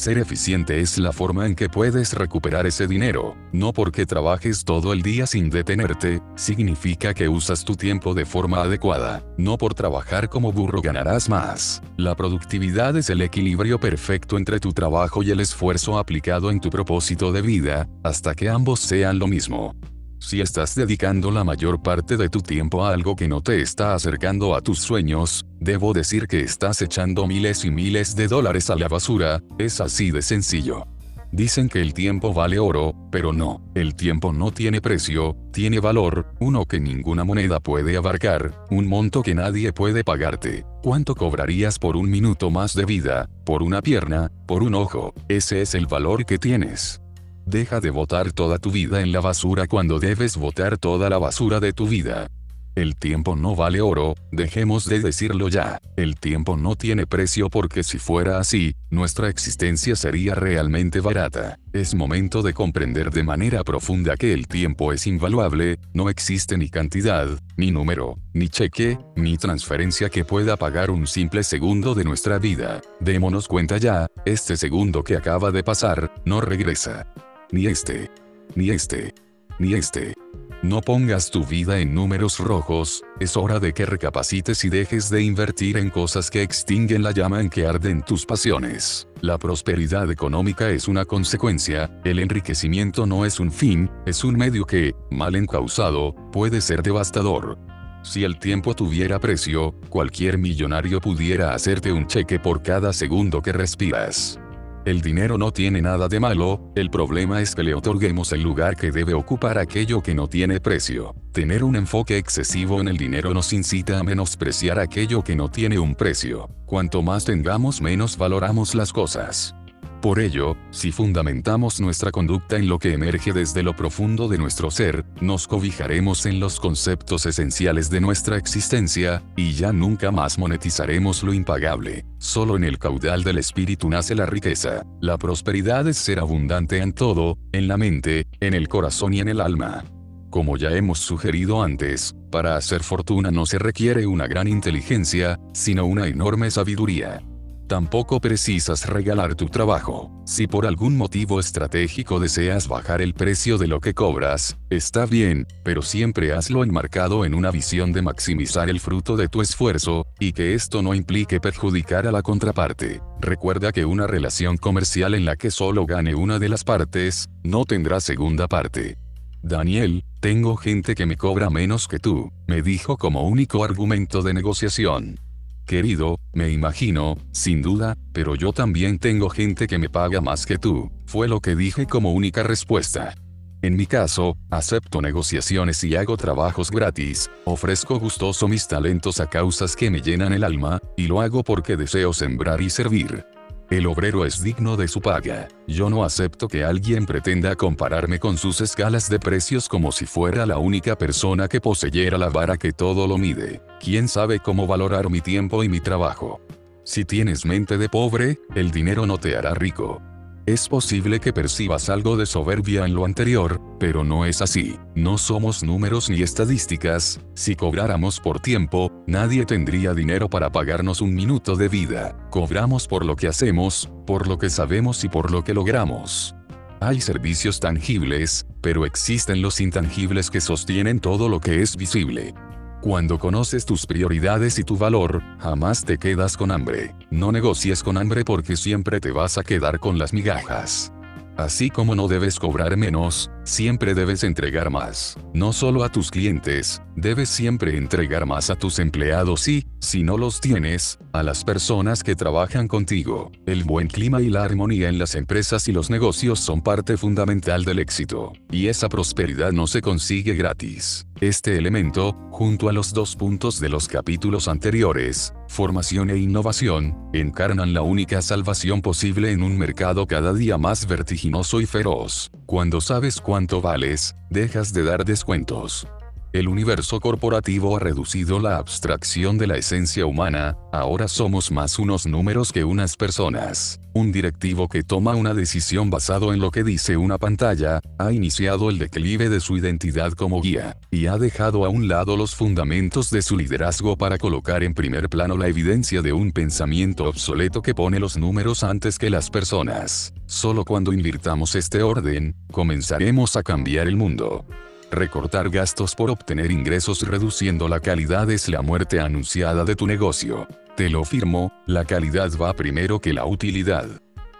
Ser eficiente es la forma en que puedes recuperar ese dinero. No porque trabajes todo el día sin detenerte, significa que usas tu tiempo de forma adecuada. No por trabajar como burro ganarás más. La productividad es el equilibrio perfecto entre tu trabajo y el esfuerzo aplicado en tu propósito de vida, hasta que ambos sean lo mismo. Si estás dedicando la mayor parte de tu tiempo a algo que no te está acercando a tus sueños, debo decir que estás echando miles y miles de dólares a la basura, es así de sencillo. Dicen que el tiempo vale oro, pero no, el tiempo no tiene precio, tiene valor, uno que ninguna moneda puede abarcar, un monto que nadie puede pagarte. ¿Cuánto cobrarías por un minuto más de vida, por una pierna, por un ojo? Ese es el valor que tienes. Deja de botar toda tu vida en la basura cuando debes botar toda la basura de tu vida. El tiempo no vale oro, dejemos de decirlo ya. El tiempo no tiene precio porque si fuera así, nuestra existencia sería realmente barata. Es momento de comprender de manera profunda que el tiempo es invaluable, no existe ni cantidad, ni número, ni cheque, ni transferencia que pueda pagar un simple segundo de nuestra vida. Démonos cuenta ya, este segundo que acaba de pasar, no regresa ni este, ni este, ni este. No pongas tu vida en números rojos, es hora de que recapacites y dejes de invertir en cosas que extinguen la llama en que arden tus pasiones. La prosperidad económica es una consecuencia, el enriquecimiento no es un fin, es un medio que, mal encausado, puede ser devastador. Si el tiempo tuviera precio, cualquier millonario pudiera hacerte un cheque por cada segundo que respiras. El dinero no tiene nada de malo, el problema es que le otorguemos el lugar que debe ocupar aquello que no tiene precio. Tener un enfoque excesivo en el dinero nos incita a menospreciar aquello que no tiene un precio. Cuanto más tengamos menos valoramos las cosas. Por ello, si fundamentamos nuestra conducta en lo que emerge desde lo profundo de nuestro ser, nos cobijaremos en los conceptos esenciales de nuestra existencia, y ya nunca más monetizaremos lo impagable. Solo en el caudal del espíritu nace la riqueza. La prosperidad es ser abundante en todo, en la mente, en el corazón y en el alma. Como ya hemos sugerido antes, para hacer fortuna no se requiere una gran inteligencia, sino una enorme sabiduría. Tampoco precisas regalar tu trabajo. Si por algún motivo estratégico deseas bajar el precio de lo que cobras, está bien, pero siempre hazlo enmarcado en una visión de maximizar el fruto de tu esfuerzo, y que esto no implique perjudicar a la contraparte. Recuerda que una relación comercial en la que solo gane una de las partes, no tendrá segunda parte. Daniel, tengo gente que me cobra menos que tú, me dijo como único argumento de negociación. Querido, me imagino, sin duda, pero yo también tengo gente que me paga más que tú, fue lo que dije como única respuesta. En mi caso, acepto negociaciones y hago trabajos gratis, ofrezco gustoso mis talentos a causas que me llenan el alma, y lo hago porque deseo sembrar y servir. El obrero es digno de su paga. Yo no acepto que alguien pretenda compararme con sus escalas de precios como si fuera la única persona que poseyera la vara que todo lo mide. ¿Quién sabe cómo valorar mi tiempo y mi trabajo? Si tienes mente de pobre, el dinero no te hará rico. Es posible que percibas algo de soberbia en lo anterior, pero no es así. No somos números ni estadísticas, si cobráramos por tiempo, nadie tendría dinero para pagarnos un minuto de vida. Cobramos por lo que hacemos, por lo que sabemos y por lo que logramos. Hay servicios tangibles, pero existen los intangibles que sostienen todo lo que es visible. Cuando conoces tus prioridades y tu valor, jamás te quedas con hambre. No negocies con hambre porque siempre te vas a quedar con las migajas. Así como no debes cobrar menos, siempre debes entregar más. No solo a tus clientes, debes siempre entregar más a tus empleados y, si no los tienes, a las personas que trabajan contigo. El buen clima y la armonía en las empresas y los negocios son parte fundamental del éxito. Y esa prosperidad no se consigue gratis. Este elemento, junto a los dos puntos de los capítulos anteriores, formación e innovación, encarnan la única salvación posible en un mercado cada día más vertiginoso y feroz. Cuando sabes cuánto vales, dejas de dar descuentos. El universo corporativo ha reducido la abstracción de la esencia humana, ahora somos más unos números que unas personas. Un directivo que toma una decisión basado en lo que dice una pantalla, ha iniciado el declive de su identidad como guía, y ha dejado a un lado los fundamentos de su liderazgo para colocar en primer plano la evidencia de un pensamiento obsoleto que pone los números antes que las personas. Solo cuando invirtamos este orden, comenzaremos a cambiar el mundo. Recortar gastos por obtener ingresos reduciendo la calidad es la muerte anunciada de tu negocio. Te lo firmo, la calidad va primero que la utilidad.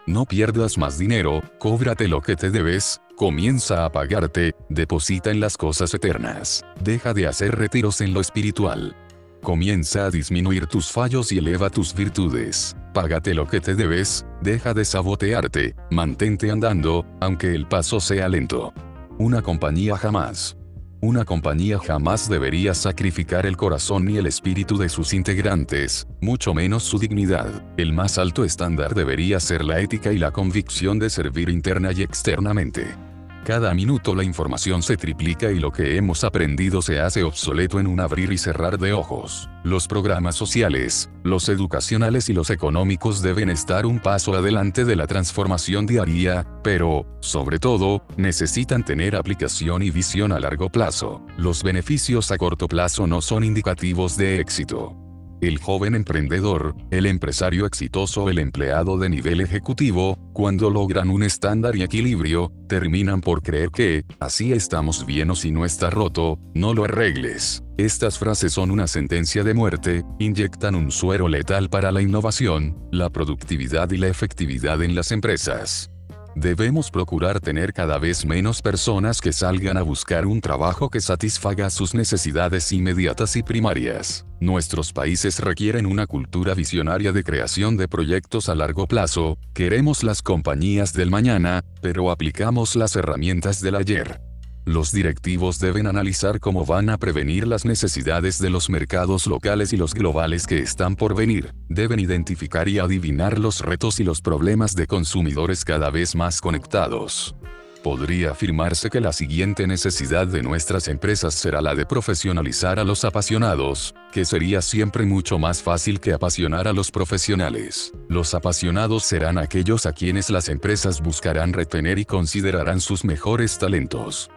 No pierdas más dinero, cóbrate lo que te debes, comienza a pagarte, deposita en las cosas eternas. Deja de hacer retiros en lo espiritual. Comienza a disminuir tus fallos y eleva tus virtudes. Págate lo que te debes, deja de sabotearte, mantente andando, aunque el paso sea lento. Una compañía jamás. Una compañía jamás debería sacrificar el corazón ni el espíritu de sus integrantes, mucho menos su dignidad. El más alto estándar debería ser la ética y la convicción de servir interna y externamente. Cada minuto la información se triplica y lo que hemos aprendido se hace obsoleto en un abrir y cerrar de ojos. Los programas sociales, los educacionales y los económicos deben estar un paso adelante de la transformación diaria, pero, sobre todo, necesitan tener aplicación y visión a largo plazo. Los beneficios a corto plazo no son indicativos de éxito. El joven emprendedor, el empresario exitoso el empleado de nivel ejecutivo, cuando logran un estándar y equilibrio, terminan por creer que, así estamos bien o si no está roto, no lo arregles. Estas frases son una sentencia de muerte, inyectan un suero letal para la innovación, la productividad y la efectividad en las empresas. Debemos procurar tener cada vez menos personas que salgan a buscar un trabajo que satisfaga sus necesidades inmediatas y primarias. Nuestros países requieren una cultura visionaria de creación de proyectos a largo plazo, queremos las compañías del mañana, pero aplicamos las herramientas del ayer. Los directivos deben analizar cómo van a prevenir las necesidades de los mercados locales y los globales que están por venir. Deben identificar y adivinar los retos y los problemas de consumidores cada vez más conectados. Podría afirmarse que la siguiente necesidad de nuestras empresas será la de profesionalizar a los apasionados, que sería siempre mucho más fácil que apasionar a los profesionales. Los apasionados serán aquellos a quienes las empresas buscarán retener y considerarán sus mejores talentos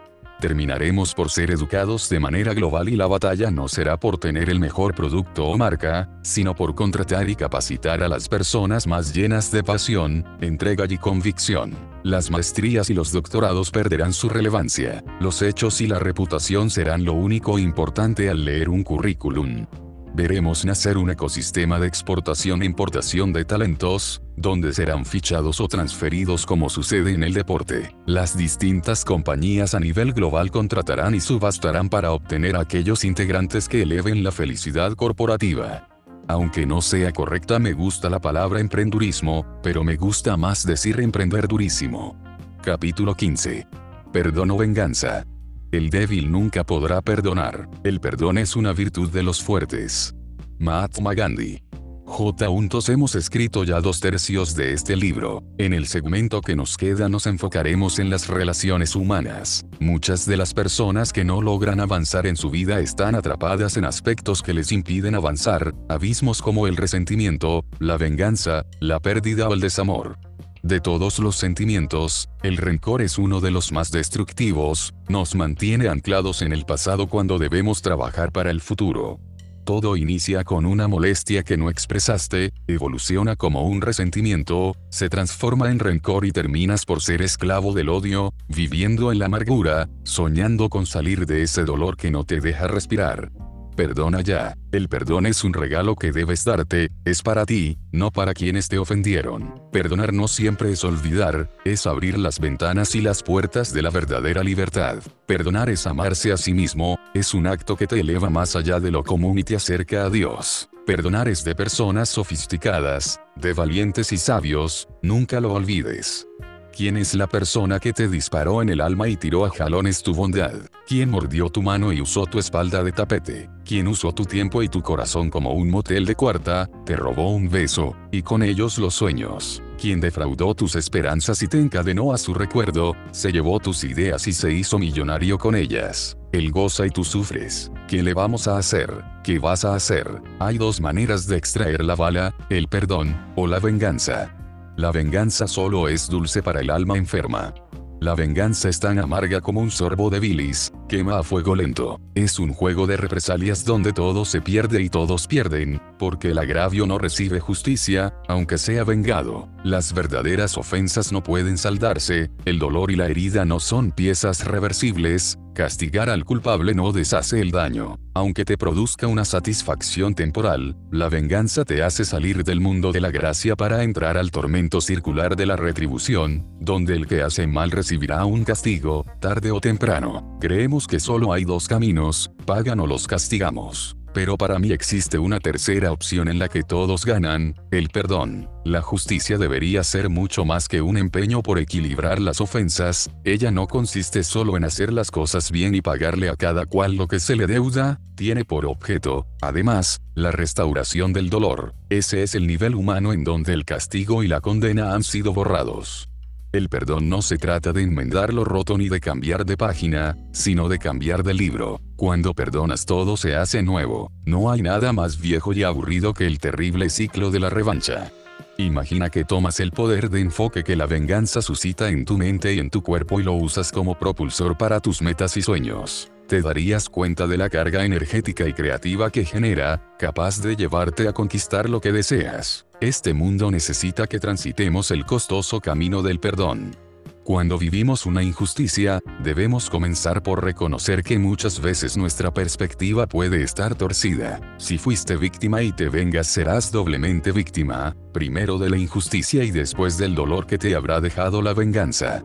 terminaremos por ser educados de manera global y la batalla no será por tener el mejor producto o marca, sino por contratar y capacitar a las personas más llenas de pasión, entrega y convicción. Las maestrías y los doctorados perderán su relevancia, los hechos y la reputación serán lo único importante al leer un currículum veremos nacer un ecosistema de exportación e importación de talentos, donde serán fichados o transferidos como sucede en el deporte. Las distintas compañías a nivel global contratarán y subastarán para obtener aquellos integrantes que eleven la felicidad corporativa. Aunque no sea correcta me gusta la palabra emprendurismo, pero me gusta más decir emprender durísimo. Capítulo 15. Perdón o venganza. El débil nunca podrá perdonar. El perdón es una virtud de los fuertes. Mahatma Gandhi. J. hemos escrito ya dos tercios de este libro. En el segmento que nos queda nos enfocaremos en las relaciones humanas. Muchas de las personas que no logran avanzar en su vida están atrapadas en aspectos que les impiden avanzar, abismos como el resentimiento, la venganza, la pérdida o el desamor. De todos los sentimientos, el rencor es uno de los más destructivos, nos mantiene anclados en el pasado cuando debemos trabajar para el futuro. Todo inicia con una molestia que no expresaste, evoluciona como un resentimiento, se transforma en rencor y terminas por ser esclavo del odio, viviendo en la amargura, soñando con salir de ese dolor que no te deja respirar. Perdona ya. El perdón es un regalo que debes darte, es para ti, no para quienes te ofendieron. Perdonar no siempre es olvidar, es abrir las ventanas y las puertas de la verdadera libertad. Perdonar es amarse a sí mismo, es un acto que te eleva más allá de lo común y te acerca a Dios. Perdonar es de personas sofisticadas, de valientes y sabios, nunca lo olvides. ¿Quién es la persona que te disparó en el alma y tiró a jalones tu bondad? ¿Quién mordió tu mano y usó tu espalda de tapete? ¿Quién usó tu tiempo y tu corazón como un motel de cuarta, te robó un beso, y con ellos los sueños? ¿Quién defraudó tus esperanzas y te encadenó a su recuerdo, se llevó tus ideas y se hizo millonario con ellas? Él goza y tú sufres. ¿Qué le vamos a hacer? ¿Qué vas a hacer? Hay dos maneras de extraer la bala, el perdón, o la venganza. La venganza solo es dulce para el alma enferma. La venganza es tan amarga como un sorbo de bilis, quema a fuego lento. Es un juego de represalias donde todo se pierde y todos pierden, porque el agravio no recibe justicia, aunque sea vengado. Las verdaderas ofensas no pueden saldarse, el dolor y la herida no son piezas reversibles, Castigar al culpable no deshace el daño. Aunque te produzca una satisfacción temporal, la venganza te hace salir del mundo de la gracia para entrar al tormento circular de la retribución, donde el que hace mal recibirá un castigo, tarde o temprano. Creemos que solo hay dos caminos, pagan o los castigamos. Pero para mí existe una tercera opción en la que todos ganan, el perdón. La justicia debería ser mucho más que un empeño por equilibrar las ofensas, ella no consiste solo en hacer las cosas bien y pagarle a cada cual lo que se le deuda, tiene por objeto, además, la restauración del dolor. Ese es el nivel humano en donde el castigo y la condena han sido borrados. El perdón no se trata de enmendar lo roto ni de cambiar de página, sino de cambiar de libro. Cuando perdonas todo se hace nuevo. No hay nada más viejo y aburrido que el terrible ciclo de la revancha. Imagina que tomas el poder de enfoque que la venganza suscita en tu mente y en tu cuerpo y lo usas como propulsor para tus metas y sueños. Te darías cuenta de la carga energética y creativa que genera, capaz de llevarte a conquistar lo que deseas. Este mundo necesita que transitemos el costoso camino del perdón. Cuando vivimos una injusticia, debemos comenzar por reconocer que muchas veces nuestra perspectiva puede estar torcida. Si fuiste víctima y te vengas serás doblemente víctima, primero de la injusticia y después del dolor que te habrá dejado la venganza.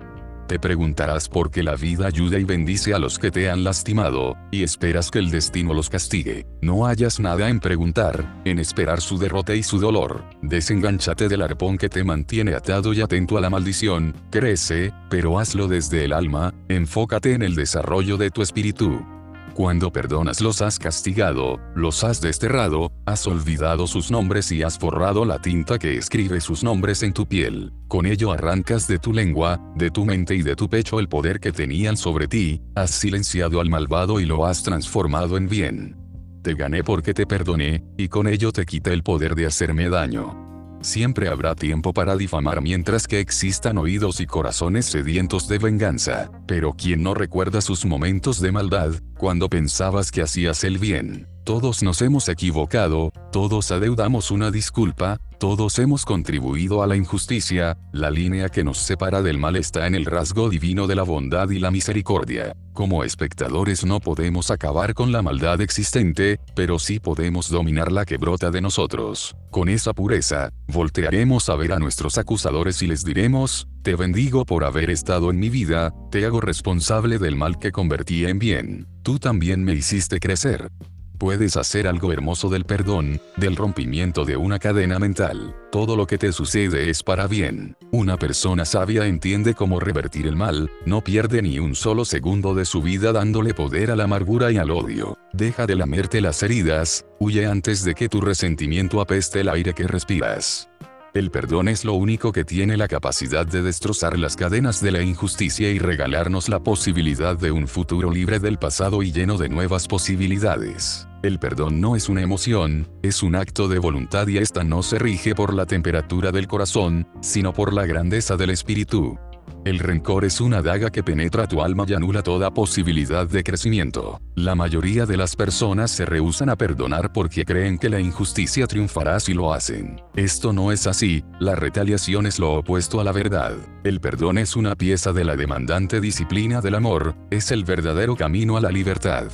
Te preguntarás por qué la vida ayuda y bendice a los que te han lastimado, y esperas que el destino los castigue. No hayas nada en preguntar, en esperar su derrota y su dolor. Desengánchate del arpón que te mantiene atado y atento a la maldición, crece, pero hazlo desde el alma, enfócate en el desarrollo de tu espíritu. Cuando perdonas los has castigado, los has desterrado, has olvidado sus nombres y has forrado la tinta que escribe sus nombres en tu piel. Con ello arrancas de tu lengua, de tu mente y de tu pecho el poder que tenían sobre ti, has silenciado al malvado y lo has transformado en bien. Te gané porque te perdoné, y con ello te quité el poder de hacerme daño. Siempre habrá tiempo para difamar mientras que existan oídos y corazones sedientos de venganza, pero quien no recuerda sus momentos de maldad, cuando pensabas que hacías el bien. Todos nos hemos equivocado, todos adeudamos una disculpa, todos hemos contribuido a la injusticia, la línea que nos separa del mal está en el rasgo divino de la bondad y la misericordia. Como espectadores no podemos acabar con la maldad existente, pero sí podemos dominar la que brota de nosotros. Con esa pureza, voltearemos a ver a nuestros acusadores y les diremos, te bendigo por haber estado en mi vida, te hago responsable del mal que convertí en bien. Tú también me hiciste crecer puedes hacer algo hermoso del perdón, del rompimiento de una cadena mental. Todo lo que te sucede es para bien. Una persona sabia entiende cómo revertir el mal, no pierde ni un solo segundo de su vida dándole poder a la amargura y al odio. Deja de lamerte las heridas, huye antes de que tu resentimiento apeste el aire que respiras. El perdón es lo único que tiene la capacidad de destrozar las cadenas de la injusticia y regalarnos la posibilidad de un futuro libre del pasado y lleno de nuevas posibilidades. El perdón no es una emoción, es un acto de voluntad y esta no se rige por la temperatura del corazón, sino por la grandeza del espíritu. El rencor es una daga que penetra tu alma y anula toda posibilidad de crecimiento. La mayoría de las personas se rehusan a perdonar porque creen que la injusticia triunfará si lo hacen. Esto no es así, la retaliación es lo opuesto a la verdad. El perdón es una pieza de la demandante disciplina del amor, es el verdadero camino a la libertad.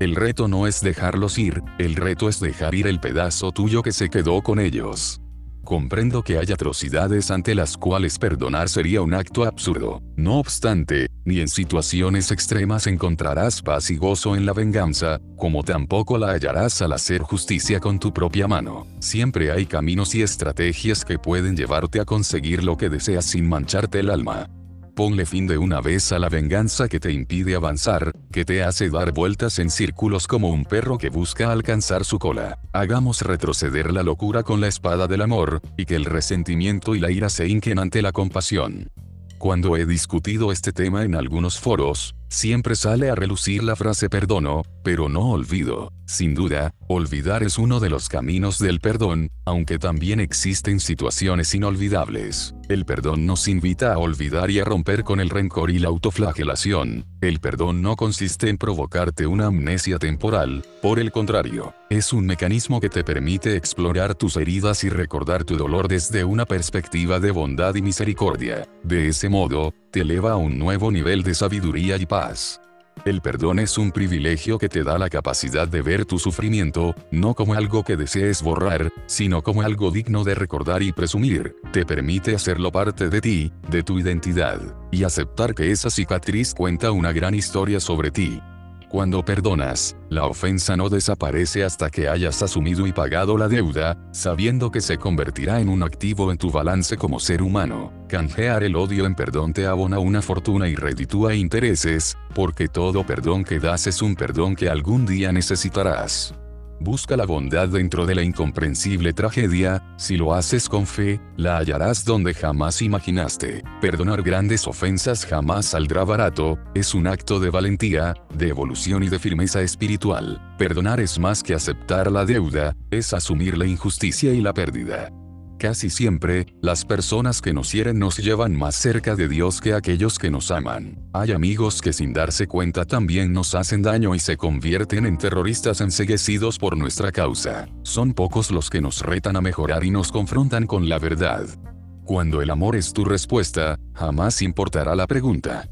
El reto no es dejarlos ir, el reto es dejar ir el pedazo tuyo que se quedó con ellos. Comprendo que hay atrocidades ante las cuales perdonar sería un acto absurdo. No obstante, ni en situaciones extremas encontrarás paz y gozo en la venganza, como tampoco la hallarás al hacer justicia con tu propia mano. Siempre hay caminos y estrategias que pueden llevarte a conseguir lo que deseas sin mancharte el alma. Ponle fin de una vez a la venganza que te impide avanzar, que te hace dar vueltas en círculos como un perro que busca alcanzar su cola. Hagamos retroceder la locura con la espada del amor, y que el resentimiento y la ira se hinquen ante la compasión. Cuando he discutido este tema en algunos foros, siempre sale a relucir la frase perdono, pero no olvido. Sin duda, olvidar es uno de los caminos del perdón, aunque también existen situaciones inolvidables. El perdón nos invita a olvidar y a romper con el rencor y la autoflagelación. El perdón no consiste en provocarte una amnesia temporal, por el contrario, es un mecanismo que te permite explorar tus heridas y recordar tu dolor desde una perspectiva de bondad y misericordia. De ese modo, te eleva a un nuevo nivel de sabiduría y paz. El perdón es un privilegio que te da la capacidad de ver tu sufrimiento, no como algo que desees borrar, sino como algo digno de recordar y presumir. Te permite hacerlo parte de ti, de tu identidad, y aceptar que esa cicatriz cuenta una gran historia sobre ti. Cuando perdonas, la ofensa no desaparece hasta que hayas asumido y pagado la deuda, sabiendo que se convertirá en un activo en tu balance como ser humano. Canjear el odio en perdón te abona una fortuna y reditúa intereses, porque todo perdón que das es un perdón que algún día necesitarás. Busca la bondad dentro de la incomprensible tragedia, si lo haces con fe, la hallarás donde jamás imaginaste. Perdonar grandes ofensas jamás saldrá barato, es un acto de valentía, de evolución y de firmeza espiritual. Perdonar es más que aceptar la deuda, es asumir la injusticia y la pérdida. Casi siempre, las personas que nos hieren nos llevan más cerca de Dios que aquellos que nos aman. Hay amigos que sin darse cuenta también nos hacen daño y se convierten en terroristas enseguecidos por nuestra causa. Son pocos los que nos retan a mejorar y nos confrontan con la verdad. Cuando el amor es tu respuesta, jamás importará la pregunta.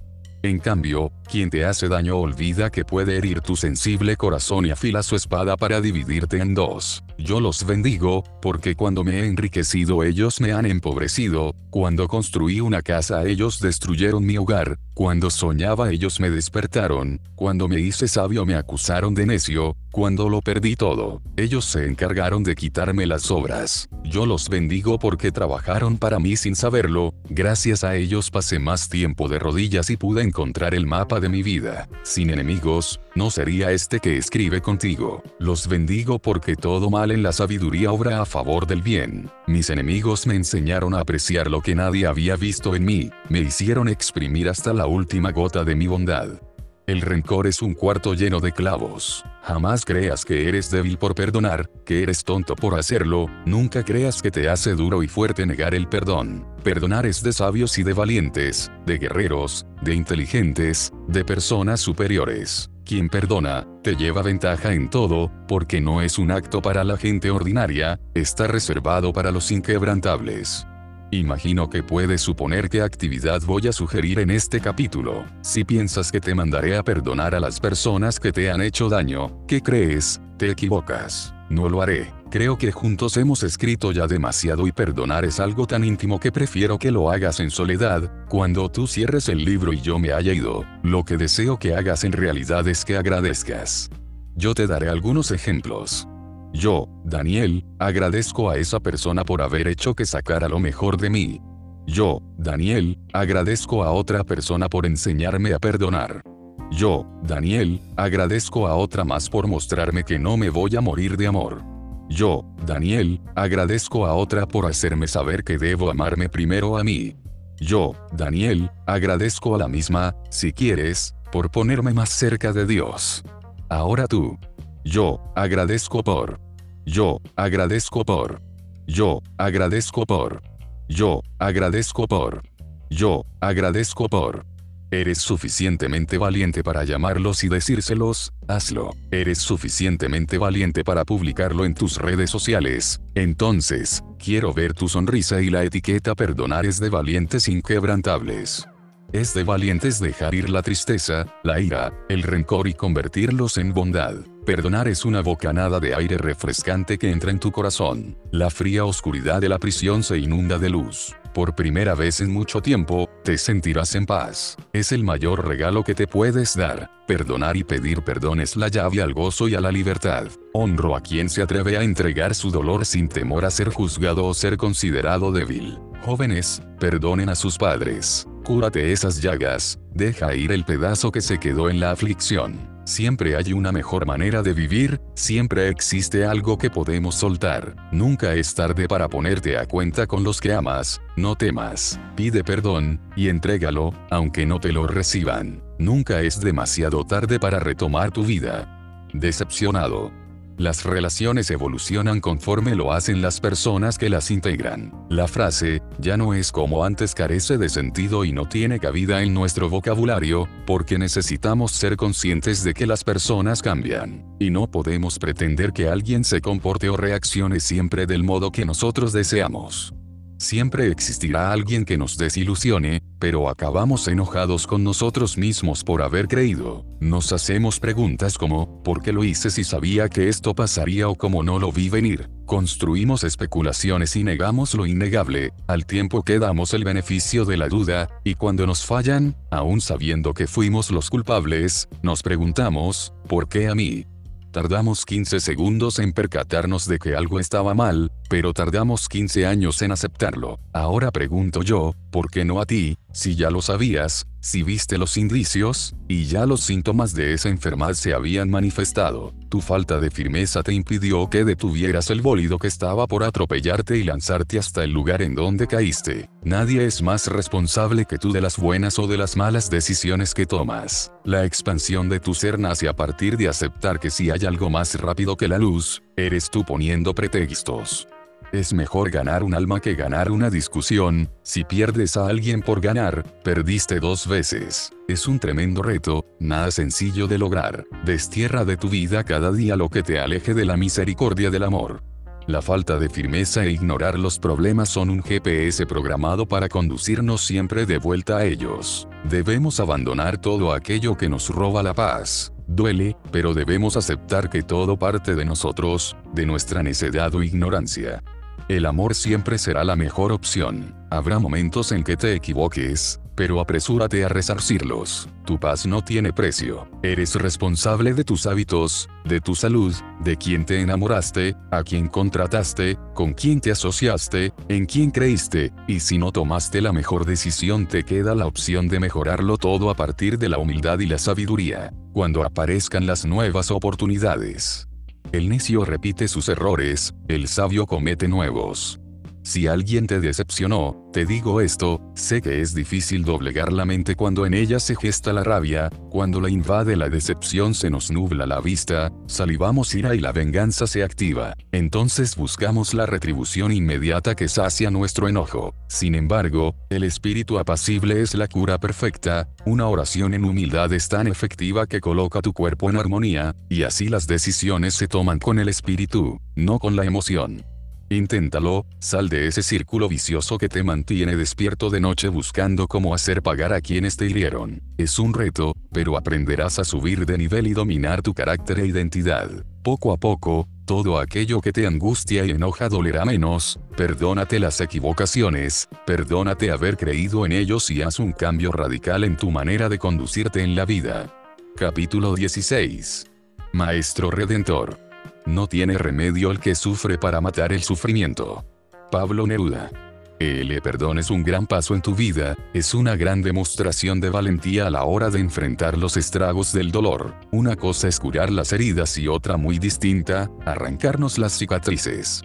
En cambio, quien te hace daño olvida que puede herir tu sensible corazón y afila su espada para dividirte en dos. Yo los bendigo, porque cuando me he enriquecido ellos me han empobrecido, cuando construí una casa ellos destruyeron mi hogar, cuando soñaba ellos me despertaron, cuando me hice sabio me acusaron de necio, cuando lo perdí todo, ellos se encargaron de quitarme las obras. Yo los bendigo porque trabajaron para mí sin saberlo, gracias a ellos pasé más tiempo de rodillas y pude encontrar el mapa de mi vida. Sin enemigos, no sería este que escribe contigo. Los bendigo porque todo mal en la sabiduría obra a favor del bien. Mis enemigos me enseñaron a apreciar lo que nadie había visto en mí, me hicieron exprimir hasta la última gota de mi bondad. El rencor es un cuarto lleno de clavos. Jamás creas que eres débil por perdonar, que eres tonto por hacerlo, nunca creas que te hace duro y fuerte negar el perdón. Perdonar es de sabios y de valientes, de guerreros, de inteligentes, de personas superiores. Quien perdona, te lleva ventaja en todo, porque no es un acto para la gente ordinaria, está reservado para los inquebrantables. Imagino que puedes suponer qué actividad voy a sugerir en este capítulo. Si piensas que te mandaré a perdonar a las personas que te han hecho daño, ¿qué crees? Te equivocas. No lo haré. Creo que juntos hemos escrito ya demasiado y perdonar es algo tan íntimo que prefiero que lo hagas en soledad, cuando tú cierres el libro y yo me haya ido. Lo que deseo que hagas en realidad es que agradezcas. Yo te daré algunos ejemplos. Yo, Daniel, agradezco a esa persona por haber hecho que sacara lo mejor de mí. Yo, Daniel, agradezco a otra persona por enseñarme a perdonar. Yo, Daniel, agradezco a otra más por mostrarme que no me voy a morir de amor. Yo, Daniel, agradezco a otra por hacerme saber que debo amarme primero a mí. Yo, Daniel, agradezco a la misma, si quieres, por ponerme más cerca de Dios. Ahora tú. Yo, agradezco por. Yo, agradezco por. Yo, agradezco por. Yo, agradezco por. Yo, agradezco por. Eres suficientemente valiente para llamarlos y decírselos, hazlo. Eres suficientemente valiente para publicarlo en tus redes sociales. Entonces, quiero ver tu sonrisa y la etiqueta perdonar es de valientes inquebrantables. Es de valientes dejar ir la tristeza, la ira, el rencor y convertirlos en bondad. Perdonar es una bocanada de aire refrescante que entra en tu corazón. La fría oscuridad de la prisión se inunda de luz. Por primera vez en mucho tiempo, te sentirás en paz. Es el mayor regalo que te puedes dar. Perdonar y pedir perdón es la llave al gozo y a la libertad. Honro a quien se atreve a entregar su dolor sin temor a ser juzgado o ser considerado débil. Jóvenes, perdonen a sus padres. Cúrate esas llagas, deja ir el pedazo que se quedó en la aflicción. Siempre hay una mejor manera de vivir, siempre existe algo que podemos soltar. Nunca es tarde para ponerte a cuenta con los que amas, no temas, pide perdón, y entrégalo, aunque no te lo reciban. Nunca es demasiado tarde para retomar tu vida. Decepcionado. Las relaciones evolucionan conforme lo hacen las personas que las integran. La frase, ya no es como antes carece de sentido y no tiene cabida en nuestro vocabulario, porque necesitamos ser conscientes de que las personas cambian. Y no podemos pretender que alguien se comporte o reaccione siempre del modo que nosotros deseamos. Siempre existirá alguien que nos desilusione, pero acabamos enojados con nosotros mismos por haber creído. Nos hacemos preguntas como, ¿por qué lo hice si sabía que esto pasaría o cómo no lo vi venir? Construimos especulaciones y negamos lo innegable, al tiempo que damos el beneficio de la duda, y cuando nos fallan, aún sabiendo que fuimos los culpables, nos preguntamos, ¿por qué a mí? Tardamos 15 segundos en percatarnos de que algo estaba mal, pero tardamos 15 años en aceptarlo. Ahora pregunto yo, ¿por qué no a ti, si ya lo sabías, si viste los indicios, y ya los síntomas de esa enfermedad se habían manifestado? Tu falta de firmeza te impidió que detuvieras el bólido que estaba por atropellarte y lanzarte hasta el lugar en donde caíste. Nadie es más responsable que tú de las buenas o de las malas decisiones que tomas. La expansión de tu ser nace a partir de aceptar que si hay algo más rápido que la luz, eres tú poniendo pretextos. Es mejor ganar un alma que ganar una discusión, si pierdes a alguien por ganar, perdiste dos veces. Es un tremendo reto, nada sencillo de lograr. Destierra de tu vida cada día lo que te aleje de la misericordia del amor. La falta de firmeza e ignorar los problemas son un GPS programado para conducirnos siempre de vuelta a ellos. Debemos abandonar todo aquello que nos roba la paz. Duele, pero debemos aceptar que todo parte de nosotros, de nuestra necedad o ignorancia. El amor siempre será la mejor opción. Habrá momentos en que te equivoques, pero apresúrate a resarcirlos. Tu paz no tiene precio. Eres responsable de tus hábitos, de tu salud, de quién te enamoraste, a quién contrataste, con quién te asociaste, en quién creíste, y si no tomaste la mejor decisión te queda la opción de mejorarlo todo a partir de la humildad y la sabiduría, cuando aparezcan las nuevas oportunidades. El necio repite sus errores, el sabio comete nuevos. Si alguien te decepcionó, te digo esto, sé que es difícil doblegar la mente cuando en ella se gesta la rabia, cuando la invade la decepción se nos nubla la vista, salivamos ira y la venganza se activa, entonces buscamos la retribución inmediata que sacia nuestro enojo. Sin embargo, el espíritu apacible es la cura perfecta, una oración en humildad es tan efectiva que coloca tu cuerpo en armonía, y así las decisiones se toman con el espíritu, no con la emoción. Inténtalo, sal de ese círculo vicioso que te mantiene despierto de noche buscando cómo hacer pagar a quienes te hirieron. Es un reto, pero aprenderás a subir de nivel y dominar tu carácter e identidad. Poco a poco, todo aquello que te angustia y enoja dolerá menos, perdónate las equivocaciones, perdónate haber creído en ellos y haz un cambio radical en tu manera de conducirte en la vida. Capítulo 16. Maestro Redentor. No tiene remedio el que sufre para matar el sufrimiento. Pablo Neruda. El perdón es un gran paso en tu vida, es una gran demostración de valentía a la hora de enfrentar los estragos del dolor. Una cosa es curar las heridas y otra muy distinta, arrancarnos las cicatrices.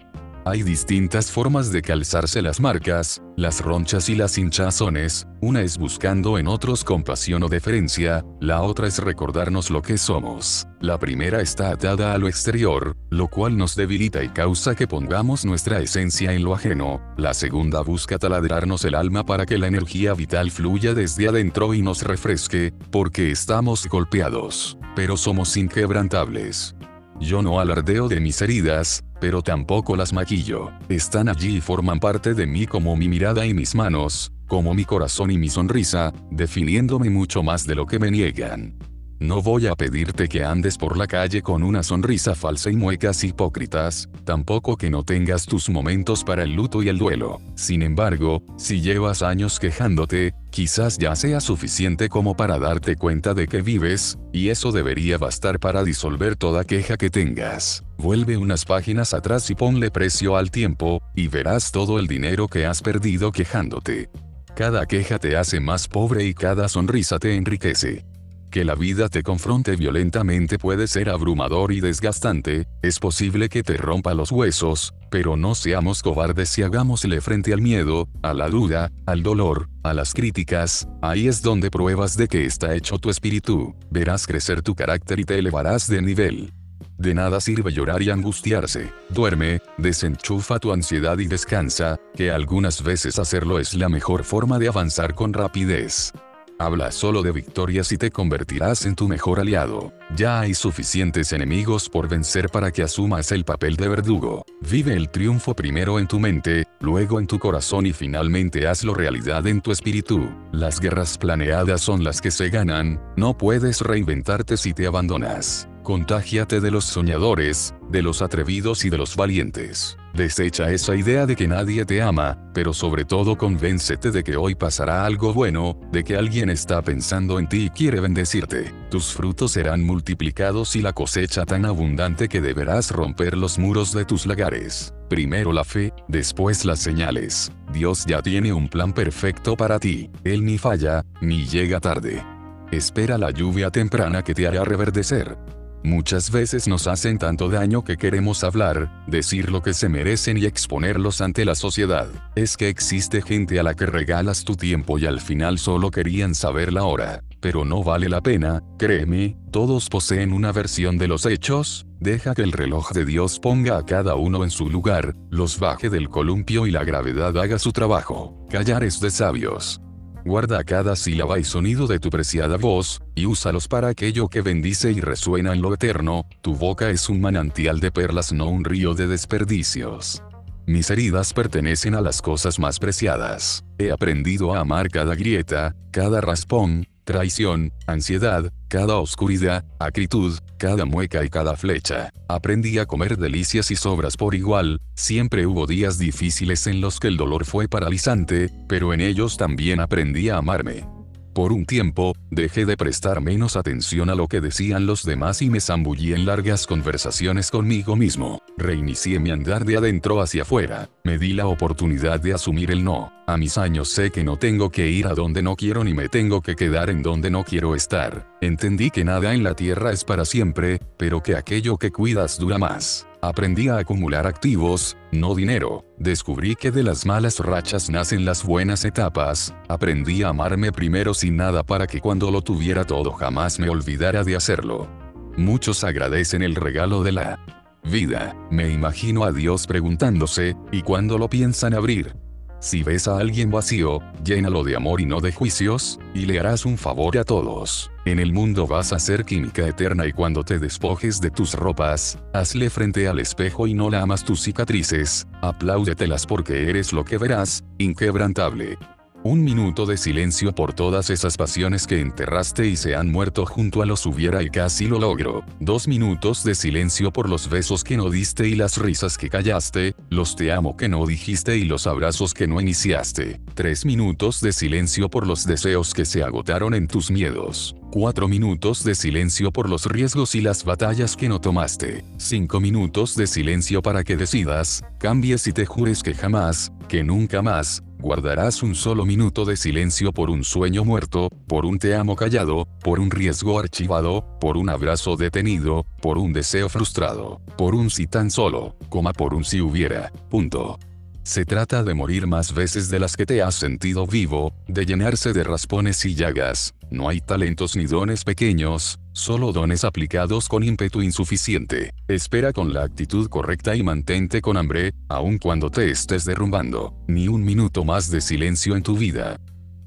Hay distintas formas de calzarse las marcas, las ronchas y las hinchazones, una es buscando en otros compasión o deferencia, la otra es recordarnos lo que somos. La primera está atada a lo exterior, lo cual nos debilita y causa que pongamos nuestra esencia en lo ajeno, la segunda busca taladrarnos el alma para que la energía vital fluya desde adentro y nos refresque, porque estamos golpeados, pero somos inquebrantables. Yo no alardeo de mis heridas, pero tampoco las maquillo. Están allí y forman parte de mí como mi mirada y mis manos, como mi corazón y mi sonrisa, definiéndome mucho más de lo que me niegan. No voy a pedirte que andes por la calle con una sonrisa falsa y muecas hipócritas, tampoco que no tengas tus momentos para el luto y el duelo. Sin embargo, si llevas años quejándote, quizás ya sea suficiente como para darte cuenta de que vives, y eso debería bastar para disolver toda queja que tengas. Vuelve unas páginas atrás y ponle precio al tiempo, y verás todo el dinero que has perdido quejándote. Cada queja te hace más pobre y cada sonrisa te enriquece. Que la vida te confronte violentamente puede ser abrumador y desgastante, es posible que te rompa los huesos, pero no seamos cobardes y hagámosle frente al miedo, a la duda, al dolor, a las críticas, ahí es donde pruebas de que está hecho tu espíritu, verás crecer tu carácter y te elevarás de nivel. De nada sirve llorar y angustiarse. Duerme, desenchufa tu ansiedad y descansa, que algunas veces hacerlo es la mejor forma de avanzar con rapidez. Habla solo de victorias y te convertirás en tu mejor aliado. Ya hay suficientes enemigos por vencer para que asumas el papel de verdugo. Vive el triunfo primero en tu mente, luego en tu corazón y finalmente hazlo realidad en tu espíritu. Las guerras planeadas son las que se ganan, no puedes reinventarte si te abandonas. Contágiate de los soñadores, de los atrevidos y de los valientes. Desecha esa idea de que nadie te ama, pero sobre todo convéncete de que hoy pasará algo bueno, de que alguien está pensando en ti y quiere bendecirte. Tus frutos serán multiplicados y la cosecha tan abundante que deberás romper los muros de tus lagares. Primero la fe, después las señales. Dios ya tiene un plan perfecto para ti. Él ni falla, ni llega tarde. Espera la lluvia temprana que te hará reverdecer. Muchas veces nos hacen tanto daño que queremos hablar, decir lo que se merecen y exponerlos ante la sociedad. Es que existe gente a la que regalas tu tiempo y al final solo querían saber la hora. Pero no vale la pena, créeme, todos poseen una versión de los hechos, deja que el reloj de Dios ponga a cada uno en su lugar, los baje del columpio y la gravedad haga su trabajo. Callar es de sabios. Guarda cada sílaba y sonido de tu preciada voz, y úsalos para aquello que bendice y resuena en lo eterno, tu boca es un manantial de perlas no un río de desperdicios. Mis heridas pertenecen a las cosas más preciadas. He aprendido a amar cada grieta, cada raspón, traición, ansiedad, cada oscuridad, acritud, cada mueca y cada flecha. Aprendí a comer delicias y sobras por igual, siempre hubo días difíciles en los que el dolor fue paralizante, pero en ellos también aprendí a amarme. Por un tiempo, dejé de prestar menos atención a lo que decían los demás y me zambullí en largas conversaciones conmigo mismo. Reinicié mi andar de adentro hacia afuera. Me di la oportunidad de asumir el no. A mis años sé que no tengo que ir a donde no quiero ni me tengo que quedar en donde no quiero estar. Entendí que nada en la tierra es para siempre, pero que aquello que cuidas dura más. Aprendí a acumular activos, no dinero. Descubrí que de las malas rachas nacen las buenas etapas. Aprendí a amarme primero sin nada para que cuando lo tuviera todo jamás me olvidara de hacerlo. Muchos agradecen el regalo de la vida. Me imagino a Dios preguntándose, ¿y cuándo lo piensan abrir? Si ves a alguien vacío, llénalo de amor y no de juicios, y le harás un favor a todos. En el mundo vas a ser química eterna y cuando te despojes de tus ropas, hazle frente al espejo y no la amas tus cicatrices, apláudetelas porque eres lo que verás, inquebrantable. Un minuto de silencio por todas esas pasiones que enterraste y se han muerto junto a los hubiera y casi lo logro. Dos minutos de silencio por los besos que no diste y las risas que callaste, los te amo que no dijiste y los abrazos que no iniciaste. Tres minutos de silencio por los deseos que se agotaron en tus miedos. Cuatro minutos de silencio por los riesgos y las batallas que no tomaste. Cinco minutos de silencio para que decidas, cambies y te jures que jamás, que nunca más, guardarás un solo minuto de silencio por un sueño muerto, por un te amo callado, por un riesgo archivado, por un abrazo detenido, por un deseo frustrado, por un si tan solo, coma por un si hubiera. Se trata de morir más veces de las que te has sentido vivo, de llenarse de raspones y llagas. No hay talentos ni dones pequeños, solo dones aplicados con ímpetu insuficiente. Espera con la actitud correcta y mantente con hambre, aun cuando te estés derrumbando. Ni un minuto más de silencio en tu vida.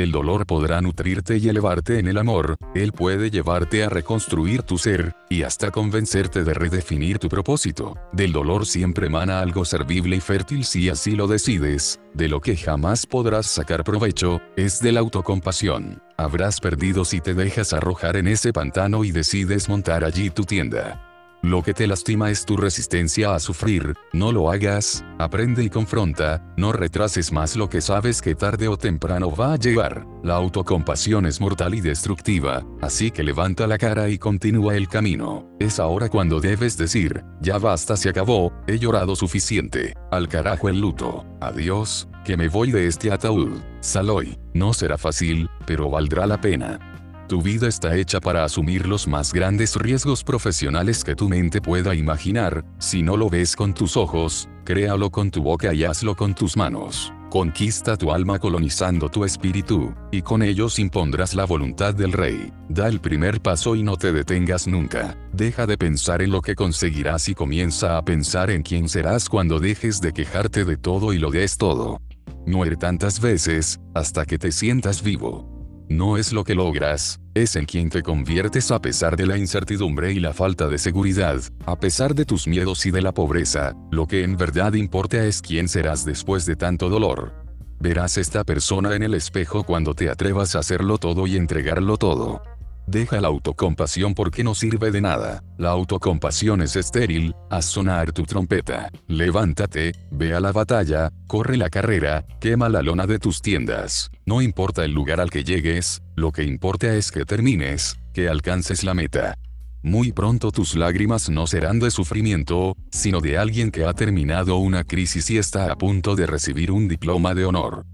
El dolor podrá nutrirte y elevarte en el amor, él puede llevarte a reconstruir tu ser, y hasta convencerte de redefinir tu propósito. Del dolor siempre emana algo servible y fértil si así lo decides, de lo que jamás podrás sacar provecho, es de la autocompasión. Habrás perdido si te dejas arrojar en ese pantano y decides montar allí tu tienda. Lo que te lastima es tu resistencia a sufrir, no lo hagas, aprende y confronta, no retrases más lo que sabes que tarde o temprano va a llegar. La autocompasión es mortal y destructiva, así que levanta la cara y continúa el camino. Es ahora cuando debes decir, ya basta se acabó, he llorado suficiente, al carajo el luto, adiós, que me voy de este ataúd. Saloy, no será fácil, pero valdrá la pena. Tu vida está hecha para asumir los más grandes riesgos profesionales que tu mente pueda imaginar, si no lo ves con tus ojos, créalo con tu boca y hazlo con tus manos. Conquista tu alma colonizando tu espíritu, y con ellos impondrás la voluntad del rey. Da el primer paso y no te detengas nunca. Deja de pensar en lo que conseguirás y comienza a pensar en quién serás cuando dejes de quejarte de todo y lo des todo. Muere tantas veces, hasta que te sientas vivo. No es lo que logras, es en quien te conviertes a pesar de la incertidumbre y la falta de seguridad, a pesar de tus miedos y de la pobreza, lo que en verdad importa es quién serás después de tanto dolor. Verás esta persona en el espejo cuando te atrevas a hacerlo todo y entregarlo todo. Deja la autocompasión porque no sirve de nada. La autocompasión es estéril, haz sonar tu trompeta. Levántate, ve a la batalla, corre la carrera, quema la lona de tus tiendas. No importa el lugar al que llegues, lo que importa es que termines, que alcances la meta. Muy pronto tus lágrimas no serán de sufrimiento, sino de alguien que ha terminado una crisis y está a punto de recibir un diploma de honor.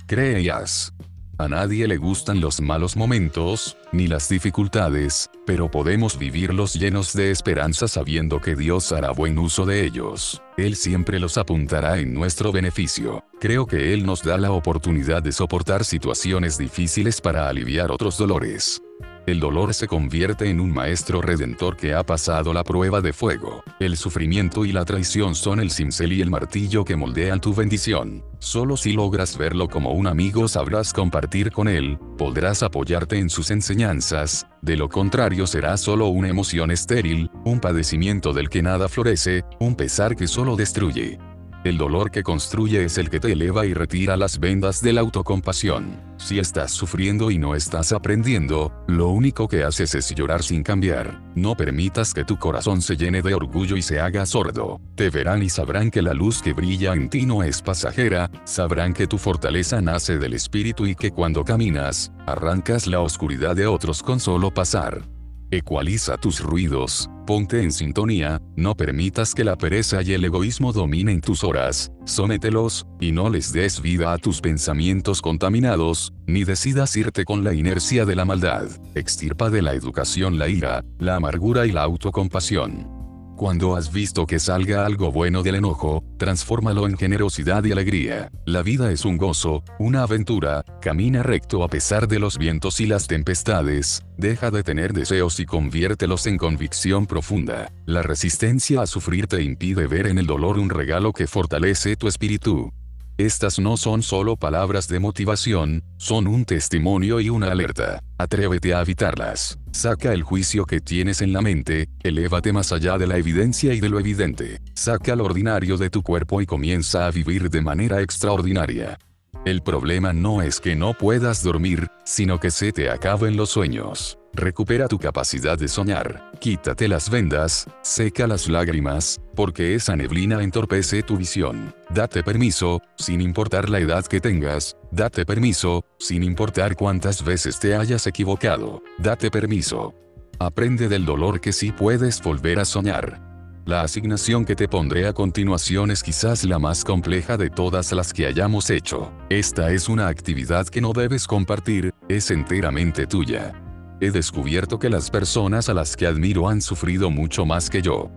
Haz. A nadie le gustan los malos momentos, ni las dificultades, pero podemos vivirlos llenos de esperanza sabiendo que Dios hará buen uso de ellos. Él siempre los apuntará en nuestro beneficio. Creo que Él nos da la oportunidad de soportar situaciones difíciles para aliviar otros dolores. El dolor se convierte en un maestro redentor que ha pasado la prueba de fuego. El sufrimiento y la traición son el cincel y el martillo que moldean tu bendición. Solo si logras verlo como un amigo sabrás compartir con él, podrás apoyarte en sus enseñanzas, de lo contrario será solo una emoción estéril, un padecimiento del que nada florece, un pesar que solo destruye. El dolor que construye es el que te eleva y retira las vendas de la autocompasión. Si estás sufriendo y no estás aprendiendo, lo único que haces es llorar sin cambiar. No permitas que tu corazón se llene de orgullo y se haga sordo. Te verán y sabrán que la luz que brilla en ti no es pasajera, sabrán que tu fortaleza nace del espíritu y que cuando caminas, arrancas la oscuridad de otros con solo pasar. Ecualiza tus ruidos, ponte en sintonía, no permitas que la pereza y el egoísmo dominen tus horas, somételos, y no les des vida a tus pensamientos contaminados, ni decidas irte con la inercia de la maldad. Extirpa de la educación la ira, la amargura y la autocompasión. Cuando has visto que salga algo bueno del enojo, transfórmalo en generosidad y alegría. La vida es un gozo, una aventura, camina recto a pesar de los vientos y las tempestades, deja de tener deseos y conviértelos en convicción profunda. La resistencia a sufrir te impide ver en el dolor un regalo que fortalece tu espíritu. Estas no son solo palabras de motivación, son un testimonio y una alerta. Atrévete a evitarlas. Saca el juicio que tienes en la mente, elévate más allá de la evidencia y de lo evidente. Saca lo ordinario de tu cuerpo y comienza a vivir de manera extraordinaria. El problema no es que no puedas dormir, sino que se te acaben los sueños. Recupera tu capacidad de soñar, quítate las vendas, seca las lágrimas, porque esa neblina entorpece tu visión. Date permiso, sin importar la edad que tengas, date permiso, sin importar cuántas veces te hayas equivocado, date permiso. Aprende del dolor que sí puedes volver a soñar. La asignación que te pondré a continuación es quizás la más compleja de todas las que hayamos hecho. Esta es una actividad que no debes compartir, es enteramente tuya. He descubierto que las personas a las que admiro han sufrido mucho más que yo.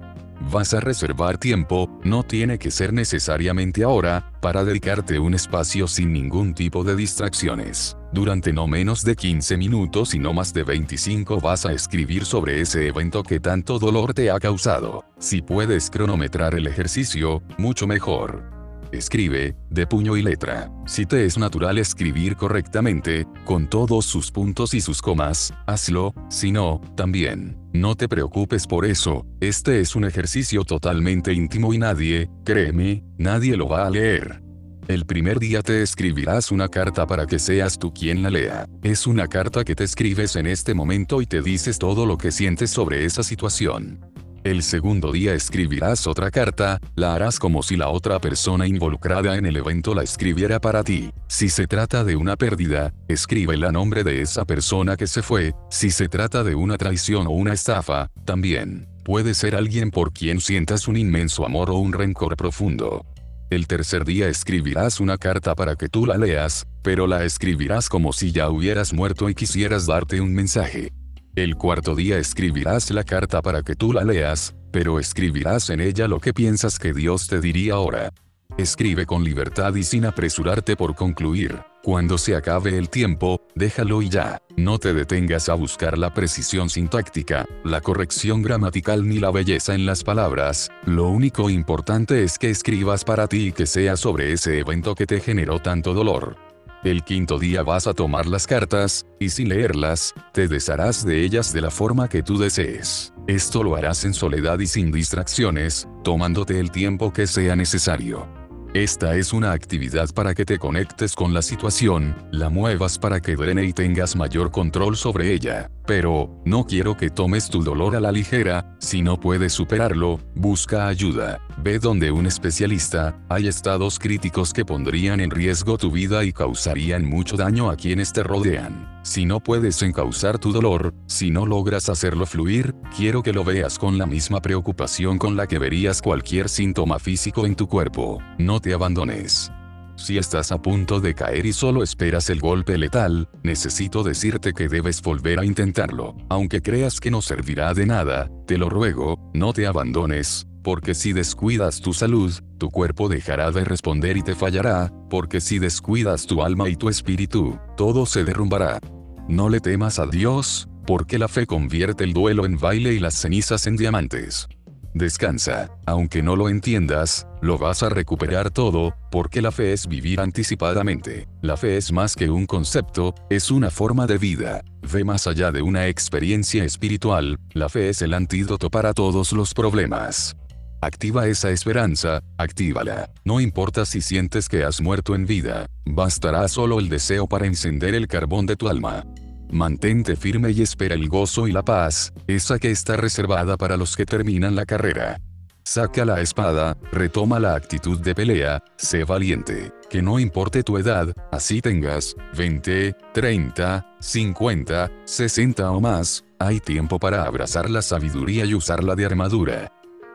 Vas a reservar tiempo, no tiene que ser necesariamente ahora, para dedicarte un espacio sin ningún tipo de distracciones. Durante no menos de 15 minutos y no más de 25 vas a escribir sobre ese evento que tanto dolor te ha causado. Si puedes cronometrar el ejercicio, mucho mejor. Escribe, de puño y letra. Si te es natural escribir correctamente, con todos sus puntos y sus comas, hazlo, si no, también. No te preocupes por eso, este es un ejercicio totalmente íntimo y nadie, créeme, nadie lo va a leer. El primer día te escribirás una carta para que seas tú quien la lea. Es una carta que te escribes en este momento y te dices todo lo que sientes sobre esa situación. El segundo día escribirás otra carta, la harás como si la otra persona involucrada en el evento la escribiera para ti. Si se trata de una pérdida, escribe el nombre de esa persona que se fue, si se trata de una traición o una estafa, también. Puede ser alguien por quien sientas un inmenso amor o un rencor profundo. El tercer día escribirás una carta para que tú la leas, pero la escribirás como si ya hubieras muerto y quisieras darte un mensaje. El cuarto día escribirás la carta para que tú la leas, pero escribirás en ella lo que piensas que Dios te diría ahora. Escribe con libertad y sin apresurarte por concluir. Cuando se acabe el tiempo, déjalo y ya. No te detengas a buscar la precisión sintáctica, la corrección gramatical ni la belleza en las palabras. Lo único importante es que escribas para ti y que sea sobre ese evento que te generó tanto dolor. El quinto día vas a tomar las cartas, y sin leerlas, te desharás de ellas de la forma que tú desees. Esto lo harás en soledad y sin distracciones, tomándote el tiempo que sea necesario. Esta es una actividad para que te conectes con la situación, la muevas para que drene y tengas mayor control sobre ella. Pero, no quiero que tomes tu dolor a la ligera, si no puedes superarlo, busca ayuda. Ve donde un especialista, hay estados críticos que pondrían en riesgo tu vida y causarían mucho daño a quienes te rodean. Si no puedes encauzar tu dolor, si no logras hacerlo fluir, quiero que lo veas con la misma preocupación con la que verías cualquier síntoma físico en tu cuerpo. No te abandones. Si estás a punto de caer y solo esperas el golpe letal, necesito decirte que debes volver a intentarlo. Aunque creas que no servirá de nada, te lo ruego, no te abandones, porque si descuidas tu salud, tu cuerpo dejará de responder y te fallará, porque si descuidas tu alma y tu espíritu, todo se derrumbará. No le temas a Dios, porque la fe convierte el duelo en baile y las cenizas en diamantes. Descansa, aunque no lo entiendas, lo vas a recuperar todo, porque la fe es vivir anticipadamente. La fe es más que un concepto, es una forma de vida. Ve más allá de una experiencia espiritual, la fe es el antídoto para todos los problemas. Activa esa esperanza, actívala. No importa si sientes que has muerto en vida, bastará solo el deseo para encender el carbón de tu alma. Mantente firme y espera el gozo y la paz, esa que está reservada para los que terminan la carrera. Saca la espada, retoma la actitud de pelea, sé valiente, que no importe tu edad, así tengas 20, 30, 50, 60 o más, hay tiempo para abrazar la sabiduría y usarla de armadura.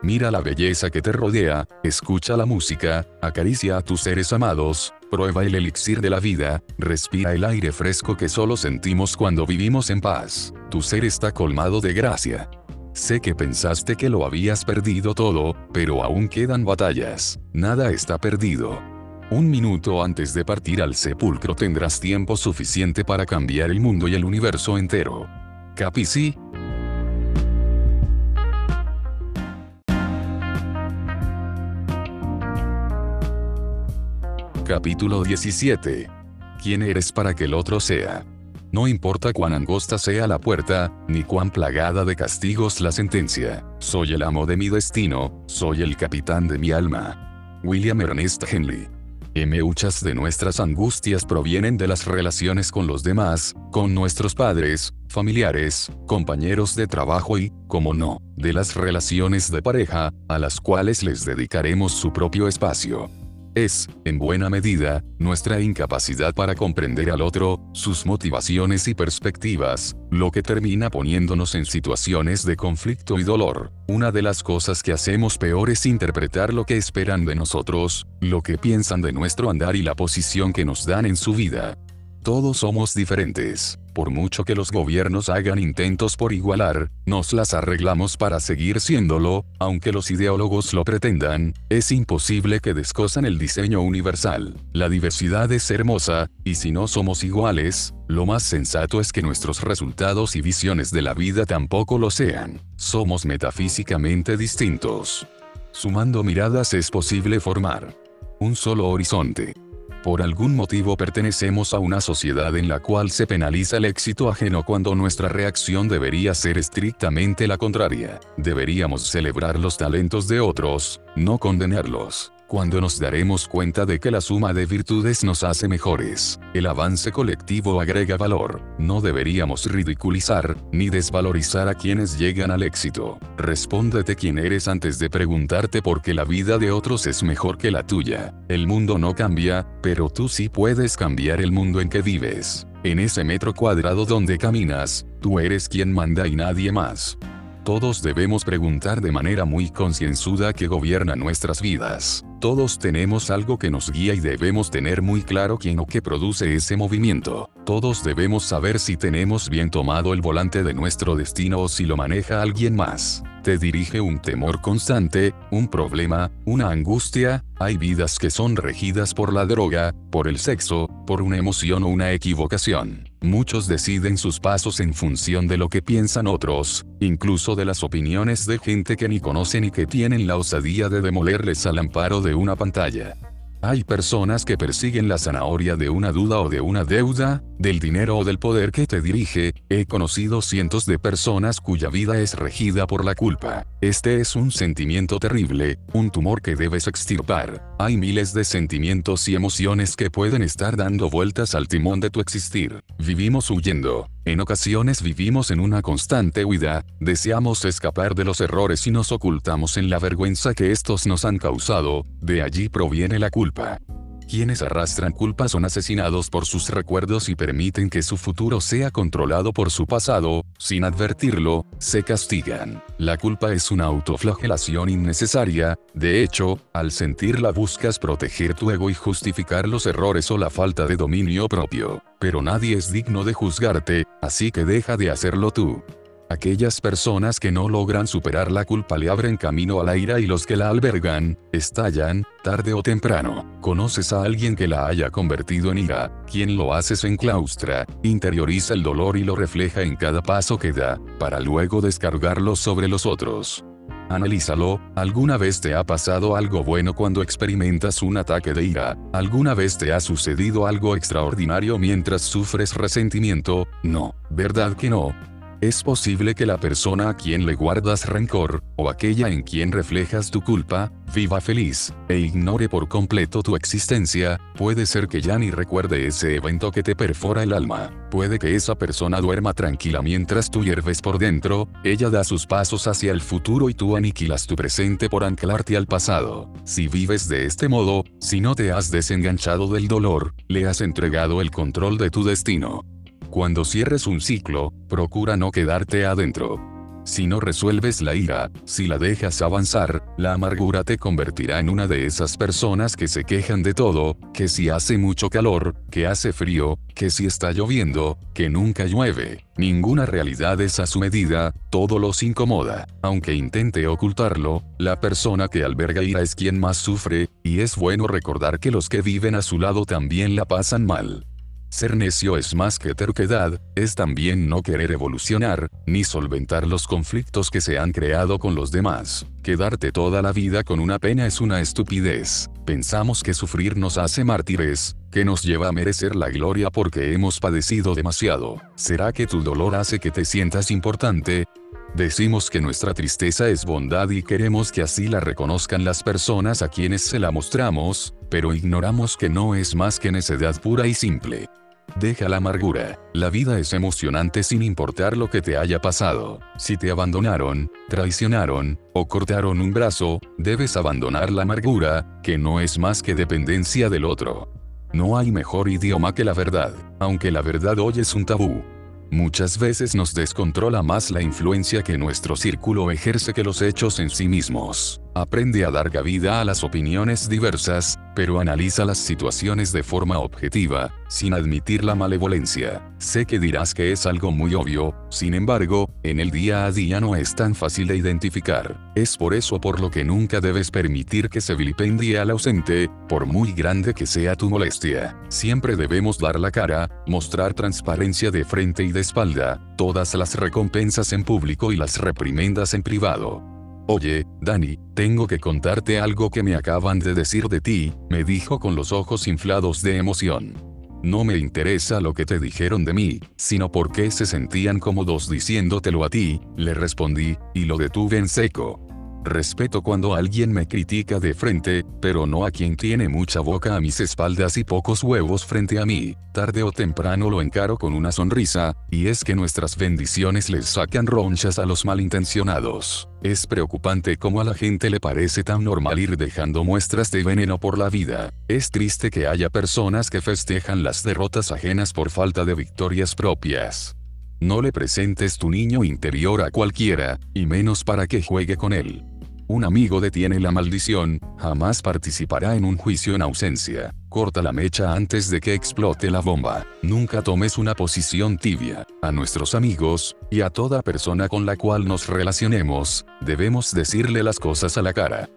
Mira la belleza que te rodea, escucha la música, acaricia a tus seres amados, Prueba el elixir de la vida, respira el aire fresco que solo sentimos cuando vivimos en paz. Tu ser está colmado de gracia. Sé que pensaste que lo habías perdido todo, pero aún quedan batallas. Nada está perdido. Un minuto antes de partir al sepulcro tendrás tiempo suficiente para cambiar el mundo y el universo entero. ¿Capisci? Capítulo 17. ¿Quién eres para que el otro sea? No importa cuán angosta sea la puerta, ni cuán plagada de castigos la sentencia, soy el amo de mi destino, soy el capitán de mi alma. William Ernest Henley. Muchas de nuestras angustias provienen de las relaciones con los demás, con nuestros padres, familiares, compañeros de trabajo y, como no, de las relaciones de pareja, a las cuales les dedicaremos su propio espacio es, en buena medida, nuestra incapacidad para comprender al otro, sus motivaciones y perspectivas, lo que termina poniéndonos en situaciones de conflicto y dolor. Una de las cosas que hacemos peor es interpretar lo que esperan de nosotros, lo que piensan de nuestro andar y la posición que nos dan en su vida. Todos somos diferentes. Por mucho que los gobiernos hagan intentos por igualar, nos las arreglamos para seguir siéndolo, aunque los ideólogos lo pretendan, es imposible que descosan el diseño universal. La diversidad es hermosa, y si no somos iguales, lo más sensato es que nuestros resultados y visiones de la vida tampoco lo sean. Somos metafísicamente distintos. Sumando miradas es posible formar un solo horizonte. Por algún motivo pertenecemos a una sociedad en la cual se penaliza el éxito ajeno cuando nuestra reacción debería ser estrictamente la contraria. Deberíamos celebrar los talentos de otros, no condenarlos cuando nos daremos cuenta de que la suma de virtudes nos hace mejores. El avance colectivo agrega valor. No deberíamos ridiculizar, ni desvalorizar a quienes llegan al éxito. Respóndete quién eres antes de preguntarte por qué la vida de otros es mejor que la tuya. El mundo no cambia, pero tú sí puedes cambiar el mundo en que vives. En ese metro cuadrado donde caminas, tú eres quien manda y nadie más. Todos debemos preguntar de manera muy concienzuda que gobierna nuestras vidas. Todos tenemos algo que nos guía y debemos tener muy claro quién o qué produce ese movimiento. Todos debemos saber si tenemos bien tomado el volante de nuestro destino o si lo maneja alguien más te dirige un temor constante, un problema, una angustia, hay vidas que son regidas por la droga, por el sexo, por una emoción o una equivocación. Muchos deciden sus pasos en función de lo que piensan otros, incluso de las opiniones de gente que ni conocen y que tienen la osadía de demolerles al amparo de una pantalla. Hay personas que persiguen la zanahoria de una duda o de una deuda, del dinero o del poder que te dirige, he conocido cientos de personas cuya vida es regida por la culpa. Este es un sentimiento terrible, un tumor que debes extirpar. Hay miles de sentimientos y emociones que pueden estar dando vueltas al timón de tu existir. Vivimos huyendo, en ocasiones vivimos en una constante huida, deseamos escapar de los errores y nos ocultamos en la vergüenza que estos nos han causado, de allí proviene la culpa. Quienes arrastran culpa son asesinados por sus recuerdos y permiten que su futuro sea controlado por su pasado, sin advertirlo, se castigan. La culpa es una autoflagelación innecesaria, de hecho, al sentirla buscas proteger tu ego y justificar los errores o la falta de dominio propio. Pero nadie es digno de juzgarte, así que deja de hacerlo tú. Aquellas personas que no logran superar la culpa le abren camino a la ira y los que la albergan, estallan, tarde o temprano. ¿Conoces a alguien que la haya convertido en ira? Quien lo hace se enclaustra, interioriza el dolor y lo refleja en cada paso que da, para luego descargarlo sobre los otros. Analízalo, ¿alguna vez te ha pasado algo bueno cuando experimentas un ataque de ira? ¿Alguna vez te ha sucedido algo extraordinario mientras sufres resentimiento? No, ¿verdad que no? Es posible que la persona a quien le guardas rencor, o aquella en quien reflejas tu culpa, viva feliz, e ignore por completo tu existencia, puede ser que ya ni recuerde ese evento que te perfora el alma, puede que esa persona duerma tranquila mientras tú hierves por dentro, ella da sus pasos hacia el futuro y tú aniquilas tu presente por anclarte al pasado. Si vives de este modo, si no te has desenganchado del dolor, le has entregado el control de tu destino. Cuando cierres un ciclo, procura no quedarte adentro. Si no resuelves la ira, si la dejas avanzar, la amargura te convertirá en una de esas personas que se quejan de todo, que si hace mucho calor, que hace frío, que si está lloviendo, que nunca llueve. Ninguna realidad es a su medida, todo los incomoda. Aunque intente ocultarlo, la persona que alberga ira es quien más sufre, y es bueno recordar que los que viven a su lado también la pasan mal. Ser necio es más que terquedad, es también no querer evolucionar, ni solventar los conflictos que se han creado con los demás. Quedarte toda la vida con una pena es una estupidez. Pensamos que sufrir nos hace mártires, que nos lleva a merecer la gloria porque hemos padecido demasiado. ¿Será que tu dolor hace que te sientas importante? Decimos que nuestra tristeza es bondad y queremos que así la reconozcan las personas a quienes se la mostramos, pero ignoramos que no es más que necedad pura y simple. Deja la amargura. La vida es emocionante sin importar lo que te haya pasado. Si te abandonaron, traicionaron, o cortaron un brazo, debes abandonar la amargura, que no es más que dependencia del otro. No hay mejor idioma que la verdad, aunque la verdad hoy es un tabú. Muchas veces nos descontrola más la influencia que nuestro círculo ejerce que los hechos en sí mismos. Aprende a dar cabida a las opiniones diversas, pero analiza las situaciones de forma objetiva, sin admitir la malevolencia. Sé que dirás que es algo muy obvio, sin embargo, en el día a día no es tan fácil de identificar. Es por eso por lo que nunca debes permitir que se vilipendie al ausente, por muy grande que sea tu molestia. Siempre debemos dar la cara, mostrar transparencia de frente y de espalda, todas las recompensas en público y las reprimendas en privado. Oye, Dani, tengo que contarte algo que me acaban de decir de ti, me dijo con los ojos inflados de emoción. No me interesa lo que te dijeron de mí, sino por qué se sentían cómodos diciéndotelo a ti, le respondí, y lo detuve en seco. Respeto cuando alguien me critica de frente, pero no a quien tiene mucha boca a mis espaldas y pocos huevos frente a mí. Tarde o temprano lo encaro con una sonrisa, y es que nuestras bendiciones les sacan ronchas a los malintencionados. Es preocupante cómo a la gente le parece tan normal ir dejando muestras de veneno por la vida. Es triste que haya personas que festejan las derrotas ajenas por falta de victorias propias. No le presentes tu niño interior a cualquiera, y menos para que juegue con él. Un amigo detiene la maldición, jamás participará en un juicio en ausencia. Corta la mecha antes de que explote la bomba. Nunca tomes una posición tibia. A nuestros amigos, y a toda persona con la cual nos relacionemos, debemos decirle las cosas a la cara.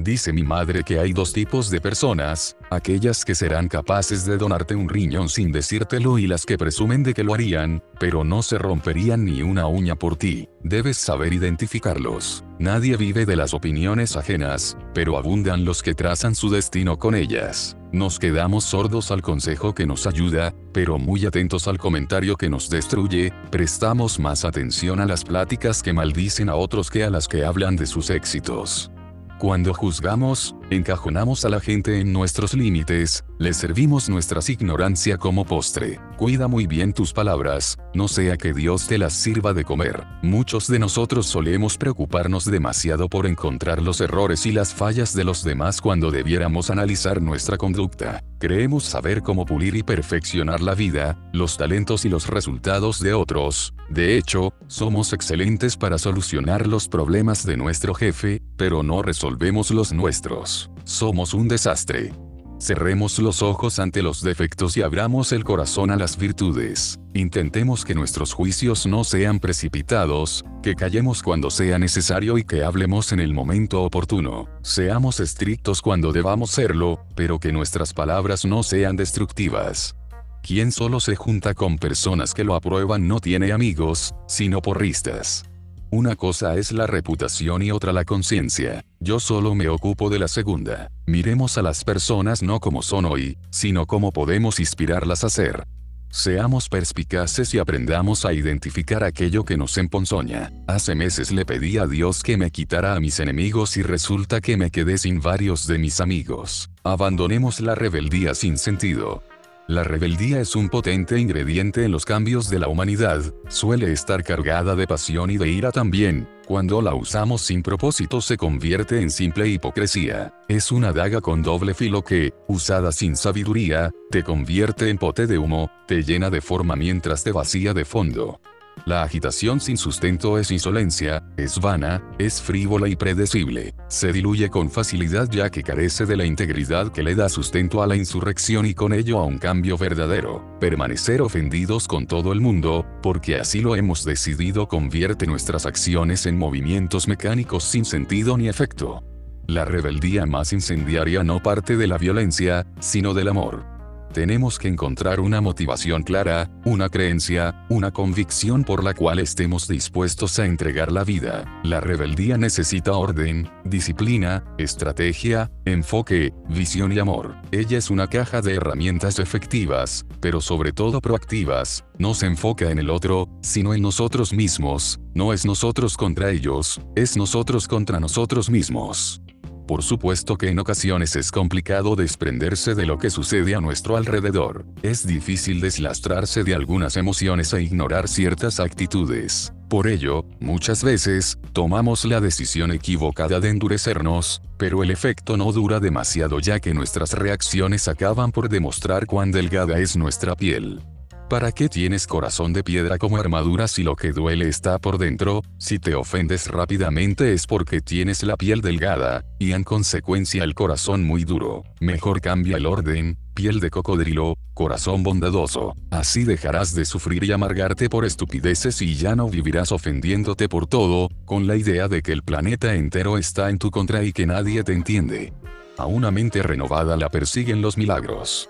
Dice mi madre que hay dos tipos de personas, aquellas que serán capaces de donarte un riñón sin decírtelo y las que presumen de que lo harían, pero no se romperían ni una uña por ti. Debes saber identificarlos. Nadie vive de las opiniones ajenas, pero abundan los que trazan su destino con ellas. Nos quedamos sordos al consejo que nos ayuda, pero muy atentos al comentario que nos destruye, prestamos más atención a las pláticas que maldicen a otros que a las que hablan de sus éxitos. Cuando juzgamos, encajonamos a la gente en nuestros límites, le servimos nuestra ignorancia como postre. Cuida muy bien tus palabras, no sea que Dios te las sirva de comer. Muchos de nosotros solemos preocuparnos demasiado por encontrar los errores y las fallas de los demás cuando debiéramos analizar nuestra conducta. Creemos saber cómo pulir y perfeccionar la vida, los talentos y los resultados de otros. De hecho, somos excelentes para solucionar los problemas de nuestro jefe, pero no resolvemos los nuestros. Somos un desastre. Cerremos los ojos ante los defectos y abramos el corazón a las virtudes. Intentemos que nuestros juicios no sean precipitados, que callemos cuando sea necesario y que hablemos en el momento oportuno. Seamos estrictos cuando debamos serlo, pero que nuestras palabras no sean destructivas. Quien solo se junta con personas que lo aprueban no tiene amigos, sino porristas. Una cosa es la reputación y otra la conciencia. Yo solo me ocupo de la segunda. Miremos a las personas no como son hoy, sino como podemos inspirarlas a ser. Seamos perspicaces y aprendamos a identificar aquello que nos emponzoña. Hace meses le pedí a Dios que me quitara a mis enemigos y resulta que me quedé sin varios de mis amigos. Abandonemos la rebeldía sin sentido. La rebeldía es un potente ingrediente en los cambios de la humanidad, suele estar cargada de pasión y de ira también, cuando la usamos sin propósito se convierte en simple hipocresía. Es una daga con doble filo que, usada sin sabiduría, te convierte en pote de humo, te llena de forma mientras te vacía de fondo. La agitación sin sustento es insolencia, es vana, es frívola y predecible. Se diluye con facilidad ya que carece de la integridad que le da sustento a la insurrección y con ello a un cambio verdadero. Permanecer ofendidos con todo el mundo, porque así lo hemos decidido convierte nuestras acciones en movimientos mecánicos sin sentido ni efecto. La rebeldía más incendiaria no parte de la violencia, sino del amor. Tenemos que encontrar una motivación clara, una creencia, una convicción por la cual estemos dispuestos a entregar la vida. La rebeldía necesita orden, disciplina, estrategia, enfoque, visión y amor. Ella es una caja de herramientas efectivas, pero sobre todo proactivas. No se enfoca en el otro, sino en nosotros mismos. No es nosotros contra ellos, es nosotros contra nosotros mismos. Por supuesto que en ocasiones es complicado desprenderse de lo que sucede a nuestro alrededor. Es difícil deslastrarse de algunas emociones e ignorar ciertas actitudes. Por ello, muchas veces, tomamos la decisión equivocada de endurecernos, pero el efecto no dura demasiado ya que nuestras reacciones acaban por demostrar cuán delgada es nuestra piel. ¿Para qué tienes corazón de piedra como armadura si lo que duele está por dentro? Si te ofendes rápidamente es porque tienes la piel delgada, y en consecuencia el corazón muy duro. Mejor cambia el orden, piel de cocodrilo, corazón bondadoso. Así dejarás de sufrir y amargarte por estupideces y ya no vivirás ofendiéndote por todo, con la idea de que el planeta entero está en tu contra y que nadie te entiende. A una mente renovada la persiguen los milagros.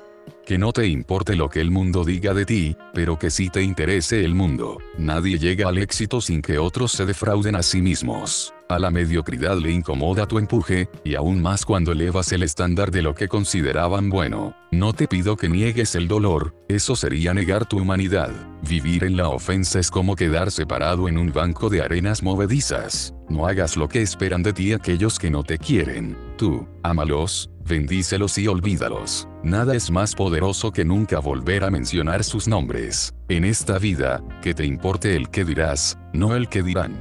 Que no te importe lo que el mundo diga de ti, pero que sí te interese el mundo. Nadie llega al éxito sin que otros se defrauden a sí mismos. A la mediocridad le incomoda tu empuje, y aún más cuando elevas el estándar de lo que consideraban bueno. No te pido que niegues el dolor, eso sería negar tu humanidad. Vivir en la ofensa es como quedar separado en un banco de arenas movedizas. No hagas lo que esperan de ti aquellos que no te quieren. Tú, ámalos, bendícelos y olvídalos. Nada es más poderoso que nunca volver a mencionar sus nombres. En esta vida, que te importe el que dirás, no el que dirán.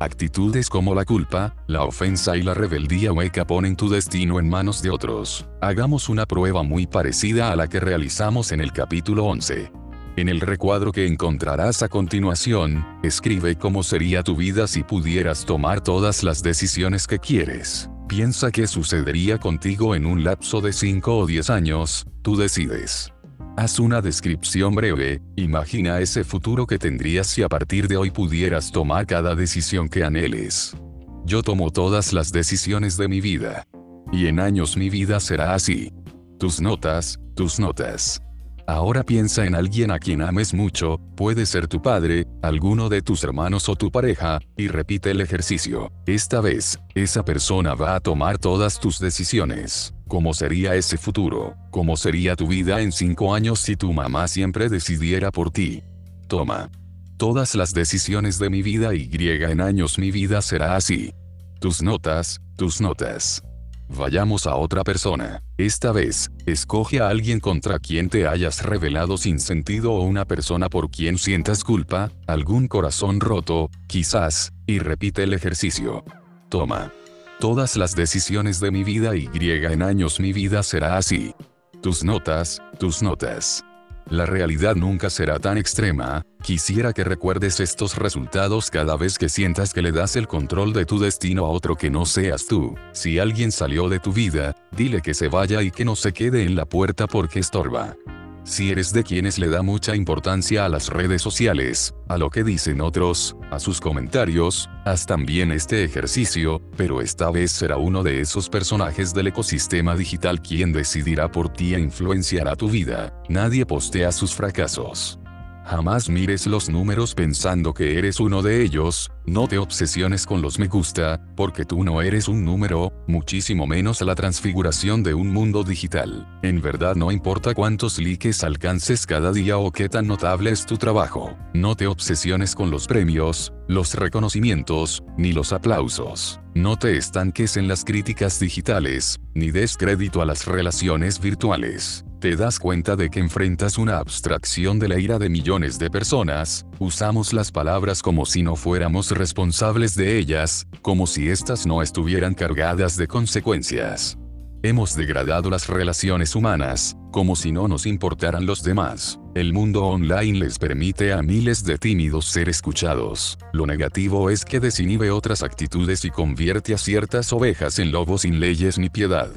Actitudes como la culpa, la ofensa y la rebeldía hueca ponen tu destino en manos de otros. Hagamos una prueba muy parecida a la que realizamos en el capítulo 11. En el recuadro que encontrarás a continuación, escribe cómo sería tu vida si pudieras tomar todas las decisiones que quieres. Piensa qué sucedería contigo en un lapso de 5 o 10 años, tú decides. Haz una descripción breve, imagina ese futuro que tendrías si a partir de hoy pudieras tomar cada decisión que anheles. Yo tomo todas las decisiones de mi vida. Y en años mi vida será así. Tus notas, tus notas. Ahora piensa en alguien a quien ames mucho, puede ser tu padre, alguno de tus hermanos o tu pareja, y repite el ejercicio. Esta vez, esa persona va a tomar todas tus decisiones. ¿Cómo sería ese futuro? ¿Cómo sería tu vida en cinco años si tu mamá siempre decidiera por ti? Toma. Todas las decisiones de mi vida y en años mi vida será así. Tus notas, tus notas. Vayamos a otra persona. Esta vez, escoge a alguien contra quien te hayas revelado sin sentido o una persona por quien sientas culpa, algún corazón roto, quizás, y repite el ejercicio. Toma. Todas las decisiones de mi vida y en años mi vida será así. Tus notas, tus notas. La realidad nunca será tan extrema, quisiera que recuerdes estos resultados cada vez que sientas que le das el control de tu destino a otro que no seas tú. Si alguien salió de tu vida, dile que se vaya y que no se quede en la puerta porque estorba. Si eres de quienes le da mucha importancia a las redes sociales, a lo que dicen otros, a sus comentarios, haz también este ejercicio, pero esta vez será uno de esos personajes del ecosistema digital quien decidirá por ti e influenciará tu vida. Nadie postea sus fracasos. Jamás mires los números pensando que eres uno de ellos, no te obsesiones con los me gusta, porque tú no eres un número, muchísimo menos la transfiguración de un mundo digital. En verdad no importa cuántos likes alcances cada día o qué tan notable es tu trabajo. No te obsesiones con los premios, los reconocimientos, ni los aplausos. No te estanques en las críticas digitales, ni des crédito a las relaciones virtuales te das cuenta de que enfrentas una abstracción de la ira de millones de personas, usamos las palabras como si no fuéramos responsables de ellas, como si éstas no estuvieran cargadas de consecuencias. Hemos degradado las relaciones humanas, como si no nos importaran los demás. El mundo online les permite a miles de tímidos ser escuchados. Lo negativo es que desinhibe otras actitudes y convierte a ciertas ovejas en lobos sin leyes ni piedad.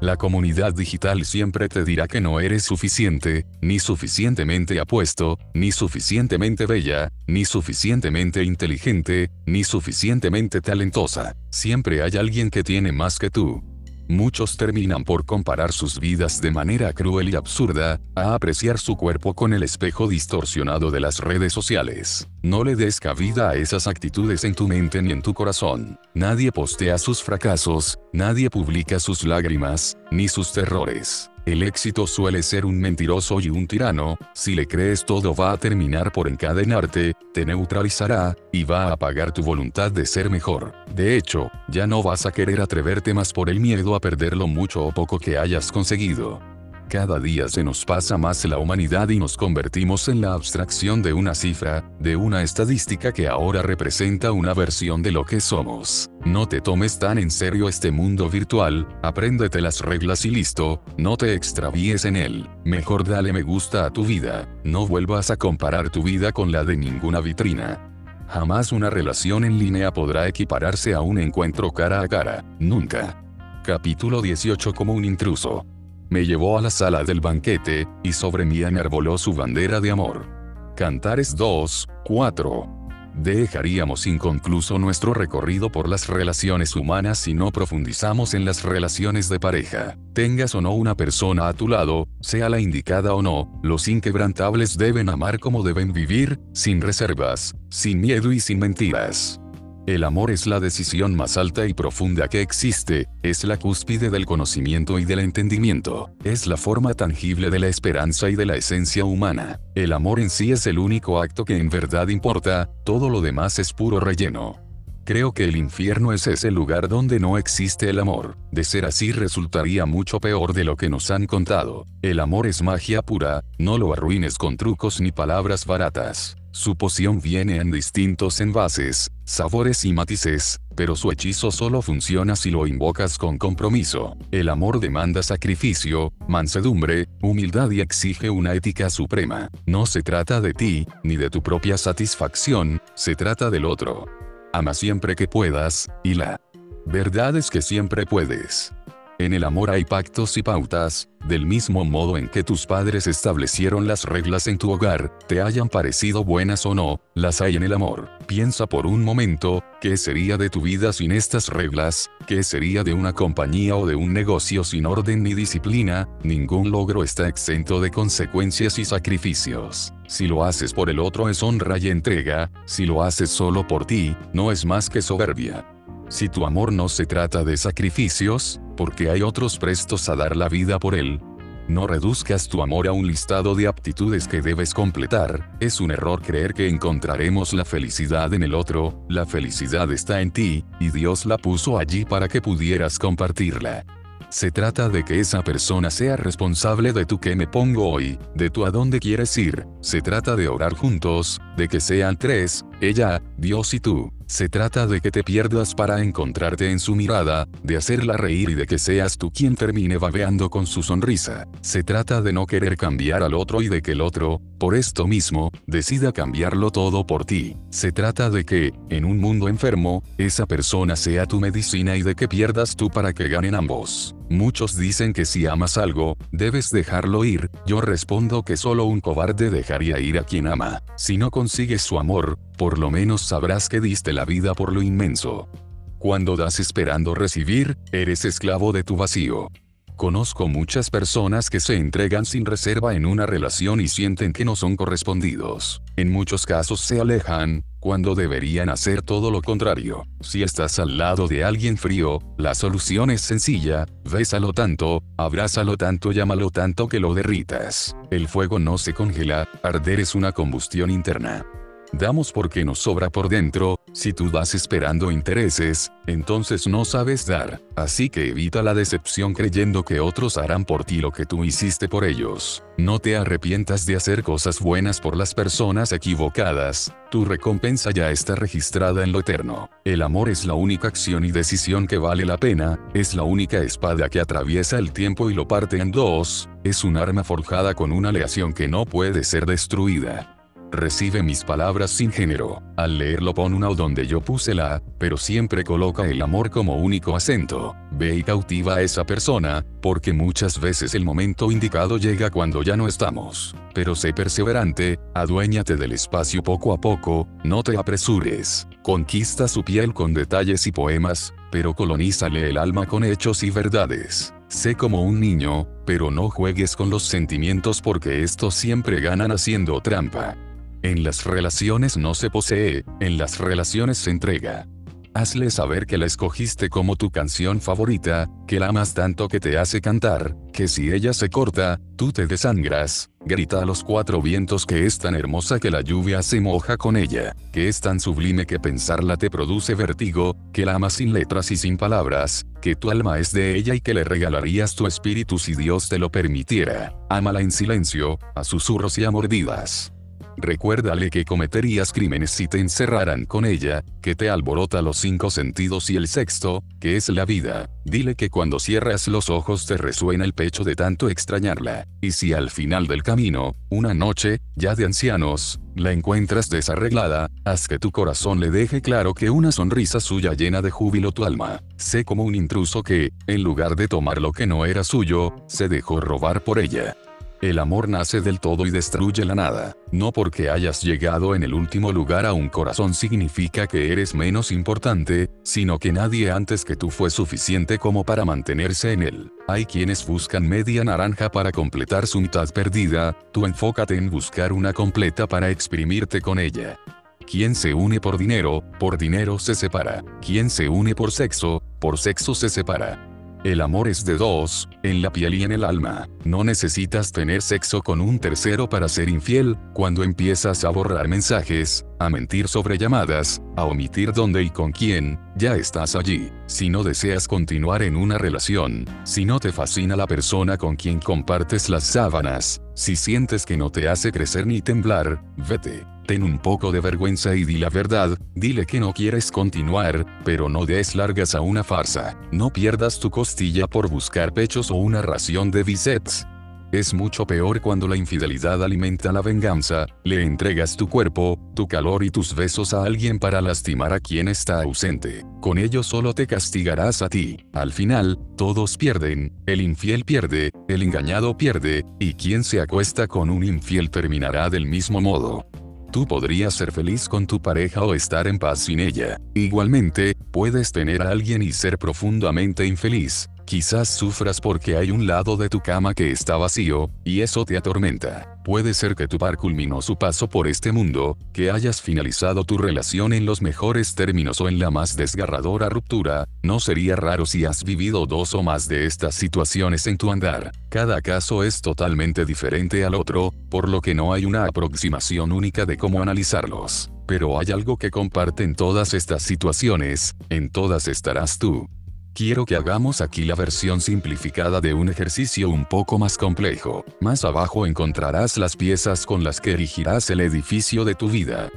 La comunidad digital siempre te dirá que no eres suficiente, ni suficientemente apuesto, ni suficientemente bella, ni suficientemente inteligente, ni suficientemente talentosa. Siempre hay alguien que tiene más que tú. Muchos terminan por comparar sus vidas de manera cruel y absurda, a apreciar su cuerpo con el espejo distorsionado de las redes sociales. No le des cabida a esas actitudes en tu mente ni en tu corazón. Nadie postea sus fracasos, nadie publica sus lágrimas, ni sus terrores. El éxito suele ser un mentiroso y un tirano, si le crees todo va a terminar por encadenarte, te neutralizará, y va a apagar tu voluntad de ser mejor. De hecho, ya no vas a querer atreverte más por el miedo a perder lo mucho o poco que hayas conseguido. Cada día se nos pasa más la humanidad y nos convertimos en la abstracción de una cifra, de una estadística que ahora representa una versión de lo que somos. No te tomes tan en serio este mundo virtual, apréndete las reglas y listo, no te extravíes en él. Mejor dale me gusta a tu vida, no vuelvas a comparar tu vida con la de ninguna vitrina. Jamás una relación en línea podrá equipararse a un encuentro cara a cara, nunca. Capítulo 18 como un intruso. Me llevó a la sala del banquete, y sobre mí enarboló su bandera de amor. Cantares 2, 4. Dejaríamos inconcluso nuestro recorrido por las relaciones humanas si no profundizamos en las relaciones de pareja. Tengas o no una persona a tu lado, sea la indicada o no, los inquebrantables deben amar como deben vivir, sin reservas, sin miedo y sin mentiras. El amor es la decisión más alta y profunda que existe, es la cúspide del conocimiento y del entendimiento, es la forma tangible de la esperanza y de la esencia humana. El amor en sí es el único acto que en verdad importa, todo lo demás es puro relleno. Creo que el infierno es ese lugar donde no existe el amor. De ser así resultaría mucho peor de lo que nos han contado. El amor es magia pura, no lo arruines con trucos ni palabras baratas. Su poción viene en distintos envases, sabores y matices, pero su hechizo solo funciona si lo invocas con compromiso. El amor demanda sacrificio, mansedumbre, humildad y exige una ética suprema. No se trata de ti, ni de tu propia satisfacción, se trata del otro. Ama siempre que puedas, y la verdad es que siempre puedes. En el amor hay pactos y pautas, del mismo modo en que tus padres establecieron las reglas en tu hogar, te hayan parecido buenas o no, las hay en el amor. Piensa por un momento, ¿qué sería de tu vida sin estas reglas? ¿Qué sería de una compañía o de un negocio sin orden ni disciplina? Ningún logro está exento de consecuencias y sacrificios. Si lo haces por el otro es honra y entrega, si lo haces solo por ti, no es más que soberbia. Si tu amor no se trata de sacrificios, porque hay otros prestos a dar la vida por él, no reduzcas tu amor a un listado de aptitudes que debes completar, es un error creer que encontraremos la felicidad en el otro, la felicidad está en ti, y Dios la puso allí para que pudieras compartirla. Se trata de que esa persona sea responsable de tu que me pongo hoy, de tu a dónde quieres ir, se trata de orar juntos, de que sean tres, ella, Dios y tú. Se trata de que te pierdas para encontrarte en su mirada, de hacerla reír y de que seas tú quien termine babeando con su sonrisa. Se trata de no querer cambiar al otro y de que el otro, por esto mismo, decida cambiarlo todo por ti. Se trata de que, en un mundo enfermo, esa persona sea tu medicina y de que pierdas tú para que ganen ambos. Muchos dicen que si amas algo, debes dejarlo ir, yo respondo que solo un cobarde dejaría ir a quien ama. Si no consigues su amor, por lo menos sabrás que diste la vida por lo inmenso. Cuando das esperando recibir, eres esclavo de tu vacío. Conozco muchas personas que se entregan sin reserva en una relación y sienten que no son correspondidos. En muchos casos se alejan, cuando deberían hacer todo lo contrario. Si estás al lado de alguien frío, la solución es sencilla, bésalo tanto, abrázalo tanto llámalo tanto que lo derritas. El fuego no se congela, arder es una combustión interna. Damos porque nos sobra por dentro, si tú das esperando intereses, entonces no sabes dar, así que evita la decepción creyendo que otros harán por ti lo que tú hiciste por ellos. No te arrepientas de hacer cosas buenas por las personas equivocadas, tu recompensa ya está registrada en lo eterno. El amor es la única acción y decisión que vale la pena, es la única espada que atraviesa el tiempo y lo parte en dos, es un arma forjada con una aleación que no puede ser destruida. Recibe mis palabras sin género. Al leerlo pon una o donde yo puse la, pero siempre coloca el amor como único acento. Ve y cautiva a esa persona, porque muchas veces el momento indicado llega cuando ya no estamos. Pero sé perseverante, aduéñate del espacio poco a poco, no te apresures. Conquista su piel con detalles y poemas, pero colonízale el alma con hechos y verdades. Sé como un niño, pero no juegues con los sentimientos porque estos siempre ganan haciendo trampa. En las relaciones no se posee, en las relaciones se entrega. Hazle saber que la escogiste como tu canción favorita, que la amas tanto que te hace cantar, que si ella se corta, tú te desangras. Grita a los cuatro vientos que es tan hermosa que la lluvia se moja con ella, que es tan sublime que pensarla te produce vértigo, que la amas sin letras y sin palabras, que tu alma es de ella y que le regalarías tu espíritu si Dios te lo permitiera. Ámala en silencio, a susurros y a mordidas. Recuérdale que cometerías crímenes si te encerraran con ella, que te alborota los cinco sentidos y el sexto, que es la vida. Dile que cuando cierras los ojos te resuena el pecho de tanto extrañarla. Y si al final del camino, una noche, ya de ancianos, la encuentras desarreglada, haz que tu corazón le deje claro que una sonrisa suya llena de júbilo tu alma. Sé como un intruso que, en lugar de tomar lo que no era suyo, se dejó robar por ella. El amor nace del todo y destruye la nada. No porque hayas llegado en el último lugar a un corazón significa que eres menos importante, sino que nadie antes que tú fue suficiente como para mantenerse en él. Hay quienes buscan media naranja para completar su mitad perdida, tú enfócate en buscar una completa para exprimirte con ella. Quien se une por dinero, por dinero se separa. Quien se une por sexo, por sexo se separa. El amor es de dos, en la piel y en el alma. No necesitas tener sexo con un tercero para ser infiel, cuando empiezas a borrar mensajes, a mentir sobre llamadas, a omitir dónde y con quién, ya estás allí. Si no deseas continuar en una relación, si no te fascina la persona con quien compartes las sábanas, si sientes que no te hace crecer ni temblar, vete. Ten un poco de vergüenza y di la verdad, dile que no quieres continuar, pero no des largas a una farsa. No pierdas tu costilla por buscar pechos o una ración de bisets. Es mucho peor cuando la infidelidad alimenta la venganza, le entregas tu cuerpo, tu calor y tus besos a alguien para lastimar a quien está ausente. Con ello solo te castigarás a ti. Al final, todos pierden, el infiel pierde, el engañado pierde, y quien se acuesta con un infiel terminará del mismo modo. Tú podrías ser feliz con tu pareja o estar en paz sin ella. Igualmente, puedes tener a alguien y ser profundamente infeliz. Quizás sufras porque hay un lado de tu cama que está vacío, y eso te atormenta. Puede ser que tu par culminó su paso por este mundo, que hayas finalizado tu relación en los mejores términos o en la más desgarradora ruptura, no sería raro si has vivido dos o más de estas situaciones en tu andar. Cada caso es totalmente diferente al otro, por lo que no hay una aproximación única de cómo analizarlos. Pero hay algo que comparten todas estas situaciones, en todas estarás tú. Quiero que hagamos aquí la versión simplificada de un ejercicio un poco más complejo. Más abajo encontrarás las piezas con las que erigirás el edificio de tu vida.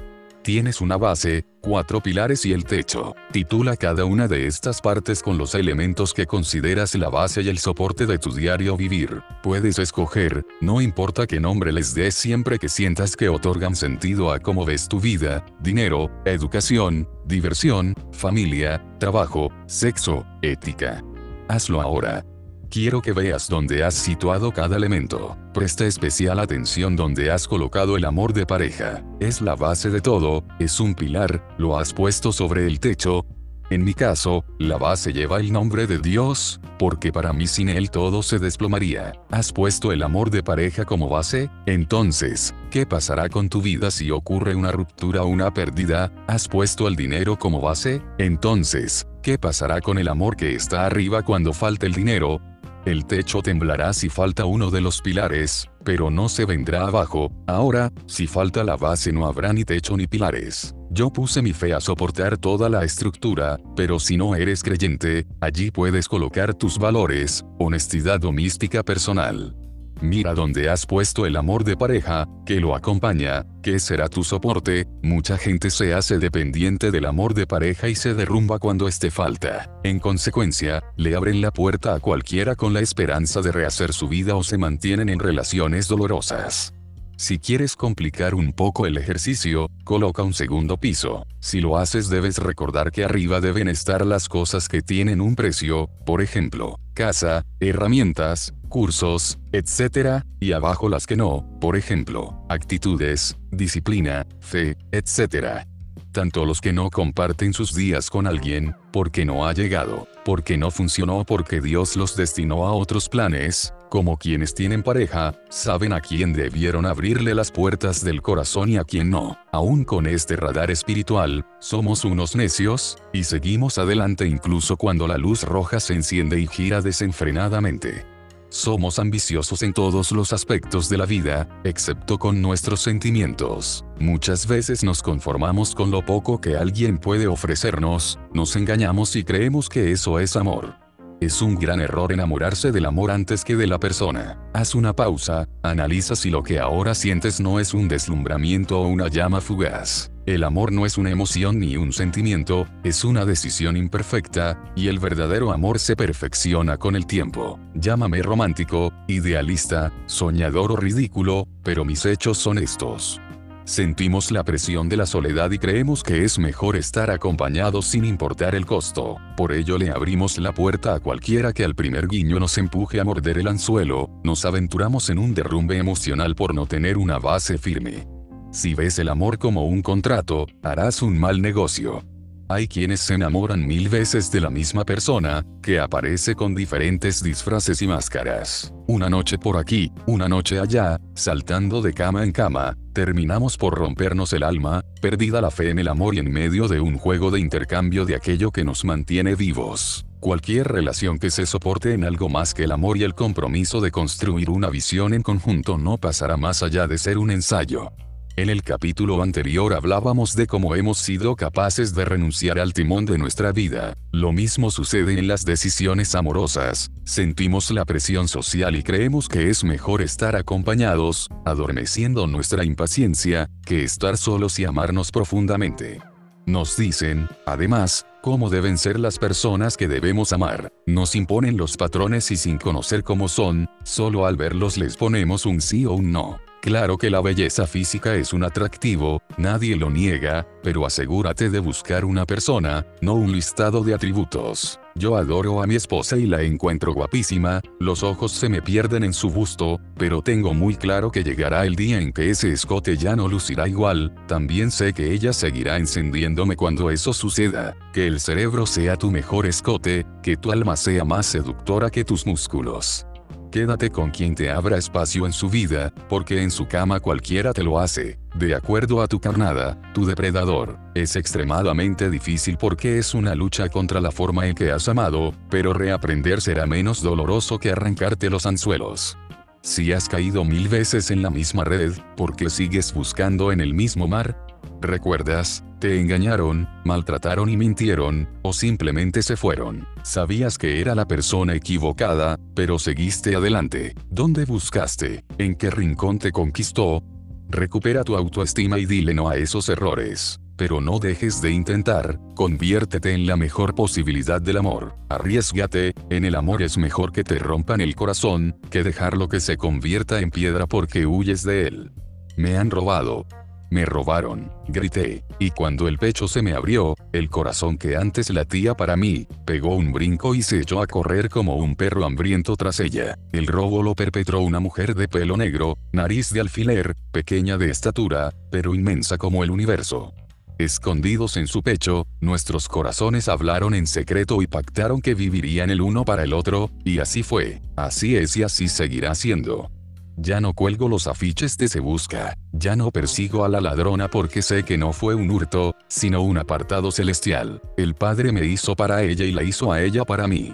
Tienes una base, cuatro pilares y el techo. Titula cada una de estas partes con los elementos que consideras la base y el soporte de tu diario vivir. Puedes escoger, no importa qué nombre les des siempre que sientas que otorgan sentido a cómo ves tu vida, dinero, educación, diversión, familia, trabajo, sexo, ética. Hazlo ahora. Quiero que veas dónde has situado cada elemento. Presta especial atención donde has colocado el amor de pareja. Es la base de todo, es un pilar, lo has puesto sobre el techo. En mi caso, la base lleva el nombre de Dios, porque para mí sin él todo se desplomaría. ¿Has puesto el amor de pareja como base? Entonces, ¿qué pasará con tu vida si ocurre una ruptura o una pérdida? ¿Has puesto el dinero como base? Entonces, ¿qué pasará con el amor que está arriba cuando falta el dinero? El techo temblará si falta uno de los pilares, pero no se vendrá abajo. Ahora, si falta la base no habrá ni techo ni pilares. Yo puse mi fe a soportar toda la estructura, pero si no eres creyente, allí puedes colocar tus valores, honestidad o mística personal. Mira dónde has puesto el amor de pareja, que lo acompaña, que será tu soporte, mucha gente se hace dependiente del amor de pareja y se derrumba cuando esté falta. En consecuencia, le abren la puerta a cualquiera con la esperanza de rehacer su vida o se mantienen en relaciones dolorosas. Si quieres complicar un poco el ejercicio, coloca un segundo piso. Si lo haces debes recordar que arriba deben estar las cosas que tienen un precio, por ejemplo, casa, herramientas, cursos, etc., y abajo las que no, por ejemplo, actitudes, disciplina, fe, etc. Tanto los que no comparten sus días con alguien, porque no ha llegado, porque no funcionó porque Dios los destinó a otros planes, como quienes tienen pareja, saben a quién debieron abrirle las puertas del corazón y a quién no. Aún con este radar espiritual, somos unos necios, y seguimos adelante incluso cuando la luz roja se enciende y gira desenfrenadamente. Somos ambiciosos en todos los aspectos de la vida, excepto con nuestros sentimientos. Muchas veces nos conformamos con lo poco que alguien puede ofrecernos, nos engañamos y creemos que eso es amor. Es un gran error enamorarse del amor antes que de la persona. Haz una pausa, analiza si lo que ahora sientes no es un deslumbramiento o una llama fugaz. El amor no es una emoción ni un sentimiento, es una decisión imperfecta, y el verdadero amor se perfecciona con el tiempo. Llámame romántico, idealista, soñador o ridículo, pero mis hechos son estos. Sentimos la presión de la soledad y creemos que es mejor estar acompañados sin importar el costo. Por ello le abrimos la puerta a cualquiera que al primer guiño nos empuje a morder el anzuelo, nos aventuramos en un derrumbe emocional por no tener una base firme. Si ves el amor como un contrato, harás un mal negocio. Hay quienes se enamoran mil veces de la misma persona, que aparece con diferentes disfraces y máscaras. Una noche por aquí, una noche allá, saltando de cama en cama, terminamos por rompernos el alma, perdida la fe en el amor y en medio de un juego de intercambio de aquello que nos mantiene vivos. Cualquier relación que se soporte en algo más que el amor y el compromiso de construir una visión en conjunto no pasará más allá de ser un ensayo. En el capítulo anterior hablábamos de cómo hemos sido capaces de renunciar al timón de nuestra vida. Lo mismo sucede en las decisiones amorosas. Sentimos la presión social y creemos que es mejor estar acompañados, adormeciendo nuestra impaciencia, que estar solos y amarnos profundamente. Nos dicen, además, cómo deben ser las personas que debemos amar. Nos imponen los patrones y sin conocer cómo son, solo al verlos les ponemos un sí o un no. Claro que la belleza física es un atractivo, nadie lo niega, pero asegúrate de buscar una persona, no un listado de atributos. Yo adoro a mi esposa y la encuentro guapísima, los ojos se me pierden en su busto, pero tengo muy claro que llegará el día en que ese escote ya no lucirá igual, también sé que ella seguirá encendiéndome cuando eso suceda, que el cerebro sea tu mejor escote, que tu alma sea más seductora que tus músculos. Quédate con quien te abra espacio en su vida, porque en su cama cualquiera te lo hace. De acuerdo a tu carnada, tu depredador, es extremadamente difícil porque es una lucha contra la forma en que has amado, pero reaprender será menos doloroso que arrancarte los anzuelos. Si has caído mil veces en la misma red, ¿por qué sigues buscando en el mismo mar? ¿Recuerdas? Te engañaron, maltrataron y mintieron, o simplemente se fueron. Sabías que era la persona equivocada, pero seguiste adelante. ¿Dónde buscaste? ¿En qué rincón te conquistó? Recupera tu autoestima y dile no a esos errores. Pero no dejes de intentar, conviértete en la mejor posibilidad del amor. Arriesgate, en el amor es mejor que te rompan el corazón, que dejarlo que se convierta en piedra porque huyes de él. Me han robado, me robaron, grité, y cuando el pecho se me abrió, el corazón que antes latía para mí, pegó un brinco y se echó a correr como un perro hambriento tras ella. El robo lo perpetró una mujer de pelo negro, nariz de alfiler, pequeña de estatura, pero inmensa como el universo. Escondidos en su pecho, nuestros corazones hablaron en secreto y pactaron que vivirían el uno para el otro, y así fue, así es y así seguirá siendo. Ya no cuelgo los afiches de Se Busca, ya no persigo a la ladrona porque sé que no fue un hurto, sino un apartado celestial. El Padre me hizo para ella y la hizo a ella para mí.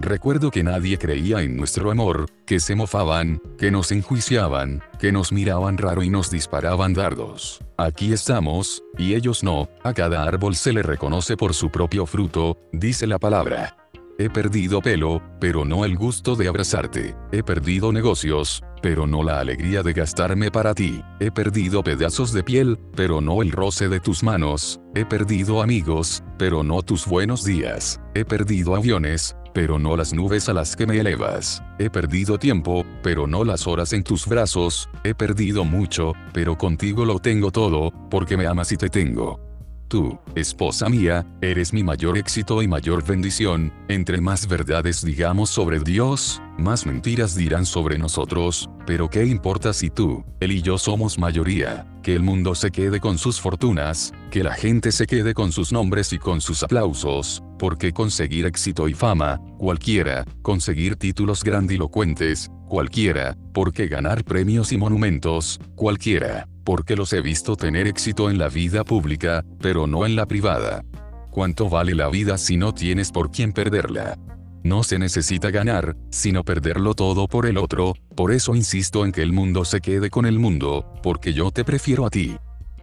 Recuerdo que nadie creía en nuestro amor, que se mofaban, que nos enjuiciaban, que nos miraban raro y nos disparaban dardos. Aquí estamos, y ellos no, a cada árbol se le reconoce por su propio fruto, dice la palabra. He perdido pelo, pero no el gusto de abrazarte. He perdido negocios, pero no la alegría de gastarme para ti. He perdido pedazos de piel, pero no el roce de tus manos. He perdido amigos, pero no tus buenos días. He perdido aviones, pero no las nubes a las que me elevas. He perdido tiempo, pero no las horas en tus brazos. He perdido mucho, pero contigo lo tengo todo, porque me amas y te tengo. Tú, esposa mía, eres mi mayor éxito y mayor bendición, entre más verdades digamos sobre Dios, más mentiras dirán sobre nosotros, pero ¿qué importa si tú, él y yo somos mayoría? Que el mundo se quede con sus fortunas, que la gente se quede con sus nombres y con sus aplausos, porque conseguir éxito y fama, cualquiera, conseguir títulos grandilocuentes, cualquiera, porque ganar premios y monumentos, cualquiera porque los he visto tener éxito en la vida pública, pero no en la privada. ¿Cuánto vale la vida si no tienes por quién perderla? No se necesita ganar, sino perderlo todo por el otro, por eso insisto en que el mundo se quede con el mundo, porque yo te prefiero a ti.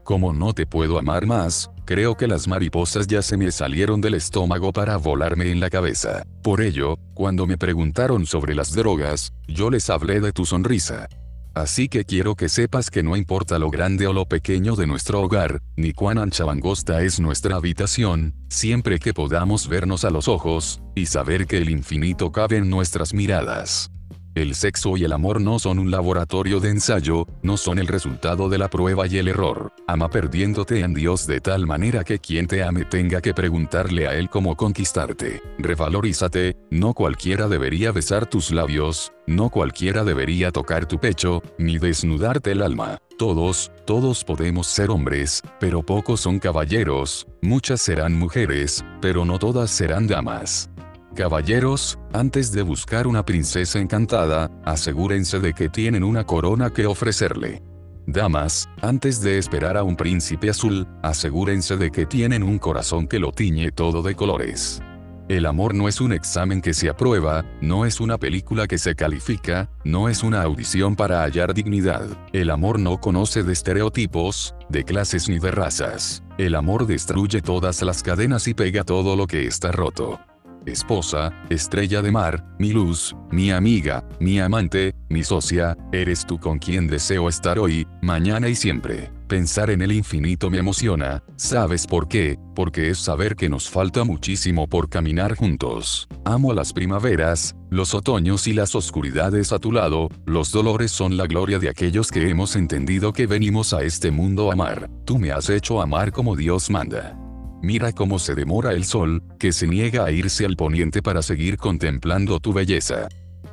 Como no te puedo amar más, creo que las mariposas ya se me salieron del estómago para volarme en la cabeza. Por ello, cuando me preguntaron sobre las drogas, yo les hablé de tu sonrisa. Así que quiero que sepas que no importa lo grande o lo pequeño de nuestro hogar, ni cuán ancha o angosta es nuestra habitación, siempre que podamos vernos a los ojos, y saber que el infinito cabe en nuestras miradas. El sexo y el amor no son un laboratorio de ensayo, no son el resultado de la prueba y el error. Ama perdiéndote en Dios de tal manera que quien te ame tenga que preguntarle a Él cómo conquistarte. Revalorízate, no cualquiera debería besar tus labios, no cualquiera debería tocar tu pecho, ni desnudarte el alma. Todos, todos podemos ser hombres, pero pocos son caballeros, muchas serán mujeres, pero no todas serán damas. Caballeros, antes de buscar una princesa encantada, asegúrense de que tienen una corona que ofrecerle. Damas, antes de esperar a un príncipe azul, asegúrense de que tienen un corazón que lo tiñe todo de colores. El amor no es un examen que se aprueba, no es una película que se califica, no es una audición para hallar dignidad. El amor no conoce de estereotipos, de clases ni de razas. El amor destruye todas las cadenas y pega todo lo que está roto esposa, estrella de mar, mi luz, mi amiga, mi amante, mi socia, eres tú con quien deseo estar hoy, mañana y siempre. Pensar en el infinito me emociona, ¿sabes por qué? Porque es saber que nos falta muchísimo por caminar juntos. Amo las primaveras, los otoños y las oscuridades a tu lado, los dolores son la gloria de aquellos que hemos entendido que venimos a este mundo a amar. Tú me has hecho amar como Dios manda. Mira cómo se demora el sol, que se niega a irse al poniente para seguir contemplando tu belleza.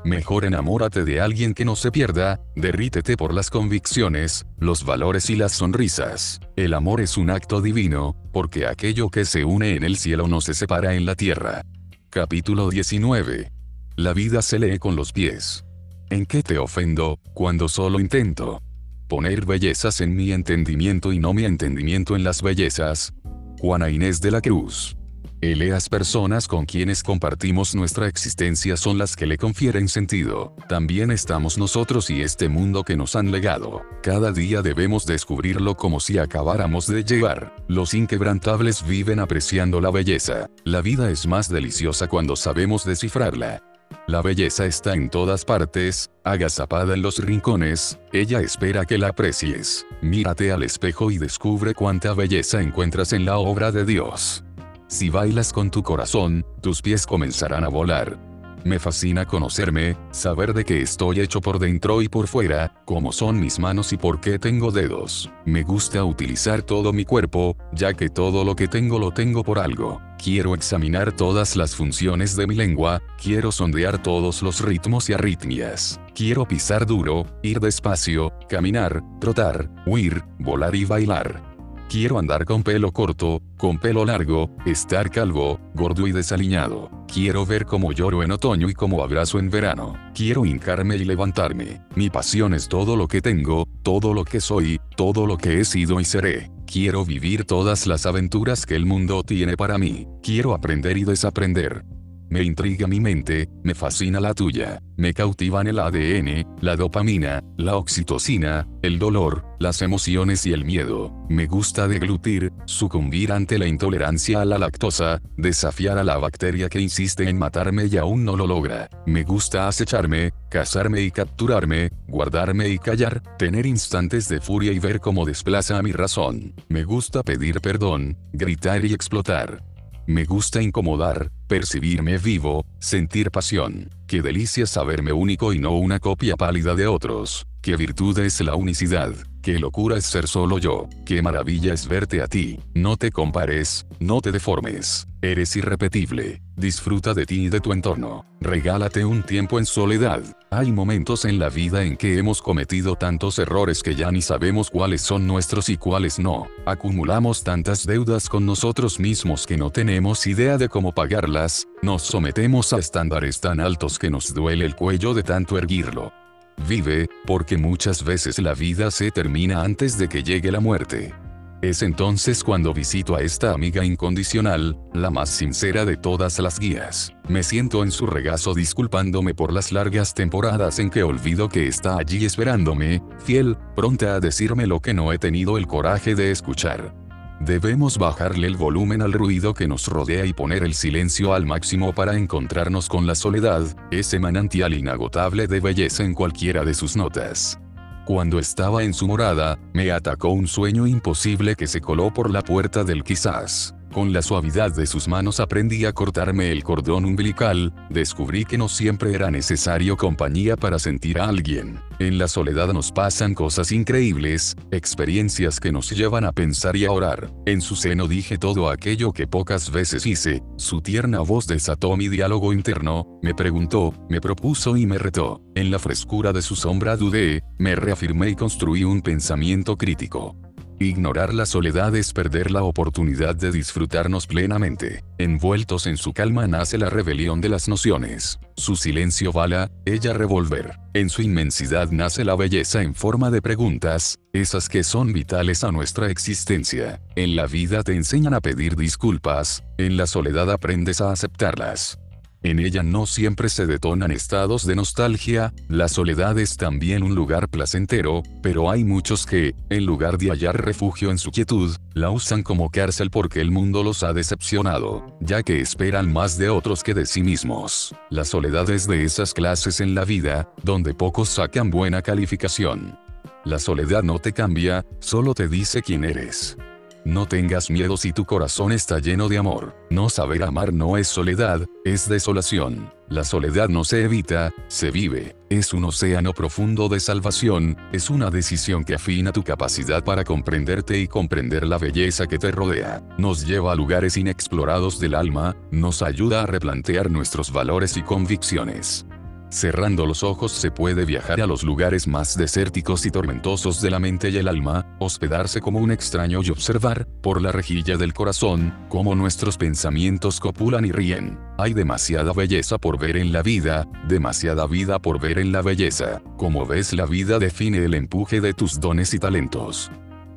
Mejor enamórate de alguien que no se pierda, derrítete por las convicciones, los valores y las sonrisas. El amor es un acto divino, porque aquello que se une en el cielo no se separa en la tierra. Capítulo 19. La vida se lee con los pies. ¿En qué te ofendo, cuando solo intento? Poner bellezas en mi entendimiento y no mi entendimiento en las bellezas, Juana Inés de la Cruz. Eleas personas con quienes compartimos nuestra existencia son las que le confieren sentido. También estamos nosotros y este mundo que nos han legado. Cada día debemos descubrirlo como si acabáramos de llegar. Los inquebrantables viven apreciando la belleza. La vida es más deliciosa cuando sabemos descifrarla. La belleza está en todas partes, agazapada en los rincones, ella espera que la aprecies. Mírate al espejo y descubre cuánta belleza encuentras en la obra de Dios. Si bailas con tu corazón, tus pies comenzarán a volar. Me fascina conocerme, saber de qué estoy hecho por dentro y por fuera, cómo son mis manos y por qué tengo dedos. Me gusta utilizar todo mi cuerpo, ya que todo lo que tengo lo tengo por algo. Quiero examinar todas las funciones de mi lengua, quiero sondear todos los ritmos y arritmias. Quiero pisar duro, ir despacio, caminar, trotar, huir, volar y bailar. Quiero andar con pelo corto, con pelo largo, estar calvo, gordo y desaliñado. Quiero ver cómo lloro en otoño y cómo abrazo en verano. Quiero hincarme y levantarme. Mi pasión es todo lo que tengo, todo lo que soy, todo lo que he sido y seré. Quiero vivir todas las aventuras que el mundo tiene para mí. Quiero aprender y desaprender. Me intriga mi mente, me fascina la tuya. Me cautivan el ADN, la dopamina, la oxitocina, el dolor, las emociones y el miedo. Me gusta deglutir, sucumbir ante la intolerancia a la lactosa, desafiar a la bacteria que insiste en matarme y aún no lo logra. Me gusta acecharme, cazarme y capturarme, guardarme y callar, tener instantes de furia y ver cómo desplaza a mi razón. Me gusta pedir perdón, gritar y explotar. Me gusta incomodar, percibirme vivo, sentir pasión. Qué delicia saberme único y no una copia pálida de otros. Qué virtud es la unicidad. Qué locura es ser solo yo. Qué maravilla es verte a ti. No te compares, no te deformes. Eres irrepetible. Disfruta de ti y de tu entorno. Regálate un tiempo en soledad. Hay momentos en la vida en que hemos cometido tantos errores que ya ni sabemos cuáles son nuestros y cuáles no. Acumulamos tantas deudas con nosotros mismos que no tenemos idea de cómo pagarlas, nos sometemos a estándares tan altos que nos duele el cuello de tanto erguirlo. Vive, porque muchas veces la vida se termina antes de que llegue la muerte. Es entonces cuando visito a esta amiga incondicional, la más sincera de todas las guías. Me siento en su regazo disculpándome por las largas temporadas en que olvido que está allí esperándome, fiel, pronta a decirme lo que no he tenido el coraje de escuchar. Debemos bajarle el volumen al ruido que nos rodea y poner el silencio al máximo para encontrarnos con la soledad, ese manantial inagotable de belleza en cualquiera de sus notas. Cuando estaba en su morada, me atacó un sueño imposible que se coló por la puerta del quizás. Con la suavidad de sus manos aprendí a cortarme el cordón umbilical, descubrí que no siempre era necesario compañía para sentir a alguien. En la soledad nos pasan cosas increíbles, experiencias que nos llevan a pensar y a orar. En su seno dije todo aquello que pocas veces hice, su tierna voz desató mi diálogo interno, me preguntó, me propuso y me retó. En la frescura de su sombra dudé, me reafirmé y construí un pensamiento crítico. Ignorar la soledad es perder la oportunidad de disfrutarnos plenamente. Envueltos en su calma nace la rebelión de las nociones. Su silencio bala, ella revolver. En su inmensidad nace la belleza en forma de preguntas, esas que son vitales a nuestra existencia. En la vida te enseñan a pedir disculpas, en la soledad aprendes a aceptarlas. En ella no siempre se detonan estados de nostalgia, la soledad es también un lugar placentero, pero hay muchos que, en lugar de hallar refugio en su quietud, la usan como cárcel porque el mundo los ha decepcionado, ya que esperan más de otros que de sí mismos. La soledad es de esas clases en la vida, donde pocos sacan buena calificación. La soledad no te cambia, solo te dice quién eres. No tengas miedo si tu corazón está lleno de amor. No saber amar no es soledad, es desolación. La soledad no se evita, se vive. Es un océano profundo de salvación, es una decisión que afina tu capacidad para comprenderte y comprender la belleza que te rodea. Nos lleva a lugares inexplorados del alma, nos ayuda a replantear nuestros valores y convicciones. Cerrando los ojos se puede viajar a los lugares más desérticos y tormentosos de la mente y el alma, hospedarse como un extraño y observar, por la rejilla del corazón, cómo nuestros pensamientos copulan y ríen. Hay demasiada belleza por ver en la vida, demasiada vida por ver en la belleza. Como ves la vida define el empuje de tus dones y talentos.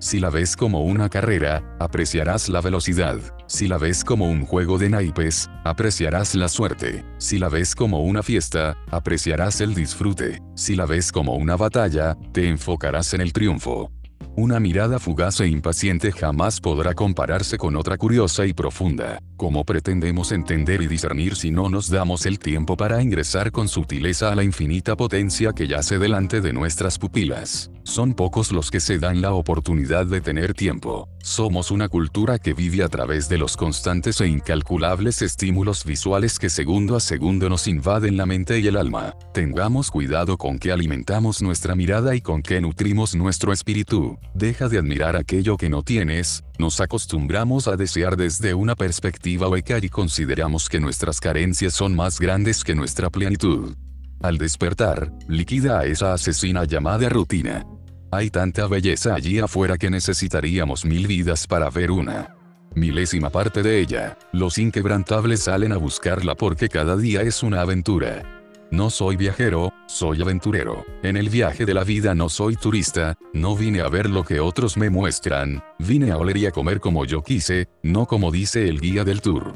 Si la ves como una carrera, apreciarás la velocidad. Si la ves como un juego de naipes, apreciarás la suerte. Si la ves como una fiesta, apreciarás el disfrute. Si la ves como una batalla, te enfocarás en el triunfo. Una mirada fugaz e impaciente jamás podrá compararse con otra curiosa y profunda. ¿Cómo pretendemos entender y discernir si no nos damos el tiempo para ingresar con sutileza a la infinita potencia que yace delante de nuestras pupilas? Son pocos los que se dan la oportunidad de tener tiempo. Somos una cultura que vive a través de los constantes e incalculables estímulos visuales que segundo a segundo nos invaden la mente y el alma. Tengamos cuidado con que alimentamos nuestra mirada y con que nutrimos nuestro espíritu. Deja de admirar aquello que no tienes, nos acostumbramos a desear desde una perspectiva hueca y consideramos que nuestras carencias son más grandes que nuestra plenitud. Al despertar, liquida a esa asesina llamada rutina. Hay tanta belleza allí afuera que necesitaríamos mil vidas para ver una milésima parte de ella. Los inquebrantables salen a buscarla porque cada día es una aventura. No soy viajero, soy aventurero. En el viaje de la vida no soy turista, no vine a ver lo que otros me muestran, vine a oler y a comer como yo quise, no como dice el guía del tour.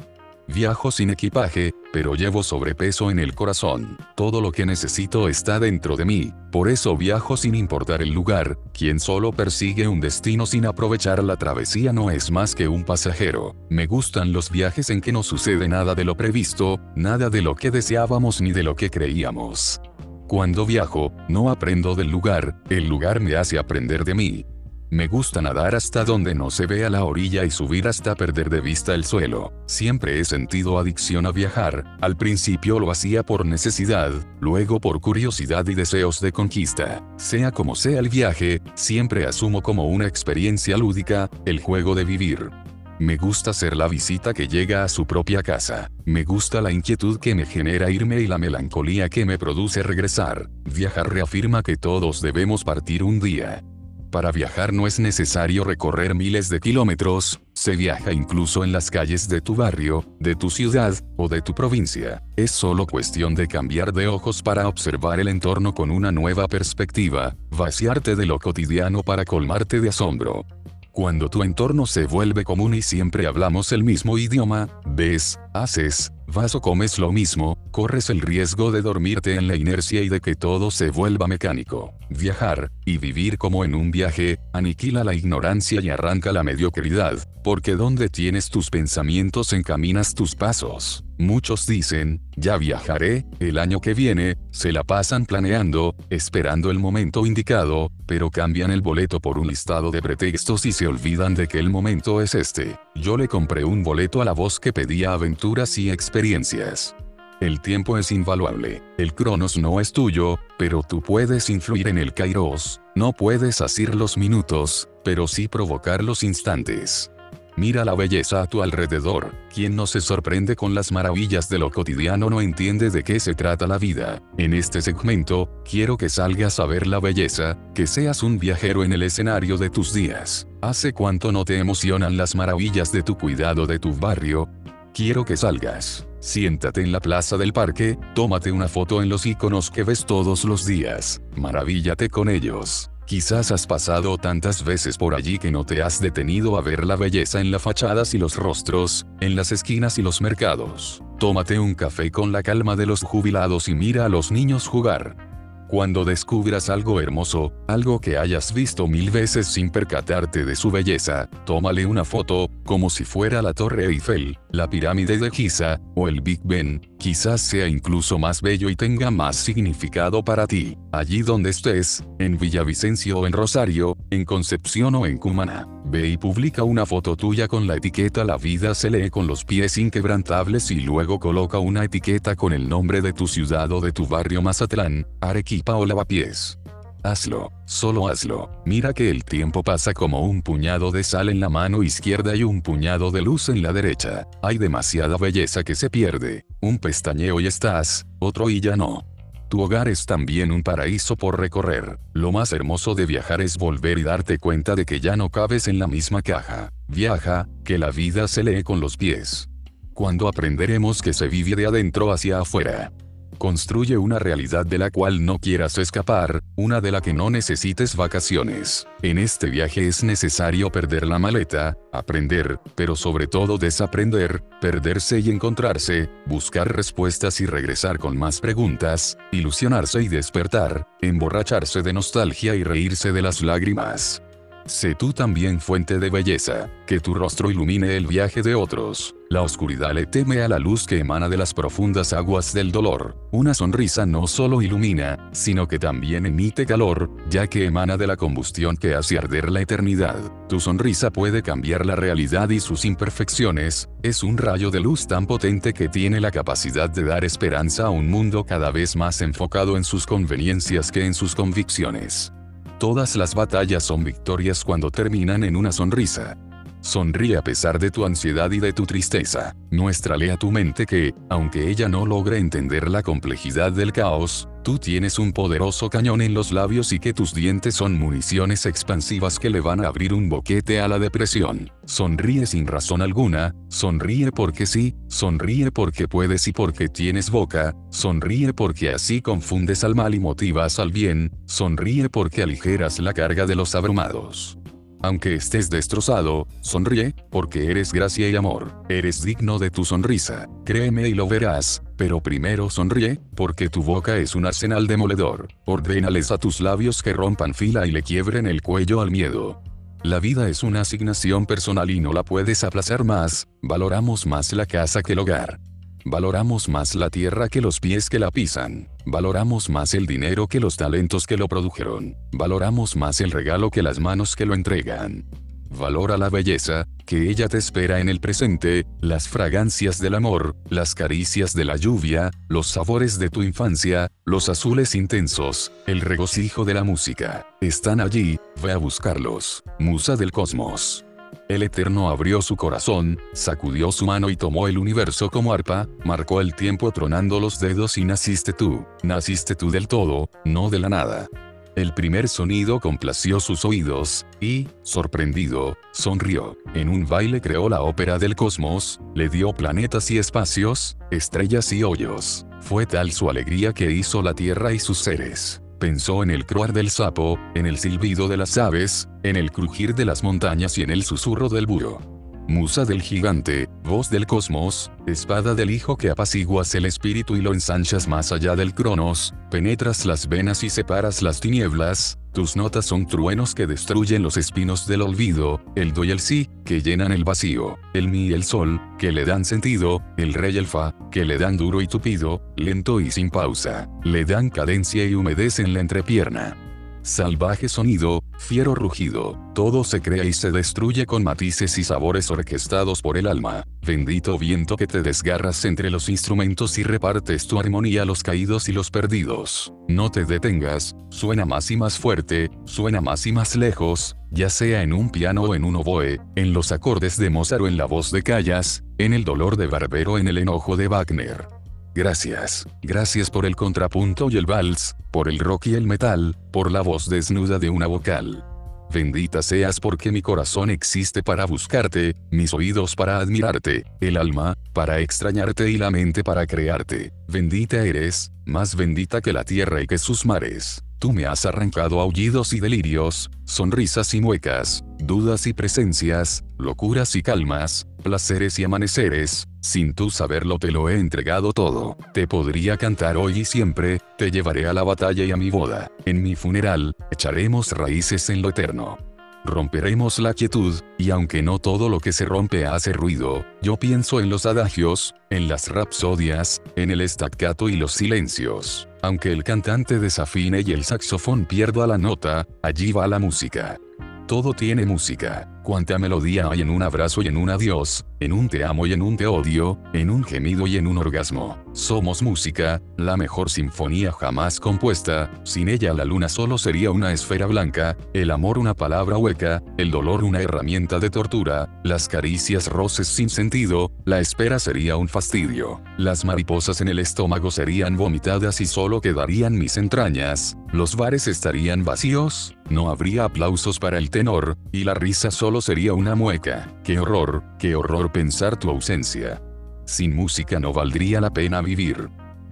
Viajo sin equipaje, pero llevo sobrepeso en el corazón. Todo lo que necesito está dentro de mí, por eso viajo sin importar el lugar, quien solo persigue un destino sin aprovechar la travesía no es más que un pasajero. Me gustan los viajes en que no sucede nada de lo previsto, nada de lo que deseábamos ni de lo que creíamos. Cuando viajo, no aprendo del lugar, el lugar me hace aprender de mí. Me gusta nadar hasta donde no se vea la orilla y subir hasta perder de vista el suelo. Siempre he sentido adicción a viajar, al principio lo hacía por necesidad, luego por curiosidad y deseos de conquista. Sea como sea el viaje, siempre asumo como una experiencia lúdica, el juego de vivir. Me gusta ser la visita que llega a su propia casa. Me gusta la inquietud que me genera irme y la melancolía que me produce regresar. Viajar reafirma que todos debemos partir un día. Para viajar no es necesario recorrer miles de kilómetros, se viaja incluso en las calles de tu barrio, de tu ciudad, o de tu provincia. Es solo cuestión de cambiar de ojos para observar el entorno con una nueva perspectiva, vaciarte de lo cotidiano para colmarte de asombro. Cuando tu entorno se vuelve común y siempre hablamos el mismo idioma, ves, haces, vas o comes lo mismo, corres el riesgo de dormirte en la inercia y de que todo se vuelva mecánico. Viajar, y vivir como en un viaje, aniquila la ignorancia y arranca la mediocridad, porque donde tienes tus pensamientos encaminas tus pasos. Muchos dicen, ya viajaré, el año que viene, se la pasan planeando, esperando el momento indicado, pero cambian el boleto por un listado de pretextos y se olvidan de que el momento es este. Yo le compré un boleto a la voz que pedía aventuras y experiencias. El tiempo es invaluable, el cronos no es tuyo, pero tú puedes influir en el kairos, no puedes asir los minutos, pero sí provocar los instantes. Mira la belleza a tu alrededor, quien no se sorprende con las maravillas de lo cotidiano no entiende de qué se trata la vida. En este segmento, quiero que salgas a ver la belleza, que seas un viajero en el escenario de tus días. ¿Hace cuánto no te emocionan las maravillas de tu cuidado de tu barrio? Quiero que salgas. Siéntate en la plaza del parque, tómate una foto en los iconos que ves todos los días, maravíllate con ellos. Quizás has pasado tantas veces por allí que no te has detenido a ver la belleza en las fachadas y los rostros, en las esquinas y los mercados. Tómate un café con la calma de los jubilados y mira a los niños jugar. Cuando descubras algo hermoso, algo que hayas visto mil veces sin percatarte de su belleza, tómale una foto, como si fuera la Torre Eiffel, la pirámide de Giza, o el Big Ben, quizás sea incluso más bello y tenga más significado para ti, allí donde estés, en Villavicencio o en Rosario, en Concepción o en Cumaná. Ve y publica una foto tuya con la etiqueta La vida se lee con los pies inquebrantables y luego coloca una etiqueta con el nombre de tu ciudad o de tu barrio Mazatlán, Arequipa o Lavapiés. Hazlo, solo hazlo. Mira que el tiempo pasa como un puñado de sal en la mano izquierda y un puñado de luz en la derecha. Hay demasiada belleza que se pierde. Un pestañeo y estás, otro y ya no. Tu hogar es también un paraíso por recorrer. Lo más hermoso de viajar es volver y darte cuenta de que ya no cabes en la misma caja. Viaja, que la vida se lee con los pies. Cuando aprenderemos que se vive de adentro hacia afuera. Construye una realidad de la cual no quieras escapar, una de la que no necesites vacaciones. En este viaje es necesario perder la maleta, aprender, pero sobre todo desaprender, perderse y encontrarse, buscar respuestas y regresar con más preguntas, ilusionarse y despertar, emborracharse de nostalgia y reírse de las lágrimas. Sé tú también fuente de belleza, que tu rostro ilumine el viaje de otros. La oscuridad le teme a la luz que emana de las profundas aguas del dolor. Una sonrisa no solo ilumina, sino que también emite calor, ya que emana de la combustión que hace arder la eternidad. Tu sonrisa puede cambiar la realidad y sus imperfecciones, es un rayo de luz tan potente que tiene la capacidad de dar esperanza a un mundo cada vez más enfocado en sus conveniencias que en sus convicciones. Todas las batallas son victorias cuando terminan en una sonrisa. Sonríe a pesar de tu ansiedad y de tu tristeza. Muéstrale a tu mente que, aunque ella no logre entender la complejidad del caos, tú tienes un poderoso cañón en los labios y que tus dientes son municiones expansivas que le van a abrir un boquete a la depresión. Sonríe sin razón alguna, sonríe porque sí, sonríe porque puedes y porque tienes boca, sonríe porque así confundes al mal y motivas al bien, sonríe porque aligeras la carga de los abrumados. Aunque estés destrozado, sonríe, porque eres gracia y amor, eres digno de tu sonrisa, créeme y lo verás, pero primero sonríe, porque tu boca es un arsenal demoledor, ordénales a tus labios que rompan fila y le quiebren el cuello al miedo. La vida es una asignación personal y no la puedes aplazar más, valoramos más la casa que el hogar. Valoramos más la tierra que los pies que la pisan. Valoramos más el dinero que los talentos que lo produjeron. Valoramos más el regalo que las manos que lo entregan. Valora la belleza, que ella te espera en el presente, las fragancias del amor, las caricias de la lluvia, los sabores de tu infancia, los azules intensos, el regocijo de la música. Están allí, ve a buscarlos. Musa del cosmos. El Eterno abrió su corazón, sacudió su mano y tomó el universo como arpa, marcó el tiempo tronando los dedos y naciste tú, naciste tú del todo, no de la nada. El primer sonido complació sus oídos, y, sorprendido, sonrió. En un baile creó la ópera del cosmos, le dio planetas y espacios, estrellas y hoyos. Fue tal su alegría que hizo la tierra y sus seres. Pensó en el croar del sapo, en el silbido de las aves, en el crujir de las montañas y en el susurro del búho. Musa del gigante, voz del cosmos, espada del hijo que apaciguas el espíritu y lo ensanchas más allá del cronos, penetras las venas y separas las tinieblas, tus notas son truenos que destruyen los espinos del olvido, el do y el sí, que llenan el vacío, el mi y el sol, que le dan sentido, el re y el fa, que le dan duro y tupido, lento y sin pausa, le dan cadencia y humedecen la entrepierna. Salvaje sonido, fiero rugido, todo se crea y se destruye con matices y sabores orquestados por el alma. Bendito viento que te desgarras entre los instrumentos y repartes tu armonía a los caídos y los perdidos. No te detengas, suena más y más fuerte, suena más y más lejos, ya sea en un piano o en un oboe, en los acordes de Mozart o en la voz de Callas, en el dolor de Barbero en el enojo de Wagner. Gracias, gracias por el contrapunto y el vals, por el rock y el metal, por la voz desnuda de una vocal. Bendita seas porque mi corazón existe para buscarte, mis oídos para admirarte, el alma, para extrañarte y la mente para crearte. Bendita eres, más bendita que la tierra y que sus mares. Tú me has arrancado aullidos y delirios, sonrisas y muecas, dudas y presencias, locuras y calmas, placeres y amaneceres, sin tú saberlo te lo he entregado todo. Te podría cantar hoy y siempre, te llevaré a la batalla y a mi boda. En mi funeral, echaremos raíces en lo eterno. Romperemos la quietud, y aunque no todo lo que se rompe hace ruido, yo pienso en los adagios, en las rapsodias, en el staccato y los silencios. Aunque el cantante desafine y el saxofón pierda la nota, allí va la música. Todo tiene música. Cuánta melodía hay en un abrazo y en un adiós, en un te amo y en un te odio, en un gemido y en un orgasmo. Somos música, la mejor sinfonía jamás compuesta, sin ella la luna solo sería una esfera blanca, el amor una palabra hueca, el dolor una herramienta de tortura, las caricias roces sin sentido, la espera sería un fastidio, las mariposas en el estómago serían vomitadas y solo quedarían mis entrañas, los bares estarían vacíos, no habría aplausos para el tenor, y la risa solo sería una mueca. Qué horror, qué horror pensar tu ausencia. Sin música no valdría la pena vivir.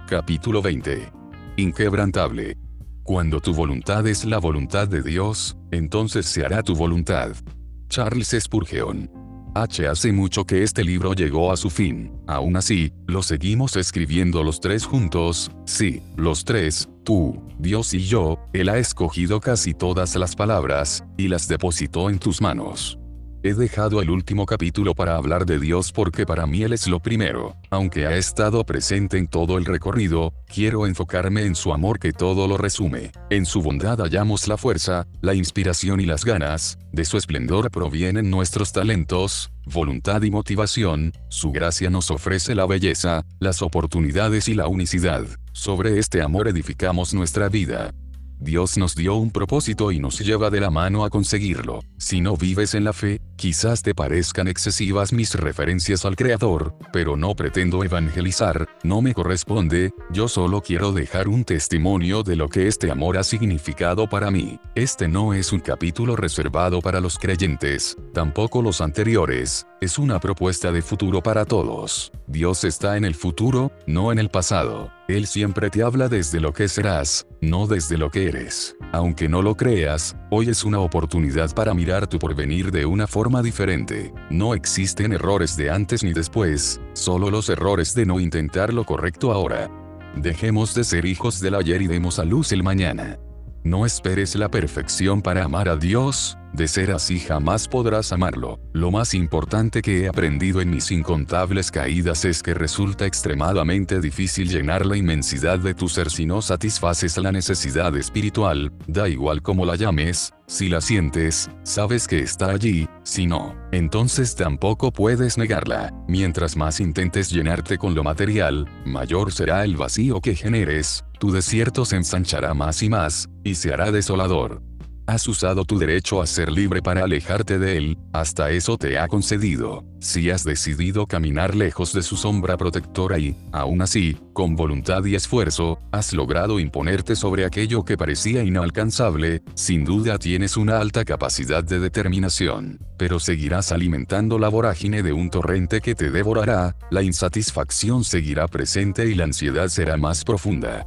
Capítulo 20. Inquebrantable. Cuando tu voluntad es la voluntad de Dios, entonces se hará tu voluntad. Charles Spurgeon. H. Hace mucho que este libro llegó a su fin. Aún así, lo seguimos escribiendo los tres juntos, sí, los tres, tú, Dios y yo, Él ha escogido casi todas las palabras, y las depositó en tus manos. He dejado el último capítulo para hablar de Dios porque para mí Él es lo primero. Aunque ha estado presente en todo el recorrido, quiero enfocarme en su amor que todo lo resume. En su bondad hallamos la fuerza, la inspiración y las ganas, de su esplendor provienen nuestros talentos, voluntad y motivación, su gracia nos ofrece la belleza, las oportunidades y la unicidad. Sobre este amor edificamos nuestra vida. Dios nos dio un propósito y nos lleva de la mano a conseguirlo. Si no vives en la fe, quizás te parezcan excesivas mis referencias al Creador, pero no pretendo evangelizar, no me corresponde, yo solo quiero dejar un testimonio de lo que este amor ha significado para mí. Este no es un capítulo reservado para los creyentes, tampoco los anteriores, es una propuesta de futuro para todos. Dios está en el futuro, no en el pasado. Él siempre te habla desde lo que serás, no desde lo que eres. Aunque no lo creas, hoy es una oportunidad para mirar tu porvenir de una forma diferente. No existen errores de antes ni después, solo los errores de no intentar lo correcto ahora. Dejemos de ser hijos del ayer y demos a luz el mañana. No esperes la perfección para amar a Dios, de ser así jamás podrás amarlo. Lo más importante que he aprendido en mis incontables caídas es que resulta extremadamente difícil llenar la inmensidad de tu ser si no satisfaces la necesidad espiritual, da igual como la llames, si la sientes, sabes que está allí, si no, entonces tampoco puedes negarla. Mientras más intentes llenarte con lo material, mayor será el vacío que generes, tu desierto se ensanchará más y más, y se hará desolador. Has usado tu derecho a ser libre para alejarte de él, hasta eso te ha concedido. Si has decidido caminar lejos de su sombra protectora y, aún así, con voluntad y esfuerzo, has logrado imponerte sobre aquello que parecía inalcanzable, sin duda tienes una alta capacidad de determinación. Pero seguirás alimentando la vorágine de un torrente que te devorará, la insatisfacción seguirá presente y la ansiedad será más profunda.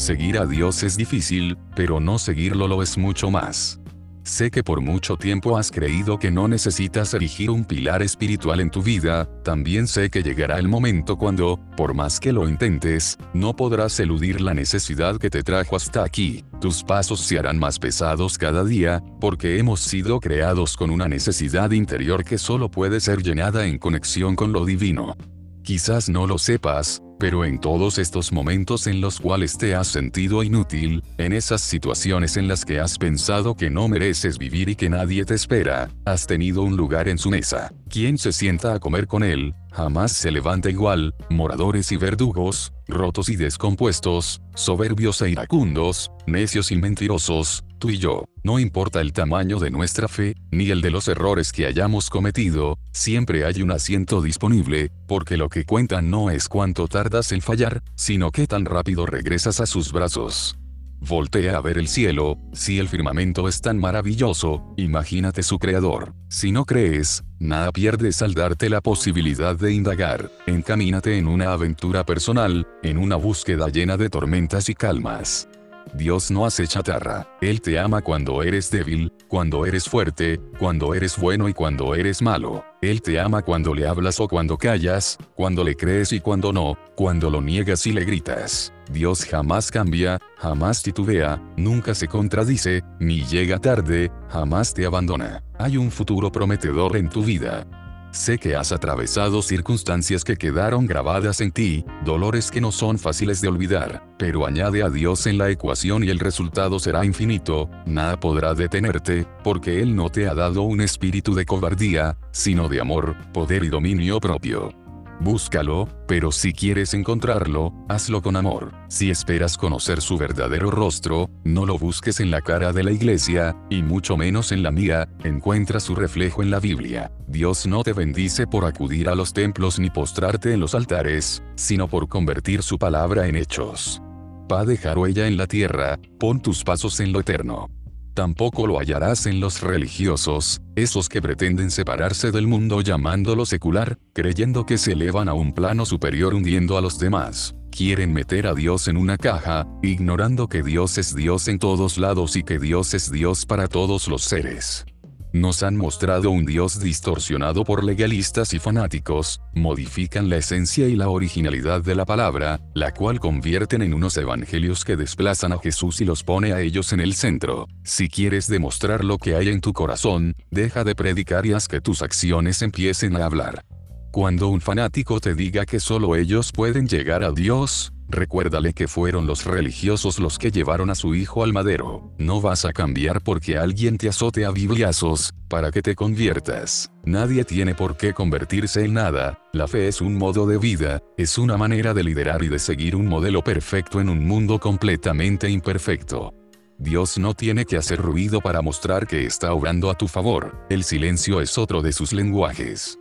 Seguir a Dios es difícil, pero no seguirlo lo es mucho más. Sé que por mucho tiempo has creído que no necesitas erigir un pilar espiritual en tu vida, también sé que llegará el momento cuando, por más que lo intentes, no podrás eludir la necesidad que te trajo hasta aquí. Tus pasos se harán más pesados cada día, porque hemos sido creados con una necesidad interior que solo puede ser llenada en conexión con lo divino. Quizás no lo sepas, pero en todos estos momentos en los cuales te has sentido inútil, en esas situaciones en las que has pensado que no mereces vivir y que nadie te espera, has tenido un lugar en su mesa. Quien se sienta a comer con él, jamás se levanta igual, moradores y verdugos, rotos y descompuestos, soberbios e iracundos, necios y mentirosos, tú y yo, no importa el tamaño de nuestra fe, ni el de los errores que hayamos cometido, siempre hay un asiento disponible, porque lo que cuenta no es cuánto tardas en fallar, sino qué tan rápido regresas a sus brazos. Voltea a ver el cielo, si el firmamento es tan maravilloso, imagínate su creador. Si no crees, nada pierdes al darte la posibilidad de indagar, encamínate en una aventura personal, en una búsqueda llena de tormentas y calmas. Dios no hace chatarra. Él te ama cuando eres débil, cuando eres fuerte, cuando eres bueno y cuando eres malo. Él te ama cuando le hablas o cuando callas, cuando le crees y cuando no, cuando lo niegas y le gritas. Dios jamás cambia, jamás titubea, nunca se contradice, ni llega tarde, jamás te abandona. Hay un futuro prometedor en tu vida. Sé que has atravesado circunstancias que quedaron grabadas en ti, dolores que no son fáciles de olvidar, pero añade a Dios en la ecuación y el resultado será infinito, nada podrá detenerte, porque Él no te ha dado un espíritu de cobardía, sino de amor, poder y dominio propio. Búscalo, pero si quieres encontrarlo, hazlo con amor. Si esperas conocer su verdadero rostro, no lo busques en la cara de la iglesia, y mucho menos en la mía, encuentra su reflejo en la Biblia. Dios no te bendice por acudir a los templos ni postrarte en los altares, sino por convertir su palabra en hechos. Pa dejar huella en la tierra, pon tus pasos en lo eterno. Tampoco lo hallarás en los religiosos, esos que pretenden separarse del mundo llamándolo secular, creyendo que se elevan a un plano superior hundiendo a los demás. Quieren meter a Dios en una caja, ignorando que Dios es Dios en todos lados y que Dios es Dios para todos los seres. Nos han mostrado un Dios distorsionado por legalistas y fanáticos, modifican la esencia y la originalidad de la palabra, la cual convierten en unos evangelios que desplazan a Jesús y los pone a ellos en el centro. Si quieres demostrar lo que hay en tu corazón, deja de predicar y haz que tus acciones empiecen a hablar. Cuando un fanático te diga que solo ellos pueden llegar a Dios, Recuérdale que fueron los religiosos los que llevaron a su hijo al madero. No vas a cambiar porque alguien te azote a bibliazos, para que te conviertas. Nadie tiene por qué convertirse en nada, la fe es un modo de vida, es una manera de liderar y de seguir un modelo perfecto en un mundo completamente imperfecto. Dios no tiene que hacer ruido para mostrar que está obrando a tu favor, el silencio es otro de sus lenguajes.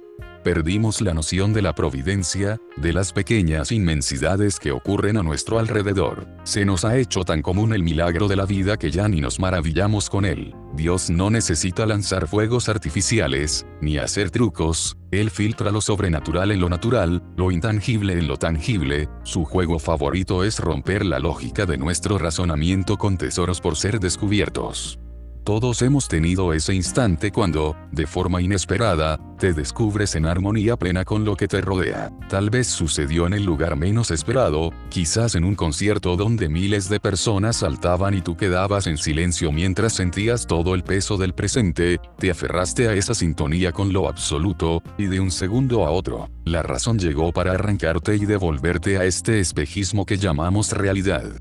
Perdimos la noción de la providencia, de las pequeñas inmensidades que ocurren a nuestro alrededor. Se nos ha hecho tan común el milagro de la vida que ya ni nos maravillamos con él. Dios no necesita lanzar fuegos artificiales, ni hacer trucos, Él filtra lo sobrenatural en lo natural, lo intangible en lo tangible, su juego favorito es romper la lógica de nuestro razonamiento con tesoros por ser descubiertos. Todos hemos tenido ese instante cuando, de forma inesperada, te descubres en armonía plena con lo que te rodea. Tal vez sucedió en el lugar menos esperado, quizás en un concierto donde miles de personas saltaban y tú quedabas en silencio mientras sentías todo el peso del presente, te aferraste a esa sintonía con lo absoluto, y de un segundo a otro, la razón llegó para arrancarte y devolverte a este espejismo que llamamos realidad.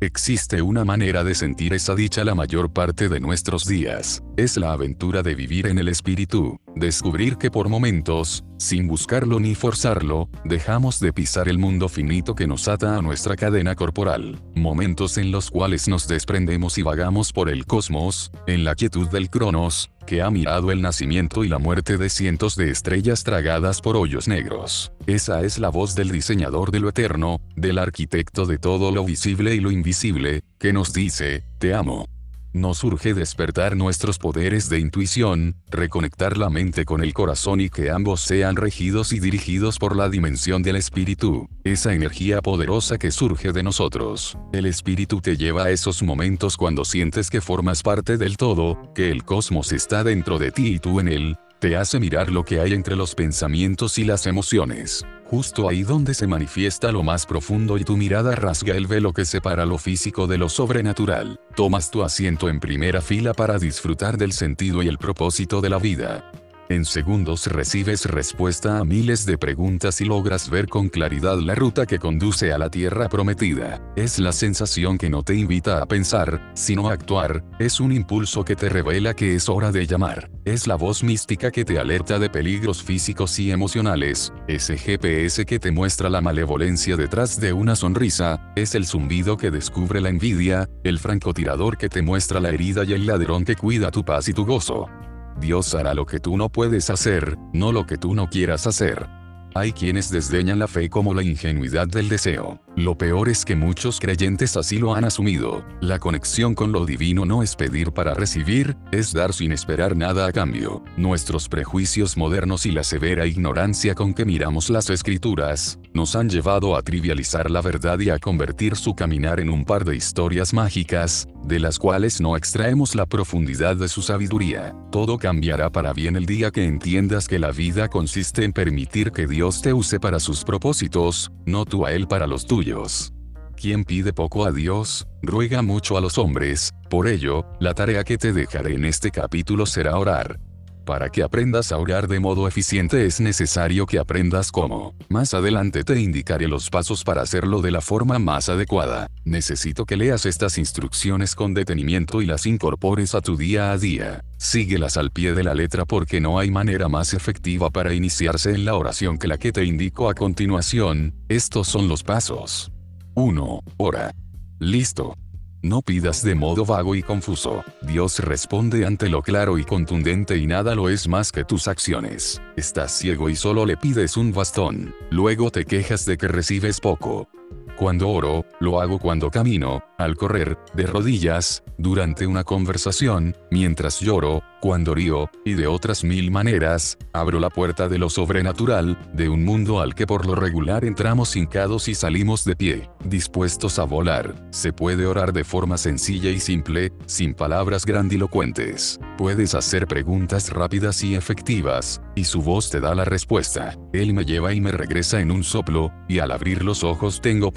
Existe una manera de sentir esa dicha la mayor parte de nuestros días. Es la aventura de vivir en el espíritu, descubrir que por momentos, sin buscarlo ni forzarlo, dejamos de pisar el mundo finito que nos ata a nuestra cadena corporal. Momentos en los cuales nos desprendemos y vagamos por el cosmos, en la quietud del cronos, que ha mirado el nacimiento y la muerte de cientos de estrellas tragadas por hoyos negros. Esa es la voz del diseñador de lo eterno, del arquitecto de todo lo visible y lo invisible, que nos dice, te amo. Nos urge despertar nuestros poderes de intuición, reconectar la mente con el corazón y que ambos sean regidos y dirigidos por la dimensión del espíritu, esa energía poderosa que surge de nosotros. El espíritu te lleva a esos momentos cuando sientes que formas parte del todo, que el cosmos está dentro de ti y tú en él, te hace mirar lo que hay entre los pensamientos y las emociones justo ahí donde se manifiesta lo más profundo y tu mirada rasga el velo que separa lo físico de lo sobrenatural. Tomas tu asiento en primera fila para disfrutar del sentido y el propósito de la vida. En segundos recibes respuesta a miles de preguntas y logras ver con claridad la ruta que conduce a la tierra prometida. Es la sensación que no te invita a pensar, sino a actuar, es un impulso que te revela que es hora de llamar. Es la voz mística que te alerta de peligros físicos y emocionales, ese GPS que te muestra la malevolencia detrás de una sonrisa, es el zumbido que descubre la envidia, el francotirador que te muestra la herida y el ladrón que cuida tu paz y tu gozo. Dios hará lo que tú no puedes hacer, no lo que tú no quieras hacer. Hay quienes desdeñan la fe como la ingenuidad del deseo. Lo peor es que muchos creyentes así lo han asumido. La conexión con lo divino no es pedir para recibir, es dar sin esperar nada a cambio. Nuestros prejuicios modernos y la severa ignorancia con que miramos las escrituras, nos han llevado a trivializar la verdad y a convertir su caminar en un par de historias mágicas, de las cuales no extraemos la profundidad de su sabiduría. Todo cambiará para bien el día que entiendas que la vida consiste en permitir que Dios te use para sus propósitos, no tú a Él para los tuyos. Quien pide poco a Dios, ruega mucho a los hombres, por ello, la tarea que te dejaré en este capítulo será orar. Para que aprendas a orar de modo eficiente es necesario que aprendas cómo. Más adelante te indicaré los pasos para hacerlo de la forma más adecuada. Necesito que leas estas instrucciones con detenimiento y las incorpores a tu día a día. Síguelas al pie de la letra porque no hay manera más efectiva para iniciarse en la oración que la que te indico a continuación. Estos son los pasos. 1. Ora. Listo. No pidas de modo vago y confuso. Dios responde ante lo claro y contundente y nada lo es más que tus acciones. Estás ciego y solo le pides un bastón. Luego te quejas de que recibes poco. Cuando oro, lo hago cuando camino, al correr, de rodillas, durante una conversación, mientras lloro, cuando río, y de otras mil maneras, abro la puerta de lo sobrenatural, de un mundo al que por lo regular entramos hincados y salimos de pie, dispuestos a volar. Se puede orar de forma sencilla y simple, sin palabras grandilocuentes. Puedes hacer preguntas rápidas y efectivas, y su voz te da la respuesta. Él me lleva y me regresa en un soplo, y al abrir los ojos tengo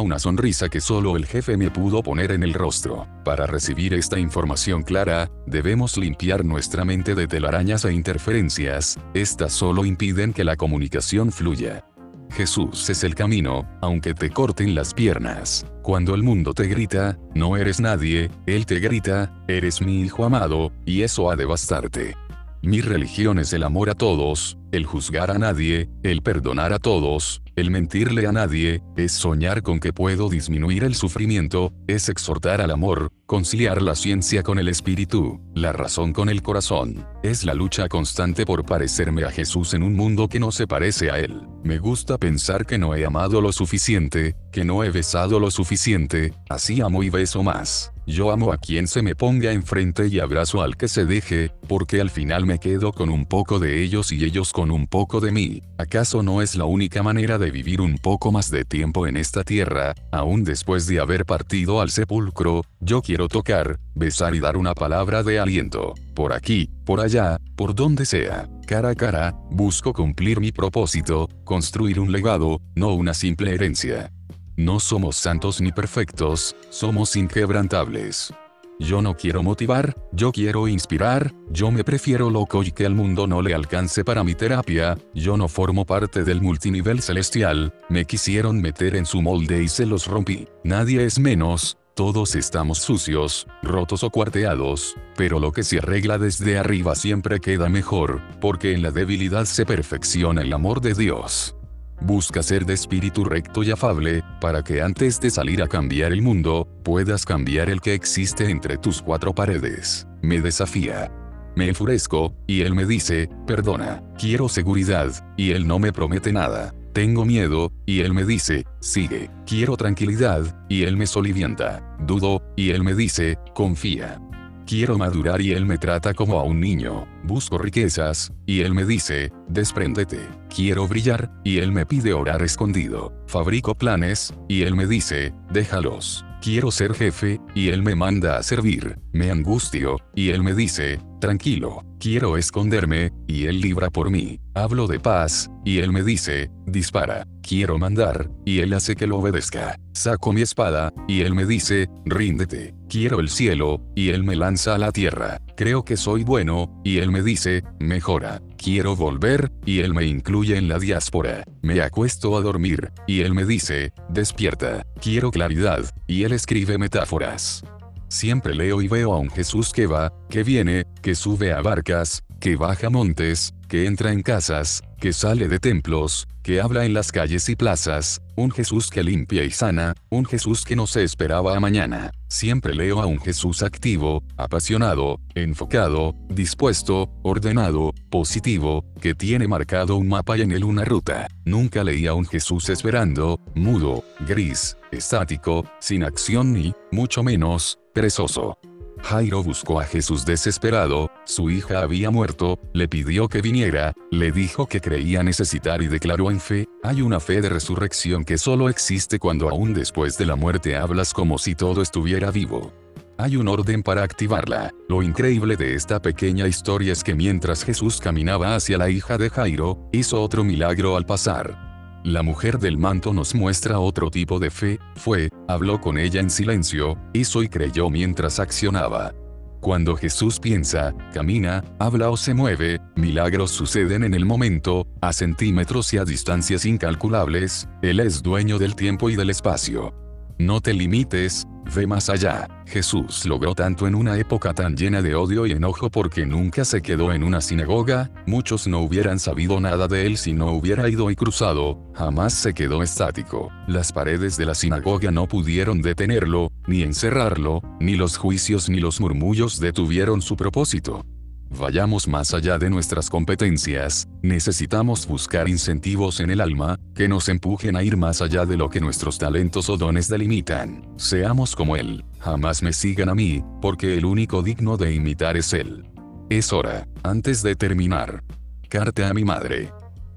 una sonrisa que solo el jefe me pudo poner en el rostro. Para recibir esta información clara, debemos limpiar nuestra mente de telarañas e interferencias, estas solo impiden que la comunicación fluya. Jesús es el camino, aunque te corten las piernas. Cuando el mundo te grita, no eres nadie, Él te grita, eres mi hijo amado, y eso ha de bastarte. Mi religión es el amor a todos, el juzgar a nadie, el perdonar a todos, el mentirle a nadie, es soñar con que puedo disminuir el sufrimiento, es exhortar al amor, conciliar la ciencia con el espíritu, la razón con el corazón. Es la lucha constante por parecerme a Jesús en un mundo que no se parece a Él. Me gusta pensar que no he amado lo suficiente, que no he besado lo suficiente, así amo y beso más. Yo amo a quien se me ponga enfrente y abrazo al que se deje, porque al final me quedo con un poco de ellos y ellos con un poco de mí. ¿Acaso no es la única manera de vivir un poco más de tiempo en esta tierra, aún después de haber partido al sepulcro? Yo quiero tocar, besar y dar una palabra de aliento. Por aquí, por allá, por donde sea, cara a cara, busco cumplir mi propósito, construir un legado, no una simple herencia. No somos santos ni perfectos, somos inquebrantables. Yo no quiero motivar, yo quiero inspirar, yo me prefiero loco y que al mundo no le alcance para mi terapia, yo no formo parte del multinivel celestial, me quisieron meter en su molde y se los rompí. Nadie es menos, todos estamos sucios, rotos o cuarteados, pero lo que se arregla desde arriba siempre queda mejor, porque en la debilidad se perfecciona el amor de Dios. Busca ser de espíritu recto y afable, para que antes de salir a cambiar el mundo, puedas cambiar el que existe entre tus cuatro paredes. Me desafía. Me enfurezco, y él me dice, perdona, quiero seguridad, y él no me promete nada. Tengo miedo, y él me dice, sigue. Quiero tranquilidad, y él me solivianta. Dudo, y él me dice, confía. Quiero madurar y él me trata como a un niño. Busco riquezas, y él me dice, despréndete. Quiero brillar, y él me pide orar escondido. Fabrico planes, y él me dice, déjalos. Quiero ser jefe, y él me manda a servir. Me angustio, y él me dice, tranquilo. Quiero esconderme, y él libra por mí. Hablo de paz, y él me dice, dispara. Quiero mandar, y él hace que lo obedezca. Saco mi espada, y él me dice, ríndete. Quiero el cielo, y él me lanza a la tierra. Creo que soy bueno, y él me dice, mejora. Quiero volver, y él me incluye en la diáspora. Me acuesto a dormir, y él me dice, despierta. Quiero claridad, y él escribe metáforas. Siempre leo y veo a un Jesús que va, que viene, que sube a barcas, que baja montes, que entra en casas, que sale de templos, que habla en las calles y plazas, un Jesús que limpia y sana, un Jesús que no se esperaba a mañana. Siempre leo a un Jesús activo, apasionado, enfocado, dispuesto, ordenado, positivo, que tiene marcado un mapa y en él una ruta. Nunca leí a un Jesús esperando, mudo, gris, estático, sin acción ni, mucho menos, perezoso. Jairo buscó a Jesús desesperado, su hija había muerto, le pidió que viniera, le dijo que creía necesitar y declaró en fe, hay una fe de resurrección que solo existe cuando aún después de la muerte hablas como si todo estuviera vivo. Hay un orden para activarla. Lo increíble de esta pequeña historia es que mientras Jesús caminaba hacia la hija de Jairo, hizo otro milagro al pasar. La mujer del manto nos muestra otro tipo de fe, fue, habló con ella en silencio, hizo y creyó mientras accionaba. Cuando Jesús piensa, camina, habla o se mueve, milagros suceden en el momento, a centímetros y a distancias incalculables, Él es dueño del tiempo y del espacio. No te limites, ve más allá. Jesús logró tanto en una época tan llena de odio y enojo porque nunca se quedó en una sinagoga, muchos no hubieran sabido nada de él si no hubiera ido y cruzado, jamás se quedó estático. Las paredes de la sinagoga no pudieron detenerlo, ni encerrarlo, ni los juicios ni los murmullos detuvieron su propósito. Vayamos más allá de nuestras competencias, necesitamos buscar incentivos en el alma, que nos empujen a ir más allá de lo que nuestros talentos o dones delimitan. Seamos como Él, jamás me sigan a mí, porque el único digno de imitar es Él. Es hora, antes de terminar. Carta a mi madre.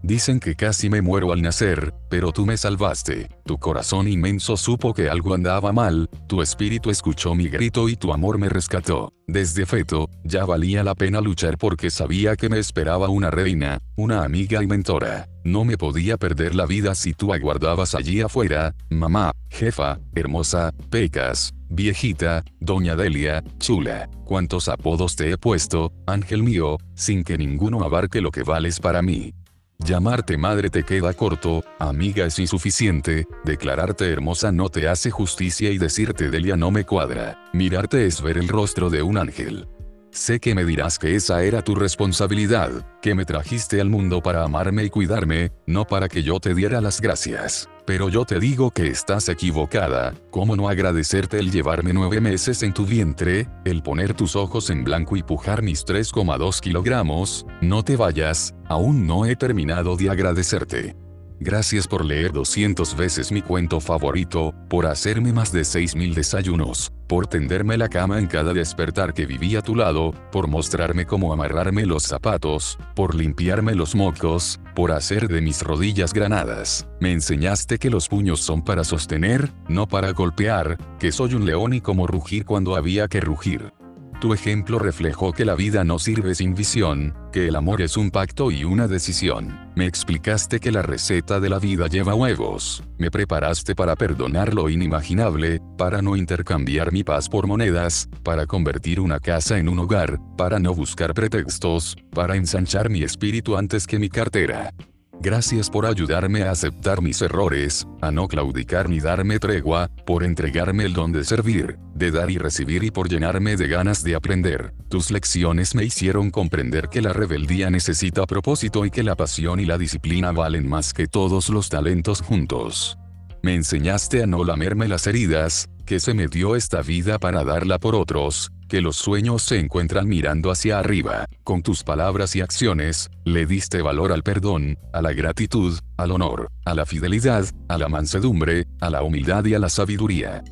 Dicen que casi me muero al nacer, pero tú me salvaste. Tu corazón inmenso supo que algo andaba mal, tu espíritu escuchó mi grito y tu amor me rescató. Desde feto, ya valía la pena luchar porque sabía que me esperaba una reina, una amiga y mentora. No me podía perder la vida si tú aguardabas allí afuera, mamá, jefa, hermosa, pecas, viejita, doña Delia, chula. Cuántos apodos te he puesto, ángel mío, sin que ninguno abarque lo que vales para mí. Llamarte madre te queda corto, amiga es insuficiente, declararte hermosa no te hace justicia y decirte Delia no me cuadra. Mirarte es ver el rostro de un ángel. Sé que me dirás que esa era tu responsabilidad, que me trajiste al mundo para amarme y cuidarme, no para que yo te diera las gracias. Pero yo te digo que estás equivocada, ¿cómo no agradecerte el llevarme nueve meses en tu vientre, el poner tus ojos en blanco y pujar mis 3,2 kilogramos? No te vayas, aún no he terminado de agradecerte. Gracias por leer 200 veces mi cuento favorito, por hacerme más de 6.000 desayunos, por tenderme la cama en cada despertar que viví a tu lado, por mostrarme cómo amarrarme los zapatos, por limpiarme los mocos, por hacer de mis rodillas granadas. Me enseñaste que los puños son para sostener, no para golpear, que soy un león y como rugir cuando había que rugir. Tu ejemplo reflejó que la vida no sirve sin visión, que el amor es un pacto y una decisión. Me explicaste que la receta de la vida lleva huevos. Me preparaste para perdonar lo inimaginable, para no intercambiar mi paz por monedas, para convertir una casa en un hogar, para no buscar pretextos, para ensanchar mi espíritu antes que mi cartera. Gracias por ayudarme a aceptar mis errores, a no claudicar ni darme tregua, por entregarme el don de servir, de dar y recibir y por llenarme de ganas de aprender. Tus lecciones me hicieron comprender que la rebeldía necesita propósito y que la pasión y la disciplina valen más que todos los talentos juntos. Me enseñaste a no lamerme las heridas, que se me dio esta vida para darla por otros, que los sueños se encuentran mirando hacia arriba. Con tus palabras y acciones, le diste valor al perdón, a la gratitud, al honor, a la fidelidad, a la mansedumbre, a la humildad y a la sabiduría.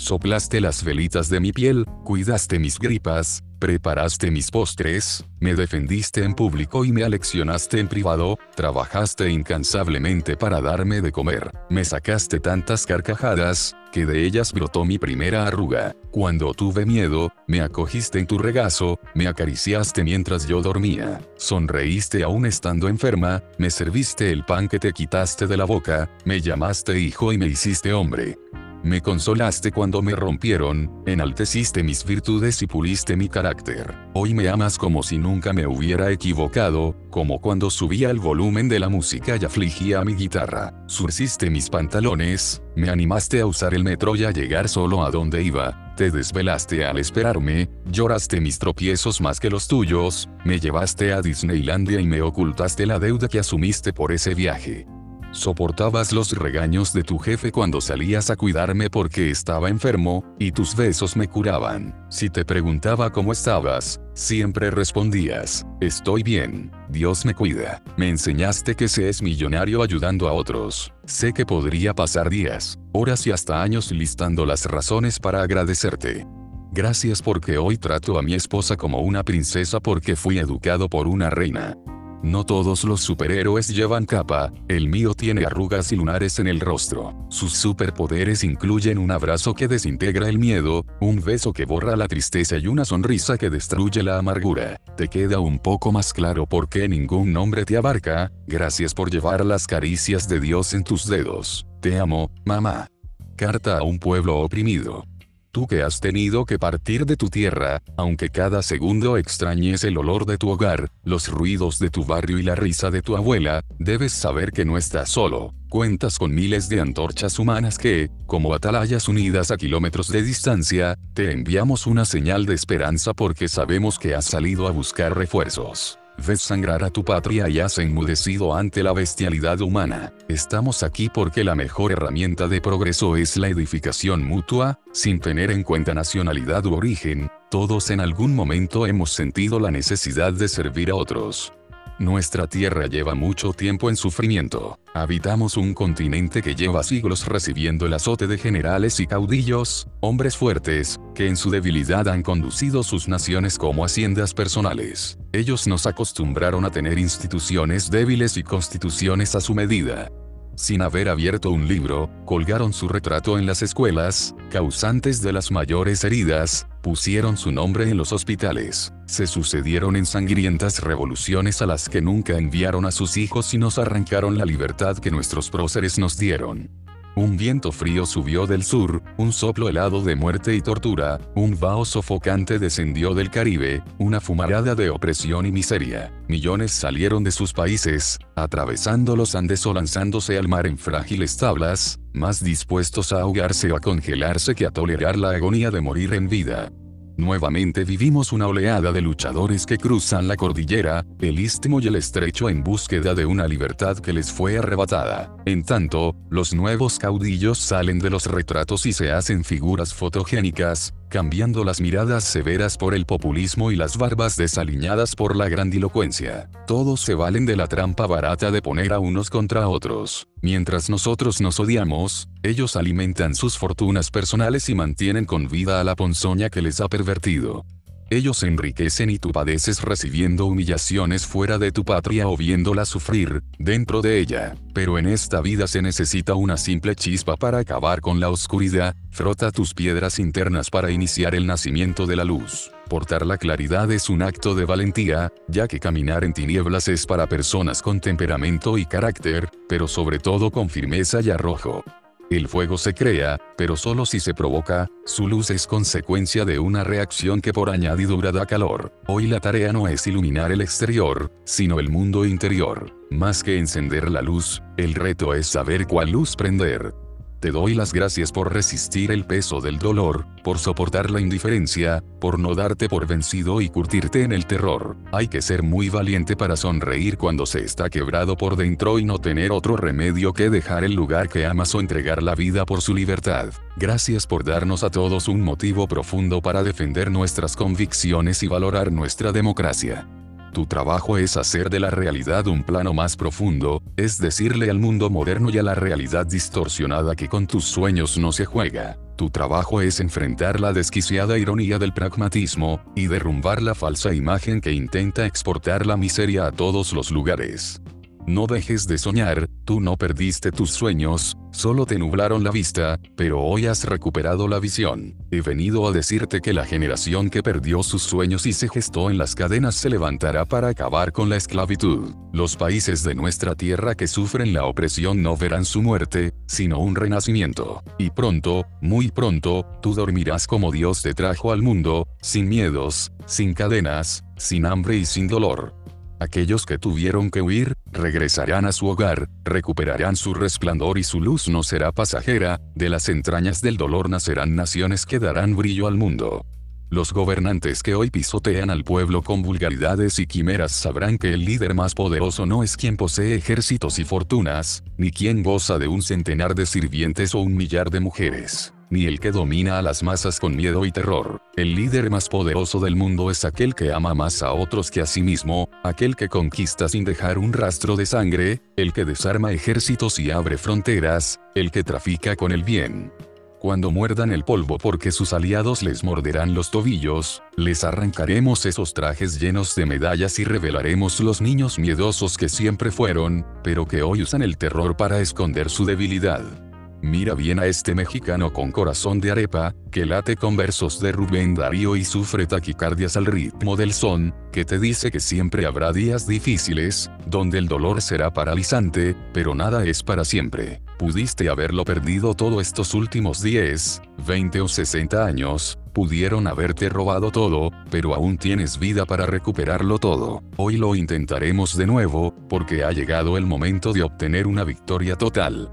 Soplaste las velitas de mi piel, cuidaste mis gripas, preparaste mis postres, me defendiste en público y me aleccionaste en privado, trabajaste incansablemente para darme de comer, me sacaste tantas carcajadas, que de ellas brotó mi primera arruga. Cuando tuve miedo, me acogiste en tu regazo, me acariciaste mientras yo dormía, sonreíste aún estando enferma, me serviste el pan que te quitaste de la boca, me llamaste hijo y me hiciste hombre. Me consolaste cuando me rompieron, enalteciste mis virtudes y puliste mi carácter. Hoy me amas como si nunca me hubiera equivocado, como cuando subía el volumen de la música y afligía a mi guitarra. Surciste mis pantalones, me animaste a usar el metro y a llegar solo a donde iba, te desvelaste al esperarme, lloraste mis tropiezos más que los tuyos, me llevaste a Disneylandia y me ocultaste la deuda que asumiste por ese viaje. Soportabas los regaños de tu jefe cuando salías a cuidarme porque estaba enfermo, y tus besos me curaban. Si te preguntaba cómo estabas, siempre respondías, estoy bien, Dios me cuida. Me enseñaste que se es millonario ayudando a otros. Sé que podría pasar días, horas y hasta años listando las razones para agradecerte. Gracias porque hoy trato a mi esposa como una princesa porque fui educado por una reina. No todos los superhéroes llevan capa, el mío tiene arrugas y lunares en el rostro. Sus superpoderes incluyen un abrazo que desintegra el miedo, un beso que borra la tristeza y una sonrisa que destruye la amargura. Te queda un poco más claro por qué ningún nombre te abarca, gracias por llevar las caricias de Dios en tus dedos. Te amo, mamá. Carta a un pueblo oprimido. Tú que has tenido que partir de tu tierra, aunque cada segundo extrañes el olor de tu hogar, los ruidos de tu barrio y la risa de tu abuela, debes saber que no estás solo. Cuentas con miles de antorchas humanas que, como atalayas unidas a kilómetros de distancia, te enviamos una señal de esperanza porque sabemos que has salido a buscar refuerzos. Ves sangrar a tu patria y has enmudecido ante la bestialidad humana. Estamos aquí porque la mejor herramienta de progreso es la edificación mutua, sin tener en cuenta nacionalidad u origen, todos en algún momento hemos sentido la necesidad de servir a otros. Nuestra Tierra lleva mucho tiempo en sufrimiento. Habitamos un continente que lleva siglos recibiendo el azote de generales y caudillos, hombres fuertes, que en su debilidad han conducido sus naciones como haciendas personales. Ellos nos acostumbraron a tener instituciones débiles y constituciones a su medida sin haber abierto un libro, colgaron su retrato en las escuelas, causantes de las mayores heridas, pusieron su nombre en los hospitales, se sucedieron en sangrientas revoluciones a las que nunca enviaron a sus hijos y nos arrancaron la libertad que nuestros próceres nos dieron. Un viento frío subió del sur, un soplo helado de muerte y tortura, un vaho sofocante descendió del Caribe, una fumarada de opresión y miseria. Millones salieron de sus países, atravesando los Andes o lanzándose al mar en frágiles tablas, más dispuestos a ahogarse o a congelarse que a tolerar la agonía de morir en vida. Nuevamente vivimos una oleada de luchadores que cruzan la cordillera, el istmo y el estrecho en búsqueda de una libertad que les fue arrebatada. En tanto, los nuevos caudillos salen de los retratos y se hacen figuras fotogénicas, cambiando las miradas severas por el populismo y las barbas desaliñadas por la grandilocuencia. Todos se valen de la trampa barata de poner a unos contra otros. Mientras nosotros nos odiamos, ellos alimentan sus fortunas personales y mantienen con vida a la ponzoña que les ha pervertido. Ellos enriquecen y tú padeces recibiendo humillaciones fuera de tu patria o viéndola sufrir, dentro de ella. Pero en esta vida se necesita una simple chispa para acabar con la oscuridad, frota tus piedras internas para iniciar el nacimiento de la luz. Portar la claridad es un acto de valentía, ya que caminar en tinieblas es para personas con temperamento y carácter, pero sobre todo con firmeza y arrojo. El fuego se crea, pero solo si se provoca, su luz es consecuencia de una reacción que por añadidura da calor. Hoy la tarea no es iluminar el exterior, sino el mundo interior. Más que encender la luz, el reto es saber cuál luz prender. Te doy las gracias por resistir el peso del dolor, por soportar la indiferencia, por no darte por vencido y curtirte en el terror. Hay que ser muy valiente para sonreír cuando se está quebrado por dentro y no tener otro remedio que dejar el lugar que amas o entregar la vida por su libertad. Gracias por darnos a todos un motivo profundo para defender nuestras convicciones y valorar nuestra democracia. Tu trabajo es hacer de la realidad un plano más profundo, es decirle al mundo moderno y a la realidad distorsionada que con tus sueños no se juega. Tu trabajo es enfrentar la desquiciada ironía del pragmatismo, y derrumbar la falsa imagen que intenta exportar la miseria a todos los lugares. No dejes de soñar, tú no perdiste tus sueños, solo te nublaron la vista, pero hoy has recuperado la visión. He venido a decirte que la generación que perdió sus sueños y se gestó en las cadenas se levantará para acabar con la esclavitud. Los países de nuestra tierra que sufren la opresión no verán su muerte, sino un renacimiento. Y pronto, muy pronto, tú dormirás como Dios te trajo al mundo, sin miedos, sin cadenas, sin hambre y sin dolor. Aquellos que tuvieron que huir, regresarán a su hogar, recuperarán su resplandor y su luz no será pasajera, de las entrañas del dolor nacerán naciones que darán brillo al mundo. Los gobernantes que hoy pisotean al pueblo con vulgaridades y quimeras sabrán que el líder más poderoso no es quien posee ejércitos y fortunas, ni quien goza de un centenar de sirvientes o un millar de mujeres ni el que domina a las masas con miedo y terror. El líder más poderoso del mundo es aquel que ama más a otros que a sí mismo, aquel que conquista sin dejar un rastro de sangre, el que desarma ejércitos y abre fronteras, el que trafica con el bien. Cuando muerdan el polvo porque sus aliados les morderán los tobillos, les arrancaremos esos trajes llenos de medallas y revelaremos los niños miedosos que siempre fueron, pero que hoy usan el terror para esconder su debilidad. Mira bien a este mexicano con corazón de arepa, que late con versos de Rubén Darío y sufre taquicardias al ritmo del son, que te dice que siempre habrá días difíciles, donde el dolor será paralizante, pero nada es para siempre. Pudiste haberlo perdido todo estos últimos 10, 20 o 60 años, pudieron haberte robado todo, pero aún tienes vida para recuperarlo todo. Hoy lo intentaremos de nuevo, porque ha llegado el momento de obtener una victoria total.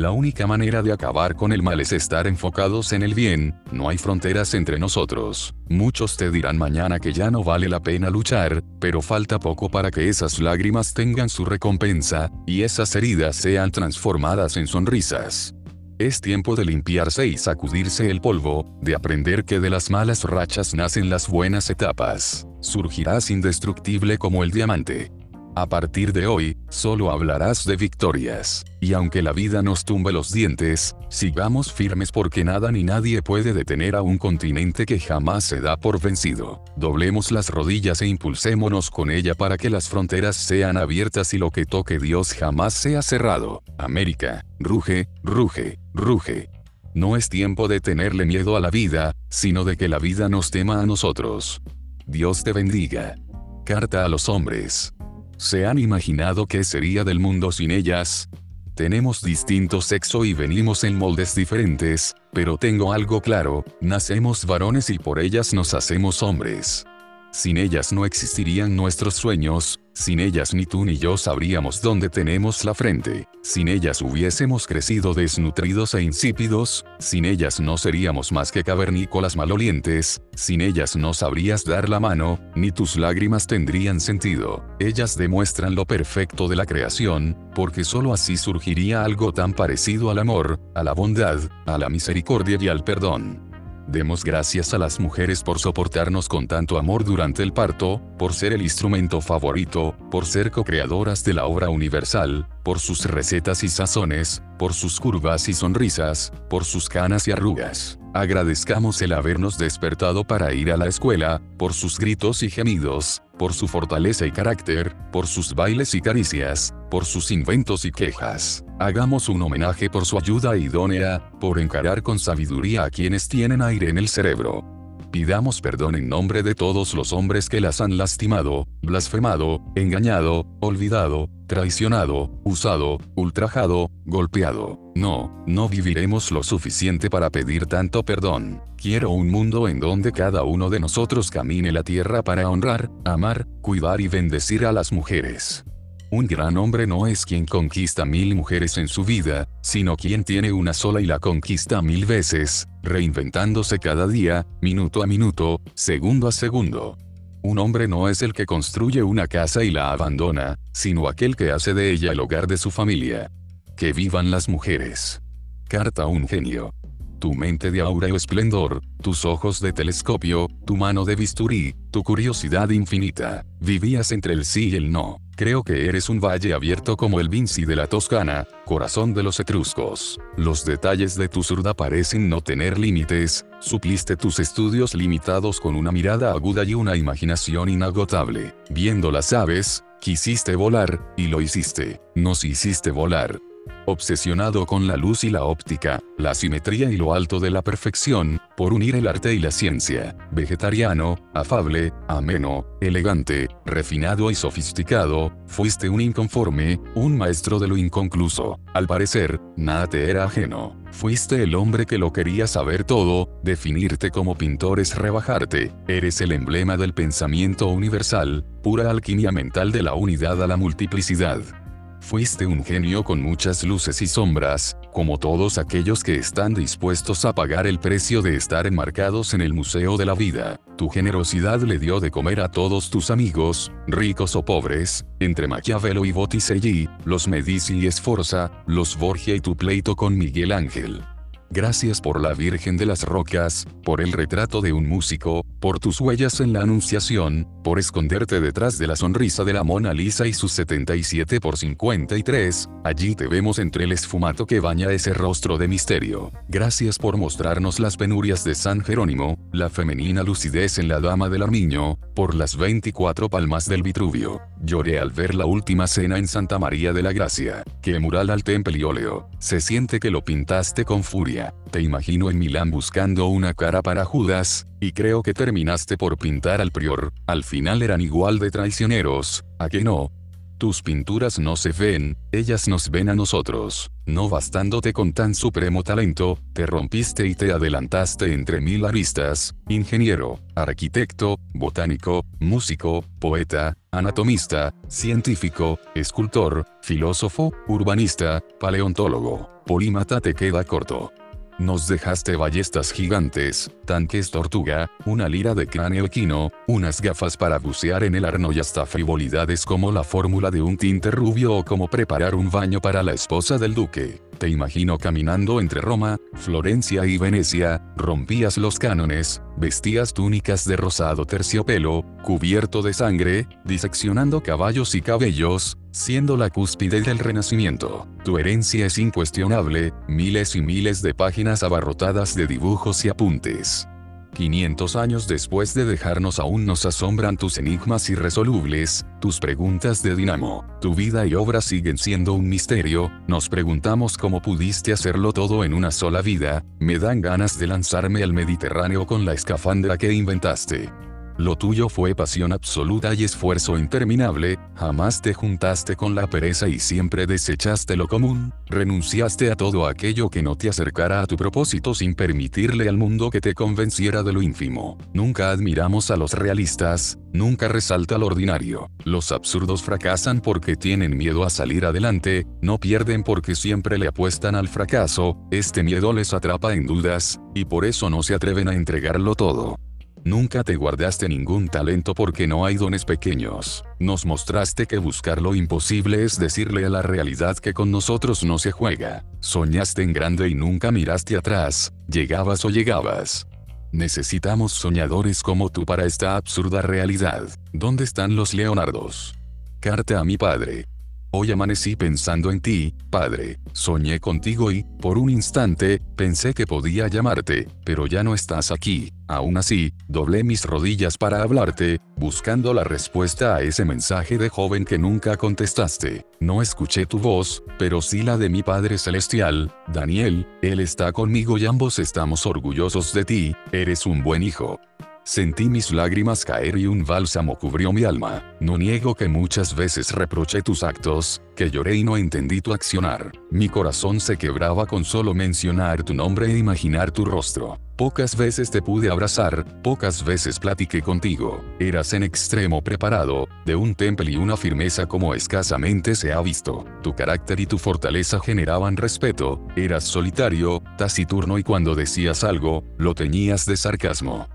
La única manera de acabar con el mal es estar enfocados en el bien, no hay fronteras entre nosotros. Muchos te dirán mañana que ya no vale la pena luchar, pero falta poco para que esas lágrimas tengan su recompensa, y esas heridas sean transformadas en sonrisas. Es tiempo de limpiarse y sacudirse el polvo, de aprender que de las malas rachas nacen las buenas etapas. Surgirás indestructible como el diamante. A partir de hoy, solo hablarás de victorias. Y aunque la vida nos tumbe los dientes, sigamos firmes porque nada ni nadie puede detener a un continente que jamás se da por vencido. Doblemos las rodillas e impulsémonos con ella para que las fronteras sean abiertas y lo que toque Dios jamás sea cerrado. América, ruge, ruge, ruge. No es tiempo de tenerle miedo a la vida, sino de que la vida nos tema a nosotros. Dios te bendiga. Carta a los hombres. ¿Se han imaginado qué sería del mundo sin ellas? Tenemos distinto sexo y venimos en moldes diferentes, pero tengo algo claro, nacemos varones y por ellas nos hacemos hombres. Sin ellas no existirían nuestros sueños, sin ellas ni tú ni yo sabríamos dónde tenemos la frente, sin ellas hubiésemos crecido desnutridos e insípidos, sin ellas no seríamos más que cavernícolas malolientes, sin ellas no sabrías dar la mano, ni tus lágrimas tendrían sentido. Ellas demuestran lo perfecto de la creación, porque sólo así surgiría algo tan parecido al amor, a la bondad, a la misericordia y al perdón. Demos gracias a las mujeres por soportarnos con tanto amor durante el parto, por ser el instrumento favorito, por ser co-creadoras de la obra universal, por sus recetas y sazones, por sus curvas y sonrisas, por sus canas y arrugas. Agradezcamos el habernos despertado para ir a la escuela, por sus gritos y gemidos, por su fortaleza y carácter, por sus bailes y caricias, por sus inventos y quejas. Hagamos un homenaje por su ayuda idónea, por encarar con sabiduría a quienes tienen aire en el cerebro. Pidamos perdón en nombre de todos los hombres que las han lastimado, blasfemado, engañado, olvidado, traicionado, usado, ultrajado, golpeado. No, no viviremos lo suficiente para pedir tanto perdón. Quiero un mundo en donde cada uno de nosotros camine la tierra para honrar, amar, cuidar y bendecir a las mujeres. Un gran hombre no es quien conquista mil mujeres en su vida, sino quien tiene una sola y la conquista mil veces, reinventándose cada día, minuto a minuto, segundo a segundo. Un hombre no es el que construye una casa y la abandona, sino aquel que hace de ella el hogar de su familia. Que vivan las mujeres. Carta a un genio. Tu mente de aura esplendor, tus ojos de telescopio, tu mano de bisturí, tu curiosidad infinita. Vivías entre el sí y el no. Creo que eres un valle abierto como el Vinci de la Toscana, corazón de los etruscos. Los detalles de tu zurda parecen no tener límites, supliste tus estudios limitados con una mirada aguda y una imaginación inagotable. Viendo las aves, quisiste volar, y lo hiciste. Nos hiciste volar. Obsesionado con la luz y la óptica, la simetría y lo alto de la perfección, por unir el arte y la ciencia. Vegetariano, afable, ameno, elegante, refinado y sofisticado, fuiste un inconforme, un maestro de lo inconcluso. Al parecer, nada te era ajeno. Fuiste el hombre que lo quería saber todo, definirte como pintor es rebajarte, eres el emblema del pensamiento universal, pura alquimia mental de la unidad a la multiplicidad. Fuiste un genio con muchas luces y sombras, como todos aquellos que están dispuestos a pagar el precio de estar enmarcados en el Museo de la Vida. Tu generosidad le dio de comer a todos tus amigos, ricos o pobres, entre Maquiavelo y Botticelli, los Medici y Esforza, los Borgia y tu pleito con Miguel Ángel. Gracias por la Virgen de las Rocas, por el retrato de un músico, por tus huellas en la Anunciación, por esconderte detrás de la sonrisa de la Mona Lisa y sus 77 por 53, allí te vemos entre el esfumato que baña ese rostro de misterio. Gracias por mostrarnos las penurias de San Jerónimo, la femenina lucidez en la Dama del Armiño, por las 24 palmas del Vitruvio. Lloré al ver la última cena en Santa María de la Gracia, que mural al óleo. Se siente que lo pintaste con furia te imagino en Milán buscando una cara para Judas, y creo que terminaste por pintar al prior, al final eran igual de traicioneros, ¿a que no? Tus pinturas no se ven, ellas nos ven a nosotros. No bastándote con tan supremo talento, te rompiste y te adelantaste entre mil aristas, ingeniero, arquitecto, botánico, músico, poeta, anatomista, científico, escultor, filósofo, urbanista, paleontólogo. Polímata te queda corto. Nos dejaste ballestas gigantes, tanques tortuga, una lira de cráneo equino, unas gafas para bucear en el arno y hasta frivolidades como la fórmula de un tinte rubio o como preparar un baño para la esposa del duque. Te imagino caminando entre Roma, Florencia y Venecia, rompías los cánones, vestías túnicas de rosado terciopelo, cubierto de sangre, diseccionando caballos y cabellos, siendo la cúspide del renacimiento. Tu herencia es incuestionable, miles y miles de páginas abarrotadas de dibujos y apuntes. 500 años después de dejarnos aún nos asombran tus enigmas irresolubles, tus preguntas de dinamo. Tu vida y obra siguen siendo un misterio, nos preguntamos cómo pudiste hacerlo todo en una sola vida, me dan ganas de lanzarme al Mediterráneo con la escafandra que inventaste. Lo tuyo fue pasión absoluta y esfuerzo interminable, jamás te juntaste con la pereza y siempre desechaste lo común, renunciaste a todo aquello que no te acercara a tu propósito sin permitirle al mundo que te convenciera de lo ínfimo. Nunca admiramos a los realistas, nunca resalta lo ordinario. Los absurdos fracasan porque tienen miedo a salir adelante, no pierden porque siempre le apuestan al fracaso, este miedo les atrapa en dudas, y por eso no se atreven a entregarlo todo. Nunca te guardaste ningún talento porque no hay dones pequeños. Nos mostraste que buscar lo imposible es decirle a la realidad que con nosotros no se juega. Soñaste en grande y nunca miraste atrás, llegabas o llegabas. Necesitamos soñadores como tú para esta absurda realidad. ¿Dónde están los Leonardos? Carta a mi padre. Hoy amanecí pensando en ti, Padre, soñé contigo y, por un instante, pensé que podía llamarte, pero ya no estás aquí. Aún así, doblé mis rodillas para hablarte, buscando la respuesta a ese mensaje de joven que nunca contestaste. No escuché tu voz, pero sí la de mi Padre Celestial, Daniel, Él está conmigo y ambos estamos orgullosos de ti, eres un buen hijo. Sentí mis lágrimas caer y un bálsamo cubrió mi alma. No niego que muchas veces reproché tus actos, que lloré y no entendí tu accionar. Mi corazón se quebraba con solo mencionar tu nombre e imaginar tu rostro. Pocas veces te pude abrazar, pocas veces platiqué contigo. Eras en extremo preparado, de un temple y una firmeza como escasamente se ha visto. Tu carácter y tu fortaleza generaban respeto, eras solitario, taciturno y cuando decías algo, lo teñías de sarcasmo.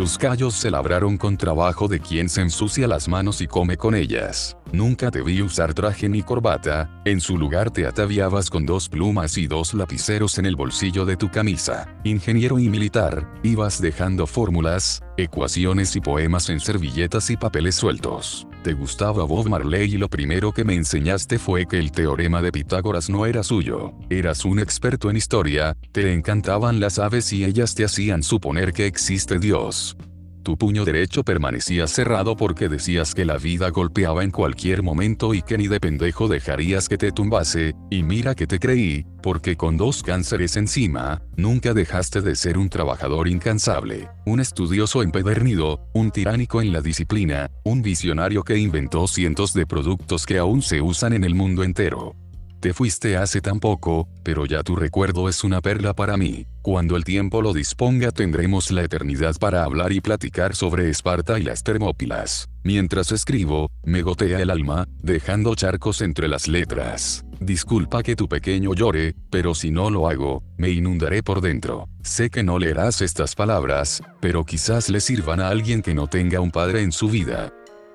Tus callos se labraron con trabajo de quien se ensucia las manos y come con ellas. Nunca te vi usar traje ni corbata, en su lugar te ataviabas con dos plumas y dos lapiceros en el bolsillo de tu camisa. Ingeniero y militar, ibas dejando fórmulas, ecuaciones y poemas en servilletas y papeles sueltos. Te gustaba Bob Marley y lo primero que me enseñaste fue que el teorema de Pitágoras no era suyo. Eras un experto en historia, te encantaban las aves y ellas te hacían suponer que existe Dios. Tu puño derecho permanecía cerrado porque decías que la vida golpeaba en cualquier momento y que ni de pendejo dejarías que te tumbase, y mira que te creí, porque con dos cánceres encima, nunca dejaste de ser un trabajador incansable, un estudioso empedernido, un tiránico en la disciplina, un visionario que inventó cientos de productos que aún se usan en el mundo entero. Te fuiste hace tan poco, pero ya tu recuerdo es una perla para mí. Cuando el tiempo lo disponga tendremos la eternidad para hablar y platicar sobre Esparta y las Termópilas. Mientras escribo, me gotea el alma, dejando charcos entre las letras. Disculpa que tu pequeño llore, pero si no lo hago, me inundaré por dentro. Sé que no leerás estas palabras, pero quizás le sirvan a alguien que no tenga un padre en su vida.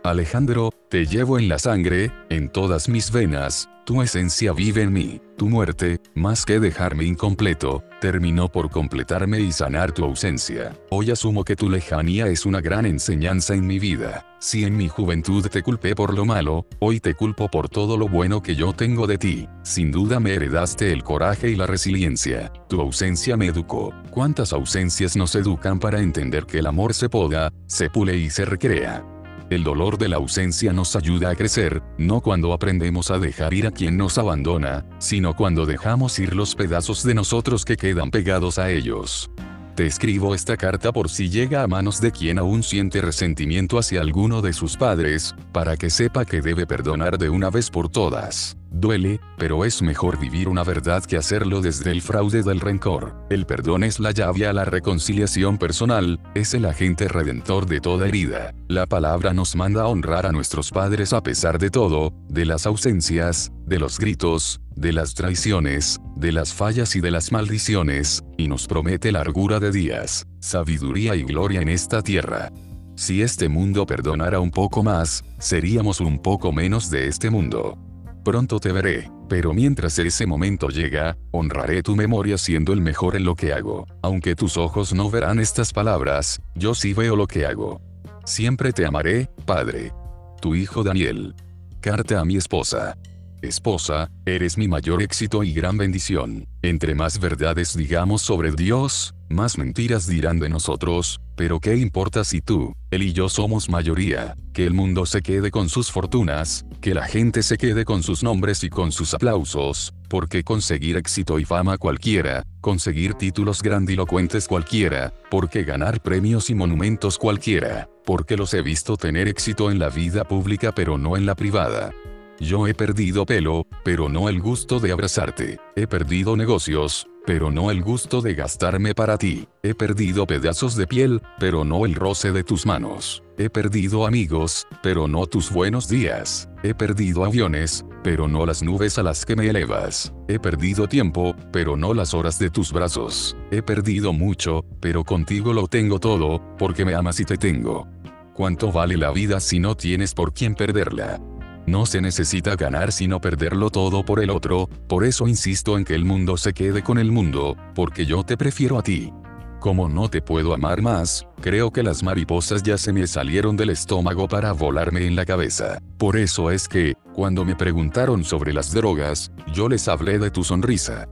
Alejandro, te llevo en la sangre, en todas mis venas, tu esencia vive en mí. Tu muerte, más que dejarme incompleto, terminó por completarme y sanar tu ausencia. Hoy asumo que tu lejanía es una gran enseñanza en mi vida. Si en mi juventud te culpé por lo malo, hoy te culpo por todo lo bueno que yo tengo de ti. Sin duda me heredaste el coraje y la resiliencia. Tu ausencia me educó. ¿Cuántas ausencias nos educan para entender que el amor se poda, se pule y se recrea? El dolor de la ausencia nos ayuda a crecer, no cuando aprendemos a dejar ir a quien nos abandona, sino cuando dejamos ir los pedazos de nosotros que quedan pegados a ellos. Te escribo esta carta por si llega a manos de quien aún siente resentimiento hacia alguno de sus padres, para que sepa que debe perdonar de una vez por todas. Duele, pero es mejor vivir una verdad que hacerlo desde el fraude del rencor. El perdón es la llave a la reconciliación personal, es el agente redentor de toda herida. La palabra nos manda a honrar a nuestros padres a pesar de todo, de las ausencias, de los gritos, de las traiciones, de las fallas y de las maldiciones, y nos promete largura de días, sabiduría y gloria en esta tierra. Si este mundo perdonara un poco más, seríamos un poco menos de este mundo pronto te veré, pero mientras ese momento llega, honraré tu memoria siendo el mejor en lo que hago. Aunque tus ojos no verán estas palabras, yo sí veo lo que hago. Siempre te amaré, Padre. Tu hijo Daniel. Carta a mi esposa. Esposa, eres mi mayor éxito y gran bendición. Entre más verdades digamos sobre Dios, más mentiras dirán de nosotros, pero ¿qué importa si tú, él y yo somos mayoría? Que el mundo se quede con sus fortunas, que la gente se quede con sus nombres y con sus aplausos, porque conseguir éxito y fama cualquiera, conseguir títulos grandilocuentes cualquiera, porque ganar premios y monumentos cualquiera, porque los he visto tener éxito en la vida pública pero no en la privada. Yo he perdido pelo, pero no el gusto de abrazarte. He perdido negocios, pero no el gusto de gastarme para ti. He perdido pedazos de piel, pero no el roce de tus manos. He perdido amigos, pero no tus buenos días. He perdido aviones, pero no las nubes a las que me elevas. He perdido tiempo, pero no las horas de tus brazos. He perdido mucho, pero contigo lo tengo todo, porque me amas y te tengo. ¿Cuánto vale la vida si no tienes por quién perderla? No se necesita ganar sino perderlo todo por el otro, por eso insisto en que el mundo se quede con el mundo, porque yo te prefiero a ti. Como no te puedo amar más, creo que las mariposas ya se me salieron del estómago para volarme en la cabeza. Por eso es que, cuando me preguntaron sobre las drogas, yo les hablé de tu sonrisa.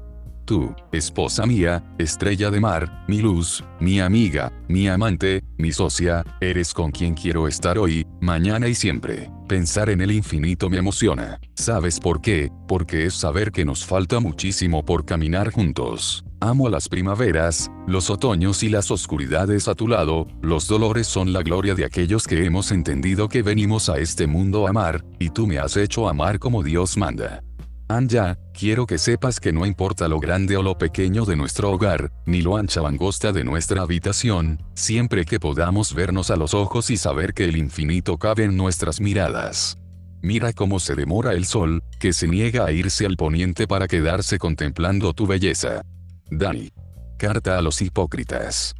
Tú, esposa mía, estrella de mar, mi luz, mi amiga, mi amante, mi socia, eres con quien quiero estar hoy, mañana y siempre. Pensar en el infinito me emociona. ¿Sabes por qué? Porque es saber que nos falta muchísimo por caminar juntos. Amo las primaveras, los otoños y las oscuridades a tu lado, los dolores son la gloria de aquellos que hemos entendido que venimos a este mundo a amar, y tú me has hecho amar como Dios manda. Anja, quiero que sepas que no importa lo grande o lo pequeño de nuestro hogar, ni lo ancha o angosta de nuestra habitación, siempre que podamos vernos a los ojos y saber que el infinito cabe en nuestras miradas. Mira cómo se demora el sol, que se niega a irse al poniente para quedarse contemplando tu belleza. Dani. Carta a los hipócritas.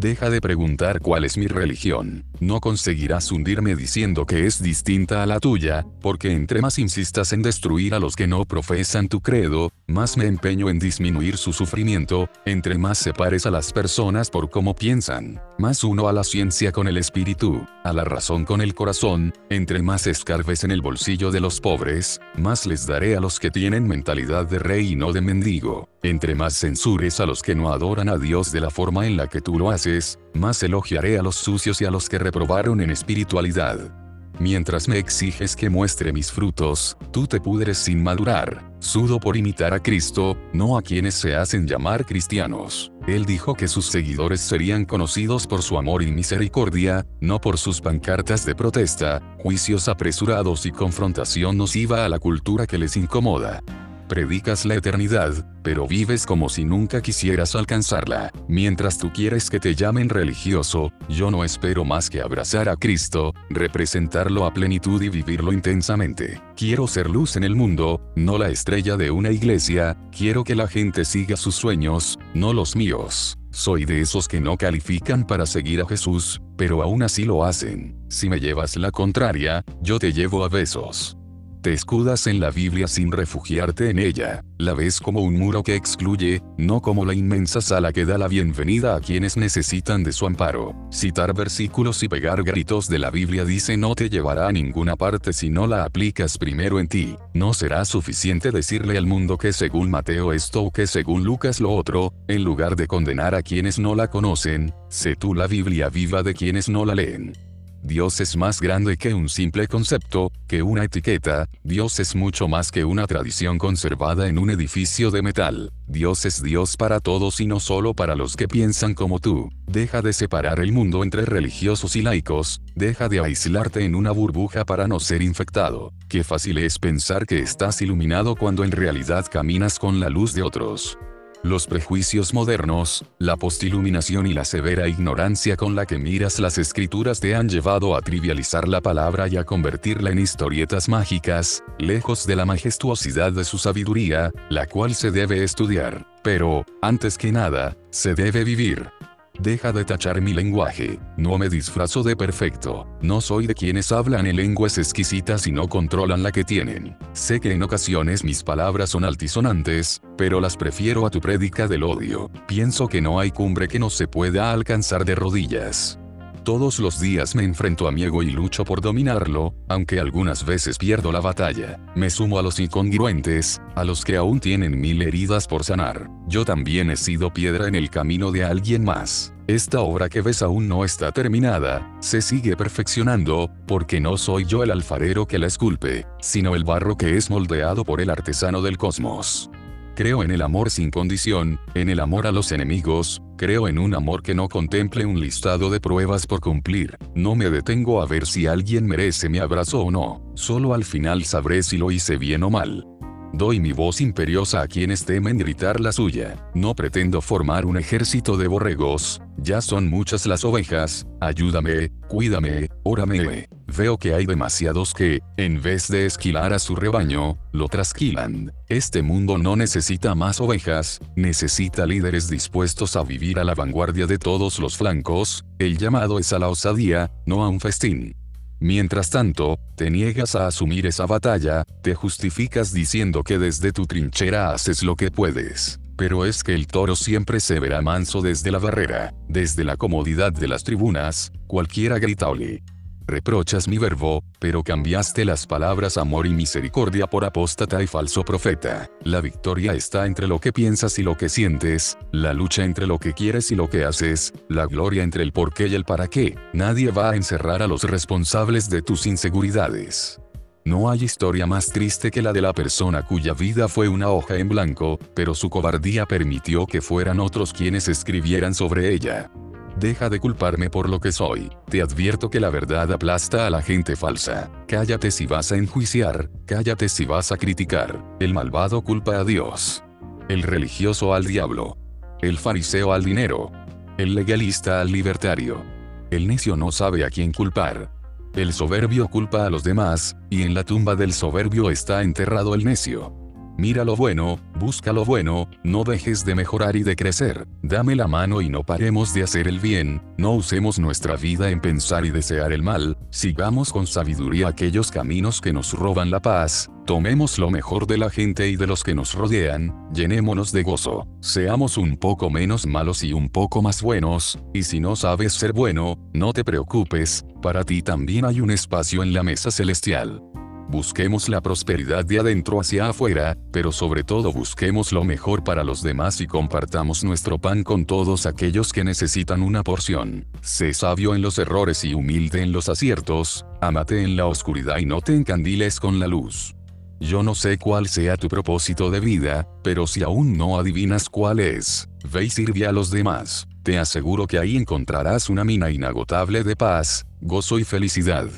Deja de preguntar cuál es mi religión. No conseguirás hundirme diciendo que es distinta a la tuya, porque entre más insistas en destruir a los que no profesan tu credo, más me empeño en disminuir su sufrimiento, entre más separes a las personas por cómo piensan, más uno a la ciencia con el espíritu, a la razón con el corazón, entre más escarbes en el bolsillo de los pobres, más les daré a los que tienen mentalidad de rey y no de mendigo. Entre más censures a los que no adoran a Dios de la forma en la que tú lo haces, más elogiaré a los sucios y a los que reprobaron en espiritualidad. Mientras me exiges que muestre mis frutos, tú te pudres sin madurar. Sudo por imitar a Cristo, no a quienes se hacen llamar cristianos. Él dijo que sus seguidores serían conocidos por su amor y misericordia, no por sus pancartas de protesta, juicios apresurados y confrontación nociva a la cultura que les incomoda predicas la eternidad, pero vives como si nunca quisieras alcanzarla. Mientras tú quieres que te llamen religioso, yo no espero más que abrazar a Cristo, representarlo a plenitud y vivirlo intensamente. Quiero ser luz en el mundo, no la estrella de una iglesia, quiero que la gente siga sus sueños, no los míos. Soy de esos que no califican para seguir a Jesús, pero aún así lo hacen. Si me llevas la contraria, yo te llevo a besos. Te escudas en la Biblia sin refugiarte en ella, la ves como un muro que excluye, no como la inmensa sala que da la bienvenida a quienes necesitan de su amparo. Citar versículos y pegar gritos de la Biblia dice no te llevará a ninguna parte si no la aplicas primero en ti. No será suficiente decirle al mundo que según Mateo esto o que según Lucas lo otro, en lugar de condenar a quienes no la conocen, sé tú la Biblia viva de quienes no la leen. Dios es más grande que un simple concepto, que una etiqueta, Dios es mucho más que una tradición conservada en un edificio de metal. Dios es Dios para todos y no solo para los que piensan como tú. Deja de separar el mundo entre religiosos y laicos, deja de aislarte en una burbuja para no ser infectado. Qué fácil es pensar que estás iluminado cuando en realidad caminas con la luz de otros. Los prejuicios modernos, la postiluminación y la severa ignorancia con la que miras las escrituras te han llevado a trivializar la palabra y a convertirla en historietas mágicas, lejos de la majestuosidad de su sabiduría, la cual se debe estudiar, pero, antes que nada, se debe vivir. Deja de tachar mi lenguaje, no me disfrazo de perfecto, no soy de quienes hablan en lenguas exquisitas y no controlan la que tienen. Sé que en ocasiones mis palabras son altisonantes, pero las prefiero a tu prédica del odio. Pienso que no hay cumbre que no se pueda alcanzar de rodillas. Todos los días me enfrento a mi ego y lucho por dominarlo, aunque algunas veces pierdo la batalla. Me sumo a los incongruentes, a los que aún tienen mil heridas por sanar. Yo también he sido piedra en el camino de alguien más. Esta obra que ves aún no está terminada, se sigue perfeccionando, porque no soy yo el alfarero que la esculpe, sino el barro que es moldeado por el artesano del cosmos. Creo en el amor sin condición, en el amor a los enemigos, creo en un amor que no contemple un listado de pruebas por cumplir. No me detengo a ver si alguien merece mi abrazo o no, solo al final sabré si lo hice bien o mal. Doy mi voz imperiosa a quienes temen gritar la suya. No pretendo formar un ejército de borregos, ya son muchas las ovejas, ayúdame, cuídame, órame. Veo que hay demasiados que, en vez de esquilar a su rebaño, lo trasquilan. Este mundo no necesita más ovejas, necesita líderes dispuestos a vivir a la vanguardia de todos los flancos, el llamado es a la osadía, no a un festín. Mientras tanto, te niegas a asumir esa batalla, te justificas diciendo que desde tu trinchera haces lo que puedes. Pero es que el toro siempre se verá manso desde la barrera, desde la comodidad de las tribunas, cualquiera grita ole reprochas mi verbo, pero cambiaste las palabras amor y misericordia por apóstata y falso profeta. La victoria está entre lo que piensas y lo que sientes, la lucha entre lo que quieres y lo que haces, la gloria entre el por qué y el para qué. Nadie va a encerrar a los responsables de tus inseguridades. No hay historia más triste que la de la persona cuya vida fue una hoja en blanco, pero su cobardía permitió que fueran otros quienes escribieran sobre ella. Deja de culparme por lo que soy. Te advierto que la verdad aplasta a la gente falsa. Cállate si vas a enjuiciar, cállate si vas a criticar. El malvado culpa a Dios. El religioso al diablo. El fariseo al dinero. El legalista al libertario. El necio no sabe a quién culpar. El soberbio culpa a los demás, y en la tumba del soberbio está enterrado el necio. Mira lo bueno, busca lo bueno, no dejes de mejorar y de crecer. Dame la mano y no paremos de hacer el bien, no usemos nuestra vida en pensar y desear el mal, sigamos con sabiduría aquellos caminos que nos roban la paz, tomemos lo mejor de la gente y de los que nos rodean, llenémonos de gozo, seamos un poco menos malos y un poco más buenos, y si no sabes ser bueno, no te preocupes, para ti también hay un espacio en la mesa celestial. Busquemos la prosperidad de adentro hacia afuera, pero sobre todo busquemos lo mejor para los demás y compartamos nuestro pan con todos aquellos que necesitan una porción. Sé sabio en los errores y humilde en los aciertos, amate en la oscuridad y no te encandiles con la luz. Yo no sé cuál sea tu propósito de vida, pero si aún no adivinas cuál es, ve y sirve a los demás. Te aseguro que ahí encontrarás una mina inagotable de paz, gozo y felicidad.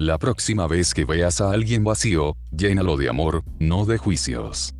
La próxima vez que veas a alguien vacío, llénalo de amor, no de juicios.